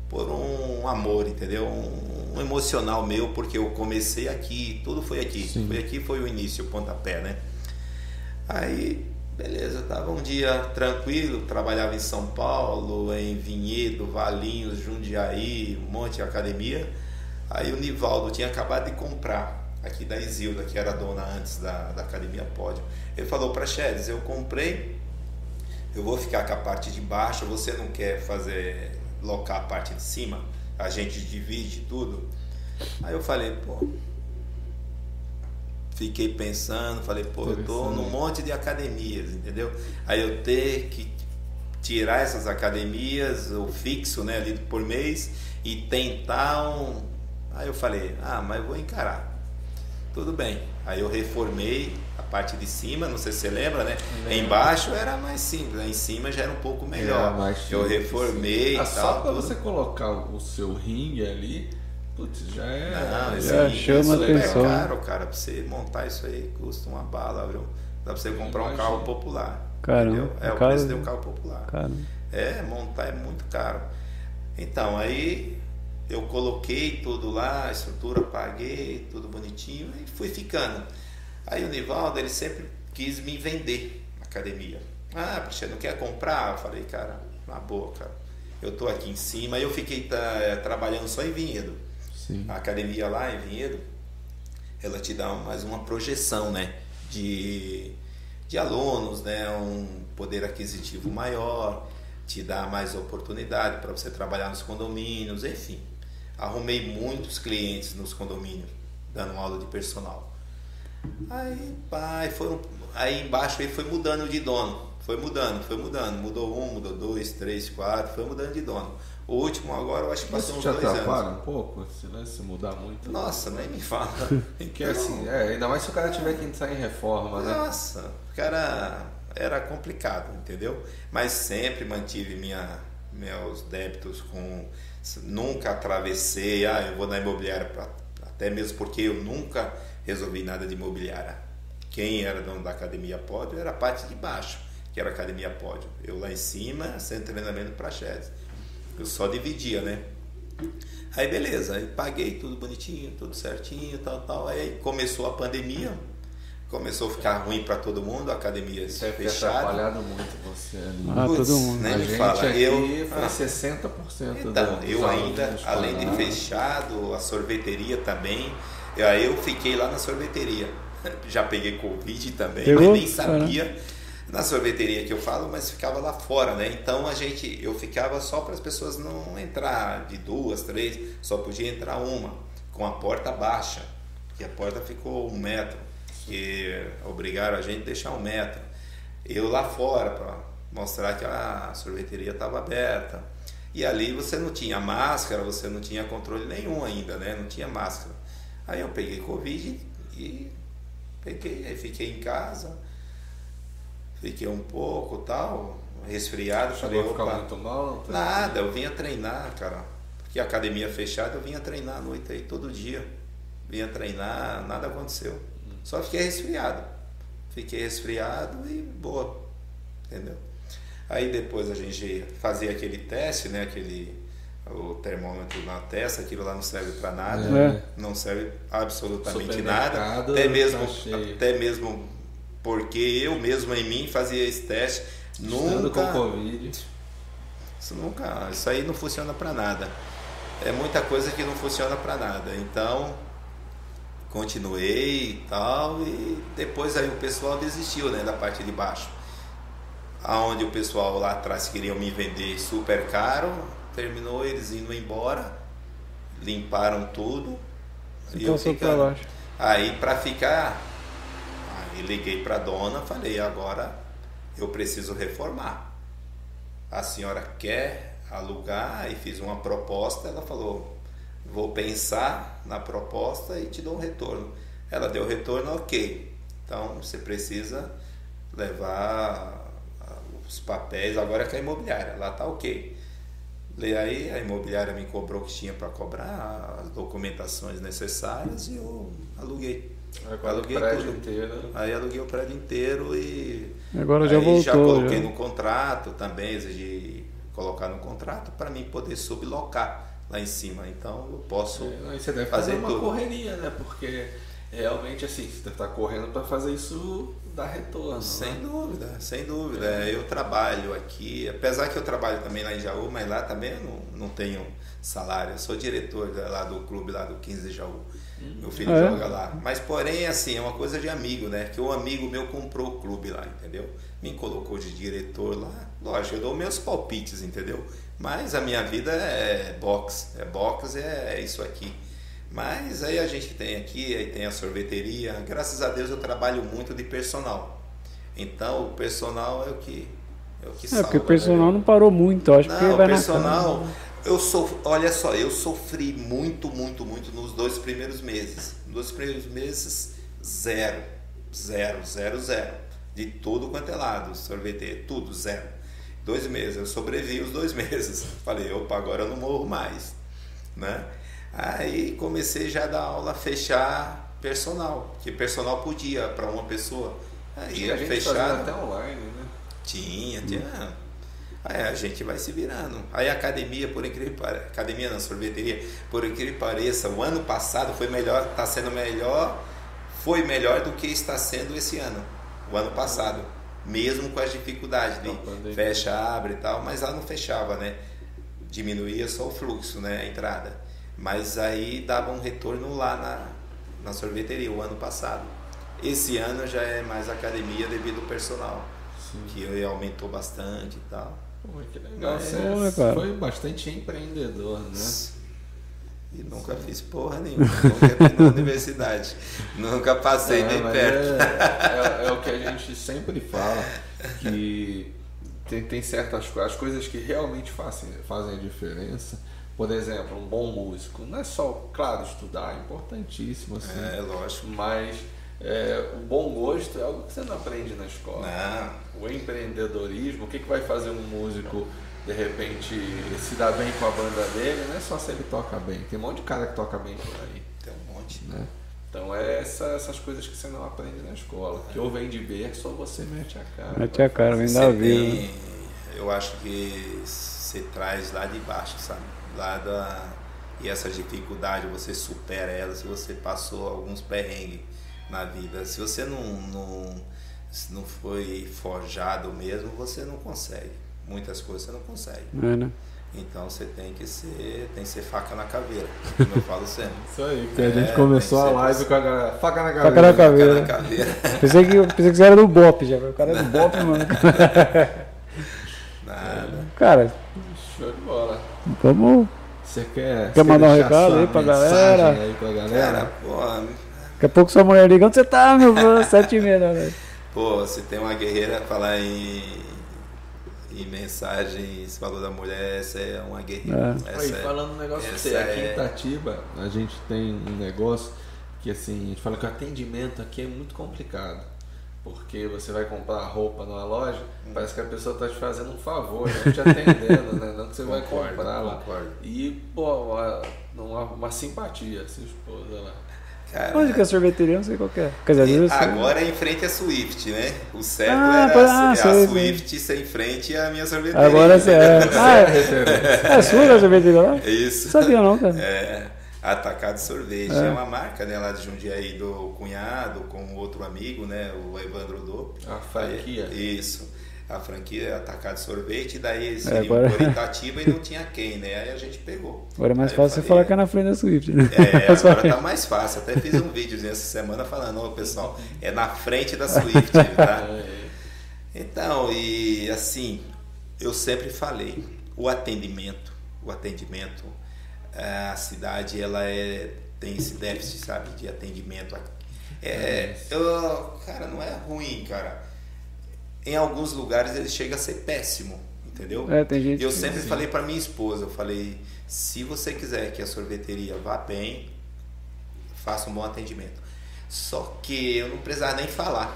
por um amor, entendeu? Um, um emocional meu, porque eu comecei aqui, tudo foi aqui. Sim. Foi aqui foi o início, o pontapé, né? Aí, beleza, eu tava um dia tranquilo, trabalhava em São Paulo, em Vinhedo, Valinhos, Jundiaí, um monte de academia. Aí o Nivaldo tinha acabado de comprar aqui da Isilda, que era dona antes da, da Academia Pódio. Ele falou para Chedes, eu comprei, eu vou ficar com a parte de baixo, você não quer fazer locar a parte de cima? A gente divide tudo. Aí eu falei, pô, fiquei pensando, falei, pô, eu tô num monte de academias, entendeu? Aí eu ter que tirar essas academias, o fixo, né, ali por mês e tentar um. Aí eu falei, ah, mas eu vou encarar. Tudo bem. Aí eu reformei a parte de cima, não sei se você lembra, né? Embaixo era mais simples, né? em cima já era um pouco melhor. Mais eu reformei Ah, e só tal. pra tudo. você colocar o seu ringue ali, putz, já é. Não, esse Já aí, chama isso é atenção. caro, cara. Pra você montar isso aí custa uma bala, viu? Dá pra você comprar um carro popular. Caramba, entendeu? É o caro, preço de um carro popular. Cara, É, montar é muito caro. Então, aí eu coloquei tudo lá, a estrutura, paguei, tudo bonitinho e fui ficando. Aí o Nivaldo, ele sempre quis me vender na academia. Ah, você não quer comprar? Eu falei, cara, na boa, cara. Eu tô aqui em cima, aí eu fiquei tá, trabalhando só em Vinhedo. Sim. A academia lá em Vinhedo, ela te dá mais uma projeção, né? De, de alunos, né? Um poder aquisitivo maior, te dá mais oportunidade para você trabalhar nos condomínios, enfim. Arrumei muitos clientes nos condomínios, dando aula de personal. Aí, pai, foi, aí embaixo aí foi mudando de dono. Foi mudando, foi mudando. Mudou um, mudou dois, três, quatro, foi mudando de dono. O último agora eu acho que passou Isso uns te dois anos. atrapalha um pouco, se, né, se mudar muito. Nossa, nem me fala. *laughs* Porque assim, é, ainda mais se o cara tiver que entrar em reforma, né? Nossa, cara, era complicado, entendeu? Mas sempre mantive minha, meus débitos com. Nunca atravessei, ah, eu vou na imobiliária para Até mesmo porque eu nunca resolvi nada de imobiliária. Quem era dono da academia pódio era a parte de baixo, que era a academia pódio. Eu lá em cima, sendo treinamento para Chedes. Eu só dividia, né? Aí beleza, aí paguei tudo bonitinho, tudo certinho, tal, tal. Aí começou a pandemia, começou a ficar ruim para todo mundo, a academia Isso fechada. atrapalhado muito você ali. Ah, Putz, todo mundo. Nem a me gente fala. Eu, foi ah, 60% do então, eu ainda, além de fechado, a sorveteria também. Eu, aí eu fiquei lá na sorveteria. *laughs* Já peguei Covid também, Pegou? mas nem sabia. Na sorveteria que eu falo, mas ficava lá fora, né? Então a gente, eu ficava só para as pessoas não entrar de duas, três, só podia entrar uma, com a porta baixa, que a porta ficou um metro, que obrigaram a gente a deixar um metro. Eu lá fora para mostrar que a sorveteria estava aberta. E ali você não tinha máscara, você não tinha controle nenhum ainda, né? Não tinha máscara. Aí eu peguei Covid e peguei, fiquei em casa, fiquei um pouco tal, resfriado, falei, Chegou a ficar opa, muito mal? não? nada, eu vinha treinar, cara. Porque a academia fechada, eu vinha treinar à noite aí, todo dia. Vinha treinar, nada aconteceu. Só fiquei resfriado. Fiquei resfriado e boa. Entendeu? Aí depois a gente fazia aquele teste, né? Aquele o termômetro na testa, aquilo lá não serve para nada, É. não serve absolutamente nada. Até mesmo, tá até mesmo porque eu mesmo em mim fazia esse teste, Estando nunca com Covid. isso nunca, isso aí não funciona para nada. É muita coisa que não funciona para nada. Então, continuei e tal e depois aí o pessoal desistiu, né, da parte de baixo. Aonde o pessoal lá atrás queriam me vender super caro, terminou eles indo embora, limparam tudo. Você e eu passou pra ficando. Aí para ficar, aí liguei para dona, falei, agora eu preciso reformar. A senhora quer alugar e fiz uma proposta, ela falou, vou pensar na proposta e te dou um retorno. Ela deu retorno, ok. Então você precisa levar ah, os papéis, agora é com a imobiliária, lá tá ok. E aí a imobiliária me cobrou o que tinha para cobrar, as documentações necessárias e eu aluguei. Agora o Aluguei prédio tudo. inteiro. Aí aluguei o prédio inteiro e Agora já aí voltou. já coloquei já. no contrato também, exigi colocar no contrato para mim poder sublocar lá em cima. Então eu posso É, aí você deve fazer fazer uma tudo. correria, né? Porque realmente assim, você deve estar correndo para fazer isso dar retorno. Sem né? dúvida, sem dúvida. Eu trabalho aqui, apesar que eu trabalho também lá em Jaú, mas lá também eu não, não tenho salário. Eu sou diretor lá do clube, lá do 15 de Jaú. Meu filho É? joga lá. Mas porém, assim, é uma coisa de amigo, né? Que o amigo meu comprou o clube lá, entendeu? Me colocou de diretor lá. Lógico, eu dou meus palpites, entendeu? Mas a minha vida é boxe. É boxe, é isso aqui. Mas aí a gente tem aqui, aí tem a sorveteria. Graças a Deus eu trabalho muito de personal. Então o personal é o que é o que É, porque o né, personal meu? não parou muito, acho que Não, vai personal, na eu sou, olha só, eu sofri muito, muito, muito nos dois primeiros meses. Nos dois primeiros meses, zero, zero, zero, zero. De tudo quanto é lado, sorvete, tudo, zero. Dois meses, eu sobrevivi os dois *laughs* meses. Falei, opa, agora eu não morro mais, né? Aí comecei já a dar aula, fechar personal, que personal podia para uma pessoa. Aí Tinha gente fechado. até online, né? Tinha, tinha. Aí a gente vai se virando. Aí a academia, por incrível pareça, academia na sorveteria, por incrível que pareça, o ano passado foi melhor, está sendo melhor, foi melhor do que está sendo esse ano, o ano passado. Mesmo com as dificuldades de fecha, abre e tal, mas lá não fechava, né? Diminuía só o fluxo, né? A entrada. Mas aí dava um retorno lá na, na sorveteria, o ano passado. Esse ano já é mais academia devido ao personal, que aumentou bastante e tal. Pô, que legal. É, Você né, cara? foi bastante empreendedor, né? E nunca fiz porra nenhuma, nunca entrei na universidade, *laughs* nunca passei É, nem perto. É, é- é o que a *laughs* gente sempre fala, que tem, tem certas coisas, as coisas que realmente fazem, fazem a diferença. Por exemplo, um bom músico. Não é só, claro, estudar, é importantíssimo, assim. É, lógico. Mas é, o bom gosto é algo que você não aprende na escola. Não, O empreendedorismo, o que, que vai fazer um músico de repente se dar bem com a banda dele, não é só se ele toca bem. Tem um monte de cara que toca bem por aí. tem um monte. Né? Então é essa, essas coisas que você não aprende na escola. Que ou vem de berço ou você mete a cara. Mete a cara, vem da vida. tem- eu acho que você traz lá de baixo, sabe? Lá da. E essas dificuldades, você supera elas se você passou alguns perrengues na vida. Se você não, não, se não foi forjado mesmo, você não consegue. Muitas coisas você não consegue. É, né? Então você tem que ser, tem que ser faca na caveira, como eu falo sempre. *laughs* Isso aí, que a É, gente começou a que live com a galera. Faca na Faca cabeça. na Faca caveira. na caveira. *laughs* Pensei que, pensei que você era do Bop já. O cara é do Bop, *laughs* mano. Nada. Cara, Show de bola. vamos. Você quer, Quer mandar um recado aí pra galera? Aí pra galera? Cara, pô, Daqui a pouco sua mulher liga. Onde você tá, meu? Vô? *laughs* Sete e meia da noite. Pô, se tem uma guerreira falar em, em mensagem, se falou da mulher, essa é uma guerreira. É. Essa Aí, é- falando um negócio essa você, aqui é- em Itatiba, a gente tem um negócio que assim, a gente fala que o atendimento aqui é muito complicado. Porque você vai comprar roupa numa loja, Hum. parece que a pessoa tá te fazendo um favor, não te atendendo, né? Não que você vai Concordo, comprar lá. concordo. E, pô, uma, uma, uma simpatia, sua esposa lá. Cara, Onde que é a sorveteria? Não sei qual que é. Quer dizer, sei. Agora é em frente à Swift, né? O certo Ah, era ah, a sei, Swift ser em frente à minha sorveteria. Agora você é. *laughs* Ah, é, é sua a sorveteria lá? É isso. Não sabia não, cara. É, Atacado Sorvete. É. É. uma marca, né, lá de Jundiaí do cunhado com outro amigo, né, o Evandro Dope. A franquia. Aí, Isso. A franquia é Atacado Sorvete, daí eles É, agora- por Itatiba e não tinha quem, né? Aí a gente pegou. Agora é mais Aí fácil você falar que é na frente da Swift, né? É, *laughs* agora tá mais fácil. Até fiz um vídeo essa semana falando, ô pessoal, é na frente da Swift, *laughs* tá? Então, e assim, eu sempre falei, o atendimento, o atendimento, a cidade ela é, tem esse déficit, sabe, de atendimento. É, eu, cara, não é ruim, cara. Em alguns lugares ele chega a ser péssimo, entendeu? É, tem gente Eu que- sempre falei para minha esposa, eu falei, se você quiser que a sorveteria vá bem, faça um bom atendimento. Só que eu não precisava nem falar.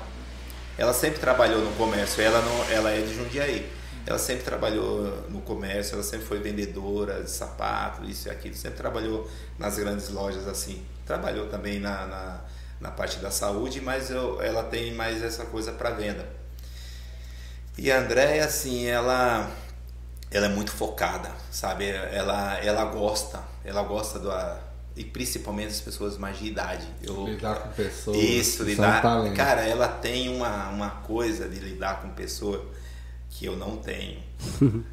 Ela sempre trabalhou no comércio, ela não, ela é de Jundiaí. Ela sempre trabalhou no comércio, ela sempre foi vendedora de sapato, isso e aquilo, sempre trabalhou nas grandes lojas assim. Trabalhou também na, na, na parte da saúde, mas eu, ela tem mais essa coisa para venda. E a Andréia, assim, ela ela é muito focada, sabe? Ela ela gosta, ela gosta do e principalmente as pessoas mais de idade. Eu, Lidar com pessoas. isso, é um lidar. Cara, ela tem uma, uma coisa de lidar com pessoa que eu não tenho.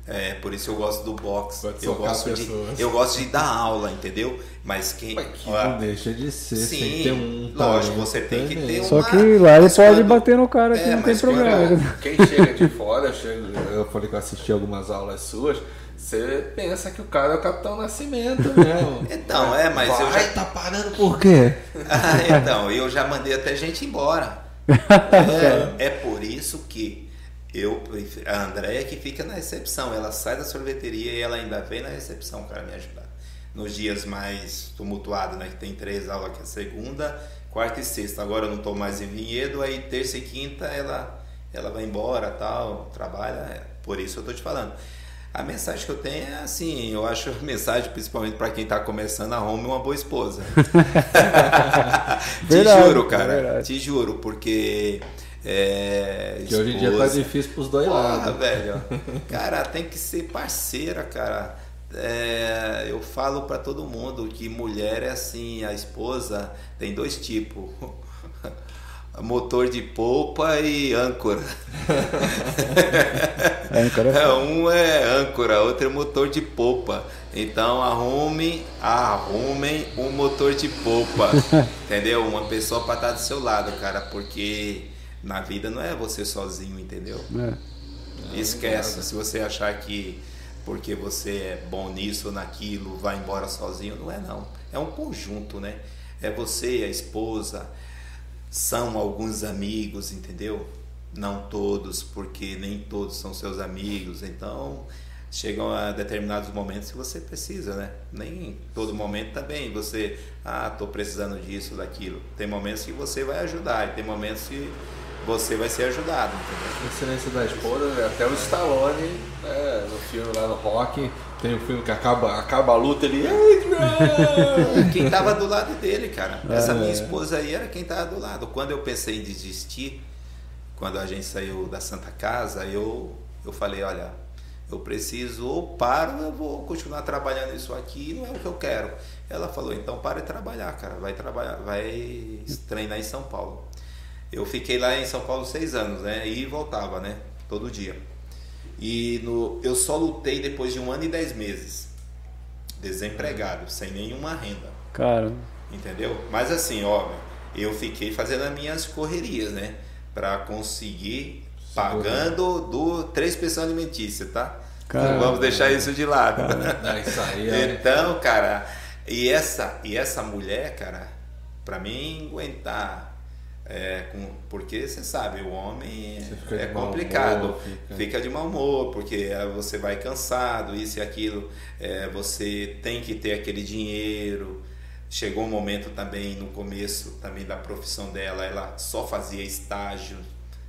É, por isso eu gosto do box. Pode Eu gosto, de, pessoas. eu gosto de dar aula, entendeu? Mas quem. Mas que ó, não deixa de ser, sim, tem que ter um lógico, você tem que também. ter um- Só uma- que lá ele pode quando- bater no cara que É, não tem problema. Quem chega de fora, eu, chego- eu falei que eu assisti algumas aulas suas, você pensa que o cara é o Capitão Nascimento mesmo. *laughs* Então, é, mas eu Vai, já. tá parando *laughs* por quê? Ah, então, eu já mandei até gente embora. *laughs* É, é por isso que eu prefiro. A Andréia que fica na recepção. Ela sai da sorveteria e ela ainda vem na recepção, cara, me ajudar. Nos dias mais tumultuados, né? Que tem três aulas que é segunda, quarta e sexta. Agora eu não estou mais em vinhedo, aí terça e quinta ela, ela vai embora tal, trabalha. é, Por isso eu tô te falando. A mensagem que eu tenho é assim, eu acho a mensagem, principalmente para quem está começando, arrume uma boa esposa. *laughs* te Verdade, juro, cara. verdade. Te juro, porque. É, Que hoje em dia tá difícil pros dois lados. velho. *laughs* Cara, tem que ser parceira, cara. É, eu falo pra todo mundo que mulher é assim, a esposa tem dois tipos. *laughs* Motor de polpa e âncora. *laughs* Âncora é foda. Um é âncora, outro é motor de polpa. Então arrume, arrumem um motor de polpa. entendeu? Uma pessoa para estar do seu lado, cara, porque na vida não é você sozinho, entendeu? É. Esquece. Se você achar que porque você é bom nisso ou naquilo, vai embora sozinho, não é não. É um conjunto, né? É você, a esposa, são alguns amigos, entendeu? Não todos, porque nem todos são seus amigos. Então, chegam a determinados momentos que você precisa, né? Nem todo momento também você, ah, tô precisando disso, daquilo. Tem momentos que você vai ajudar, e tem momentos que você vai ser ajudado, entendeu? O silêncio da esposa, até o Stallone, né, no filme lá no Rock, tem um filme que acaba, acaba a luta, ele. *laughs* Quem tava do lado dele, cara. Essa minha esposa aí era quem tava do lado. Quando eu pensei em desistir, quando a gente saiu da Santa Casa, eu, eu falei, olha, eu preciso ou paro, eu vou continuar trabalhando isso aqui, não é o que eu quero. Ela falou, então para de trabalhar, cara, vai trabalhar, vai treinar em São Paulo. Eu fiquei lá em São Paulo seis anos, né? E voltava, né? Todo dia. E no, eu só lutei depois de um ano e dez meses. Desempregado, sem nenhuma renda. Cara, Entendeu? Mas assim, ó, eu fiquei fazendo as minhas correrias, né? Pra conseguir pagando do três pensões alimentícias, tá? Caramba. Vamos deixar isso de lado. *laughs* Ah, isso aí é. Então, cara, e essa, e essa mulher, cara, pra mim aguentar. É, com, porque você sabe, o homem é complicado, humor, fica... fica- de mau humor, porque é, você vai cansado, isso e aquilo, é, você tem que ter aquele dinheiro. Chegou um momento também no começo também da profissão dela, ela só fazia estágio,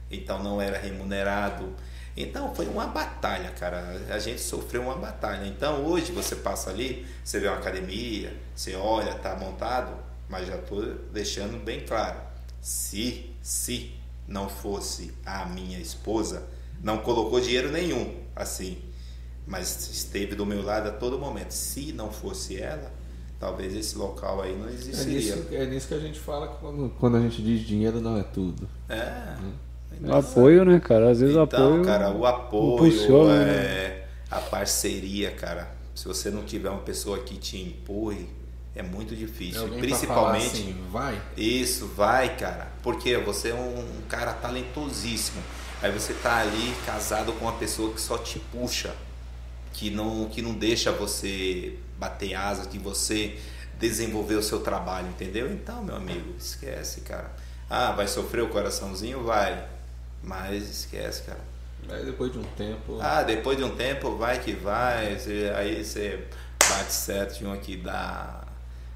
então não era remunerado. Então foi uma batalha, cara. A gente sofreu uma batalha. Então hoje você passa ali, você vê uma academia, você olha, tá montado, mas já tô deixando bem claro. Se, se não fosse a minha esposa, não colocou dinheiro nenhum, assim, mas esteve do meu lado a todo momento. Se não fosse ela, talvez esse local aí não É existiria. nisso, é nisso que a gente fala quando, quando a gente diz dinheiro não é tudo. É. o apoio, né, cara? Às vezes o Então, apoio. cara, o apoio, impulsiona, né? é, a parceria, cara. Se você não tiver uma pessoa que te empurre, é muito difícil. alguém Principalmente. assim, vai. Isso, vai, cara. Porque você é um, cara talentosíssimo. Aí você tá ali casado com uma pessoa que só te puxa, que não, que não deixa você bater asa, que você desenvolver o seu trabalho, entendeu? Então, meu amigo, esquece, cara. Ah, vai sofrer o coraçãozinho? Vai. Mas esquece, cara. Aí depois de um tempo. Ah, depois de um tempo, vai que vai. você- aí você bate certo de um aqui da,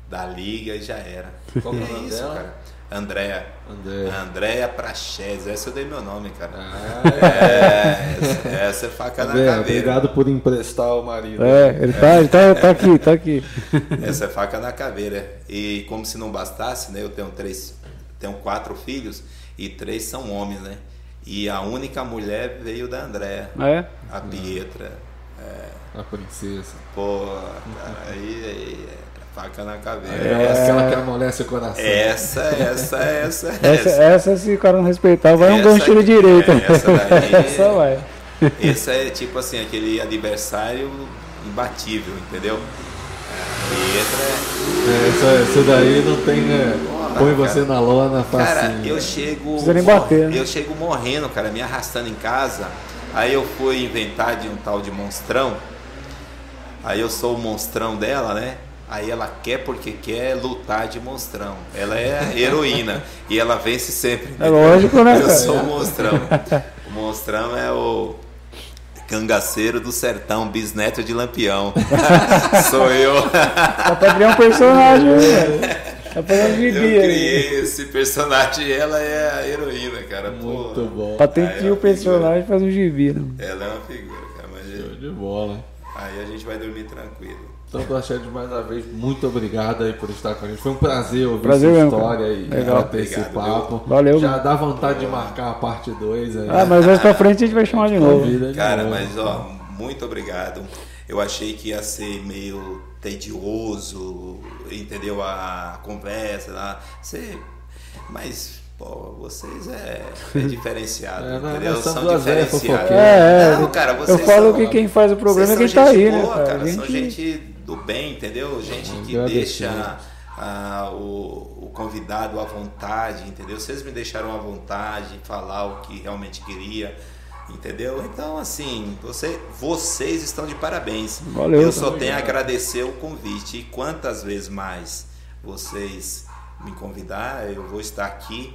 da liga e já era. Qual que é é isso, dela? cara. Andréa. André. Andréa Praxés. Essa eu dei meu nome, cara. Ah, É, essa, essa é faca na André, caveira. obrigado por emprestar o marido. É, ele tá, ele tá, tá aqui, tá aqui. Essa é faca na caveira. E como se não bastasse, né? Eu tenho três, tenho quatro filhos e três são homens, né? E a única mulher veio da Andréa, É? a Pietra. A princesa. Pô, cara, aí, aí é faca na caveira. É, Essa, aquela que amolece o coração. essa, essa, essa, Essa, essa, se o cara não respeitar, vai um Essa gancho de aqui, direita. é, essa daí- Essa vai. Esse é tipo assim, aquele adversário imbatível, entendeu? A Pietra é. É, essa, essa daí não tem, né? Põe cara. você na lona, Cara, facinho. eu chego. Precisa nem bater, né? Eu chego morrendo, cara, me arrastando em casa. Aí eu fui inventar de um tal de monstrão. Aí eu sou o monstrão dela, né? Aí ela quer porque quer lutar de monstrão. Ela é heroína e ela vence sempre. É lógico, né, Eu cara? sou o monstrão. O monstrão é o cangaceiro do sertão, bisneto de lampião. *laughs* sou eu. Dá pra criar um personagem, né, velho. *laughs* Dá pra um Eu gibi aí. criei esse personagem, ela é a heroína, cara. Pô, Muito bom. Patenteia o personagem e faz um gibi, né? Ela é uma figura, cara, mas Show de bola. aí a gente vai dormir tranquilo. Então, Praxedes, mais uma vez, muito obrigado aí por estar com a gente. Foi um prazer ouvir Prazer sua mesmo, história cara. e Legal. bater esse Obrigado, papo. Valeu, Já dá vontade de marcar a parte 2 aí. Ah, mas mais pra frente a gente vai chamar de novo. Convida de Cara, novo. mas ó, muito obrigado. Eu achei que ia ser meio tedioso, entendeu? A conversa lá. Você... Mas, pô, vocês é, é diferenciado, É, entendeu? São duas velhas diferenciados. É, é. Não, cara, Eu falo são- que quem faz o programa é quem tá são aí, né, boa, cara? São Gente- gente do bem, entendeu? Gente que deixa ah, o, o convidado à vontade, entendeu? Vocês me deixaram à vontade de falar o que realmente queria, entendeu? Então, assim, você, vocês estão de parabéns. Valeu, Eu só tá tenho a agradecer o convite. E quantas vezes mais vocês me convidar, eu vou estar aqui.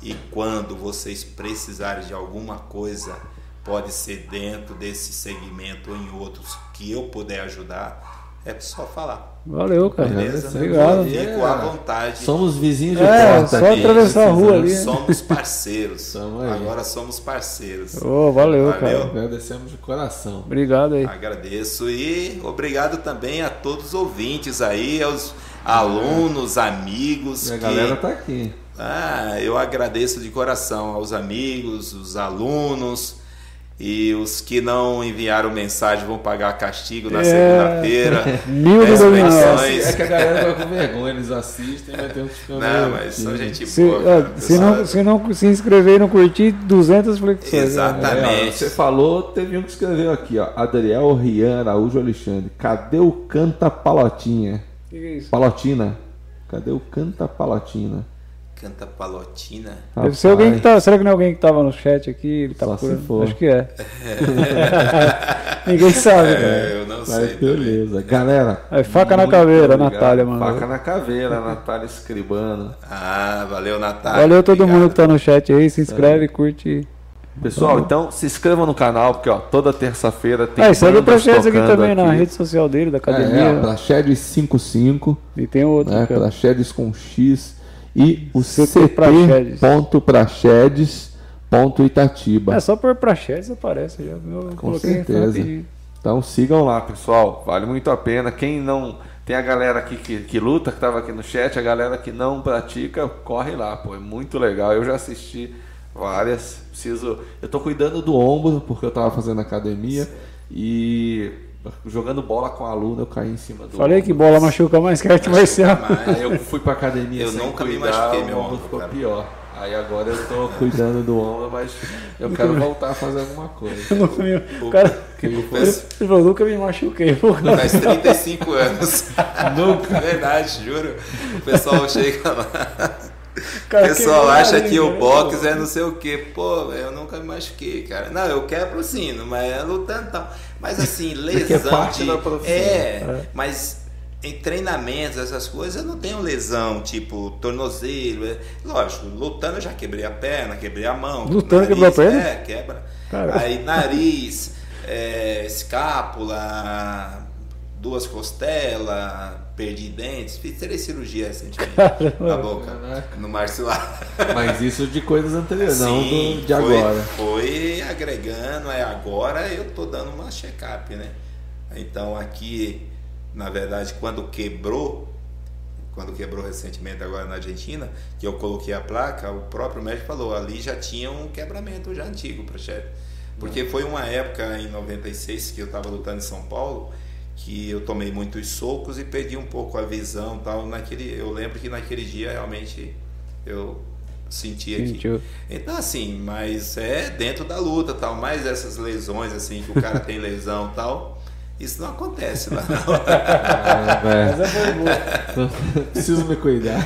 E quando vocês precisarem de alguma coisa, pode ser dentro desse segmento ou em outros que eu puder ajudar, é só falar. Valeu, cara. Beleza? Obrigado. Fico à vontade. Somos vizinhos de É, porta só atravessar a rua ali. Somos parceiros. *laughs* Aí. Agora somos parceiros. Ô, valeu, Valeu. cara. Agradecemos de coração. Obrigado aí. Agradeço e obrigado também a todos os ouvintes aí, aos alunos, amigos. E a que- galera tá aqui. Ah, eu agradeço de coração aos amigos, os alunos e os que não enviaram mensagem vão pagar castigo na É. segunda-feira. *laughs* Mil pensões. É que a galera vai com vergonha, eles assistem, mas tem uns Não, meio mas são gente Se, boa. é, cara, se, pessoal. não, se não se inscrever e não curtir, 200 flexões. né? É, Exatamente. você falou, teve um que escreveu aqui, ó. Adriel Rian Araújo Alexandre. Cadê o Canta Palotinha? Que que é isso? Palotina. Cadê o Canta Palotina? Canta palotina. Deve ser alguém que tá. Será que não é alguém que tava no chat aqui? Ele tá Só se for. Acho que é. *laughs* *laughs* Ninguém sabe, cara. É, eu não sei. Mas também. beleza. Galera. Aí, faca na muito caveira, obrigado. Natália, mano. Faca na caveira, Natália Escribano. Ah, valeu, Natália. Valeu todo Obrigado. mundo que tá no chat aí. Se inscreve, curte. Pessoal, então se inscrevam no canal, porque ó, toda terça-feira tem e segue o Prachedes aqui também na aqui. rede social dele, da É, academia. é, Praxedes 55, E tem outro. né? Praxedes com X e o CT Praxedes. ct.praxedes.itatiba. É só por Prachedes aparece já. Eu Com certeza. Então sigam lá, pessoal. Vale muito a pena. Quem não. Tem a galera aqui que, que luta, que estava aqui no chat, a galera que não pratica, corre lá, pô. É muito legal. Eu já assisti várias. Preciso. Eu tô cuidando do ombro, porque eu tava fazendo academia. E jogando bola com a aluna, eu caí em cima do Falei que bola machuca mais que arte marcial. Aí eu fui pra academia Eu sem nunca me cuidar, machuquei o meu ombro ficou cara. pior. Aí agora eu tô cuidando do ombro, mas eu quero voltar a fazer alguma coisa. *laughs* Nunca me- O cara, Que ele falou, nunca me machuquei. pô. *laughs* Faz 35 anos. Nunca. *laughs* Verdade, juro. O pessoal chega lá. O *laughs* Cara, pessoal quebrou acha que o língua, box né, é não sei o que. Pô, eu nunca me machuquei, cara. Não, eu quebro sim, mas é lutando e tal. Mas assim, *laughs* lesão. É parte de... da profissão. É, mas em treinamentos, essas coisas, eu não tenho lesão, tipo tornozelo. é- Lógico, lutando eu já quebrei a perna, quebrei a mão. Lutando quebrou a perna? É, quebra. Aí nariz, é, escápula, duas costelas, perdi dentes, fiz três cirurgias recentemente na boca, Caraca. no maxilar. Mas isso de coisas anteriores, não Sim, do, de foi- agora. Foi agregando, é agora eu tô dando uma check-up, né? Então aqui, na verdade, quando quebrou, quando quebrou recentemente agora na Argentina, que eu coloquei a placa, o próprio médico falou, ali já tinha um quebramento já antigo para chefe. Porque foi uma época em 96 que eu estava lutando em São Paulo, que eu tomei muitos socos e perdi um pouco a visão, tal, naquele, eu lembro que naquele dia realmente eu senti aqui. Sentiu. Então, assim, mas é dentro da luta tal, mais essas lesões, assim, que o cara tem lesão tal, isso não acontece lá. não. Ah, *laughs* é boa. Preciso me cuidar.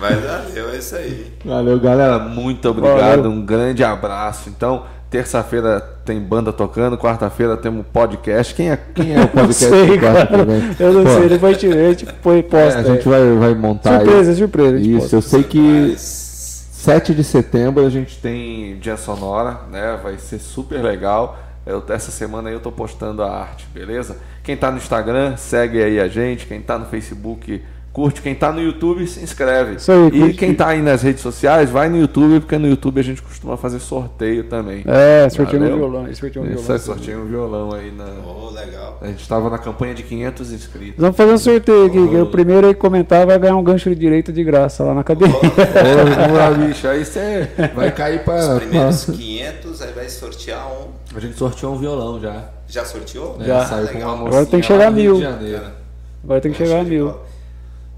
Mas valeu, é isso aí. Valeu, galera. Muito obrigado. Valeu. Um grande abraço. Então, terça-feira tem banda tocando, quarta-feira temos podcast. Quem é, quem é o *laughs* Não podcast sei, do quarta cara. também? Eu não Pô, sei, depois a gente, a gente põe é, posta. a gente vai, vai montar Surpresa, aí. surpresa. Isso, posta. eu sei que Mas 7 de setembro a gente tem dia sonora, né? Vai ser super legal. Eu, essa semana aí eu tô postando a arte, beleza? Quem tá no Instagram, segue aí a gente. Quem tá no Facebook, curte. Quem tá no YouTube, se inscreve. Isso aí, e quem tá aí nas redes sociais, vai no YouTube, porque no YouTube a gente costuma fazer sorteio também. É, sorteio no Valeu. violão. Sorteio Isso violão. aí, sorteio um violão aí na. oh, legal. A gente tava na campanha de 500 inscritos. Vamos fazer um sorteio aqui. que o primeiro aí que comentar vai ganhar um gancho de direito de graça lá na academia. Ô, vamos lá, bicho. Aí você vai cair pra. Os primeiros pra- 500, aí vai sortear um. A gente sorteou um violão já. Já sorteou? Já. Saiu com Legal. uma Agora tem que chegar a mil. de Janeiro. Agora tem que chegar a mil.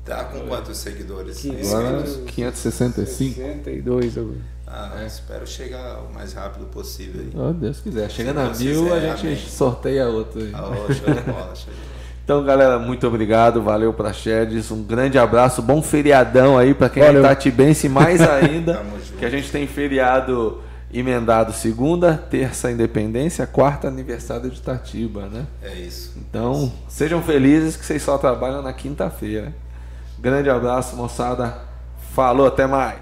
Tá com quantos seguidores? Agora inscritos? 565. 62 agora. Ah, espero chegar o mais rápido possível aí. Oh, Deus quiser. Chegando a Deus mil, quiser, a gente amém. sorteia outro aí. Ah, oh, show de bola, show de bola. *laughs* Então, galera, muito obrigado. Valeu pra Chedes. Um grande abraço. Bom feriadão aí pra quem Valeu. é Itatibense. Mais *laughs* ainda, que a gente tem feriado emendado segunda, terça independência, quarta aniversário de Itatiba, né? É isso. Então, sejam felizes que vocês só trabalham na quinta-feira. Grande abraço, moçada. Falou, até mais.